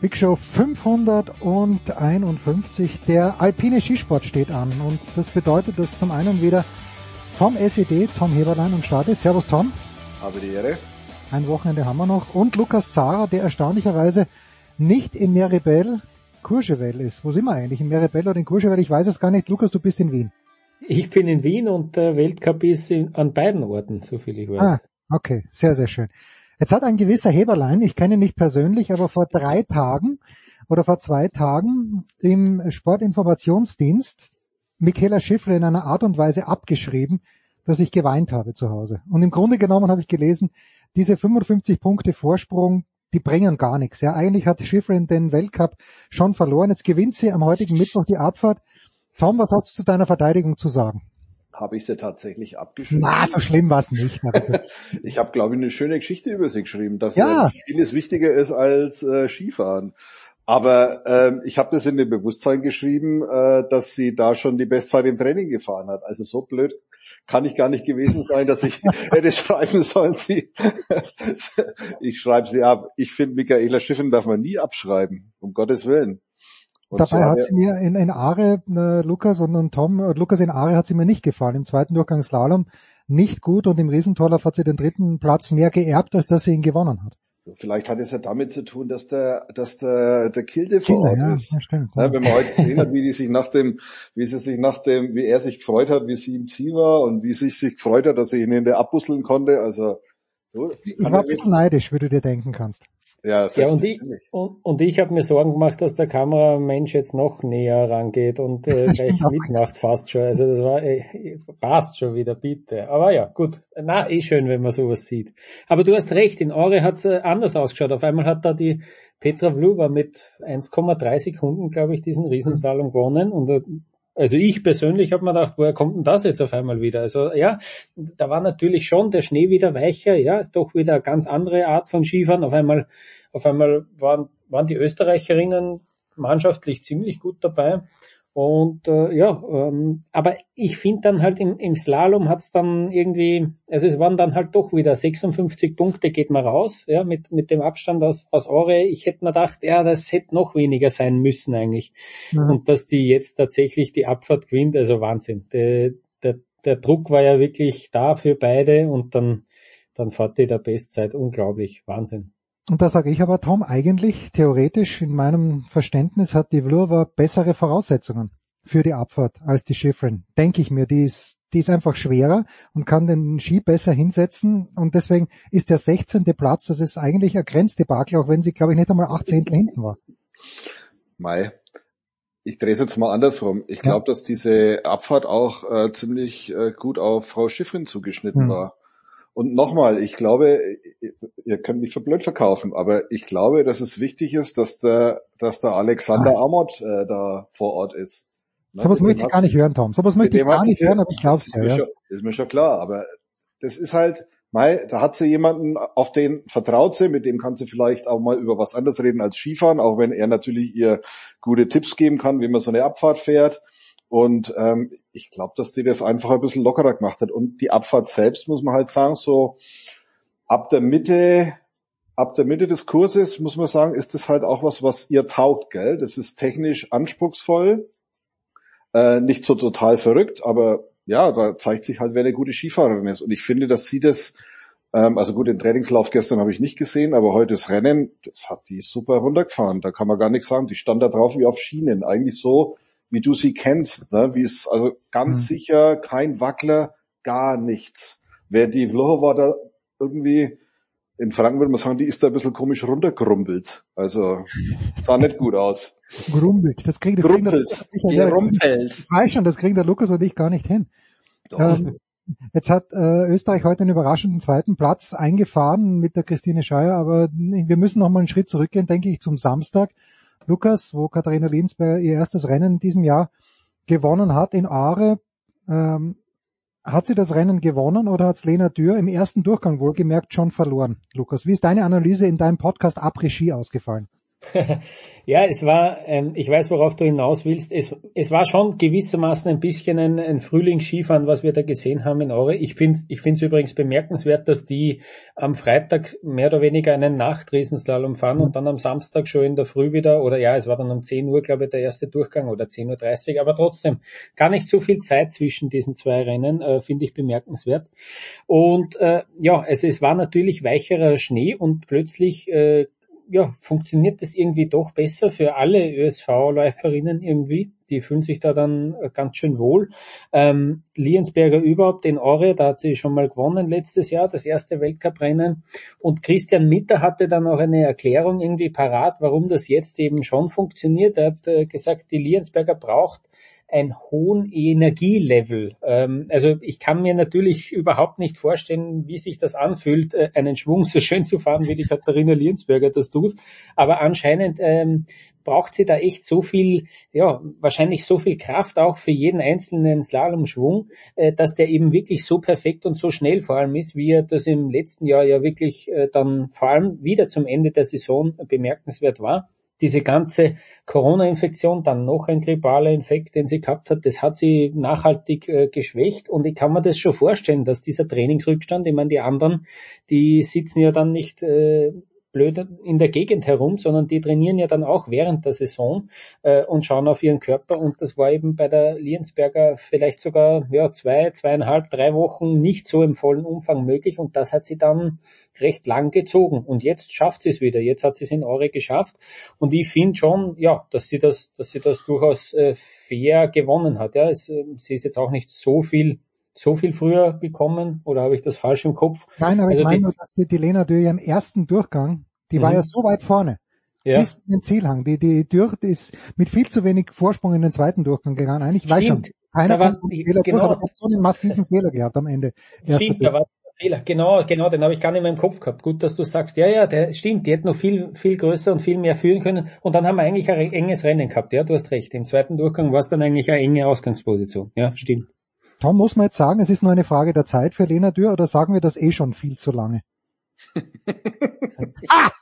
Big Show 551. Der alpine Skisport steht an und das bedeutet, dass zum einen wieder vom SED Tom Heberlein am Start ist. Servus Tom. Habe die Ehre. Ein Wochenende haben wir noch. Und Lukas Zara, der erstaunlicherweise nicht in Meribel Courchevel ist. Wo sind wir eigentlich? In Meribel oder in Courchevel? Ich weiß es gar nicht. Lukas, du bist in Wien. Ich bin in Wien und der Weltcup ist in, an beiden Orten, so viel ich weiß. Ah, okay. Sehr, sehr schön. Jetzt hat ein gewisser Heberlein, ich kenne ihn nicht persönlich, aber vor drei Tagen oder vor zwei Tagen im Sportinformationsdienst Michaela Schiffler in einer Art und Weise abgeschrieben, dass ich geweint habe zu Hause. Und im Grunde genommen habe ich gelesen, diese 55 Punkte Vorsprung, die bringen gar nichts. Ja, eigentlich hat Schiffrin den Weltcup schon verloren. Jetzt gewinnt sie am heutigen Mittwoch die Abfahrt. Tom, was hast du zu deiner Verteidigung zu sagen? Habe ich sie tatsächlich abgeschrieben? Na, so schlimm war es nicht. ich habe, glaube ich, eine schöne Geschichte über sie geschrieben, dass Ja. äh, vieles wichtiger ist als äh, Skifahren. Aber ähm, ich habe das in dem Bewusstsein geschrieben, äh, dass sie da schon die Bestzeit im Training gefahren hat. Also so blöd kann ich gar nicht gewesen sein, dass ich hätte schreiben sollen, sie. ich schreibe sie ab. Ich finde, Michaela Schiffen darf man nie abschreiben, um Gottes Willen. Und Dabei so hat sie mir in, in Aare, äh, Lukas und, und Tom, äh, Lukas in Aare hat sie mir nicht gefallen. Im zweiten Durchgang Slalom nicht gut und im Riesentorlauf hat sie den dritten Platz mehr geerbt, als dass sie ihn gewonnen hat. Vielleicht hat es ja damit zu tun, dass der, dass der, der Kilde vor Kinder, Ort ja, ist. ja, stimmt. Ja, wenn man heute gesehen hat, wie die sich nach dem, wie sie sich nach dem, wie er sich gefreut hat, wie sie im Ziel war und wie sie sich gefreut hat, dass sie ihn in der abbusseln konnte, also, so, Ich war ein bisschen neidisch, wie du dir denken kannst. Ja, Ja, und ich, und, und ich habe mir Sorgen gemacht, dass der Kameramensch jetzt noch näher rangeht und äh, gleich mitmacht fast schon. Also das war äh, passt schon wieder, bitte. Aber ja, gut. Na, eh schön, wenn man sowas sieht. Aber du hast recht, in Aure hat's äh, anders ausgeschaut. Auf einmal hat da die Petra Vlhova mit 1,3 Sekunden, glaube ich, diesen Riesensalon gewonnen und äh, also ich persönlich habe mir gedacht, woher kommt denn das jetzt auf einmal wieder? Also ja, da war natürlich schon der Schnee wieder weicher, ja, doch wieder eine ganz andere Art von Skifahren. Auf einmal, auf einmal waren, waren die Österreicherinnen mannschaftlich ziemlich gut dabei. Und äh, ja, ähm, aber ich finde dann halt im, im Slalom hat's dann irgendwie, also es waren dann halt doch wieder 56 Punkte, geht man raus, ja, mit, mit dem Abstand aus, aus Ore. Ich hätte mir gedacht, ja, das hätte noch weniger sein müssen eigentlich. Mhm. Und dass die jetzt tatsächlich die Abfahrt gewinnt, also Wahnsinn. Der, der, der Druck war ja wirklich da für beide und dann, dann fährt die der Bestzeit. Unglaublich, Wahnsinn. Und da sage ich aber, Tom, eigentlich theoretisch in meinem Verständnis hat die Vlhova bessere Voraussetzungen für die Abfahrt als die Schifrin. Denke ich mir, die ist, die ist einfach schwerer und kann den Ski besser hinsetzen und deswegen ist der 16. Platz, das ist eigentlich ein Grenzdebakel, auch wenn sie, glaube ich, nicht einmal acht Zehntel hinten war. Mai. Ich drehe es jetzt mal andersrum. Ich glaube, dass diese Abfahrt auch äh, ziemlich äh, gut auf Frau Schiffrin zugeschnitten Hm. war. Und nochmal, ich glaube, ihr könnt mich für blöd verkaufen, aber ich glaube, dass es wichtig ist, dass der, dass der Alexander Amott äh, da vor Ort ist. Ne, Sowas möchte ich gar nicht hören, Tom. Sowas möchte ich gar nicht hören, aber ich glaube ist ja. mir ja. schon- Ist mir schon klar, aber das ist halt, Mai, da hat sie jemanden, auf den vertraut sie, mit dem kann sie vielleicht auch mal über was anderes reden als Skifahren, auch wenn er natürlich ihr gute Tipps geben kann, wie man so eine Abfahrt fährt. Und ähm, ich glaube, dass die das einfach ein bisschen lockerer gemacht hat. Und die Abfahrt selbst, muss man halt sagen, so ab der Mitte, ab der Mitte des Kurses, muss man sagen, ist das halt auch was, was ihr taugt, gell? Das ist technisch anspruchsvoll, äh, nicht so total verrückt, aber ja, da zeigt sich halt, wer eine gute Skifahrerin ist. Und ich finde, dass sie das, ähm, also gut, den Trainingslauf gestern habe ich nicht gesehen, aber heute das Rennen, das hat die super runtergefahren. Da kann man gar nichts sagen. Die stand da drauf wie auf Schienen. Eigentlich so, wie du sie kennst, ne? wie es, also ganz sicher, kein Wackler, gar nichts. Wer die Vlohova da irgendwie, in Franken würde man sagen, die ist da ein bisschen komisch runtergerumpelt. Also, sah nicht gut aus. Grumpelt. Das kriegt das Grumpelt. Gerumpelt. Ich weiß schon, das kriegen der Lukas und ich gar nicht hin. Ähm, jetzt hat äh, Österreich heute einen überraschenden zweiten Platz eingefahren mit der Christine Scheuer, aber wir müssen noch mal einen Schritt zurückgehen, denke ich, zum Samstag. Lukas, wo Katharina Linsberger ihr erstes Rennen in diesem Jahr gewonnen hat in Aare. Ähm, hat sie das Rennen gewonnen oder hat Lena Dürr im ersten Durchgang wohlgemerkt schon verloren? Lukas, wie ist deine Analyse in deinem Podcast Après Ski ausgefallen? Ja, es war, ähm, ich weiß, worauf du hinaus willst. Es, es war schon gewissermaßen ein bisschen ein, ein Frühlingsskifahren, was wir da gesehen haben in Aure. Ich finde ich es übrigens bemerkenswert, dass die am Freitag mehr oder weniger einen Nachtriesenslalom fahren und dann am Samstag schon in der Früh wieder, oder ja, es war dann um 10 Uhr, glaube ich, der erste Durchgang oder 10.30 Uhr, aber trotzdem gar nicht so viel Zeit zwischen diesen zwei Rennen, äh, finde ich bemerkenswert. Und äh, ja, also es war natürlich weicherer Schnee und plötzlich äh, ja, funktioniert das irgendwie doch besser für alle ÖSV-Läuferinnen irgendwie. Die fühlen sich da dann äh, ganz schön wohl. Ähm, Liensberger überhaupt in Ore, da hat sie schon mal gewonnen letztes Jahr, das erste Weltcuprennen. Und Christian Mitter hatte dann auch eine Erklärung irgendwie parat, warum das jetzt eben schon funktioniert. Er hat äh, gesagt, die Liensberger braucht ein hohen Energielevel. Ähm, also ich kann mir natürlich überhaupt nicht vorstellen, wie sich das anfühlt, äh, einen Schwung so schön zu fahren, wie die Katharina Liensberger das tut. Aber anscheinend ähm, braucht sie da echt so viel, ja, wahrscheinlich so viel Kraft auch für jeden einzelnen Slalomschwung, äh, dass der eben wirklich so perfekt und so schnell vor allem ist, wie er das im letzten Jahr ja wirklich äh, dann vor allem wieder zum Ende der Saison bemerkenswert war diese ganze Corona-Infektion, dann noch ein grippaler Infekt, den sie gehabt hat, das hat sie nachhaltig äh, geschwächt. Und ich kann mir das schon vorstellen, dass dieser Trainingsrückstand, ich meine, die anderen, die sitzen ja dann nicht äh, blöd in der Gegend herum, sondern die trainieren ja dann auch während der Saison äh, und schauen auf ihren Körper und das war eben bei der Liensberger vielleicht sogar ja zwei, zweieinhalb, drei Wochen nicht so im vollen Umfang möglich und das hat sie dann recht lang gezogen und jetzt schafft sie es wieder. Jetzt hat sie es in Aure geschafft und ich finde schon, ja, dass sie das, dass sie das durchaus äh, fair gewonnen hat. Ja, es, äh, sie ist jetzt auch nicht so viel so viel früher gekommen oder habe ich das falsch im Kopf? Nein, aber Also ich meine die- nur, dass die, die Lena ja im ersten Durchgang Die war ja so weit vorne. Ja. Bis in den Zielhang. Die, die durch ist mit viel zu wenig Vorsprung in den zweiten Durchgang gegangen. Eigentlich weiß schon, Stimmt. keiner Da war- Fehler genau. durch, aber er hat so einen massiven Fehler gehabt am Ende. Stimmt, da war der Fehler. Genau, genau, den habe ich gar nicht mehr im Kopf gehabt. Gut, dass du sagst, ja, ja, der stimmt, die hätten noch viel, viel größer und viel mehr führen können. Und dann haben wir eigentlich ein enges Rennen gehabt. Ja, du hast recht. Im zweiten Durchgang war es dann eigentlich eine enge Ausgangsposition. Ja, stimmt. Tom, muss man jetzt sagen, es ist nur eine Frage der Zeit für Lena Dürr oder sagen wir das eh schon viel zu lange?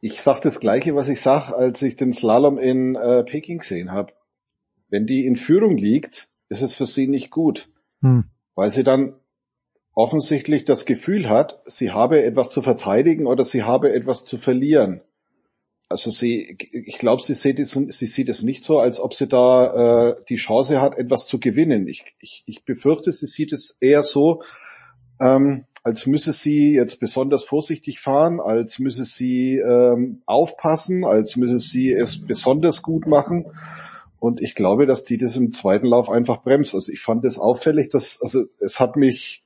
Ich sag das Gleiche, was ich sag, als ich den Slalom in äh, Peking gesehen habe. Wenn die in Führung liegt, ist es für sie nicht gut, Hm. weil sie dann offensichtlich das Gefühl hat, sie habe etwas zu verteidigen oder sie habe etwas zu verlieren. Also sie, ich glaube, sie sieht es, sie sieht es nicht so, als ob sie da äh, die Chance hat, etwas zu gewinnen. Ich, ich, ich befürchte, sie sieht es eher so, ähm, als müsse sie jetzt besonders vorsichtig fahren, als müsse sie ähm, aufpassen, als müsse sie es besonders gut machen. Und ich glaube, dass die das im zweiten Lauf einfach bremst. Also ich fand es auffällig, dass, also es hat mich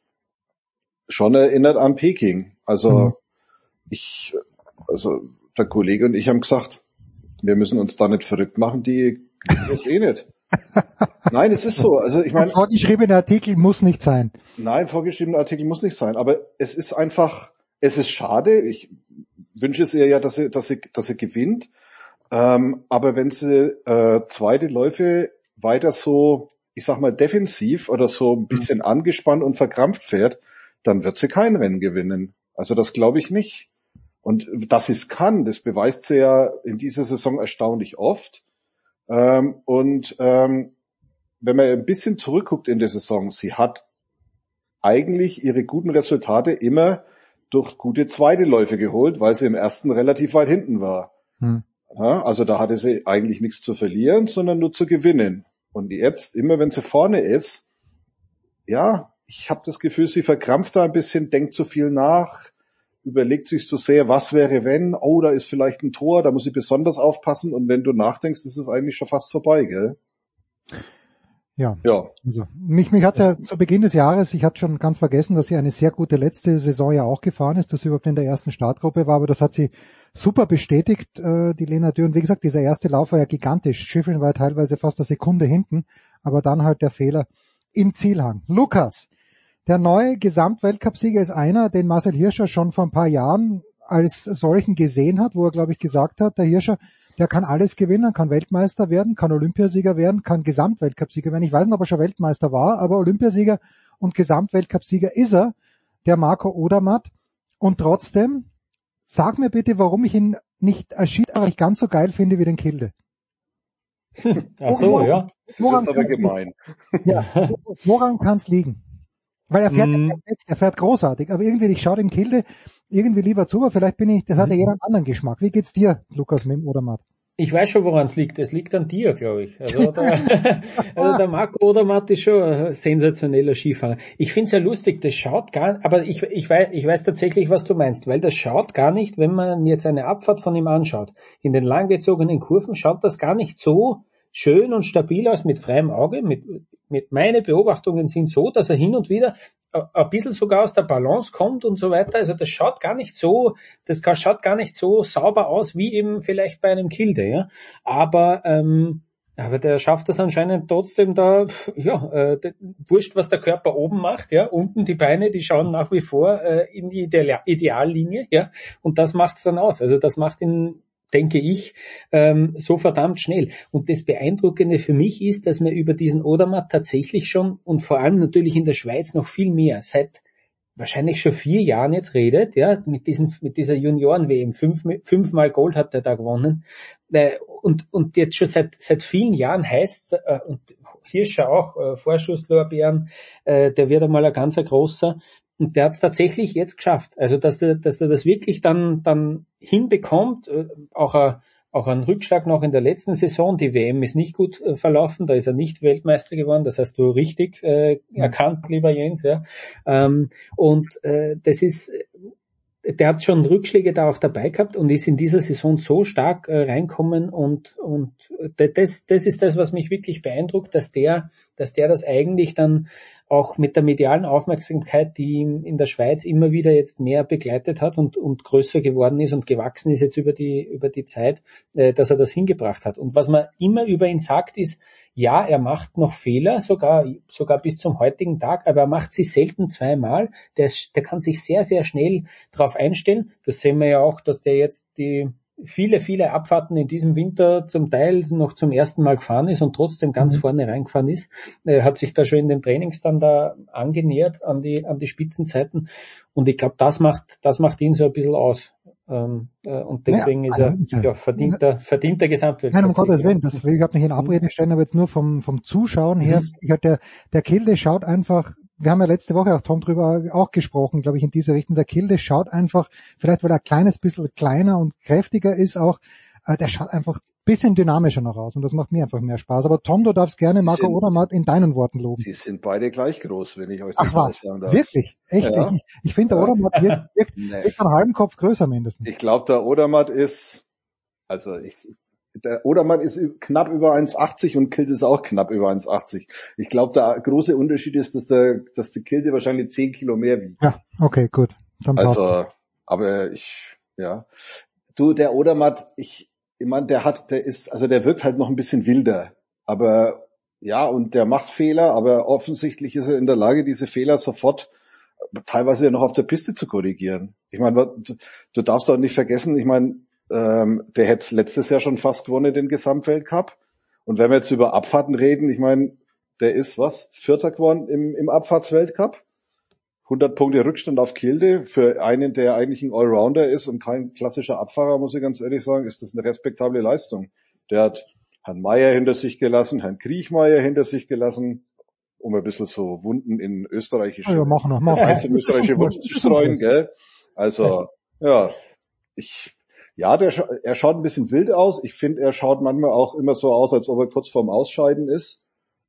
schon erinnert an Peking. Also Mhm. ich, also der Kollege und ich haben gesagt, wir müssen uns da nicht verrückt machen, die das eh nicht. Nein, es ist so. Also ich Ein meine, vorgeschriebener Artikel muss nicht sein. Nein, vorgeschriebener Artikel muss nicht sein, aber es ist einfach, es ist schade. Ich wünsche es ihr ja, dass sie, dass sie, dass sie gewinnt. Ähm, aber wenn sie äh, zweite Läufe weiter so, ich sag mal, defensiv oder so ein bisschen angespannt und verkrampft fährt, dann wird sie kein Rennen gewinnen. Also das glaube ich nicht. Und dass sie es kann, das beweist sie ja in dieser Saison erstaunlich oft. Ähm, und ähm, wenn man ein bisschen zurückguckt in der Saison, sie hat eigentlich ihre guten Resultate immer durch gute zweite Läufe geholt, weil sie im ersten relativ weit hinten war. Hm. Ja, also da hatte sie eigentlich nichts zu verlieren, sondern nur zu gewinnen. Und jetzt, immer wenn sie vorne ist, ja, ich habe das Gefühl, sie verkrampft da ein bisschen, denkt zu viel nach, überlegt sich zu sehr, was wäre wenn, oh, da ist vielleicht ein Tor, da muss sie besonders aufpassen und wenn du nachdenkst, ist es eigentlich schon fast vorbei, gell? Ja. Ja. Also, mich, mich hat's ja zu Beginn des Jahres, ich hatte schon ganz vergessen, dass sie eine sehr gute letzte Saison ja auch gefahren ist, dass sie überhaupt in der ersten Startgruppe war, aber das hat sie super bestätigt, äh, die Lena Dürr. Und wie gesagt, dieser erste Lauf war ja gigantisch. Schiffeln war ja teilweise fast eine Sekunde hinten, aber dann halt der Fehler im Zielhang. Lukas, der neue Gesamtweltcupsieger ist einer, den Marcel Hirscher schon vor ein paar Jahren als solchen gesehen hat, wo er, glaube ich, gesagt hat, der Hirscher, der kann alles gewinnen, kann Weltmeister werden, kann Olympiasieger werden, kann Gesamtweltcupsieger werden. Ich weiß nicht, ob er schon Weltmeister war, aber Olympiasieger und Gesamtweltcupsieger ist er, der Marco Odermatt. Und trotzdem, sag mir bitte, warum ich ihn nicht erschiedentlich ganz so geil finde wie den Kilde. Ach so, ja. Woran Das ist aber kann's liegen? gemein. Ja, woran kann es liegen? Weil er fährt, Mm. er fährt großartig, aber irgendwie, ich schaue dem Kilde irgendwie lieber zu, aber vielleicht bin ich, das hat ja jeder einen anderen Geschmack. Wie geht's dir, Lukas Mim oder Matt? Ich weiß schon, woran es liegt. Es liegt an dir, glaube ich. Also der, also der Marco Odermatt ist schon ein sensationeller Skifahrer. Ich finde es ja lustig, das schaut gar aber ich, ich, weiß, ich weiß tatsächlich, was du meinst, weil das schaut gar nicht, wenn man jetzt eine Abfahrt von ihm anschaut. In den langgezogenen Kurven schaut das gar nicht so schön und stabil aus mit freiem Auge. Mit, mit meine Beobachtungen sind so, dass er hin und wieder a- ein bisschen sogar aus der Balance kommt und so weiter. Also das schaut gar nicht so, das schaut gar nicht so sauber aus wie eben vielleicht bei einem Kilde, ja. Aber ähm, aber der schafft es anscheinend trotzdem da, ja, äh, wurscht, was der Körper oben macht, ja, unten die Beine, die schauen nach wie vor äh, in die Ideal Ideallinie, ja, und das macht's dann aus. Also das macht ihn denke ich, ähm, so verdammt schnell. Und das Beeindruckende für mich ist, dass man über diesen Odermatt tatsächlich schon und vor allem natürlich in der Schweiz noch viel mehr seit wahrscheinlich schon vier Jahren jetzt redet, ja, mit diesen, mit dieser Junioren-WM. Fünf, fünfmal Gold hat er da gewonnen. Äh, und, und jetzt schon seit, seit vielen Jahren heißt, äh, und Hirscher auch, äh, Vorschusslorbeeren, äh, der wird einmal ein ganzer großer. Und der hat es tatsächlich jetzt geschafft. Also, dass er, dass er das wirklich dann, dann hinbekommt, äh, auch ein, auch ein Rückschlag noch in der letzten Saison. Die WM ist nicht gut äh, verlaufen, da ist er nicht Weltmeister geworden. Das hast du richtig äh, erkannt, lieber Jens. Ja. Ähm, und äh, das ist, der hat schon Rückschläge da auch dabei gehabt und ist in dieser Saison so stark äh, reinkommen und und das das ist das, was mich wirklich beeindruckt, dass der dass der das eigentlich dann auch mit der medialen Aufmerksamkeit, die ihn in der Schweiz immer wieder jetzt mehr begleitet hat und, und größer geworden ist und gewachsen ist jetzt über die, über die Zeit, äh, dass er das hingebracht hat. Und was man immer über ihn sagt, ist, ja, er macht noch Fehler, sogar, sogar bis zum heutigen Tag, aber er macht sie selten zweimal. Der, der kann sich sehr, sehr schnell darauf einstellen. Das sehen wir ja auch, dass der jetzt die viele, viele Abfahrten in diesem Winter zum Teil noch zum ersten Mal gefahren ist und trotzdem ganz mhm. vorne reingefahren ist. Er hat sich da schon in den Trainings dann da angenähert an die, an die Spitzenzeiten. Und ich glaube, das macht, das macht ihn so ein bisschen aus. Ähm, äh, und deswegen ja, also ist er ja, verdienter, verdienter Gesamtwelt. Nein, um Gottes Willen, das will ich überhaupt nicht in Abrede stellen, aber jetzt nur vom, vom Zuschauen her, mhm. ich halt der, der Kilde schaut einfach wir haben ja letzte Woche auch Tom drüber auch gesprochen, glaube ich, in diese Richtung. Der Kilde schaut einfach, vielleicht weil er ein kleines bisschen kleiner und kräftiger ist auch, äh, der schaut einfach bisschen dynamischer noch aus und das macht mir einfach mehr Spaß. Aber Tom, du darfst gerne Marco sind, Odermatt in deinen Worten loben. Die sind beide gleich groß, wenn ich euch das Ach was, sagen darf. Wirklich? Echt? Ja. Ich, ich finde, der Odermatt wirkt, wirkt, nee. wirkt einen halben Kopf größer mindestens. Ich glaube, der Odermatt ist, also ich, der Odermann ist knapp über 1,80 und Kilt ist auch knapp über 1,80. Ich glaube, der große Unterschied ist, dass der, dass der Kilte wahrscheinlich 10 Kilo mehr wiegt. Ja, okay, gut. Dann also, aber ich, ja. Du, der Odermatt, ich, ich meine, der hat, der ist, also der wirkt halt noch ein bisschen wilder. Aber ja, und der macht Fehler, aber offensichtlich ist er in der Lage, diese Fehler sofort teilweise ja noch auf der Piste zu korrigieren. Ich meine, du, du darfst doch nicht vergessen, ich meine, ähm, der hätte letztes Jahr schon fast gewonnen, den Gesamtweltcup. Und wenn wir jetzt über Abfahrten reden, ich meine, der ist was? Vierter geworden im, im Abfahrtsweltcup. 100 Punkte Rückstand auf Kilde. Für einen, der eigentlich ein Allrounder ist und kein klassischer Abfahrer, muss ich ganz ehrlich sagen, ist das eine respektable Leistung. Der hat Herrn Mayer hinter sich gelassen, Herrn Kriechmeier hinter sich gelassen, um ein bisschen so Wunden in österreichische, ja, mach noch, mach. in österreichische Wunden zu streuen, gell? Also, ja, ich ja, der, er schaut ein bisschen wild aus. Ich finde, er schaut manchmal auch immer so aus, als ob er kurz vorm Ausscheiden ist.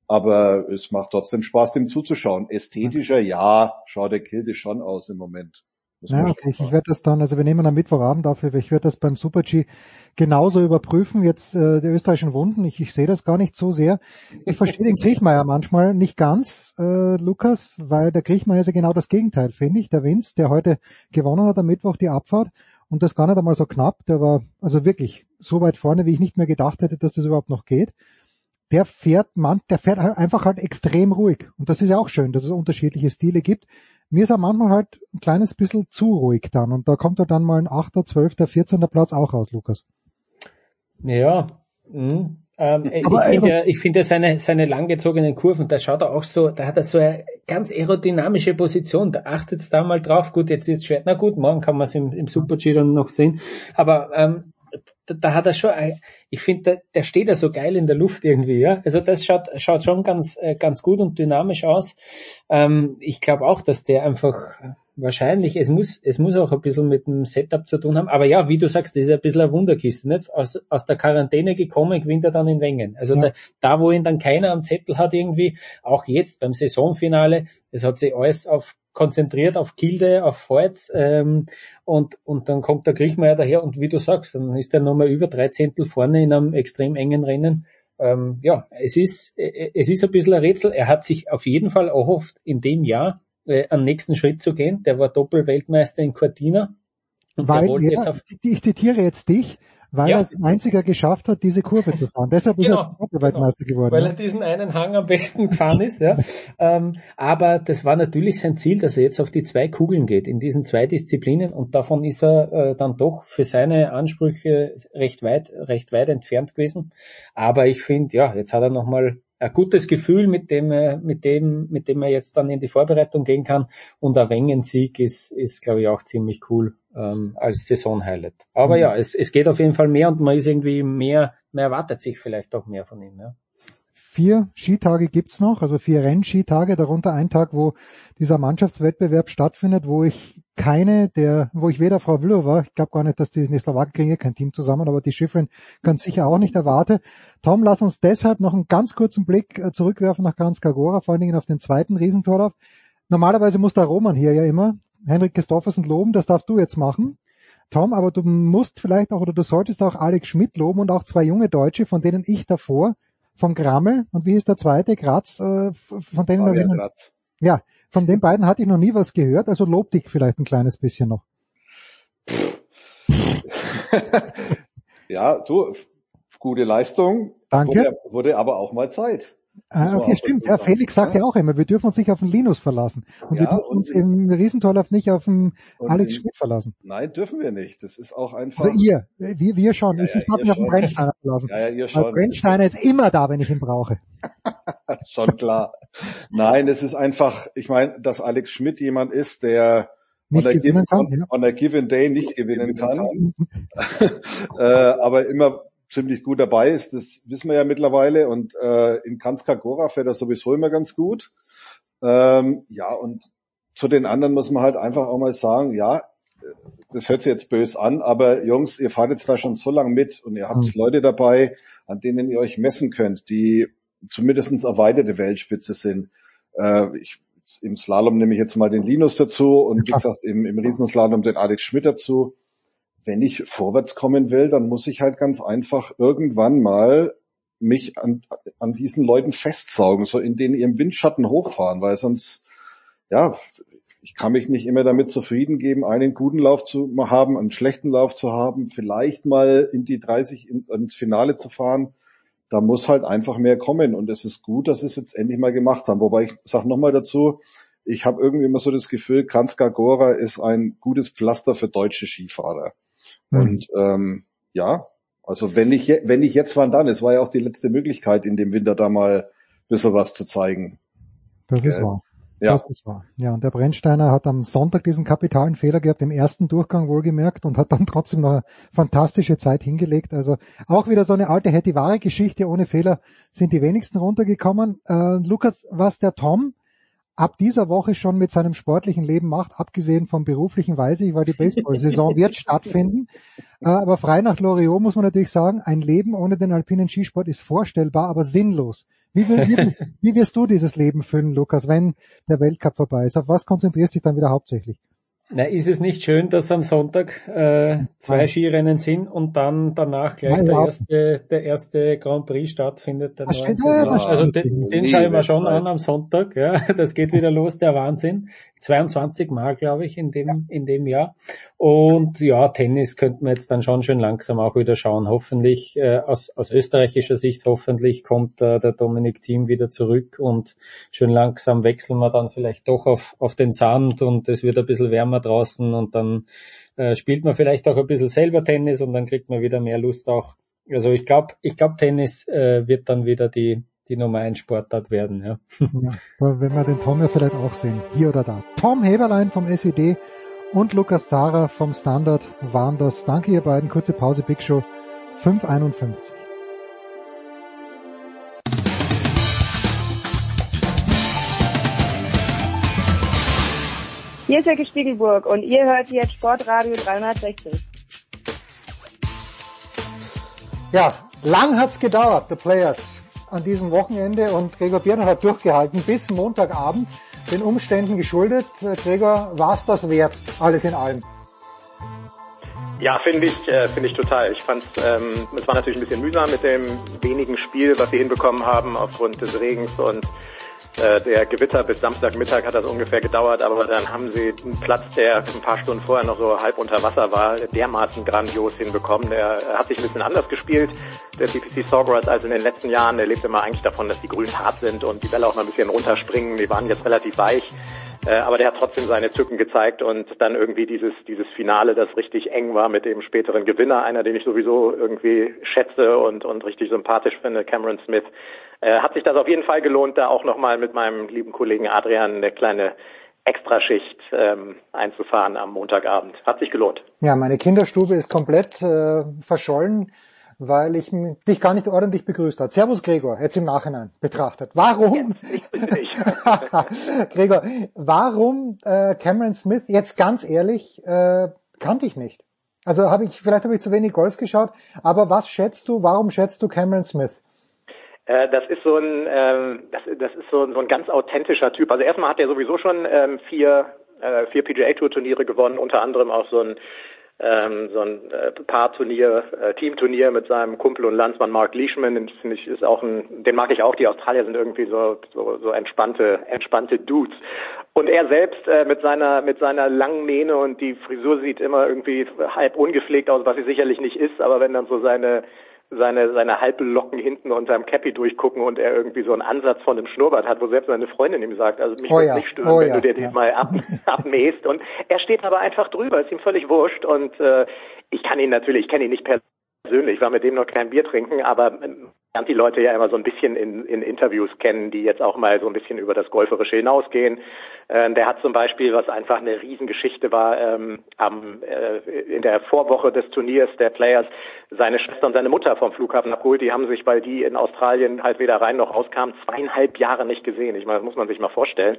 Aber es macht trotzdem Spaß, dem zuzuschauen. Ästhetischer, ja, schaut der Kilde schon aus im Moment. Ja, okay, ich werde das dann, also wir nehmen am Mittwochabend dafür, ich werde das beim Super G genauso überprüfen, jetzt äh, die österreichischen Wunden, ich, ich sehe das gar nicht so sehr. Ich verstehe den Kriechmeier manchmal nicht ganz, äh, Lukas, weil der Kriechmeier ist ja genau das Gegenteil, finde ich. Der Vince, der heute gewonnen hat am Mittwoch die Abfahrt, und das gar nicht einmal so knapp. Der war also wirklich so weit vorne, wie ich nicht mehr gedacht hätte, dass das überhaupt noch geht. Der fährt, man, der fährt halt einfach halt extrem ruhig. Und das ist ja auch schön, dass es unterschiedliche Stile gibt. Mir ist er manchmal halt ein kleines bisschen zu ruhig dann. Und da kommt er dann mal ein 8., 12., 14. Platz auch raus, Lukas. Ja, mh. Ähm, aber, ich finde ja, ich finde seine, seine langgezogenen Kurven, da schaut er auch so, da hat er so eine ganz aerodynamische Position, da achtet da mal drauf, gut, jetzt ist schwer, na gut, morgen kann man es im, im Super-G dann noch sehen, aber ähm, da, da hat er schon, ich finde, der, der steht da so geil in der Luft irgendwie, ja. Also das schaut, schaut schon ganz, äh, ganz gut und dynamisch aus. Ähm, ich glaube auch, dass der einfach wahrscheinlich, es muss, es muss auch ein bisschen mit dem Setup zu tun haben. Aber ja, wie du sagst, das ist ein bisschen eine Wunderkiste, nicht? Aus, aus der Quarantäne gekommen, gewinnt er dann in Wengen. Also ja. da, da, wo ihn dann keiner am Zettel hat irgendwie, auch jetzt beim Saisonfinale, es hat sich alles auf konzentriert auf Kilde, auf Forz, ähm, und, und dann kommt der Griechmeier daher und wie du sagst, dann ist er nochmal über drei Zehntel vorne in einem extrem engen Rennen. Ähm, ja, es ist, es ist ein bisschen ein Rätsel. Er hat sich auf jeden Fall erhofft, in dem Jahr äh, einen nächsten Schritt zu gehen. Der war Doppelweltmeister in Cortina. Weil, ja, auf, ich zitiere jetzt dich, weil ja, er als einziger geschafft hat, diese Kurve zu fahren. Deshalb ist genau, er Weltmeister genau, geworden. Weil er diesen einen Hang am besten gefahren ist. Ja. ähm, aber das war natürlich sein Ziel, dass er jetzt auf die zwei Kugeln geht, in diesen zwei Disziplinen. Und davon ist er äh, dann doch für seine Ansprüche recht weit, recht weit entfernt gewesen. Aber ich finde, ja, jetzt hat er nochmal ein gutes Gefühl, mit dem, mit dem, mit dem er jetzt dann in die Vorbereitung gehen kann. Und ein Wengen-Sieg ist, ist, glaube ich, auch ziemlich cool ähm, als Saison-Highlight. Aber mhm. ja, es, es geht auf jeden Fall mehr und man ist irgendwie mehr, man erwartet sich vielleicht auch mehr von ihm. Ja vier Skitage gibt's noch, also vier Rennskitage, darunter ein Tag, wo dieser Mannschaftswettbewerb stattfindet, wo ich keine der, wo ich weder Frau Vlhova, ich glaube gar nicht, dass die, die Slowaken kriegen kein Team zusammen, aber die Schifferin ganz sicher auch nicht erwarte. Tom, lass uns deshalb noch einen ganz kurzen Blick äh, zurückwerfen nach Ganz Kagora, vor allen Dingen auf den zweiten Riesentorlauf. Normalerweise muss der Roman hier ja immer Henrik Christoffersen loben, das darfst du jetzt machen. Tom, aber du musst vielleicht auch oder du solltest auch Alex Schmidt loben und auch zwei junge Deutsche, von denen ich davor von Grammel und wie ist der zweite? Graz, äh, von denen Fabian Graz. Ja, von den beiden hatte ich noch nie was gehört, also lob dich vielleicht ein kleines bisschen noch. ja, du, gute Leistung. Danke. Wurde, wurde aber auch mal Zeit. Ah, okay, stimmt. Ja, Felix sagt ja auch immer, wir dürfen uns nicht auf den Linus verlassen. Und Ja, wir dürfen und- uns im Riesentorlauf nicht auf den Alex Schmidt verlassen. Nein, dürfen wir nicht. Das ist auch einfach. Also ihr, wir, wir schon. Ja, ich ich darf ihr mich auf den. Brennsteiner verlassen. Ja, ja, ihr Weil schon. Brennsteiner ist immer da, wenn ich ihn brauche. Schon klar. Nein, es ist einfach, ich meine, dass Alex Schmidt jemand ist, der Nicht on a, gewinnen given, kann, on, ja. on a given day nicht gewinnen kann, äh, aber immer ziemlich gut dabei ist, das wissen wir ja mittlerweile und äh, in Kanskagora fährt er sowieso immer ganz gut. Ähm, ja, und zu den anderen muss man halt einfach auch mal sagen, ja, das hört sich jetzt böse an, aber Jungs, ihr fahrt jetzt da schon so lang mit und ihr habt Mhm. Leute dabei, an denen ihr euch messen könnt, die zumindest erweiterte Weltspitze sind. Äh, ich, Im Slalom nehme ich jetzt mal den Linus dazu und wie gesagt im, im Riesenslalom den Alex Schmidt dazu. Wenn ich vorwärts kommen will, dann muss ich halt ganz einfach irgendwann mal mich an, an diesen Leuten festsaugen, so in denen ihrem Windschatten hochfahren, weil sonst, ja, ich kann mich nicht immer damit zufrieden geben, einen guten Lauf zu haben, einen schlechten Lauf zu haben, vielleicht mal in die 30 in, ins Finale zu fahren. Da muss halt einfach mehr kommen und es ist gut, dass sie es jetzt endlich mal gemacht haben. Wobei ich sage nochmal dazu, ich habe irgendwie immer so das Gefühl, Kranjska Gora ist ein gutes Pflaster für deutsche Skifahrer. Mhm. Und ähm, ja, also wenn ich, wenn ich jetzt wann dann, es war ja auch die letzte Möglichkeit in dem Winter da mal ein bisschen was zu zeigen. Das ist Gell? wahr. Ja. Das ist wahr. Ja, und der Brennsteiner hat am Sonntag diesen kapitalen Fehler gehabt, im ersten Durchgang wohlgemerkt, und hat dann trotzdem noch eine fantastische Zeit hingelegt. Also auch wieder so eine alte Hettivare-Geschichte. Ohne Fehler sind die wenigsten runtergekommen. Äh, Lukas, was der Tom ab dieser Woche schon mit seinem sportlichen Leben macht, abgesehen vom beruflichen, weiß ich, weil die Baseball-Saison wird stattfinden. Äh, aber frei nach Loriot muss man natürlich sagen, ein Leben ohne den alpinen Skisport ist vorstellbar, aber sinnlos. Wie, wie, wie wirst du dieses Leben füllen, Lukas, wenn der Weltcup vorbei ist? Auf was konzentrierst du dich dann wieder hauptsächlich? Na, ist es nicht schön, dass am Sonntag äh, zwei Nein. Skirennen sind und dann danach gleich Nein, der überhaupt erste, der erste Grand Prix stattfindet? Der Ah, das also den, den schaue ich mir schon an am Sonntag. Ja, das geht wieder los, der Wahnsinn. 22 Mal, glaube ich, in dem in dem Jahr. Und ja, Tennis könnte man jetzt dann schon schön langsam auch wieder schauen. Hoffentlich äh, aus aus österreichischer Sicht hoffentlich kommt äh, der Dominik Thiem wieder zurück und schön langsam wechseln wir dann vielleicht doch auf auf den Sand und es wird ein bisschen wärmer draußen und dann äh, spielt man vielleicht auch ein bisschen selber Tennis und dann kriegt man wieder mehr Lust auch. Also ich glaube, ich glaube Tennis äh, wird dann wieder die die Nummer 1 Sportart werden, ja. Ja, aber wenn wir den Tom ja vielleicht auch sehen, hier oder da. Tom Heberlein vom SED und Lukas Zara vom Standard waren das. Danke ihr beiden. Kurze Pause, Big Show 551. Hier ist Jacke Spiegelburg und ihr hört jetzt Sportradio 360. Ja, lang hat's gedauert, The Players, an diesem Wochenende und Gregor Bierner hat durchgehalten bis Montagabend, den Umständen geschuldet. Äh, Gregor, war's das wert, alles in allem? Ja, finde ich, äh, finde ich total. Ich fand ähm, es war natürlich ein bisschen mühsam mit dem wenigen Spiel, was sie hinbekommen haben aufgrund des Regens und der Gewitter bis Samstagmittag hat das ungefähr gedauert, aber dann haben sie einen Platz, der ein paar Stunden vorher noch so halb unter Wasser war, dermaßen grandios hinbekommen. Der äh, hat sich ein bisschen anders gespielt, der PPC Sawgrass, als in den letzten Jahren. Der lebt immer eigentlich davon, dass die Grünen hart sind und die Bälle auch mal ein bisschen runterspringen. Die waren jetzt relativ weich. Äh, aber der hat trotzdem seine Tücken gezeigt und dann irgendwie dieses, dieses Finale, das richtig eng war mit dem späteren Gewinner, einer, den ich sowieso irgendwie schätze und, und richtig sympathisch finde, Cameron Smith, äh, hat sich das auf jeden Fall gelohnt, da auch nochmal mit meinem lieben Kollegen Adrian eine kleine Extraschicht ähm, einzufahren am Montagabend. Hat sich gelohnt. Ja, meine Kinderstube ist komplett äh, verschollen, weil ich dich gar nicht ordentlich begrüßt hat. Servus Gregor, jetzt im Nachhinein betrachtet. Warum? Gregor, warum äh, Cameron Smith, jetzt ganz ehrlich, äh, kannte ich nicht. Also habe ich, vielleicht habe ich zu wenig Golf geschaut, aber was schätzt du, warum schätzt du Cameron Smith? Äh, das ist so ein, ähm, das, das ist so, so ein ganz authentischer Typ. Also erstmal hat er sowieso schon ähm, vier, äh, vier PGA Tour Turniere gewonnen, unter anderem auch so ein ähm, so ein äh, Paarturnier, äh, Teamturnier mit seinem Kumpel und Landsmann Mark Leishman, den finde ich ist auch ein, den mag ich auch. Die Australier sind irgendwie so so, so entspannte entspannte Dudes. Und er selbst äh, mit seiner mit seiner langen Mähne und die Frisur sieht immer irgendwie halb ungepflegt aus, was sie sicherlich nicht ist. Aber wenn dann so seine seine, seine Halblocken hinten unterm Cappy durchgucken und er irgendwie so einen Ansatz von einem Schnurrbart hat, wo selbst seine Freundin ihm sagt, also mich Oh würde ja, nicht stören, oh wenn ja, du dir ja. den mal ab, abmähst. Und er steht aber einfach drüber, ist ihm völlig wurscht. Und äh, ich kann ihn natürlich, ich kenne ihn nicht persönlich, war mit dem noch kein Bier trinken, aber lernt die Leute ja immer so ein bisschen in, in Interviews kennen, die jetzt auch mal so ein bisschen über das Golferische hinausgehen. Ähm, der hat zum Beispiel, was einfach eine Riesengeschichte war, ähm, am, äh, in der Vorwoche des Turniers der Players seine Schwester und seine Mutter vom Flughafen abgeholt. Die haben sich, weil die in Australien halt weder rein noch rauskamen, zweieinhalb Jahre nicht gesehen. Ich meine, das muss man sich mal vorstellen.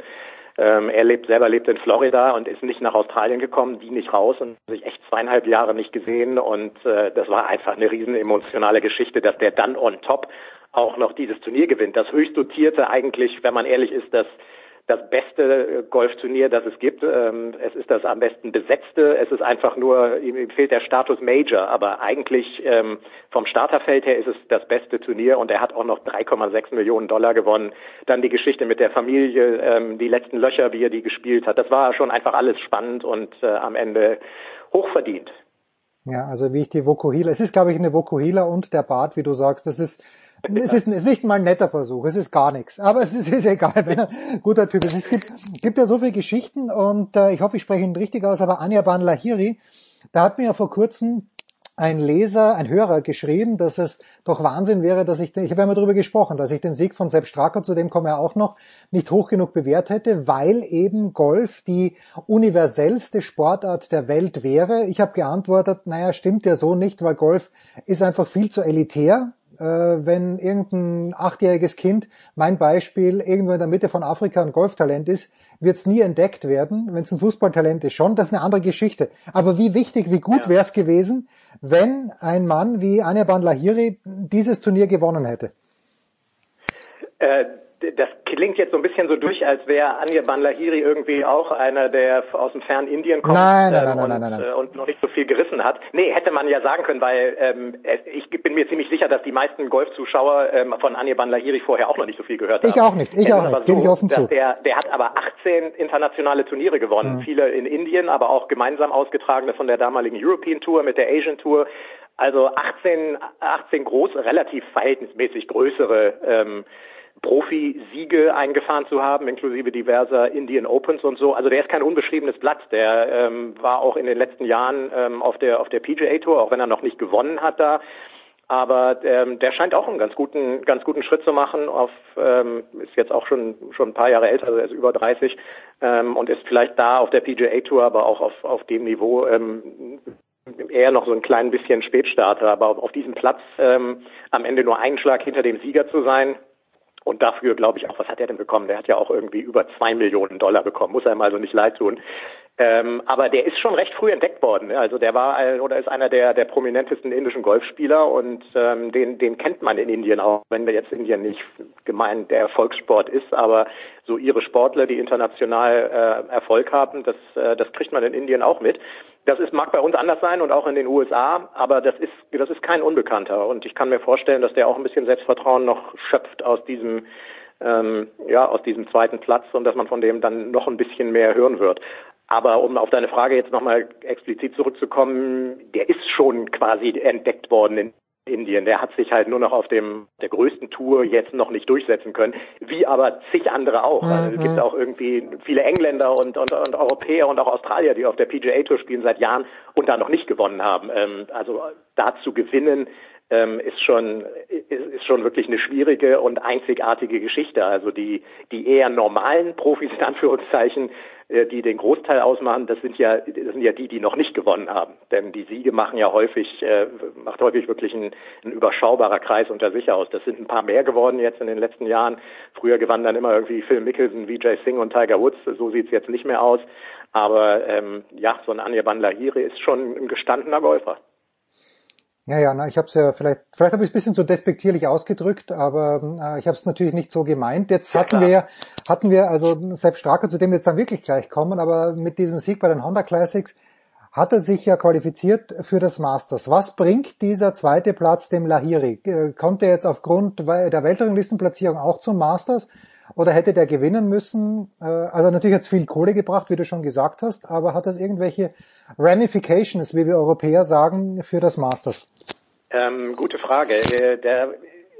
Ähm, er lebt selber lebt in Florida und ist nicht nach Australien gekommen, die nicht raus und sich echt zweieinhalb Jahre nicht gesehen und äh, das war einfach eine riesen emotionale Geschichte, dass der dann on top auch noch dieses Turnier gewinnt. Das höchst dotierte eigentlich, wenn man ehrlich ist, das das beste äh, Golfturnier, das es gibt. Ähm, es ist das am besten besetzte. Es ist einfach nur, ihm fehlt der Status Major, aber eigentlich ähm, vom Starterfeld her ist es das beste Turnier und er hat auch noch 3,6 Millionen Dollar gewonnen. Dann die Geschichte mit der Familie, ähm, die letzten Löcher, wie er die gespielt hat. Das war schon einfach alles spannend und äh, am Ende hochverdient. Ja, also wie ich die Vokuhila, es ist glaube ich eine Vokuhila und der Bart, wie du sagst, das ist es ist, es ist nicht mal ein netter Versuch, es ist gar nichts. Aber es ist, ist egal, wenn er ein guter Typ ist. Es gibt, gibt ja so viele Geschichten und äh, ich hoffe, ich spreche ihn richtig aus, aber Anja Ban Lahiri, da hat mir ja vor kurzem ein Leser, ein Hörer geschrieben, dass es doch Wahnsinn wäre, dass ich, ich habe ja mal darüber gesprochen, dass ich den Sieg von Sepp Stracker, zu dem kommen wir auch noch, nicht hoch genug bewährt hätte, weil eben Golf die universellste Sportart der Welt wäre. Ich habe geantwortet, naja, stimmt ja so nicht, weil Golf ist einfach viel zu elitär. Äh, wenn irgendein achtjähriges Kind, mein Beispiel, irgendwo in der Mitte von Afrika ein Golftalent ist, wird es nie entdeckt werden. Wenn es ein Fußballtalent ist, schon. Das ist eine andere Geschichte. Aber wie wichtig, wie gut wäre es gewesen, wenn ein Mann wie Anja Lahiri dieses Turnier gewonnen hätte? Äh, das klingt jetzt so ein bisschen so durch, als wäre Anja Banlahiri irgendwie auch einer, der aus dem fernen Indien kommt Nein, nein, ähm, nein, und, nein, nein, nein. äh, und noch nicht so viel gerissen hat. Nee, hätte man ja sagen können, weil ähm, ich bin mir ziemlich sicher, dass die meisten Golfzuschauer ähm, von Anja Banlahiri vorher auch noch nicht so viel gehört haben. Ich auch nicht, ich auch nicht, gebe ich offen zu. Der, der hat aber 18 internationale Turniere gewonnen, Mhm. viele in Indien, aber auch gemeinsam ausgetragene von der damaligen European Tour mit der Asian Tour. Also 18, 18 große, relativ verhältnismäßig größere ähm, Profi-Siege eingefahren zu haben, inklusive diverser Indian Opens und so. Also der ist kein unbeschriebenes Blatt. Der ähm, war auch in den letzten Jahren ähm, auf der auf der PGA Tour, auch wenn er noch nicht gewonnen hat da. Aber ähm, der scheint auch einen ganz guten ganz guten Schritt zu machen. Auf ähm, ist jetzt auch schon schon ein paar Jahre älter, also er ist über 30 ähm, und ist vielleicht da auf der PGA Tour, aber auch auf auf dem Niveau ähm, eher noch so ein klein bisschen Spätstarter, aber auf, auf diesem Platz ähm, am Ende nur einen Schlag hinter dem Sieger zu sein. Und dafür glaube ich auch, was hat er denn bekommen? Der hat ja auch irgendwie über zwei Millionen Dollar bekommen, muss einem also nicht leid tun. Ähm, aber der ist schon recht früh entdeckt worden. ne? Also der war ein- oder ist einer der, der prominentesten indischen Golfspieler und ähm, den, den kennt man in Indien auch, wenn jetzt Indien nicht gemeint der Erfolgssport ist, aber so ihre Sportler, die international äh, Erfolg haben, das, äh, das kriegt man in Indien auch mit. Das ist, mag bei uns anders sein und auch in den USA, aber das ist, das ist kein Unbekannter. Und ich kann mir vorstellen, dass der auch ein bisschen Selbstvertrauen noch schöpft aus diesem, ähm, ja, aus diesem zweiten Platz und dass man von dem dann noch ein bisschen mehr hören wird. Aber um auf deine Frage jetzt nochmal explizit zurückzukommen, der ist schon quasi entdeckt worden in Indien. Der hat sich halt nur noch auf dem der größten Tour jetzt noch nicht durchsetzen können, wie aber zig andere auch. Also es gibt auch irgendwie viele Engländer und, und, und Europäer und auch Australier, die auf der PGA Tour spielen seit Jahren und da noch nicht gewonnen haben. Ähm, also da zu gewinnen ähm, ist schon ist, ist schon wirklich eine schwierige und einzigartige Geschichte. Also die die eher normalen Profis in Anführungszeichen, die den Großteil ausmachen, das sind ja das sind ja die, die noch nicht gewonnen haben. Denn die Siege machen ja häufig äh, macht häufig wirklich ein, ein überschaubarer Kreis unter sich aus. Das sind ein paar mehr geworden jetzt in den letzten Jahren. Früher gewannen dann immer irgendwie Phil Mickelson, Vijay Singh und Tiger Woods. So sieht's jetzt nicht mehr aus. Aber ähm, ja, so ein Anja Lahiri ist schon ein gestandener Golfer. Ja, ja, na, ich habe es ja vielleicht, vielleicht habe ich es ein bisschen zu despektierlich ausgedrückt, aber äh, ich habe es natürlich nicht so gemeint. Jetzt hatten wir ja, hatten wir also selbst Straker, zu dem wir jetzt dann wirklich gleich kommen, aber mit diesem Sieg bei den Honda Classics hat er sich ja qualifiziert für das Masters. Was bringt dieser zweite Platz dem Lahiri? Äh, Konnte er jetzt aufgrund der Weltranglistenplatzierung auch zum Masters? Oder hätte der gewinnen müssen? Äh, Also natürlich hat es viel Kohle gebracht, wie du schon gesagt hast, aber hat das irgendwelche Ramifications, wie wir Europäer sagen, für das Masters? Ähm, gute Frage. Äh, Der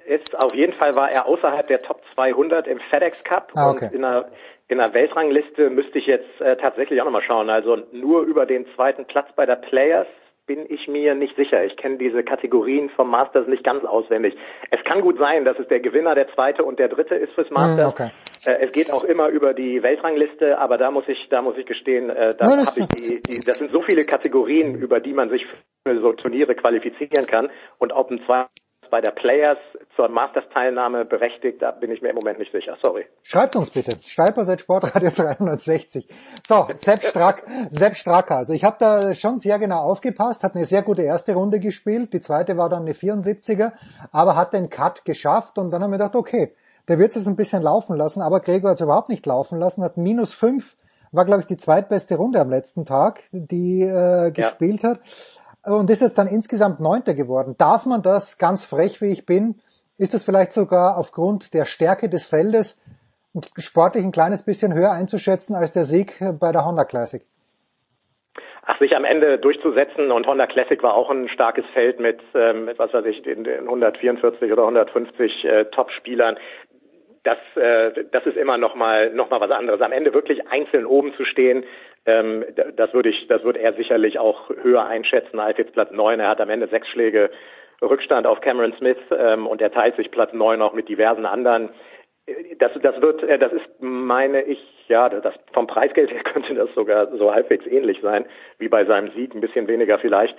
ist auf jeden Fall war er außerhalb der Top 200 im FedEx Cup Ah, okay. und in der in der Weltrangliste müsste ich jetzt äh, tatsächlich auch nochmal schauen. Also nur über den zweiten Platz bei der Players bin ich mir nicht sicher. Ich kenne diese Kategorien vom Masters nicht ganz auswendig. Es kann gut sein, dass es der Gewinner, der zweite und der dritte ist fürs Masters. Hm, okay. Äh, Es geht auch immer über die Weltrangliste, aber da muss ich, da muss ich gestehen, äh, da hab ich die, die, das sind so viele Kategorien, über die man sich für so Turniere qualifizieren kann. Und ob ein zweiter bei der Players zur Masters-Teilnahme berechtigt, da bin ich mir im Moment nicht sicher. Sorry. Schreibt uns bitte. Steiper seit Sportradio 360. So, Sepp, Strack, Sepp Stracker. Also ich habe da schon sehr genau aufgepasst, hat eine sehr gute erste Runde gespielt, die zweite war dann eine 74er, aber hat den Cut geschafft und dann haben wir gedacht, okay, der wird es ein bisschen laufen lassen, aber Gregor hat es überhaupt nicht laufen lassen, hat minus fünf, war glaube ich die zweitbeste Runde am letzten Tag, die äh, gespielt hat und ist jetzt dann insgesamt Neunter geworden. Darf man das ganz frech, wie ich bin, ist es vielleicht sogar aufgrund der Stärke des Feldes sportlich ein kleines bisschen höher einzuschätzen als der Sieg bei der Honda Classic? Ach, sich am Ende durchzusetzen und Honda Classic war auch ein starkes Feld mit, ähm, mit was weiß ich, den, den 144 oder 150 äh, Top-Spielern. Das, äh, das ist immer noch mal, noch mal was anderes. Am Ende wirklich einzeln oben zu stehen, ähm, das würde ich, das würde er sicherlich auch höher einschätzen als jetzt Platz neun. Er hat am Ende sechs Schläge Rückstand auf Cameron Smith ähm, und er teilt sich Platz neun auch mit diversen anderen. Das, das wird, äh, das ist, meine ich, ja, das vom Preisgeld her könnte das sogar so halbwegs ähnlich sein wie bei seinem Sieg, ein bisschen weniger vielleicht.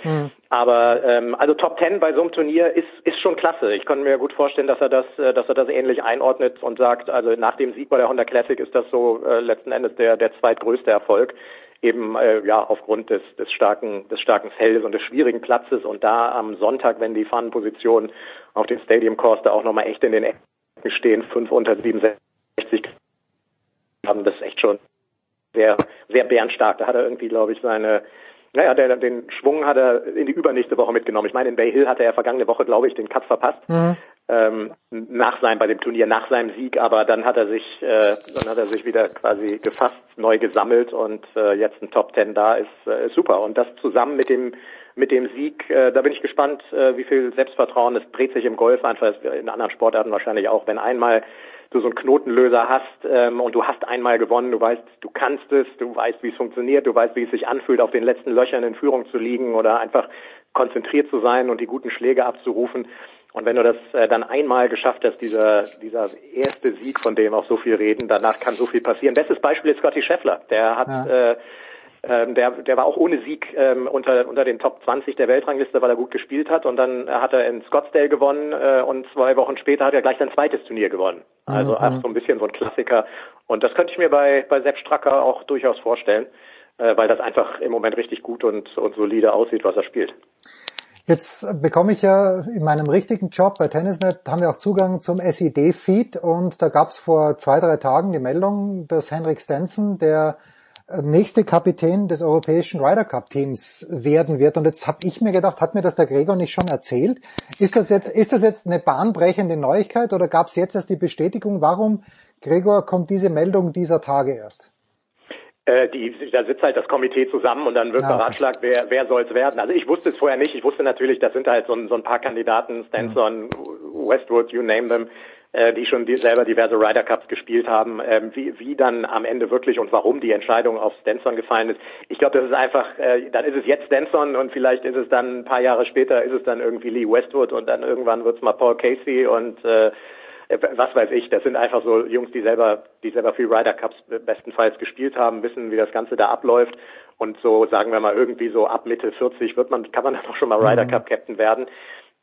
Aber ähm, also Top Ten bei so einem Turnier ist ist schon klasse. Ich kann mir gut vorstellen, dass er das, äh, dass er das ähnlich einordnet und sagt, also nach dem Sieg bei der Honda Classic ist das so äh, letzten Endes der der zweitgrößte Erfolg eben äh, ja aufgrund des des starken des starken Feldes und des schwierigen Platzes und da am Sonntag, wenn die Fahnenpositionen auf den Stadium Course da auch nochmal echt in den Ecken stehen, fünf unter 67 haben das echt schon sehr, sehr bärenstark. Da hat er irgendwie, glaube ich, seine, naja, der, den Schwung hat er in die übernächste Woche mitgenommen. Ich meine, in Bay Hill hatte er vergangene Woche, glaube ich, den Cut verpasst. Ähm, nach seinem, bei dem Turnier, nach seinem Sieg, aber dann hat er sich, äh, dann hat er sich wieder quasi gefasst, neu gesammelt und äh, jetzt ein Top Ten da ist, äh, ist super. Und das zusammen mit dem mit dem Sieg, äh, da bin ich gespannt, äh, wie viel Selbstvertrauen, es dreht sich im Golf einfach, in anderen Sportarten wahrscheinlich auch, wenn einmal du so einen Knotenlöser hast ähm, und du hast einmal gewonnen, du weißt, du kannst es, du weißt, wie es funktioniert, du weißt, wie es sich anfühlt, auf den letzten Löchern in Führung zu liegen oder einfach konzentriert zu sein und die guten Schläge abzurufen. Und wenn du das äh, dann einmal geschafft hast, dieser, dieser erste Sieg, von dem auch so viel reden, danach kann so viel passieren. Bestes Beispiel ist Scotty Scheffler. Der hat Ja. äh, ähm, der, der war auch ohne Sieg ähm, unter, unter den Top 20 der Weltrangliste, weil er gut gespielt hat. Und dann hat er in Scottsdale gewonnen äh, und zwei Wochen später hat er gleich sein zweites Turnier gewonnen. Also Mhm. auch so ein bisschen so ein Klassiker. Und das könnte ich mir bei, bei Sepp Stracker auch durchaus vorstellen, äh, weil das einfach im Moment richtig gut und, und solide aussieht, was er spielt. Jetzt bekomme ich ja in meinem richtigen Job bei Tennisnet, haben wir auch Zugang zum SID-Feed und da gab es vor zwei, drei Tagen die Meldung, dass Henrik Stenson der äh, nächste Kapitän des europäischen Ryder Cup Teams werden wird. Und jetzt habe ich mir gedacht, hat mir das der Gregor nicht schon erzählt? Ist das jetzt, ist das jetzt eine bahnbrechende Neuigkeit oder gab es jetzt erst die Bestätigung? Warum, Gregor, kommt diese Meldung dieser Tage erst? Äh, die, da sitzt halt das Komitee zusammen und dann wird Ah, okay. beratschlagt, wer, wer soll es werden. Also ich wusste es vorher nicht. Ich wusste natürlich, das sind halt so, ein- so ein paar Kandidaten, Stenson, Westwood, you name them, äh, die schon die, selber diverse Ryder Cups gespielt haben. Ähm, wie, wie dann am Ende wirklich und warum die Entscheidung auf Stenson gefallen ist. Ich glaube, das ist einfach, äh, dann ist es jetzt Stenson und vielleicht ist es dann ein paar Jahre später, ist es dann irgendwie Lee Westwood und dann irgendwann wird es mal Paul Casey und äh, äh, was weiß ich, das sind einfach so Jungs, die selber, die selber viel Ryder Cups bestenfalls gespielt haben, wissen, wie das Ganze da abläuft. Und so, sagen wir mal, irgendwie so ab Mitte 40 wird man, kann man dann auch schon mal Ryder Cup Captain werden.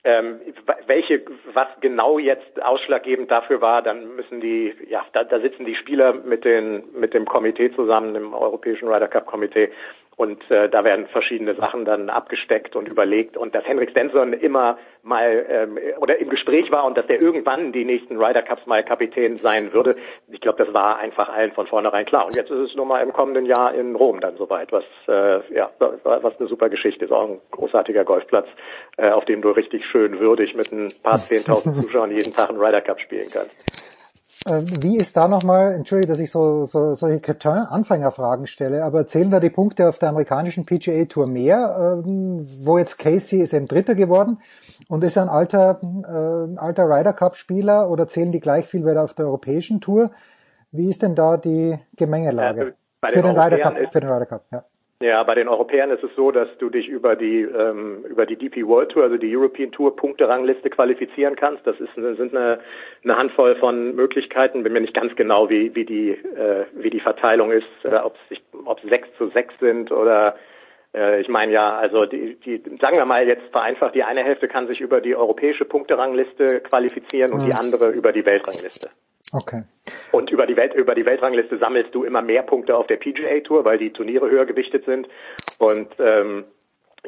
Ähm, welche, was genau jetzt ausschlaggebend dafür war, dann müssen die, ja, da, da sitzen die Spieler mit den, mit dem Komitee zusammen, dem Europäischen Ryder Cup Komitee Und äh, da werden verschiedene Sachen dann abgesteckt und überlegt. Und dass Henrik Stenson immer mal ähm, oder im Gespräch war und dass der irgendwann die nächsten Ryder Cups mal Kapitän sein würde, ich glaube, das war einfach allen von vornherein klar. Und jetzt ist es nun mal im kommenden Jahr in Rom dann soweit, was äh, ja was eine super Geschichte ist. Auch ein großartiger Golfplatz, äh, auf dem du richtig schön würdig mit ein paar zehntausend Zuschauern jeden Tag einen Ryder Cup spielen kannst. Ähm, wie ist da nochmal, entschuldige, dass ich so, so solche Cretin-Anfängerfragen stelle, aber zählen da die Punkte auf der amerikanischen PGA Tour mehr, ähm, wo jetzt Casey ist eben Dritter geworden und ist ein alter, äh, alter Ryder Cup Spieler oder zählen die gleich viel wie auf der europäischen Tour? Wie ist denn da die Gemengelage? Äh, für, den Ryder Cup, für den Ryder Cup, ja. Ja, bei den Europäern ist es so, dass du dich über die ähm, über die DP World Tour, also die European Tour Punkterangliste qualifizieren kannst. Das ist sind eine, eine Handvoll von Möglichkeiten. Bin mir nicht ganz genau, wie wie die äh, wie die Verteilung ist, äh, ob es ob sechs zu sechs sind oder äh, ich meine ja, also die, die sagen wir mal jetzt vereinfacht, die eine Hälfte kann sich über die europäische Punkterangliste qualifizieren und mhm. die andere über die Weltrangliste. Okay. Und über die Welt, über die Weltrangliste sammelst du immer mehr Punkte auf der PGA Tour, weil die Turniere höher gewichtet sind. Und ähm,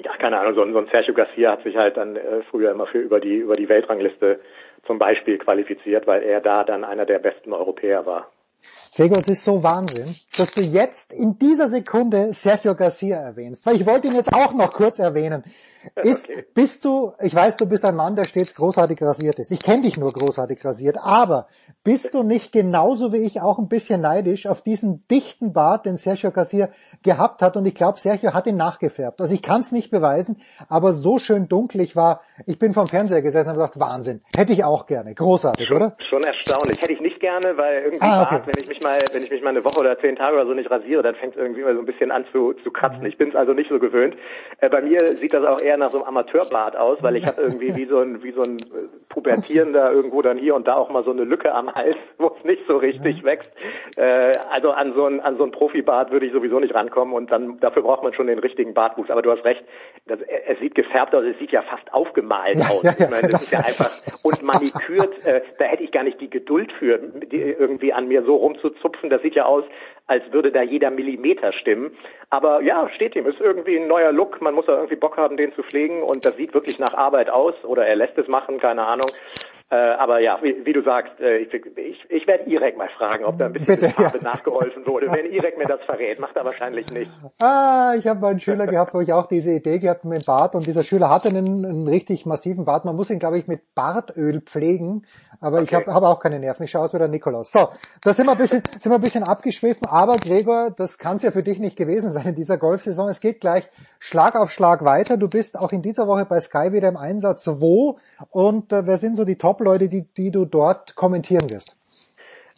ja, keine Ahnung, so, ein, so ein Sergio Garcia hat sich halt dann äh, früher immer für über die über die Weltrangliste zum Beispiel qualifiziert, weil er da dann einer der besten Europäer war. Gregor, es ist so Wahnsinn, dass du jetzt in dieser Sekunde Sergio Garcia erwähnst, weil ich wollte ihn jetzt auch noch kurz erwähnen. Ist, okay. bist du, ich weiß, du bist ein Mann, der stets großartig rasiert ist. Ich kenne dich nur großartig rasiert, aber bist du nicht genauso wie ich auch ein bisschen neidisch auf diesen dichten Bart, den Sergio Garcia gehabt hat? Und ich glaube, Sergio hat ihn nachgefärbt. Also ich kann es nicht beweisen, aber so schön dunkel ich war. Ich bin vom Fernseher gesessen und habe gedacht, Wahnsinn, hätte ich auch gerne. Großartig, schon, oder? Schon erstaunlich. Hätte ich nicht gerne, weil irgendwie ah, okay. Bart, wenn ich mich mal, wenn ich mich mal eine Woche oder zehn Tage oder so nicht rasiere, dann fängt es irgendwie mal so ein bisschen an zu, zu kratzen. Mhm. Ich bin es also nicht so gewöhnt. Äh, bei mir sieht das auch eher nach so einem Amateurbart aus, weil ich habe irgendwie wie so ein wie so ein äh, pubertierender irgendwo dann hier und da auch mal so eine Lücke am Hals, wo es nicht so richtig mhm. wächst. Äh, also an so ein an so ein Profibart würde ich sowieso nicht rankommen und dann dafür braucht man schon den richtigen Bartwuchs. Aber du hast recht, das, es sieht gefärbt aus, es sieht ja fast aufgemalt aus. Ja, ja, ich meine, das ist ja einfach und manikürt. Äh, da hätte ich gar nicht die Geduld für, die, irgendwie an mir so rumzuzupfen. Das sieht ja aus, als würde da jeder Millimeter stimmen. Aber ja, steht ihm, ist irgendwie ein neuer Look. Man muss da irgendwie Bock haben, den zu pflegen und das sieht wirklich nach Arbeit aus oder er lässt es machen, keine Ahnung. Äh, aber ja, wie, wie, du sagst, äh, ich, ich, ich werde Irek mal fragen, ob da ein bisschen Bitte, Farbe ja. nachgeholfen wurde. Wenn Irek mir das verrät, macht er wahrscheinlich nicht. Ah, ich habe mal einen Schüler gehabt, wo ich auch diese Idee gehabt mit dem Bart und dieser Schüler hatte einen, einen richtig massiven Bart. Man muss ihn, glaube ich, mit Bartöl pflegen, aber okay. ich habe hab auch keine Nerven. Ich schaue aus wie der Nikolaus. So, da sind wir ein bisschen, sind wir ein bisschen abgeschwiffen, aber Gregor, das kann es ja für dich nicht gewesen sein in dieser Golfsaison. Es geht gleich Schlag auf Schlag weiter. Du bist auch in dieser Woche bei Sky wieder im Einsatz. Wo und äh, wer sind so die Top-Leute, die, die du dort kommentieren wirst?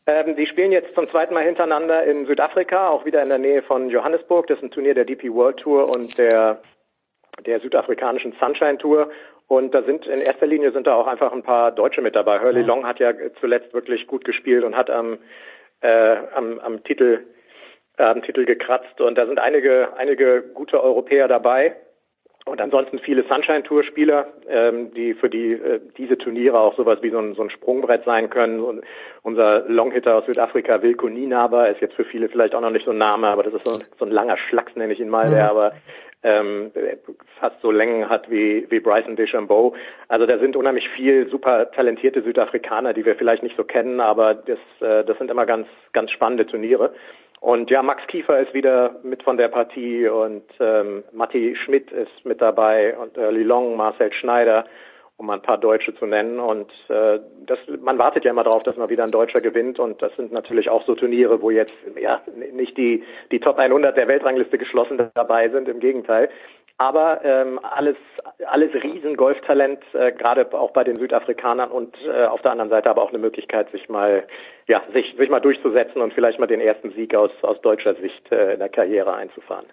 Ähm, die spielen jetzt zum zweiten Mal hintereinander in Südafrika, auch wieder in der Nähe von Johannesburg. Das ist ein Turnier der DP World Tour und der, der südafrikanischen Sunshine Tour. Und da sind in erster Linie sind da auch einfach ein paar Deutsche mit dabei. Hurley Long hat ja zuletzt wirklich gut gespielt und hat am, äh, am, am Titel äh, am Titel gekratzt. Und da sind einige einige gute Europäer dabei. Und ansonsten viele Sunshine Tour Spieler, ähm, die für die äh, diese Turniere auch sowas wie so ein, so ein Sprungbrett sein können. Und unser Longhitter aus Südafrika, Wilko Ninaba, ist jetzt für viele vielleicht auch noch nicht so ein Name, aber das ist so ein, so ein langer Schlacks, nenne ich ihn mal, der aber ähm, fast so Längen hat wie, wie Bryson DeChambeau. Also da sind unheimlich viel super talentierte Südafrikaner, die wir vielleicht nicht so kennen, aber das, äh, das sind immer ganz, ganz spannende Turniere. Und ja, Max Kiefer ist wieder mit von der Partie und ähm, Matti Schmidt ist mit dabei und äh, Lilong, Marcel Schneider, um ein paar Deutsche zu nennen. Und äh, das, man wartet ja immer darauf, dass mal wieder ein Deutscher gewinnt. Und das sind natürlich auch so Turniere, wo jetzt ja nicht die die Top 100 der Weltrangliste geschlossen dabei sind. Im Gegenteil, aber ähm, alles alles riesen Golftalent, äh, gerade auch bei den Südafrikanern und äh, auf der anderen Seite aber auch eine Möglichkeit, sich mal ja sich sich mal durchzusetzen und vielleicht mal den ersten Sieg aus aus deutscher Sicht äh, in der Karriere einzufahren.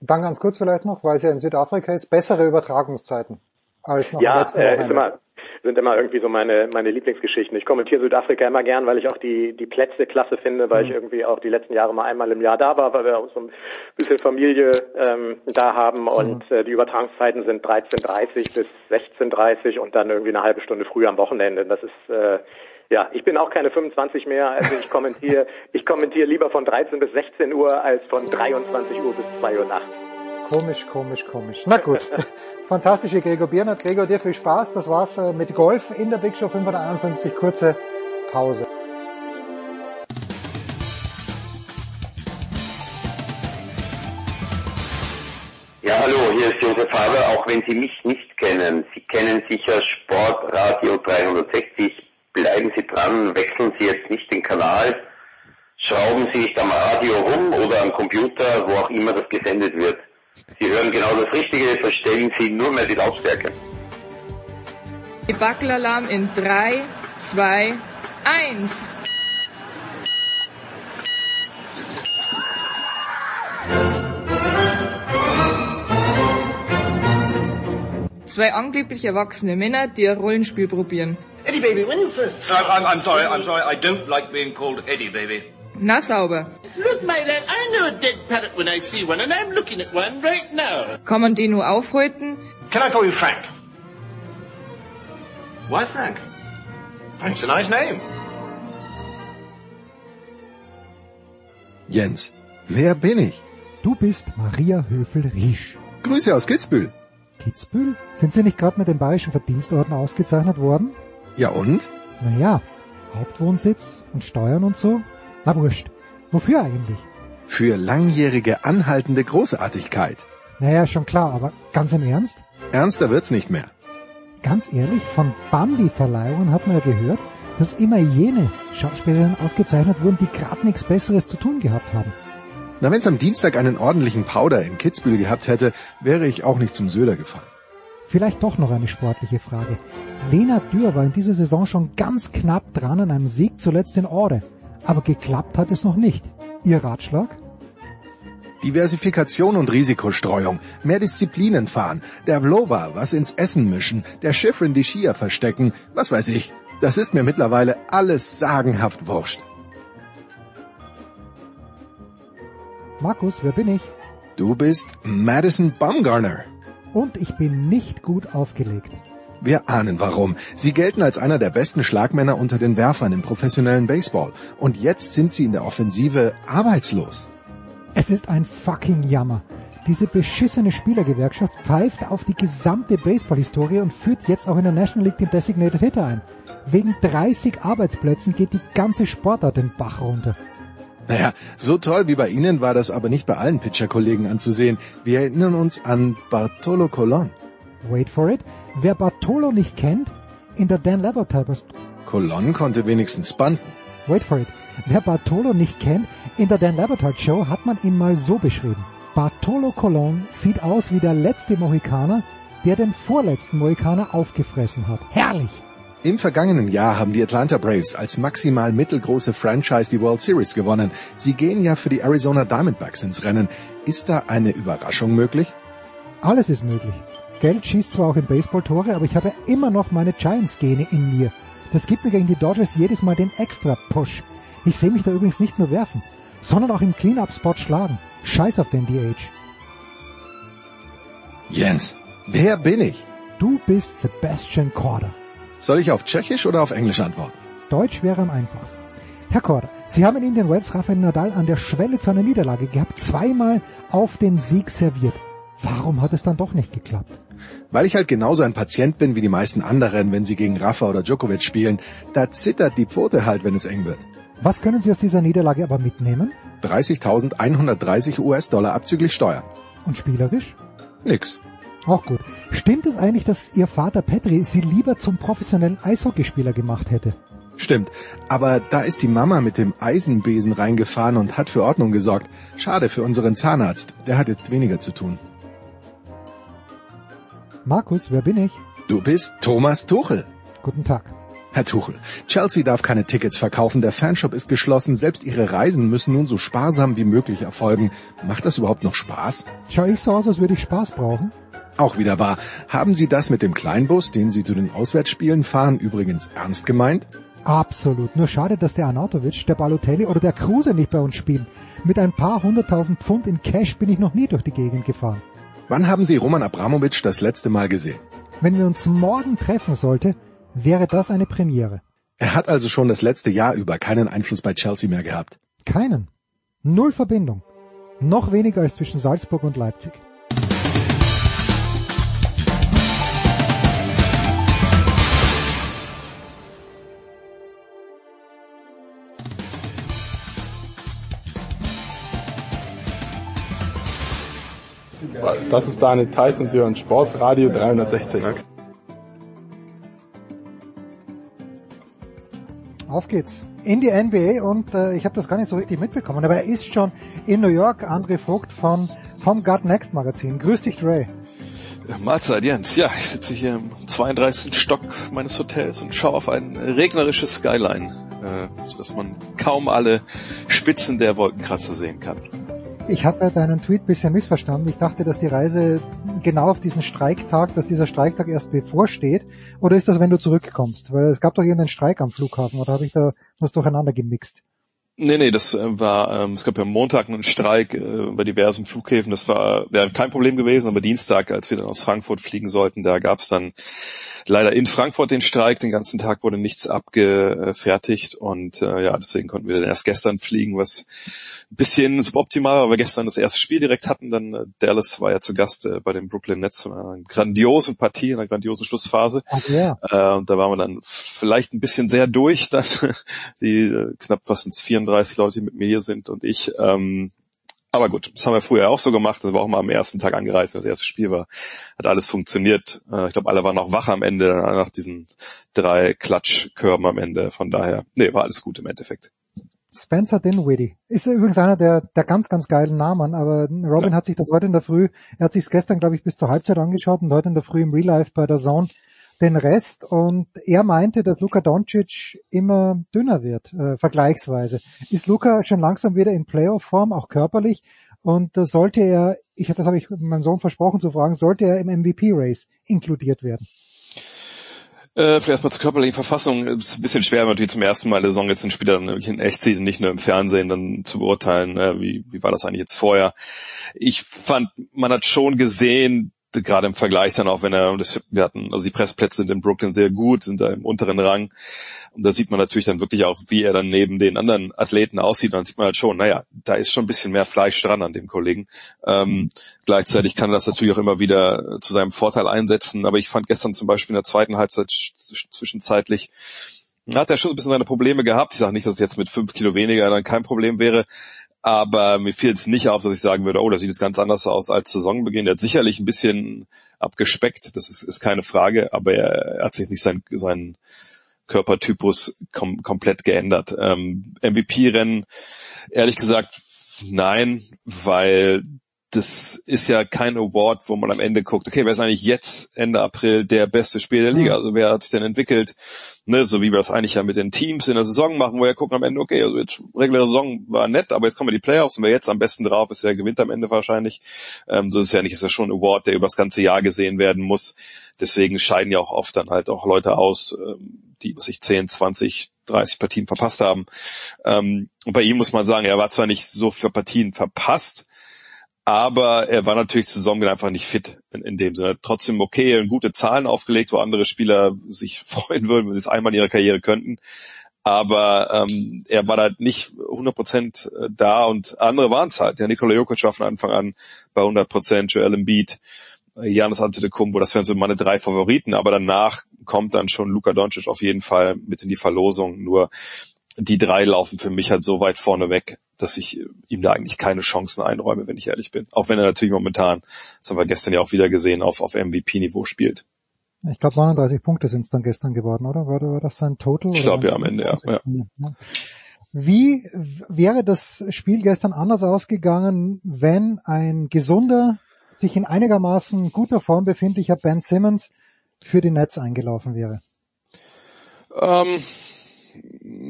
Dann ganz kurz vielleicht noch, weil es ja in Südafrika ist, bessere Übertragungszeiten als noch ja, äh, ist immer sind immer irgendwie so meine meine Lieblingsgeschichten. Ich kommentiere Südafrika immer gern, weil ich auch die die Plätze klasse finde, weil mhm. ich irgendwie auch die letzten Jahre mal einmal im Jahr da war, weil wir auch so ein bisschen Familie ähm, da haben mhm. und mhm. äh, die Übertragungszeiten sind 13:30 bis 16:30 und dann irgendwie eine halbe Stunde früh am Wochenende. Das ist äh, ja, ich bin auch keine 25 mehr, also ich kommentiere, ich kommentiere lieber von 13 bis 16 Uhr als von 23 Uhr bis 2 Uhr nachts. Komisch, komisch, komisch. Na gut. Fantastische Gregor Biernert. Gregor, dir viel Spaß. Das war's äh, mit Golf in der Big Show 551. Kurze Pause. Ja, hallo, hier ist Josef Haber, auch wenn Sie mich nicht kennen. Sie kennen sicher Sportradio 360. Bleiben Sie dran, wechseln Sie jetzt nicht den Kanal, schrauben Sie nicht am Radio rum oder am Computer, wo auch immer das gesendet wird. Sie hören genau das Richtige, verstellen Sie nur mehr die Lautstärke. Debackelalarm in 3, 2, 1. Zwei angeblich erwachsene Männer, die ein Rollenspiel probieren. Eddie, baby, when you first... Uh, I'm, I'm sorry, I'm sorry. I don't like being called Eddie, baby. Na sauber. Look, my lad, I know a dead parrot when I see one, and I'm looking at one right now. Kann man den nur aufhalten? Can I call you Frank? Why Frank? Frank's a nice name. Jens, wer bin ich? Du bist Maria Höfel-Riesch. Grüße aus Kitzbühel. Kitzbühel? Sind Sie nicht gerade mit dem Bayerischen Verdienstorden ausgezeichnet worden? Ja und? Naja, Hauptwohnsitz und Steuern und so. Na wurscht. Wofür eigentlich? Für langjährige anhaltende Großartigkeit. Naja, schon klar, aber ganz im Ernst? Ernster wird's nicht mehr. Ganz ehrlich, von Bambi-Verleihungen hat man ja gehört, dass immer jene Schauspielerinnen ausgezeichnet wurden, die gerade nichts Besseres zu tun gehabt haben. Na, wenn's am Dienstag einen ordentlichen Powder in Kitzbühel gehabt hätte, wäre ich auch nicht zum Söder gefahren. Vielleicht doch noch eine sportliche Frage. Lena Dürr war in dieser Saison schon ganz knapp dran an einem Sieg zuletzt in Orde. Aber geklappt hat es noch nicht. Ihr Ratschlag? Diversifikation und Risikostreuung, mehr Disziplinen fahren, der Vlova was ins Essen mischen, der Schiffrin die Skier verstecken, was weiß ich. Das ist mir mittlerweile alles sagenhaft wurscht. Markus, wer bin ich? Du bist Madison Baumgartner. Und ich bin nicht gut aufgelegt. Wir ahnen warum. Sie gelten als einer der besten Schlagmänner unter den Werfern im professionellen Baseball. Und jetzt sind sie in der Offensive arbeitslos. Es ist ein fucking Jammer. Diese beschissene Spielergewerkschaft pfeift auf die gesamte Baseball-Historie und führt jetzt auch in der National League den Designated Hitter ein. Wegen 30 Arbeitsplätzen geht die ganze Sportart den Bach runter. Naja, so toll wie bei Ihnen war das aber nicht bei allen Pitcher-Kollegen anzusehen. Wir erinnern uns an Bartolo Colon. Wait for it. Wer Bartolo nicht kennt, in der Dan Laboratory... Colon konnte wenigstens bunten. Wait for it. Wer Bartolo nicht kennt, in der Dan Laboratory Show hat man ihn mal so beschrieben. Bartolo Colon sieht aus wie der letzte Mohikaner, der den vorletzten Mohikaner aufgefressen hat. Herrlich! Im vergangenen Jahr haben die Atlanta Braves als maximal mittelgroße Franchise die World Series gewonnen. Sie gehen ja für die Arizona Diamondbacks ins Rennen. Ist da eine Überraschung möglich? Alles ist möglich. Geld schießt zwar auch im Baseball Tore, aber ich habe immer noch meine Giants-Gene in mir. Das gibt mir gegen die Dodgers jedes Mal den Extra-Push. Ich sehe mich da übrigens nicht nur werfen, sondern auch im Clean-Up-Spot schlagen. Scheiß auf den DH. Jens, wer bin ich? Du bist Sebastian Korda. Soll ich auf Tschechisch oder auf Englisch antworten? Deutsch wäre am einfachsten. Herr Korda, Sie haben in Indian Wells Rafael Nadal an der Schwelle zu einer Niederlage gehabt, zweimal auf den Sieg serviert. Warum hat es dann doch nicht geklappt? Weil ich halt genauso ein Patient bin wie die meisten anderen, wenn sie gegen Rafa oder Djokovic spielen. Da zittert die Pfote halt, wenn es eng wird. Was können Sie aus dieser Niederlage aber mitnehmen? 30.130 US-Dollar abzüglich Steuern. Und spielerisch? Nix. Auch gut. Stimmt es eigentlich, dass Ihr Vater Petri Sie lieber zum professionellen Eishockeyspieler gemacht hätte? Stimmt. Aber da ist die Mama mit dem Eisenbesen reingefahren und hat für Ordnung gesorgt. Schade für unseren Zahnarzt. Der hat jetzt weniger zu tun. Markus, wer bin ich? Du bist Thomas Tuchel. Guten Tag. Herr Tuchel, Chelsea darf keine Tickets verkaufen, der Fanshop ist geschlossen, selbst ihre Reisen müssen nun so sparsam wie möglich erfolgen. Macht das überhaupt noch Spaß? Schau ich so aus, als würde ich Spaß brauchen? Auch wieder wahr. Haben Sie das mit dem Kleinbus, den Sie zu den Auswärtsspielen fahren, übrigens ernst gemeint? Absolut. Nur schade, dass der Arnautovic, der Balotelli oder der Kruse nicht bei uns spielen. Mit ein paar hunderttausend Pfund in Cash bin ich noch nie durch die Gegend gefahren. Wann haben Sie Roman Abramowitsch das letzte Mal gesehen? Wenn wir uns morgen treffen sollte, wäre das eine Premiere. Er hat also schon das letzte Jahr über keinen Einfluss bei Chelsea mehr gehabt. Keinen. Null Verbindung. Noch weniger als zwischen Salzburg und Leipzig. Das ist Daniel Theiss und Sie hören Sportsradio 360. Auf geht's. In die NBA und äh, ich habe das gar nicht so richtig mitbekommen, aber er ist schon in New York, André Vogt von vom Gut Next Magazin. Grüß dich, Dre. Mahlzeit, Jens. Ja, ich sitze hier im 32. Stock meines Hotels und schaue auf ein regnerisches Skyline, äh, sodass man kaum alle Spitzen der Wolkenkratzer sehen kann. Ich habe ja deinen Tweet bisschen missverstanden. Ich dachte, dass die Reise genau auf diesen Streiktag, dass dieser Streiktag erst bevorsteht. Oder ist das, wenn du zurückkommst? Weil es gab doch irgendeinen Streik am Flughafen, oder habe ich da was durcheinander gemixt? Nee, nee, das äh, war, ähm, es gab ja Montag einen Streik äh, bei diversen Flughäfen, das war wäre kein Problem gewesen, aber Dienstag, als wir dann aus Frankfurt fliegen sollten, da gab es dann leider in Frankfurt den Streik, den ganzen Tag wurde nichts abgefertigt und äh, ja, deswegen konnten wir dann erst gestern fliegen, was ein bisschen suboptimal, weil wir gestern das erste Spiel direkt hatten, dann äh, Dallas war ja zu Gast äh, bei den Brooklyn Nets, in einer grandiosen Partie, in einer grandiosen Schlussphase. Ja. Äh, und da waren wir dann vielleicht ein bisschen sehr durch, dann die äh, knapp fast ins 34 Leute, die mit mir hier sind und ich. Ähm, aber gut, das haben wir früher auch so gemacht. Das war auch mal am ersten Tag angereist, wenn das erste Spiel war. Hat alles funktioniert. Äh, ich glaube, alle waren auch wach am Ende nach diesen drei Klatschkörben am Ende. Von daher, nee, war alles gut im Endeffekt. Spencer Dinwiddie. Ist übrigens einer der, der ganz, ganz geilen Namen, aber Robin ja. hat sich das heute in der Früh, er hat sich gestern, glaube ich, bis zur Halbzeit angeschaut und heute in der Früh im Real Life bei der Zone den Rest und er meinte, dass Luka Doncic immer dünner wird, äh, vergleichsweise. Ist Luka schon langsam wieder in Playoff-Form, auch körperlich? Und das sollte er, ich das habe ich meinem Sohn versprochen zu fragen, sollte er im MVP-Race inkludiert werden? Äh, vielleicht erstmal zur körperlichen Verfassung. Es ist ein bisschen schwer, natürlich zum ersten Mal der Saison jetzt ein Spieler wirklich in echt sieht nicht nur im Fernsehen dann zu beurteilen, äh, wie, wie war das eigentlich jetzt vorher. Ich fand, man hat schon gesehen, gerade im Vergleich dann auch, wenn er, das, wir hatten, also die Pressplätze sind in Brooklyn sehr gut, sind da im unteren Rang. Und da sieht man natürlich dann wirklich auch, wie er dann neben den anderen Athleten aussieht. Und dann sieht man halt schon, naja, da ist schon ein bisschen mehr Fleisch dran an dem Kollegen. Ähm, gleichzeitig kann er das natürlich auch immer wieder zu seinem Vorteil einsetzen. Aber ich fand gestern zum Beispiel in der zweiten Halbzeit zwischenzeitlich, hat er schon ein bisschen seine Probleme gehabt. Ich sage nicht, dass es jetzt mit fünf Kilo weniger dann kein Problem wäre, aber mir fiel es nicht auf, dass ich sagen würde, oh, das sieht jetzt ganz anders aus als Saisonbeginn. Er hat sicherlich ein bisschen abgespeckt, das ist, ist keine Frage, aber er, hat sich nicht sein, sein Körpertypus kom komplett geändert. Ähm, MVP-Rennen, ehrlich gesagt, nein, weil das ist ja kein Award, wo man am Ende guckt, okay, wer ist eigentlich jetzt Ende April der beste Spieler der Liga? Also wer hat sich denn entwickelt? Ne, so wie wir das eigentlich ja mit den Teams in der Saison machen, wo wir gucken am Ende, okay, also jetzt reguläre Saison war nett, aber jetzt kommen die Playoffs und wer jetzt am besten drauf ist, der gewinnt am Ende wahrscheinlich. Ähm, das ist ja nicht, ist ja schon ein Award, der über das ganze Jahr gesehen werden muss. Deswegen scheiden ja auch oft dann halt auch Leute aus, ähm, die, was ich 10, 20, 30 Partien verpasst haben. Ähm, und bei ihm muss man sagen, er war zwar nicht so für Partien verpasst, aber er war natürlich zu Saison einfach nicht fit in, in dem Sinne. Trotzdem okay gute Zahlen aufgelegt, wo andere Spieler sich freuen würden, wenn sie es einmal in ihrer Karriere könnten. Aber ähm, er war da nicht 100% äh, da und andere waren es halt. Ja, Nikola Jokic war von Anfang an bei 100%, Joel Embiid, Janis Antetokounmpo, das wären so meine drei Favoriten. Aber danach kommt dann schon Luka Doncic auf jeden Fall mit in die Verlosung. Nur die drei laufen für mich halt so weit vorne weg, dass ich ihm da eigentlich keine Chancen einräume, wenn ich ehrlich bin. Auch wenn er natürlich momentan, das haben wir gestern ja auch wieder gesehen, auf, auf MVP-Niveau spielt. Ich glaube 39 Punkte sind es dann gestern geworden, oder? War, war das sein Total? Ich glaube ja am Ende, ja. ja. Wie wäre das Spiel gestern anders ausgegangen, wenn ein gesunder, sich in einigermaßen guter Form befindlicher Ben Simmons für die Netz eingelaufen wäre? Ähm,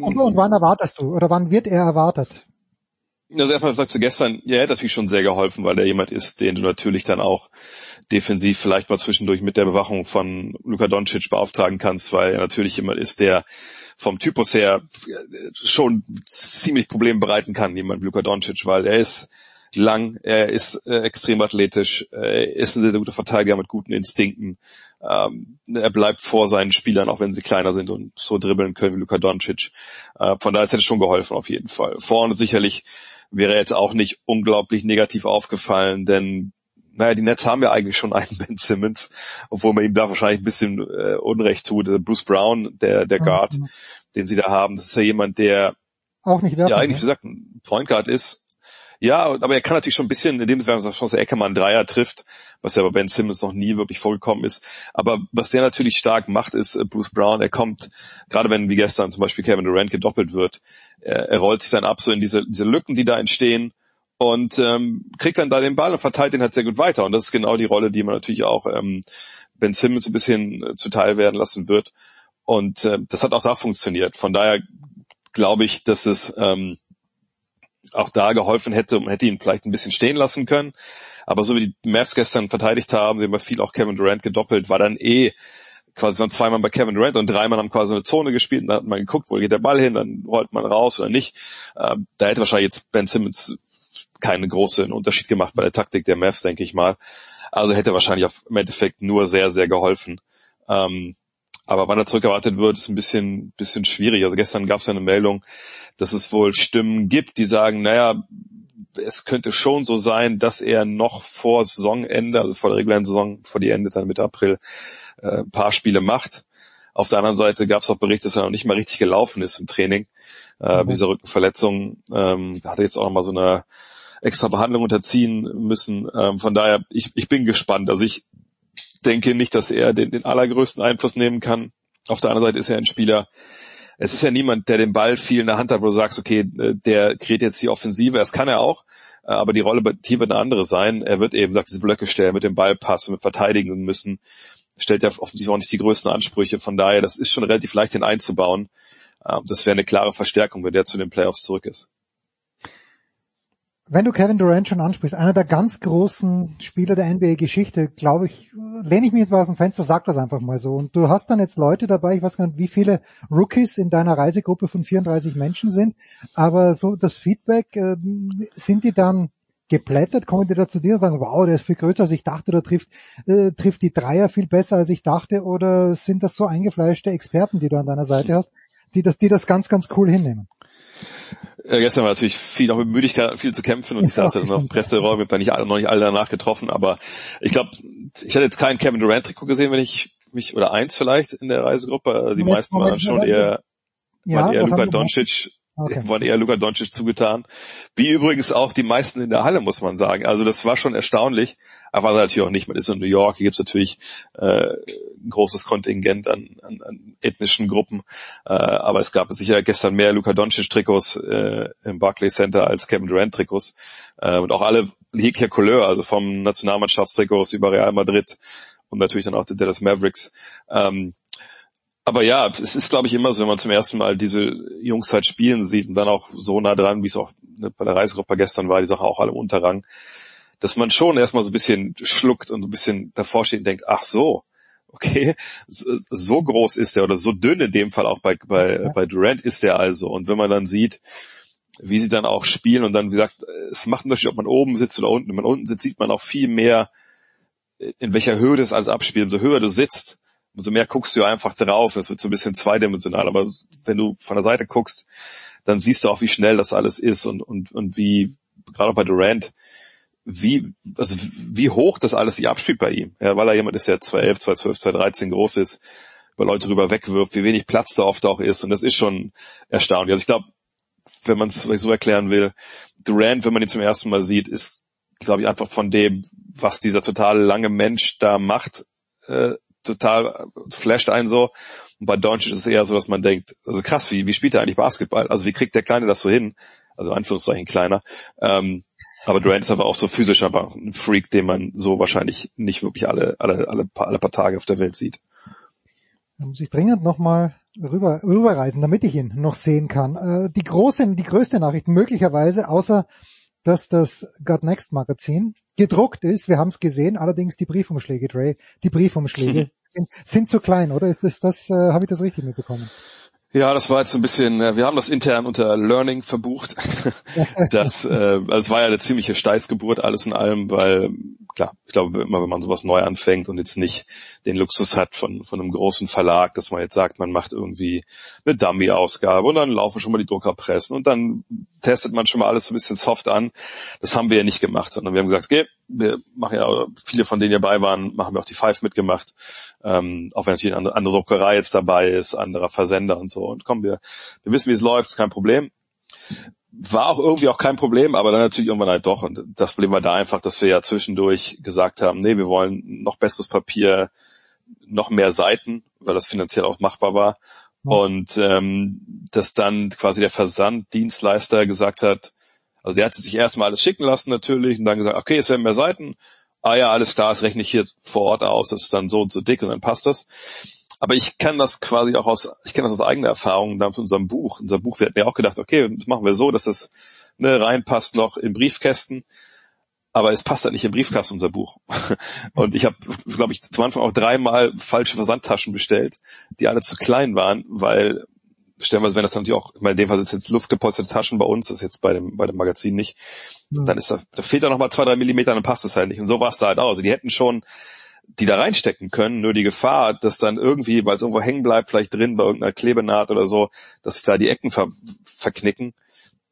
und, und wann erwartest du oder wann wird er erwartet? Also erstmal sagst du gestern, ja, er hat natürlich schon sehr geholfen, weil er jemand ist, den du natürlich dann auch defensiv vielleicht mal zwischendurch mit der Bewachung von Luka Doncic beauftragen kannst, weil er natürlich jemand ist, der vom Typus her schon ziemlich Probleme bereiten kann, jemand wie Luka Doncic, weil er ist lang, er ist äh, extrem athletisch, er ist ein sehr, sehr guter Verteidiger mit guten Instinkten. Ähm, er bleibt vor seinen Spielern, auch wenn sie kleiner sind und so dribbeln können wie Luka Doncic. Äh, von daher hätte es schon geholfen auf jeden Fall. Vorne sicherlich wäre jetzt auch nicht unglaublich negativ aufgefallen, denn naja, die Nets haben ja eigentlich schon einen Ben Simmons, obwohl man ihm da wahrscheinlich ein bisschen äh, Unrecht tut. Bruce Brown, der, der Guard, mhm. den sie da haben, das ist ja jemand, der auch nicht werfen, ja eigentlich, wie gesagt, ein Point Guard ist, Ja, aber er kann natürlich schon ein bisschen, in dem Chance Eckermann Dreier trifft, was ja bei Ben Simmons noch nie wirklich vorgekommen ist. Aber was der natürlich stark macht, ist äh, Bruce Brown. Er kommt, gerade wenn wie gestern zum Beispiel Kevin Durant gedoppelt wird, er, er rollt sich dann ab so in diese, diese Lücken, die da entstehen und ähm, kriegt dann da den Ball und verteilt den halt sehr gut weiter. Und das ist genau die Rolle, die man natürlich auch ähm, Ben Simmons ein bisschen äh, zuteil werden lassen wird. Und äh, das hat auch da funktioniert. Von daher glaube ich, dass es ähm, auch da geholfen hätte und hätte ihn vielleicht ein bisschen stehen lassen können. Aber so wie die Mavs gestern verteidigt haben, sie haben viel auch Kevin Durant gedoppelt, war dann eh quasi waren zweimal bei Kevin Durant und dreimal haben quasi eine Zone gespielt und da hat man geguckt, wo geht der Ball hin, dann rollt man raus oder nicht. Ähm, da hätte wahrscheinlich jetzt Ben Simmons keinen großen Unterschied gemacht bei der Taktik der Mavs, denke ich mal. Also hätte wahrscheinlich auf, im Endeffekt nur sehr, sehr geholfen. Ähm, aber wann er zurückerwartet wird, ist ein bisschen, bisschen schwierig. Also gestern gab es ja eine Meldung, dass es wohl Stimmen gibt, die sagen, naja, es könnte schon so sein, dass er noch vor Saisonende, also vor der regulären Saison, vor die Ende dann Mitte April, äh, ein paar Spiele macht. Auf der anderen Seite gab es auch Berichte, dass er noch nicht mal richtig gelaufen ist im Training. Äh, mhm. Diese Rückenverletzung ähm, hat er jetzt auch noch mal so eine extra Behandlung unterziehen müssen. Ähm, von daher, ich, ich bin gespannt. Also ich denke nicht, dass er den, den allergrößten Einfluss nehmen kann. Auf der anderen Seite ist er ein Spieler, es ist ja niemand, der den Ball viel in der Hand hat, wo du sagst, okay, äh, der kreiert jetzt die Offensive, das kann er auch, äh, aber die Rolle Team wird eine andere sein. Er wird eben, sagt, diese Blöcke stellen, mit dem Ball passen, mit verteidigen müssen, stellt ja offensichtlich auch nicht die größten Ansprüche, von daher, das ist schon relativ leicht, den einzubauen. Ähm, das wäre eine klare Verstärkung, wenn der zu den Playoffs zurück ist wenn du Kevin Durant schon ansprichst, einer der ganz großen Spieler der NBA-Geschichte, glaube ich, lehne ich mich jetzt mal aus dem Fenster, sag das einfach mal so. Und du hast dann jetzt Leute dabei, ich weiß gar nicht, wie viele Rookies in deiner Reisegruppe von 34 Menschen sind, aber so das Feedback, äh, sind die dann geplättet, kommen die da zu dir und sagen, wow, der ist viel größer als ich dachte, oder trifft, äh, trifft die Dreier viel besser als ich dachte, oder sind das so eingefleischte Experten, die du an deiner Seite hast, die das, die das ganz, ganz cool hinnehmen? Äh, gestern war natürlich viel auch mit Müdigkeit viel zu kämpfen und ich saß dann noch im Presseraum, habe da nicht noch nicht alle danach getroffen, aber ich glaube, ich hatte jetzt keinen Kevin Durant Trikot gesehen, wenn ich mich oder eins vielleicht in der Reisegruppe. Also die Moment, meisten waren dann schon eher, ja, waren eher Luka Doncic Okay. Waren eher Luka Doncic zugetan. Wie übrigens auch die meisten in der Halle, muss man sagen. Also das war schon erstaunlich, aber natürlich auch nicht. Man ist in New York, hier gibt's natürlich äh, ein großes Kontingent an, an, an ethnischen Gruppen. Äh, aber es gab sicher gestern mehr Luka Doncic-Trikots äh, im Barclays Center als Kevin Durant-Trikots. Äh, und auch alle jeglicher Couleur, also vom Nationalmannschaftstrikots über Real Madrid und natürlich dann auch die Dallas Mavericks. Ähm, aber ja, es ist, glaube ich, immer so, wenn man zum ersten Mal diese Jungs halt spielen sieht und dann auch so nah dran, wie es auch ne, bei der Reisegruppe gestern war, die Sache auch alle im Unterrang, dass man schon erstmal so ein bisschen schluckt und ein bisschen davor steht und denkt, ach so, okay, so, so groß ist der oder so dünn in dem Fall auch bei, bei, ja. bei Durant ist der also. Und wenn man dann sieht, wie sie dann auch spielen und dann, wie gesagt, es macht einen Unterschied, ob man oben sitzt oder unten. Wenn man unten sitzt, sieht man auch viel mehr, in welcher Höhe das alles abspielt. Umso höher du sitzt, umso mehr guckst du einfach drauf. Es wird so ein bisschen zweidimensional. Aber wenn du von der Seite guckst, dann siehst du auch, wie schnell das alles ist und, und, und wie, gerade bei Durant, wie, also wie hoch das alles sich abspielt bei ihm. Ja, weil er jemand ist, der 211, 212, 213 groß ist, über Leute rüber wegwirft, wie wenig Platz da oft auch ist. Und das ist schon erstaunlich. Also ich glaube, wenn man es so erklären will, Durant, wenn man ihn zum ersten Mal sieht, ist, glaube ich, einfach von dem, was dieser total lange Mensch da macht, äh, total flasht einen so. Und bei Doncic ist es eher so, dass man denkt, also krass, wie, wie spielt er eigentlich Basketball? Also wie kriegt der Kleine das so hin? Also Anführungszeichen kleiner. Ähm, aber Durant ist aber auch so physisch aber ein Freak, den man so wahrscheinlich nicht wirklich alle, alle, alle, paar, alle paar Tage auf der Welt sieht. Da muss ich dringend nochmal rüber, rüberreisen, damit ich ihn noch sehen kann. Äh, die große, die größte Nachricht möglicherweise, außer dass das God Next Magazin gedruckt ist. Wir haben es gesehen, allerdings die Briefumschläge, Dre, die Briefumschläge sind, sind zu klein, oder? Ist das, das äh, habe ich das richtig mitbekommen? Ja, das war jetzt so ein bisschen, äh, wir haben das intern unter Learning verbucht. das, äh, also es war ja eine ziemliche Steißgeburt alles in allem, weil klar, ich glaube immer, wenn man sowas neu anfängt und jetzt nicht den Luxus hat von, von einem großen Verlag, dass man jetzt sagt, man macht irgendwie eine Dummy-Ausgabe und dann laufen schon mal die Druckerpressen und dann testet man schon mal alles so ein bisschen soft an. Das haben wir ja nicht gemacht, sondern wir haben gesagt, okay, wir machen ja, viele von denen dabei waren, machen wir auch die Five mitgemacht, ähm, auch wenn natürlich eine andere, andere Druckerei jetzt dabei ist, anderer Versender und so. Und komm, wir, wir wissen, wie es läuft, ist kein Problem war auch irgendwie auch kein Problem, aber dann natürlich irgendwann halt doch. Und das Problem war da einfach, dass wir ja zwischendurch gesagt haben, nee, wir wollen noch besseres Papier, noch mehr Seiten, weil das finanziell auch machbar war. Und ähm, dass dann quasi der Versanddienstleister gesagt hat, also der hat sich erstmal alles schicken lassen natürlich und dann gesagt, okay, es werden mehr Seiten. Ah ja, alles klar, das rechne ich hier vor Ort aus, das ist dann so und so dick und dann passt das. Aber ich kann das quasi auch aus, ich kenne das aus eigener Erfahrung da mit unserem Buch. Unser Buch, wir hatten ja auch gedacht, okay, das machen wir so, dass das ne, reinpasst noch in Briefkästen aber es passt halt nicht im Briefkasten, unser Buch. Und ich habe, glaube ich, zum Anfang auch dreimal falsche Versandtaschen bestellt, die alle zu klein waren, weil stellenweise, wenn das natürlich auch, in dem Fall sind jetzt luftgepolsterte Taschen bei uns, das ist jetzt bei dem, bei dem Magazin nicht, mhm. dann ist da, da fehlt da nochmal zwei, drei Millimeter, dann passt es halt nicht. Und so war es da halt auch. Also die hätten schon die da reinstecken können, nur die Gefahr, dass dann irgendwie, weil es irgendwo hängen bleibt, vielleicht drin bei irgendeiner Klebenaht oder so, dass sich da die Ecken ver verknicken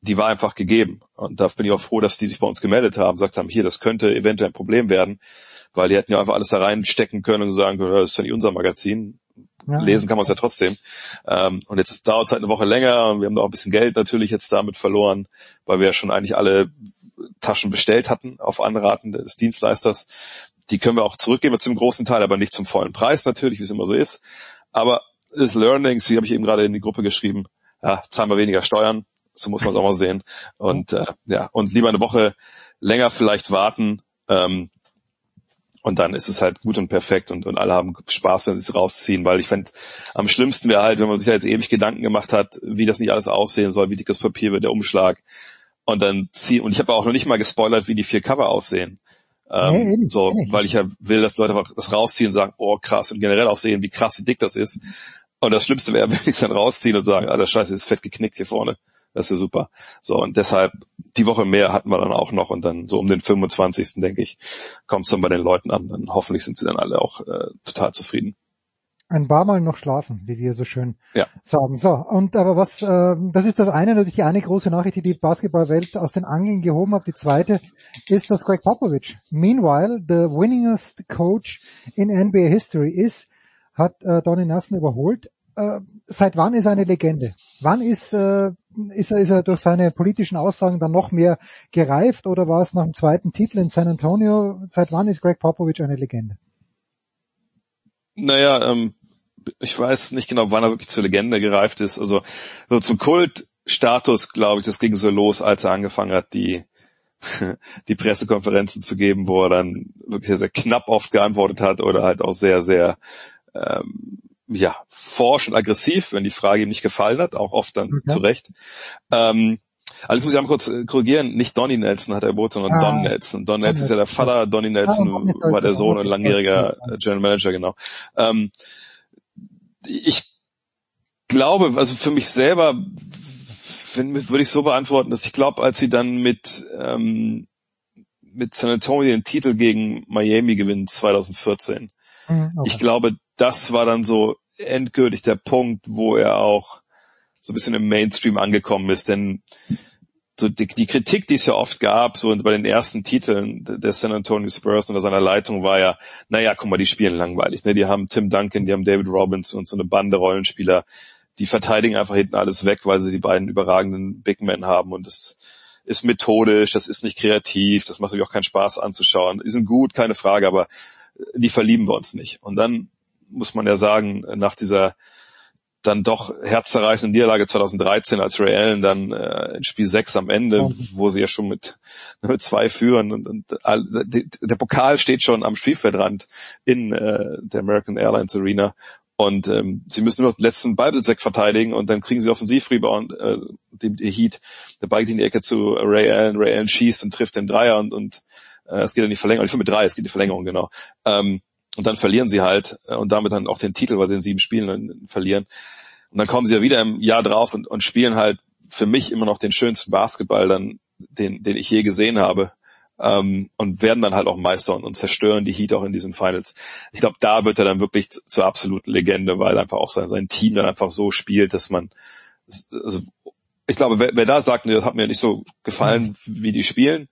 die war einfach gegeben. Und da bin ich auch froh, dass die sich bei uns gemeldet haben, gesagt haben, hier, das könnte eventuell ein Problem werden, weil die hätten ja einfach alles da reinstecken können und sagen können, das ist ja nicht unser Magazin. Ja. Lesen kann man es ja trotzdem. Ähm, und jetzt dauert es halt eine Woche länger und wir haben da auch ein bisschen Geld natürlich jetzt damit verloren, weil wir ja schon eigentlich alle Taschen bestellt hatten auf Anraten des Dienstleisters. Die können wir auch zurückgeben zum großen Teil, aber nicht zum vollen Preis natürlich, wie es immer so ist. Aber das Learnings, wie habe ich eben gerade in die Gruppe geschrieben, ja, zahlen wir weniger Steuern, so muss man es auch mal sehen. Und äh, ja, und lieber eine Woche länger vielleicht warten. Ähm, und dann ist es halt gut und perfekt und, und alle haben Spaß, wenn sie es rausziehen, weil ich fände, am schlimmsten wäre halt, wenn man sich jetzt ewig Gedanken gemacht hat, wie das nicht alles aussehen soll, wie dick das Papier wird, der Umschlag. Und dann ziehen, und ich habe auch noch nicht mal gespoilert, wie die vier Cover aussehen. Ähm, nee, so, weil ich ja will, dass Leute einfach das rausziehen und sagen, oh krass, und generell auch sehen, wie krass, wie dick das ist. Und das Schlimmste wäre, wenn ich es dann rausziehen und sagen, ah, der Scheiße ist fett geknickt hier vorne. Das ist ja super. So, und deshalb, die Woche mehr hatten wir dann auch noch und dann so um den 25. denke ich, kommt es dann bei den Leuten an. Dann hoffentlich sind sie dann alle auch äh, total zufrieden. Ein paar Mal noch schlafen, wie wir so schön ja. sagen. So, und aber was, äh, das ist das eine, natürlich die eine große Nachricht, die die Basketballwelt aus den Angeln gehoben hat. Die zweite ist, dass Greg Popovich, meanwhile, the winningest coach in NBA history is, hat äh, Donny Nassen überholt äh, seit wann ist er eine Legende? Wann ist, äh, ist, er, ist er durch seine politischen Aussagen dann noch mehr gereift oder war es nach dem zweiten Titel in San Antonio? Seit wann ist Greg Popovich eine Legende? Naja, ähm, ich weiß nicht genau, wann er wirklich zur Legende gereift ist. Also so zum Kultstatus, glaube ich, das ging so los, als er angefangen hat, die die Pressekonferenzen zu geben, wo er dann wirklich sehr, sehr knapp oft geantwortet hat oder halt auch sehr, sehr ähm, ja, forsch und aggressiv, wenn die Frage ihm nicht gefallen hat, auch oft dann okay. zu Recht. Ähm, also muss ich einmal kurz äh, korrigieren, nicht Donny Nelson hat er geboten, sondern ah, Don Nelson. Don Nelson ist ja der Vater, Donny Nelson ah, war der Sohn und langjähriger äh, General Manager, genau. Ähm, ich glaube, also für mich selber würde ich so beantworten, dass ich glaube, als sie dann mit ähm, mit San Antonio den Titel gegen Miami gewinnen 2014, mhm, okay. ich glaube, das war dann so endgültig der Punkt, wo er auch so ein bisschen im Mainstream angekommen ist, denn so die, die Kritik, die es ja oft gab, so bei den ersten Titeln der San Antonio Spurs unter seiner Leitung war ja, naja, guck mal, die spielen langweilig, ne? Die haben Tim Duncan, die haben David Robinson und so eine Bande Rollenspieler, die verteidigen einfach hinten alles weg, weil sie die beiden überragenden Big Men haben und das ist methodisch, das ist nicht kreativ, das macht natürlich auch keinen Spaß anzuschauen. Die sind gut, keine Frage, aber die verlieben wir uns nicht. Und dann muss man ja sagen, nach dieser dann doch herzzerreißenden Niederlage 2013, als Ray Allen dann äh, in Spiel 6 am Ende, oh. wo sie ja schon mit, mit zwei führen und, und die, der Pokal steht schon am Spielfeldrand in äh, der American Airlines Arena und ähm, sie müssen nur noch den letzten Ballbesitz wegverteidigen und dann kriegen sie Offensivrebound, äh, den Heat, der Ball geht in die Ecke zu Ray Allen, Ray Allen schießt und trifft den Dreier und, und äh, es geht in die Verlängerung, ich finde mit drei, es geht in die Verlängerung, genau. Ähm, und dann verlieren sie halt äh, und damit dann auch den Titel, weil sie in sieben Spielen dann verlieren. Und dann kommen sie ja wieder im Jahr drauf und, und spielen halt für mich immer noch den schönsten Basketball dann, den, den ich je gesehen habe. Ähm, und werden dann halt auch Meister und, und zerstören die Heat auch in diesen Finals. Ich glaube, da wird er dann wirklich zur absoluten Legende, weil einfach auch sein, sein Team dann einfach so spielt, dass man, also ich glaube, wer, wer da sagt, nee, das hat mir nicht so gefallen, wie die spielen,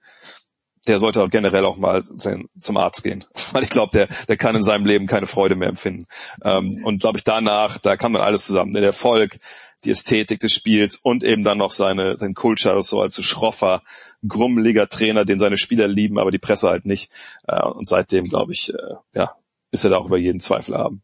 der sollte generell auch mal zum Arzt gehen. Weil ich glaube, der, der kann in seinem Leben keine Freude mehr empfinden. Ähm, und glaube ich danach, da kam dann alles zusammen. Der Erfolg, die Ästhetik des Spiels und eben dann noch seine, sein Kultstatus so als schroffer, grummeliger Trainer, den seine Spieler lieben, aber die Presse halt nicht. Äh, und seitdem, glaube ich, äh, ja, ist er da auch über jeden Zweifel haben.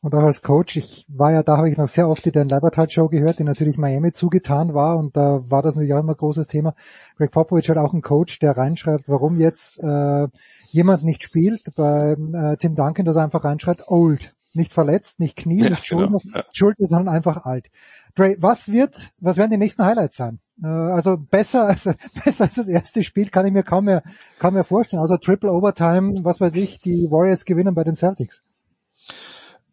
Und auch als Coach, ich war ja, da habe ich noch sehr oft die Dan Leiberthalb Show gehört, die natürlich Miami zugetan war und da war das natürlich auch immer ein großes Thema. Greg Popovich hat auch einen Coach, der reinschreibt, warum jetzt äh, jemand nicht spielt. Beim äh, Tim Duncan, dass er einfach reinschreibt, old. Nicht verletzt, nicht Knie, ja, nicht Schulter, genau. ja. Schulter, sondern einfach alt. Dre, was wird, was werden die nächsten Highlights sein? Äh, also besser als, besser als das erste Spiel kann ich mir kaum mehr, kaum mehr vorstellen. Also Triple Overtime, was weiß ich, die Warriors gewinnen bei den Celtics.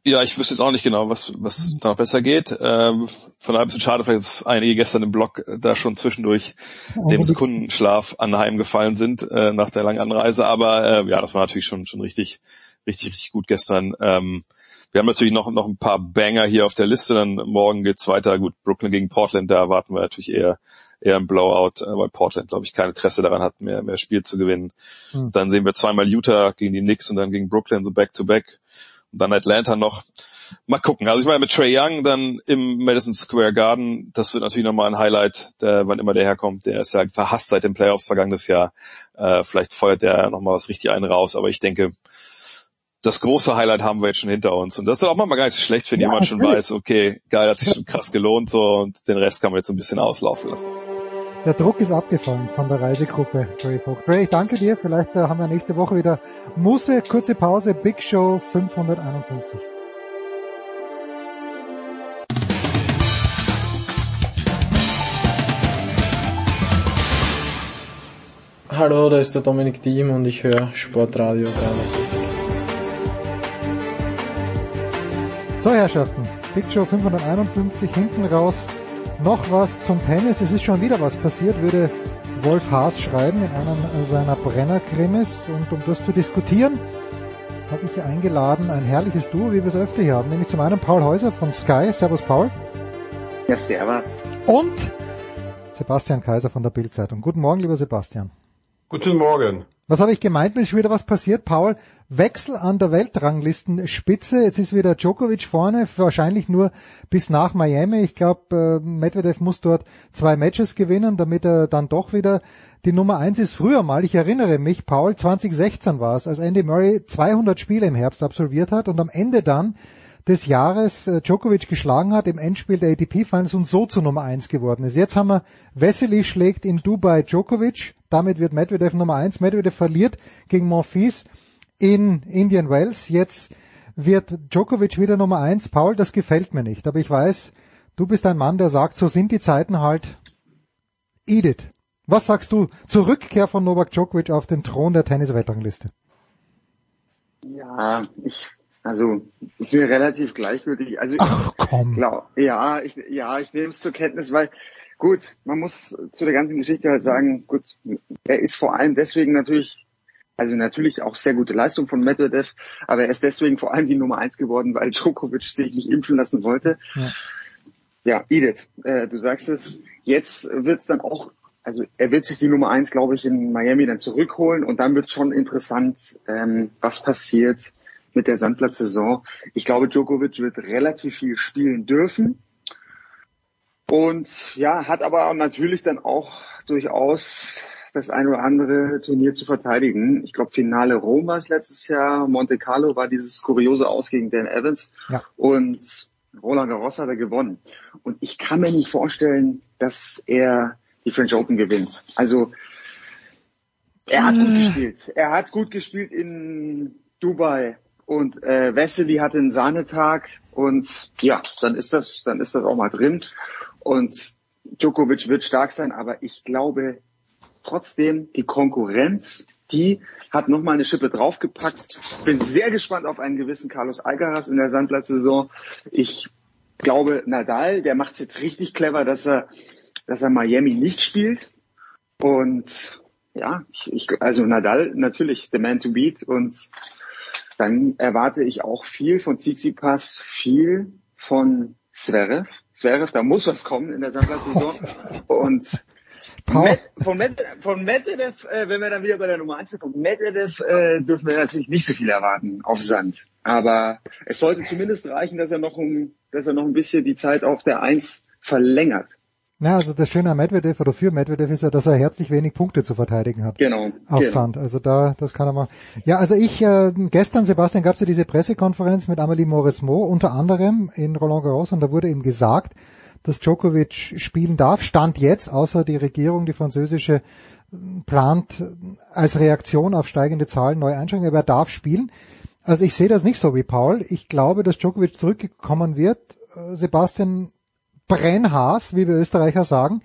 Ja, ich wüsste jetzt auch nicht genau, was, was da noch besser geht. Ähm, von daher ein bisschen schade, vielleicht, dass einige gestern im Blog da schon zwischendurch dem Sekundenschlaf anheimgefallen sind äh, nach der langen Anreise. Aber äh, ja, das war natürlich schon, schon richtig, richtig, richtig gut gestern. Ähm, wir haben natürlich noch, noch ein paar Banger hier auf der Liste. Dann morgen geht's weiter. Gut, Brooklyn gegen Portland, da erwarten wir natürlich eher eher ein Blowout, äh, weil Portland, glaube ich, kein Interesse daran hat, mehr, mehr Spiel zu gewinnen. Hm. Dann sehen wir zweimal Utah gegen die Knicks und dann gegen Brooklyn, so back-to-back. -back dann Atlanta noch. Mal gucken. Also ich meine, mit Trey Young dann im Madison Square Garden, das wird natürlich nochmal ein Highlight, der, wann immer der herkommt. Der ist ja verhasst seit den Playoffs vergangenes Jahr. Äh, vielleicht feuert der nochmal was richtig einen raus, aber ich denke, das große Highlight haben wir jetzt schon hinter uns. Und das ist dann auch mal gar nicht so schlecht, wenn ja, jemand schon weiß, okay, geil, hat sich schon krass gelohnt so und den Rest kann man jetzt so ein bisschen auslaufen lassen. Der Druck ist abgefallen von der Reisegruppe Dre Folk. Dre, ich danke dir. Vielleicht äh, haben wir nächste Woche wieder Musse, kurze Pause, Big Show 551. Hallo, da ist der Dominik Diem und ich höre Sportradio 360. So Herrschaften, Big Show 551 hinten raus noch was zum Tennis. Es ist schon wieder was passiert, würde Wolf Haas schreiben in einem seiner Brenner-Krimis. Und um das zu diskutieren, habe ich hier eingeladen ein herrliches Duo, wie wir es öfter hier haben. Nämlich zum einen Paul Häuser von Sky. Servus Paul. Ja, servus. Und Sebastian Kaiser von der Bildzeitung. Guten Morgen, lieber Sebastian. Guten Morgen. Was habe ich gemeint? Ist schon wieder was passiert, Paul? Wechsel an der Weltranglistenspitze. Jetzt ist wieder Djokovic vorne, wahrscheinlich nur bis nach Miami. Ich glaube, äh, Medvedev muss dort zwei Matches gewinnen, damit er dann doch wieder die Nummer eins ist. Früher mal, ich erinnere mich, Paul, 2016 war es, als Andy Murray 200 Spiele im Herbst absolviert hat und am Ende dann des Jahres äh, Djokovic geschlagen hat im Endspiel der ATP Finals und so zur Nummer eins geworden ist. Jetzt haben wir Vesely schlägt in Dubai Djokovic, damit wird Medvedev Nummer eins. Medvedev verliert gegen Monfils in Indian Wells. Jetzt wird Djokovic wieder Nummer eins. Paul, das gefällt mir nicht, aber ich weiß, du bist ein Mann, der sagt, so sind die Zeiten halt. Edith, was sagst du zur Rückkehr von Novak Djokovic auf den Thron der Tennis-Weltrangliste? Ja, ich also ist mir relativ gleichgültig. Also Ach, komm. Glaub, ja, ich ja, ich nehme es zur Kenntnis, weil gut, man muss zu der ganzen Geschichte halt sagen, gut, er ist vor allem deswegen natürlich, also natürlich auch sehr gute Leistung von Medvedev, aber er ist deswegen vor allem die Nummer eins geworden, weil Djokovic sich nicht impfen lassen wollte. Ja, ja Edith, äh, du sagst es, jetzt wird's dann auch also er wird sich die Nummer eins, glaube ich, in Miami dann zurückholen und dann wird schon interessant, ähm, was passiert mit der Sandplatzsaison. Ich glaube, Djokovic wird relativ viel spielen dürfen. Und ja, hat aber natürlich dann auch durchaus das ein oder andere Turnier zu verteidigen. Ich glaube, Finale Rom war es letztes Jahr, Monte Carlo war dieses kuriose Aus gegen Dan Evans ja. und Roland Garros hat er gewonnen. Und ich kann mir nicht vorstellen, dass er die French Open gewinnt. Also er hat gut äh. gespielt. Er hat gut gespielt in Dubai. Und äh, Wesley hatte einen Sahnetag und ja, dann ist das, dann ist das auch mal drin. Und Djokovic wird stark sein, aber ich glaube trotzdem, die Konkurrenz, die hat nochmal eine Schippe draufgepackt. Bin sehr gespannt auf einen gewissen Carlos Alcaraz in der Sandplatzsaison. Ich glaube, Nadal, der macht es jetzt richtig clever, dass er, dass er Miami nicht spielt. Und ja, ich, ich, also Nadal natürlich, the man to beat und dann erwarte ich auch viel von Tsitsipas, viel von Zverev. Zverev, da muss was kommen in der Sandplatzsaison. Und Med, von, Med, von Medvedev, äh, wenn wir dann wieder bei der Nummer 1 sind, von Medvedev äh, dürfen wir natürlich nicht so viel erwarten auf Sand. Aber es sollte zumindest reichen, dass er noch ein, dass er noch ein bisschen die Zeit auf der 1 verlängert. Ja, also das Schöne an Medvedev oder für Medvedev ist ja, dass er herzlich wenig Punkte zu verteidigen hat. Genau. Auf genau. Sand. Also da, das kann er mal. Ja, also ich, äh, gestern, Sebastian, gab es ja diese Pressekonferenz mit Amelie Mauresmo, unter anderem in Roland Garros, und da wurde ihm gesagt, dass Djokovic spielen darf. Stand jetzt, außer die Regierung, die französische, plant als Reaktion auf steigende Zahlen neue Einschränkungen, aber er darf spielen. Also ich sehe das nicht so wie Paul. Ich glaube, dass Djokovic zurückgekommen wird. Äh, Sebastian Brennhaas, wie wir Österreicher sagen.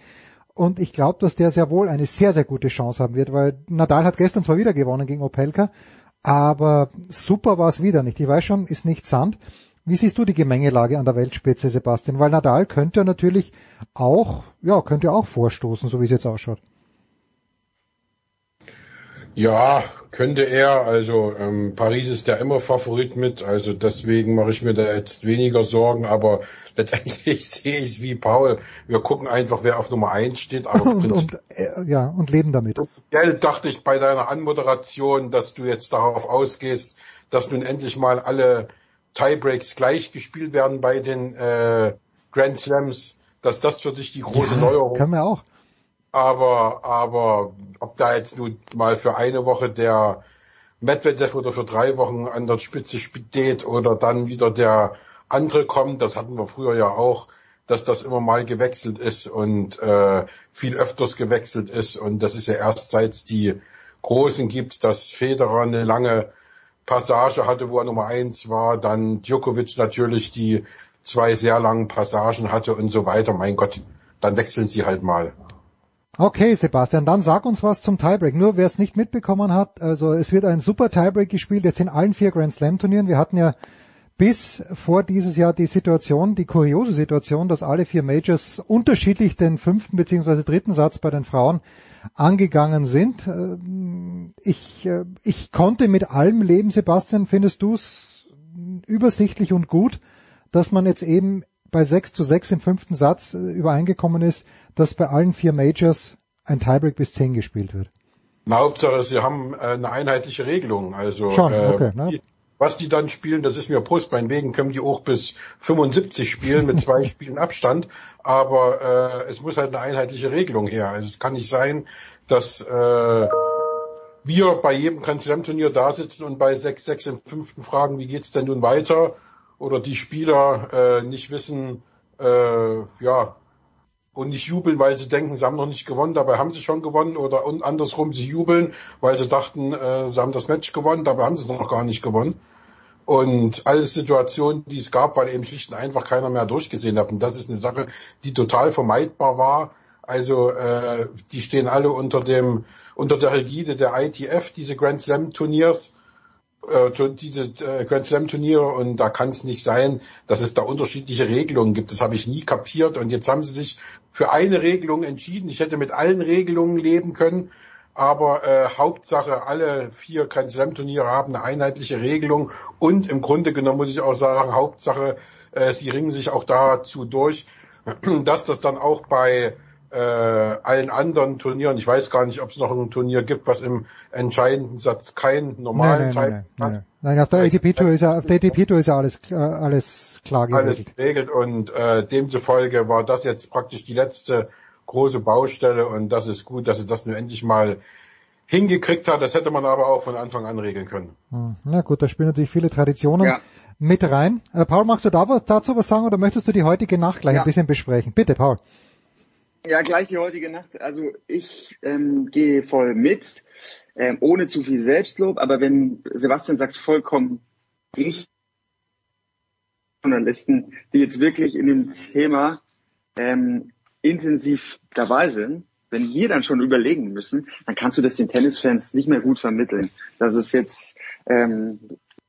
Und ich glaube, dass der sehr wohl eine sehr, sehr gute Chance haben wird, weil Nadal hat gestern zwar wieder gewonnen gegen Opelka, aber super war es wieder nicht. Ich weiß schon, ist nicht Sand. Wie siehst du die Gemengelage an der Weltspitze, Sebastian? Weil Nadal könnte natürlich auch, ja, könnte auch vorstoßen, so wie es jetzt ausschaut. Ja, könnte er. Also ähm, Paris ist ja immer Favorit mit, also deswegen mache ich mir da jetzt weniger Sorgen, aber letztendlich sehe ich es wie Paul. Wir gucken einfach, wer auf Nummer eins steht. Aber und, und, äh, ja, und leben damit. Geld dachte ich bei deiner Anmoderation, dass du jetzt darauf ausgehst, dass nun endlich mal alle Tiebreaks gleich gespielt werden bei den äh, Grand Slams, dass das für dich die große ja, Neuerung Kann man auch aber, aber ob da jetzt nun mal für eine Woche der Medvedev oder für drei Wochen an der Spitze steht oder dann wieder der andere kommt, das hatten wir früher ja auch, dass das immer mal gewechselt ist und äh, viel öfters gewechselt ist und das ist ja erst seit die Großen gibt, dass Federer eine lange Passage hatte, wo er Nummer eins war, dann Djokovic natürlich die zwei sehr langen Passagen hatte und so weiter. Mein Gott, dann wechseln sie halt mal. Okay, Sebastian, dann sag uns was zum Tiebreak. Nur wer es nicht mitbekommen hat, also es wird ein super Tiebreak gespielt, jetzt in allen vier Grand Slam Turnieren. Wir hatten ja bis vor dieses Jahr die Situation, die kuriose Situation, dass alle vier Majors unterschiedlich den fünften beziehungsweise dritten Satz bei den Frauen angegangen sind. Ähm, ich, äh, ich konnte mit allem leben, Sebastian. Findest du es übersichtlich und gut, dass man jetzt eben bei 6 zu 6 im fünften Satz äh, übereingekommen ist, dass bei allen vier Majors ein Tiebreak bis 10 gespielt wird. Na, Hauptsache, sie haben äh, eine einheitliche Regelung. Also Schon, äh, okay, ne? was die dann spielen, das ist mir Post. Meinetwegen können die auch bis 75 spielen mit zwei Spielen Abstand. Aber äh, es muss halt eine einheitliche Regelung her. Also es kann nicht sein, dass äh, wir bei jedem Grand Slam Turnier da sitzen und bei 6-6 im fünften fragen, wie geht's denn nun weiter? Oder die Spieler äh, nicht wissen, äh, ja, und nicht jubeln, weil sie denken, sie haben noch nicht gewonnen, dabei haben sie schon gewonnen oder und andersrum, sie jubeln, weil sie dachten, äh, sie haben das Match gewonnen, dabei haben sie noch gar nicht gewonnen. Und alle Situationen, die es gab, weil eben schlicht und einfach keiner mehr durchgesehen hat. Und das ist eine Sache, die total vermeidbar war. Also äh, die stehen alle unter dem unter der Rigide der ITF, diese Grand Slam Turniers äh, diese äh, Grand Slam Turniere und da kann es nicht sein, dass es da unterschiedliche Regelungen gibt. Das habe ich nie kapiert und jetzt haben sie sich für eine Regelung entschieden. Ich hätte mit allen Regelungen leben können, aber äh, Hauptsache alle vier Grand Slam Turniere haben eine einheitliche Regelung und im Grunde genommen muss ich auch sagen, Hauptsache äh, sie ringen sich auch dazu durch, dass das dann auch bei äh, allen anderen Turnieren, ich weiß gar nicht, ob es noch ein Turnier gibt, was im entscheidenden Satz keinen normalen nein, nein, Teil nein, nein, nein, nein. auf der ATP Tour ist ja, auf der ATP Tour ist ja alles, äh, alles klar alles geregelt. regelt und äh, demzufolge war das jetzt praktisch die letzte große Baustelle und das ist gut, dass es das nun endlich mal hingekriegt hat. Das hätte man aber auch von Anfang an regeln können. Hm, Na gut, da spielen natürlich viele Traditionen Ja. mit rein. Äh, Paul, magst du da was, dazu was sagen oder möchtest du die heutige Nacht gleich Ja. ein bisschen besprechen? Bitte, Paul. Ja, gleich die heutige Nacht. Also ich ähm, gehe voll mit, ähm, ohne zu viel Selbstlob. Aber wenn Sebastian sagt vollkommen ich, Journalisten, die jetzt wirklich in dem Thema ähm, intensiv dabei sind, wenn wir dann schon überlegen müssen, dann kannst du das den Tennisfans nicht mehr gut vermitteln. Dass es jetzt ähm,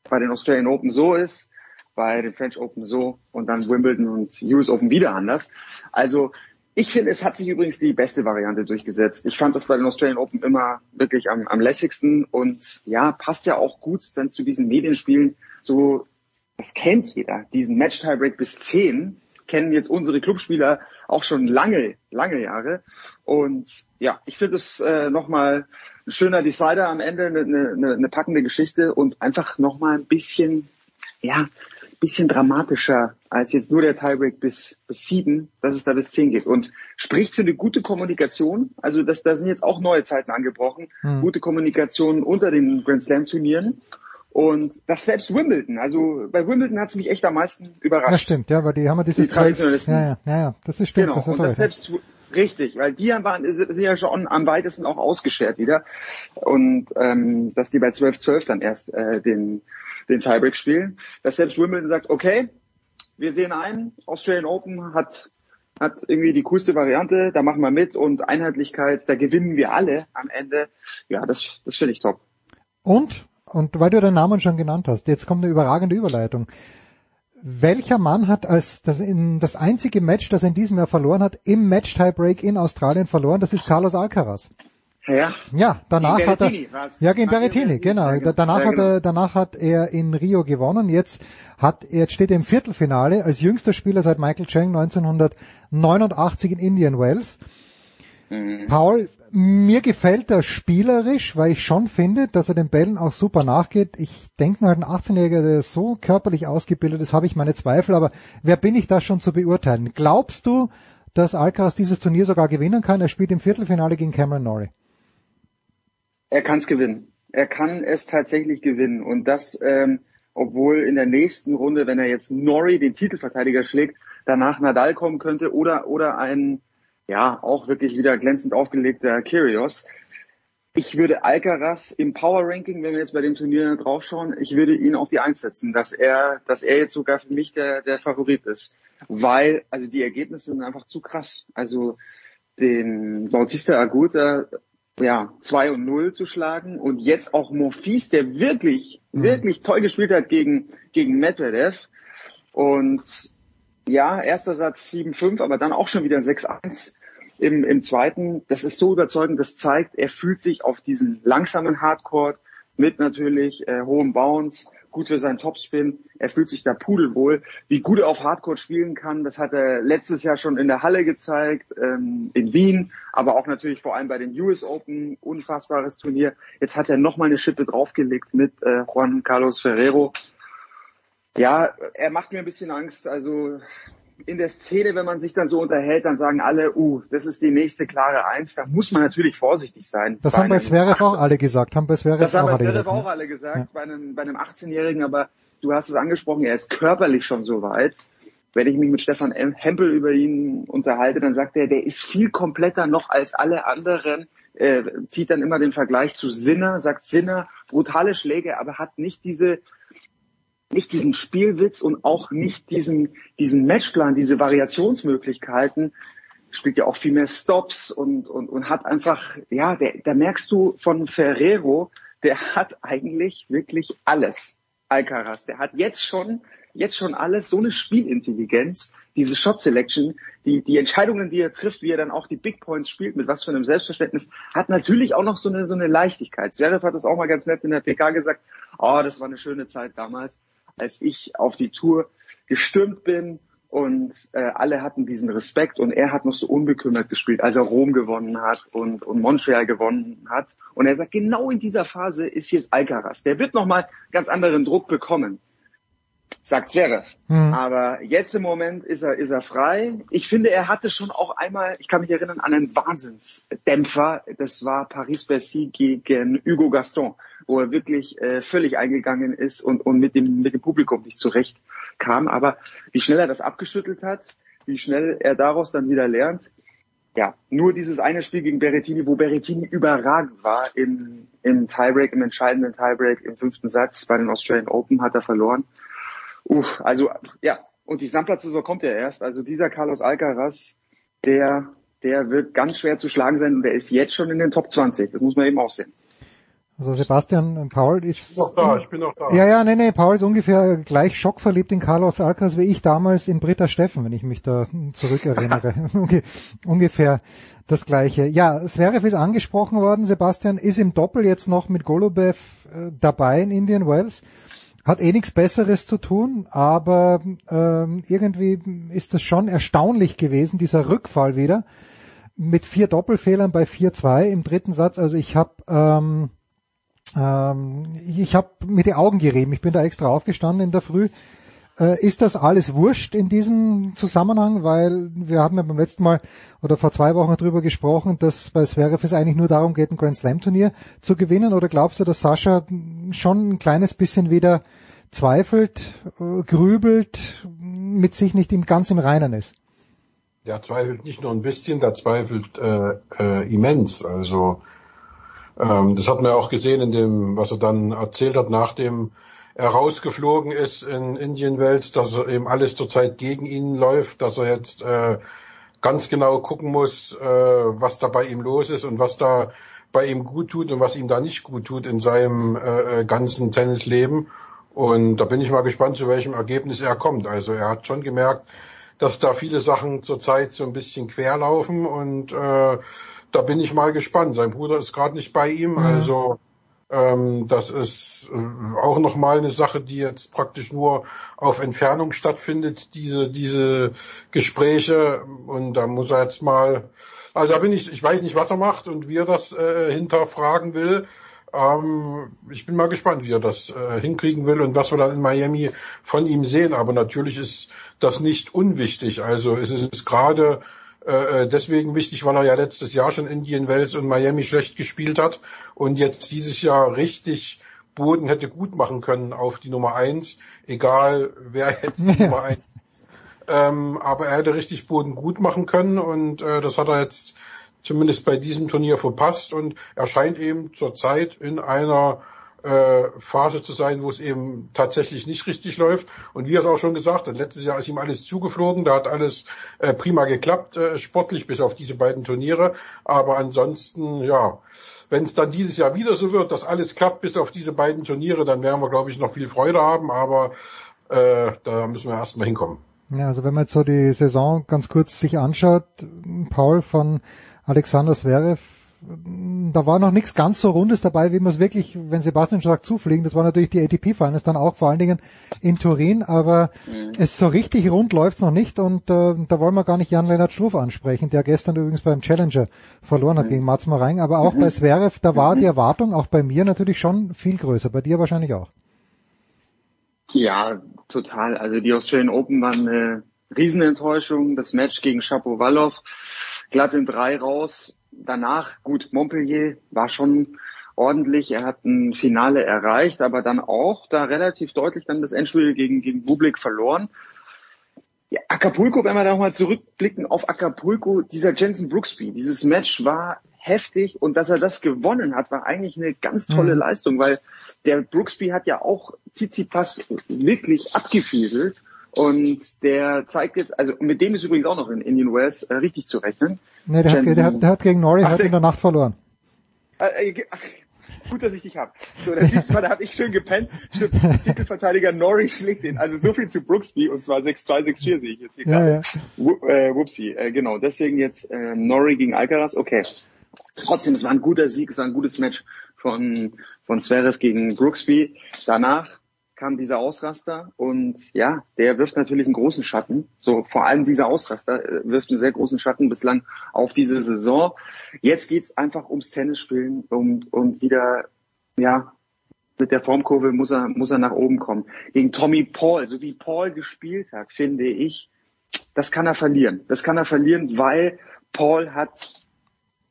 bei den Australian Open so ist, bei den French Open so und dann Wimbledon und US Open wieder anders. Also ich finde, es hat sich übrigens die beste Variante durchgesetzt. Ich fand das bei den Australian Open immer wirklich am, am lässigsten und ja, passt ja auch gut dann zu diesen Medienspielen. So, das kennt jeder. Diesen Match-Tiebreak bis 10 kennen jetzt unsere Clubspieler auch schon lange, lange Jahre. Und ja, ich finde es äh, nochmal ein schöner Decider am Ende, eine, eine, eine packende Geschichte und einfach nochmal ein bisschen, ja, bisschen dramatischer als jetzt nur der Tiebreak bis, bis sieben, dass es da bis zehn geht. Und spricht für eine gute Kommunikation. Also das, da sind jetzt auch neue Zeiten angebrochen. Hm. Gute Kommunikation unter den Grand Slam Turnieren. Und das selbst Wimbledon. Also bei Wimbledon hat es mich echt am meisten überrascht. Ja, stimmt, ja, weil die haben ja dieses Die Traditionalisten. Ja, ja, ja, ja, das ist stimmt. Genau, das ist und das selbst richtig, weil die waren sind ja schon am weitesten auch ausgeschert wieder. Und ähm, dass die bei 12-12 dann erst äh, den, den Tiebreak spielen. Dass selbst Wimbledon sagt, okay, wir sehen ein, Australian Open hat hat irgendwie die coolste Variante, da machen wir mit und Einheitlichkeit, da gewinnen wir alle am Ende. Ja, das, das finde ich top. Und, und weil du den Namen schon genannt hast, jetzt kommt eine überragende Überleitung. Welcher Mann hat als das, in, das einzige Match, das er in diesem Jahr verloren hat, im Match-Tiebreak in Australien verloren? Das ist Carlos Alcaraz. Ja. Ja, danach Gegen hat er, ja, gegen Berrettini, genau. Ja, genau. Danach Ja, hat genau. er, danach hat er in Rio gewonnen. Jetzt hat, jetzt steht er im Viertelfinale als jüngster Spieler seit Michael Chang 1989 in Indian Wells. Mhm. Paul, mir gefällt er spielerisch, weil ich schon finde, dass er den Bällen auch super nachgeht. Ich denke mal, ein 18-Jähriger, der so körperlich ausgebildet ist, habe ich meine Zweifel, aber wer bin ich da schon zu beurteilen? Glaubst du, dass Alcaraz dieses Turnier sogar gewinnen kann? Er spielt im Viertelfinale gegen Cameron Norrie. Er kann es gewinnen. Er kann es tatsächlich gewinnen. Und das, ähm, obwohl in der nächsten Runde, wenn er jetzt Norrie, den Titelverteidiger, schlägt, danach Nadal kommen könnte oder, oder ein, ja, auch wirklich wieder glänzend aufgelegter Kyrgios. Ich würde Alcaraz im Power Ranking, wenn wir jetzt bei dem Turnier draufschauen, ich würde ihn auf die Eins setzen, dass er, dass er jetzt sogar für mich der, der Favorit ist. Weil, also die Ergebnisse sind einfach zu krass. Also den Bautista Aguta ja, 2 und 0 zu schlagen und jetzt auch Monfils, der wirklich, wirklich toll gespielt hat gegen, gegen Medvedev. Und ja, erster Satz 7-5, aber dann auch schon wieder ein 6-1 im, im zweiten. Das ist so überzeugend, das zeigt, er fühlt sich auf diesen langsamen Hardcore mit natürlich äh, hohem Bounce, gut für seinen Topspin. Er fühlt sich da pudelwohl. Wie gut er auf Hardcore spielen kann, das hat er letztes Jahr schon in der Halle gezeigt, ähm, in Wien, aber auch natürlich vor allem bei den US Open, unfassbares Turnier. Jetzt hat er nochmal eine Schippe draufgelegt mit äh, Juan Carlos Ferrero. Ja, er macht mir ein bisschen Angst. Also in der Szene, wenn man sich dann so unterhält, dann sagen alle, uh, das ist die nächste klare Eins. Da muss man natürlich vorsichtig sein. Das haben bei Zverev auch alle gesagt, haben bei Zverev das haben auch bei Zverev gesagt. auch ne? alle gesagt, Ja. bei einem, bei einem 18-Jährigen, aber du hast es angesprochen, er ist körperlich schon so weit. Wenn ich mich mit Stefan Em- Hempel über ihn unterhalte, dann sagt er, der ist viel kompletter noch als alle anderen, äh, zieht dann immer den Vergleich zu Sinner, sagt Sinner, brutale Schläge, aber hat nicht diese, nicht diesen Spielwitz und auch nicht diesen, diesen Matchplan, diese Variationsmöglichkeiten, spielt ja auch viel mehr Stops und, und, und hat einfach, ja, der, da merkst du von Ferrero, der hat eigentlich wirklich alles. Alcaraz, der hat jetzt schon, jetzt schon alles, so eine Spielintelligenz, diese Shot Selection, die, die Entscheidungen, die er trifft, wie er dann auch die Big Points spielt, mit was für einem Selbstverständnis, hat natürlich auch noch so eine, so eine Leichtigkeit. Zverev hat das auch mal ganz nett in der PK gesagt, oh, das war eine schöne Zeit damals, als ich auf die Tour gestürmt bin und äh, alle hatten diesen Respekt und er hat noch so unbekümmert gespielt, als er Rom gewonnen hat und, und Montreal gewonnen hat. Und er sagt, genau in dieser Phase ist jetzt Alcaraz. Der wird nochmal ganz anderen Druck bekommen, sagt Zverev. Hm. Aber jetzt im Moment ist er, ist er frei. Ich finde, er hatte schon auch einmal, ich kann mich erinnern, an einen Wahnsinnsdämpfer. Das war Paris-Bercy gegen Hugo Gaston, wo er wirklich äh, völlig eingegangen ist und, und mit, dem, mit dem Publikum nicht zurecht kam. Aber wie schnell er das abgeschüttelt hat, wie schnell er daraus dann wieder lernt, ja, nur dieses eine Spiel gegen Berrettini, wo Berrettini überragend war im, im Tiebreak, im entscheidenden Tiebreak im fünften Satz bei den Australian Open hat er verloren. Uff, also ja, und die Sandplatzsaison kommt ja erst. Also dieser Carlos Alcaraz, der, der wird ganz schwer zu schlagen sein und der ist jetzt schon in den Top 20. Das muss man eben auch sehen. Also Sebastian Paul ist noch da, ich bin noch da. Ja, ja, nee, nee, Paul ist ungefähr gleich schockverliebt in Carlos Alcaraz wie ich damals in Britta Steffen, wenn ich mich da zurückerinnere. Unge ungefähr das gleiche. Ja, Zverev ist angesprochen worden, Sebastian, ist im Doppel jetzt noch mit Golubev äh, dabei in Indian Wells. Hat eh nichts Besseres zu tun, aber ähm, irgendwie ist das schon erstaunlich gewesen, dieser Rückfall wieder mit vier Doppelfehlern bei 4-2 im dritten Satz. Also ich habe ähm, ähm, ich habe mit den Augen gerieben. Ich bin da extra aufgestanden in der Früh. Äh, ist das alles wurscht in diesem Zusammenhang? Weil wir haben ja beim letzten Mal oder vor zwei Wochen darüber gesprochen, dass bei Zverev es eigentlich nur darum geht, ein Grand Slam Turnier zu gewinnen. Oder glaubst du, dass Sascha schon ein kleines bisschen wieder zweifelt, äh, grübelt, mit sich nicht im, ganz im Reinen ist? Der zweifelt nicht nur ein bisschen, der zweifelt äh, äh, immens. Also ähm, das hat man ja auch gesehen in dem, was er dann erzählt hat nach dem rausgeflogen ist in Indian Welt, dass er eben alles zurzeit gegen ihn läuft, dass er jetzt äh, ganz genau gucken muss, äh, was da bei ihm los ist und was da bei ihm gut tut und was ihm da nicht gut tut in seinem äh, ganzen Tennisleben. Und da bin ich mal gespannt, zu welchem Ergebnis er kommt. Also er hat schon gemerkt, dass da viele Sachen zurzeit so ein bisschen quer laufen und äh, da bin ich mal gespannt. Sein Bruder ist gerade nicht bei ihm, mhm. also ähm, das ist äh, auch nochmal eine Sache, die jetzt praktisch nur auf Entfernung stattfindet, diese, diese Gespräche. Und da muss er jetzt mal, also da bin ich, ich weiß nicht, was er macht und wie er das äh, hinterfragen will. Ähm, ich bin mal gespannt, wie er das äh, hinkriegen will und was wir dann in Miami von ihm sehen. Aber natürlich ist das nicht unwichtig. Also es ist gerade äh, äh, deswegen wichtig, weil er ja letztes Jahr schon Indian Wells und Miami schlecht gespielt hat und jetzt dieses Jahr richtig Boden hätte gut machen können auf die Nummer eins, egal wer jetzt die Nummer eins. Ähm, aber er hätte richtig Boden gut machen können und äh, das hat er jetzt zumindest bei diesem Turnier verpasst und er scheint eben zurzeit in einer äh, Phase zu sein, wo es eben tatsächlich nicht richtig läuft. Und wie er es auch schon gesagt hat, letztes Jahr ist ihm alles zugeflogen, da hat alles äh, prima geklappt, äh, sportlich bis auf diese beiden Turniere. Aber ansonsten, ja, wenn es dann dieses Jahr wieder so wird, dass alles klappt bis auf diese beiden Turniere, dann werden wir, glaube ich, noch viel Freude haben, aber äh, da müssen wir erstmal hinkommen. Ja, also wenn man jetzt so die Saison ganz kurz sich anschaut, Paul von Alexander Zverev da war noch nichts ganz so Rundes dabei, wie man es wirklich, wenn Sebastian sagt, zufliegen. Das war natürlich die ATP Finals dann auch vor allen Dingen in Turin, aber mhm. es so richtig rund läuft's noch nicht und äh, da wollen wir gar nicht Jan-Lennart Struff ansprechen, der gestern übrigens beim Challenger verloren hat mhm. gegen Mats Marang, aber auch mhm. bei Zverev, da war die Erwartung auch bei mir natürlich schon viel größer, bei dir wahrscheinlich auch. Ja, total. Also die Australian Open waren eine Riesenenttäuschung. Das Match gegen Shapovalov glatt in drei raus danach, gut, Montpellier war schon ordentlich. Er hat ein Finale erreicht, aber dann auch da relativ deutlich dann das Endspiel gegen, gegen Bublik verloren. Ja, Acapulco, wenn wir da nochmal zurückblicken auf Acapulco, dieser Jensen Brooksby, dieses Match war heftig und dass er das gewonnen hat, war eigentlich eine ganz tolle mhm. Leistung, weil der Brooksby hat ja auch Tsitsipas wirklich abgefieselt und der zeigt jetzt, also mit dem ist übrigens auch noch in Indian Wells äh, richtig zu rechnen. Nee, der, hat, der, hat, der hat gegen Norrie heute in der Nacht verloren. Äh, äh, ach, gut, dass ich dich hab. So, das du mal, da hab ich schön gepennt. Stimmt, Titelverteidiger Norrie schlägt den. Also so viel zu Brooksby und zwar 6-2, 6-4 sehe ich jetzt hier gerade. Ja, ja. Äh, whoopsie, äh, genau. Deswegen jetzt äh, Norrie gegen Alcaraz, okay. Trotzdem, es war ein guter Sieg, es war ein gutes Match von, von Zverev gegen Brooksby. Danach kam dieser Ausraster und ja, der wirft natürlich einen großen Schatten. So vor allem dieser Ausraster äh, wirft einen sehr großen Schatten bislang auf diese Saison. Jetzt geht's einfach ums Tennisspielen und und wieder ja mit der Formkurve muss er muss er nach oben kommen. Gegen Tommy Paul, so wie Paul gespielt hat, finde ich, das kann er verlieren. Das kann er verlieren, weil Paul hat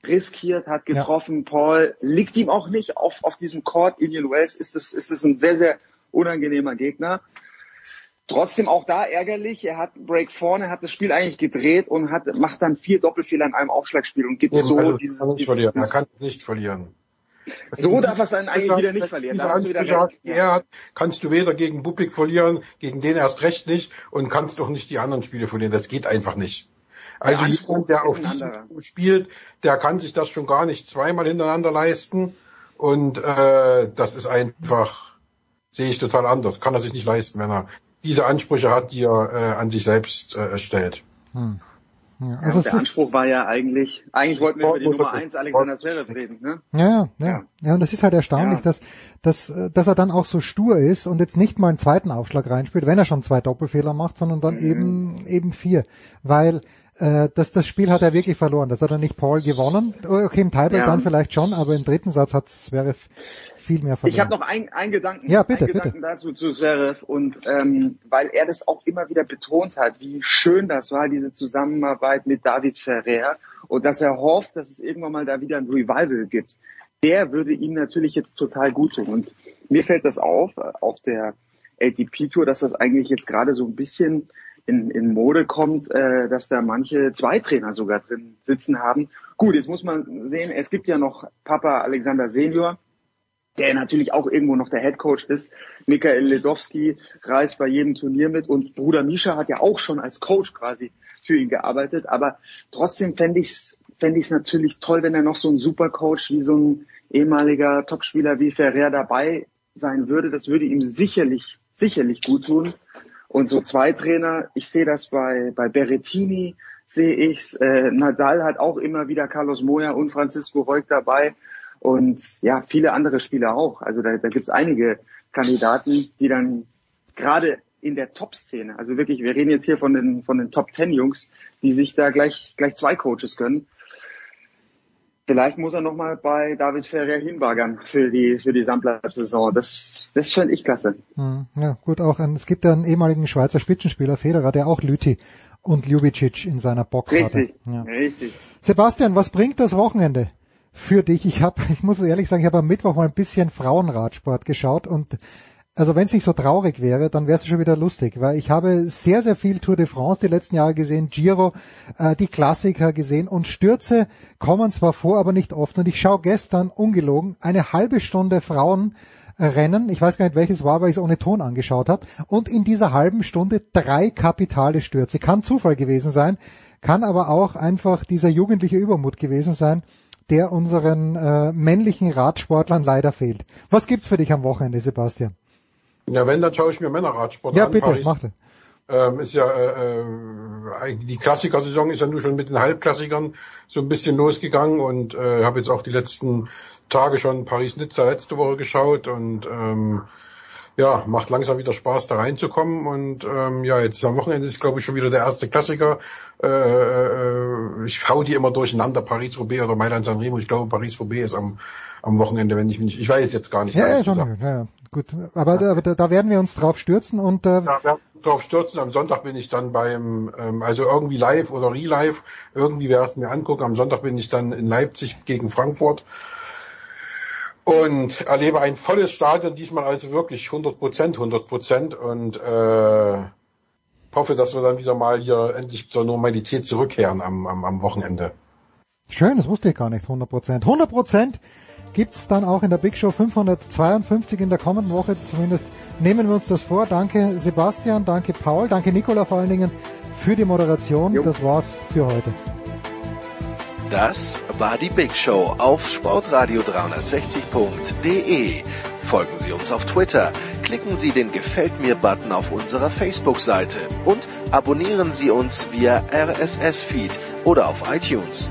riskiert, hat getroffen. Ja. Paul liegt ihm auch nicht auf, auf diesem Court. Indian Wells ist es, ist es ein sehr, sehr unangenehmer Gegner. Trotzdem auch da ärgerlich. Er hat Break vorne, hat das Spiel eigentlich gedreht und hat, macht dann vier Doppelfehler in einem Aufschlagspiel und gibt Eben, so also dieses, kann dieses, Er kann nicht verlieren. So darf er es dann eigentlich wieder nicht verlieren. Diese Ansprüche hast, er hat, kannst du weder gegen Bublik verlieren, gegen den erst recht nicht und kannst doch nicht die anderen Spiele verlieren. Das geht einfach nicht. Also der jemand, der auf diesem spielt, der kann sich das schon gar nicht zweimal hintereinander leisten. Und äh, das ist einfach sehe ich total anders. Kann er sich nicht leisten, wenn er diese Ansprüche hat, die er äh, an sich selbst äh, stellt. Hm. Ja, also ja, der Anspruch war ja eigentlich, eigentlich wollten wir über die Nummer eins Alexander Zverev reden, ne? Ja, ja, ja. Ja, und das ist halt erstaunlich, ja. dass, dass, dass er dann auch so stur ist und jetzt nicht mal einen zweiten Aufschlag reinspielt, wenn er schon zwei Doppelfehler macht, sondern dann mhm. eben, eben vier. Weil äh, das, das Spiel hat er wirklich verloren. Das hat er nicht Paul gewonnen. Okay, im Tiebreak Ja. dann vielleicht schon, aber im dritten Satz hat Zverev viel mehr verloren. Ich habe noch ein, einen Gedanken, Ja, bitte, einen bitte. Gedanken dazu zu Zverev und ähm, weil er das auch immer wieder betont hat, wie schön das war, diese Zusammenarbeit mit David Ferrer und dass er hofft, dass es irgendwann mal da wieder ein Revival gibt. Der würde ihm natürlich jetzt total gut tun und mir fällt das auf, äh, auf der ATP-Tour, dass das eigentlich jetzt gerade so ein bisschen in, in Mode kommt, äh, dass da manche zwei Trainer sogar drin sitzen haben. Gut, jetzt muss man sehen, es gibt ja noch Papa Alexander Senior, der natürlich auch irgendwo noch der Head Coach ist. Michael Ledowski reist bei jedem Turnier mit und Bruder Misha hat ja auch schon als Coach quasi für ihn gearbeitet. Aber trotzdem fände ich es fände ich es natürlich toll, wenn er noch so ein Supercoach wie so ein ehemaliger Topspieler wie Ferrer dabei sein würde. Das würde ihm sicherlich, sicherlich gut tun. Und so zwei Trainer, ich sehe das bei, bei Berrettini, sehe ich's. Äh, Nadal hat auch immer wieder Carlos Moya und Francisco Reuk dabei. Und ja, viele andere Spieler auch. Also da, da gibt's einige Kandidaten, die dann gerade in der Top-Szene, also wirklich, wir reden jetzt hier von den, von den Top Ten Jungs, die sich da gleich, gleich zwei Coaches gönnen. Vielleicht muss er nochmal bei David Ferrer hinbaggern für die, für die Sandplatz-Saison. Das, das fände ich klasse. Hm, Ja, gut, auch ein, es gibt ja einen ehemaligen Schweizer Spitzenspieler, Federer, der auch Lüti und Ljubicic in seiner Box Richtig, hatte. Ja. richtig. Sebastian, was bringt das Wochenende für dich? Ich habe, ich muss ehrlich sagen, ich habe am Mittwoch mal ein bisschen Frauenradsport geschaut und also wenn es nicht so traurig wäre, dann wäre es schon wieder lustig, weil ich habe sehr, sehr viel Tour de France die letzten Jahre gesehen, Giro, äh, die Klassiker gesehen und Stürze kommen zwar vor, aber nicht oft. Und ich schaue gestern, ungelogen, eine halbe Stunde Frauenrennen, ich weiß gar nicht welches war, weil ich es ohne Ton angeschaut habe, und in dieser halben Stunde drei kapitale Stürze. Kann Zufall gewesen sein, kann aber auch einfach dieser jugendliche Übermut gewesen sein, der unseren äh, männlichen Radsportlern leider fehlt. Was gibt's für dich am Wochenende, Sebastian? Ja, wenn, dann schaue ich mir Männerradsport Ja, an. bitte, Paris, mach das. ähm, ist ja äh, äh, die Klassikersaison ist ja nur schon mit den Halbklassikern so ein bisschen losgegangen und äh, habe jetzt auch die letzten Tage schon Paris-Nizza letzte Woche geschaut und ähm, ja, macht langsam wieder Spaß, da reinzukommen. Und ähm, ja, jetzt am Wochenende ist, glaube ich, schon wieder der erste Klassiker. Äh, äh, ich hau die immer durcheinander, Paris-Roubaix oder Mailand-San Remo. Ich glaube, Paris-Roubaix ist am, am Wochenende, wenn ich mich, ich weiß jetzt gar nicht. Ja, ja, schon, gesagt. ja, ja, gut. Aber, da, aber da, da werden wir uns drauf stürzen und äh, Ja, wir uns drauf stürzen. Am Sonntag bin ich dann beim, ähm, also irgendwie live oder re-live, irgendwie werde ich mir angucken. Am Sonntag bin ich dann in Leipzig gegen Frankfurt und erlebe ein volles Stadion, diesmal also wirklich 100 Prozent, 100 Prozent und äh, hoffe, dass wir dann wieder mal hier endlich zur Normalität zurückkehren am, am, am Wochenende. schön, das wusste ich gar nicht, 100 Prozent. 100 Prozent gibt's dann auch in der Big Show 552 in der kommenden Woche, zumindest nehmen wir uns das vor. Danke Sebastian, danke Paul, danke Nicola vor allen Dingen für die Moderation. Das war's für heute. Das war die Big Show auf sportradio360.de. Folgen Sie uns auf Twitter, klicken Sie den Gefällt mir Button auf unserer Facebook-Seite und abonnieren Sie uns via RSS-Feed oder auf iTunes.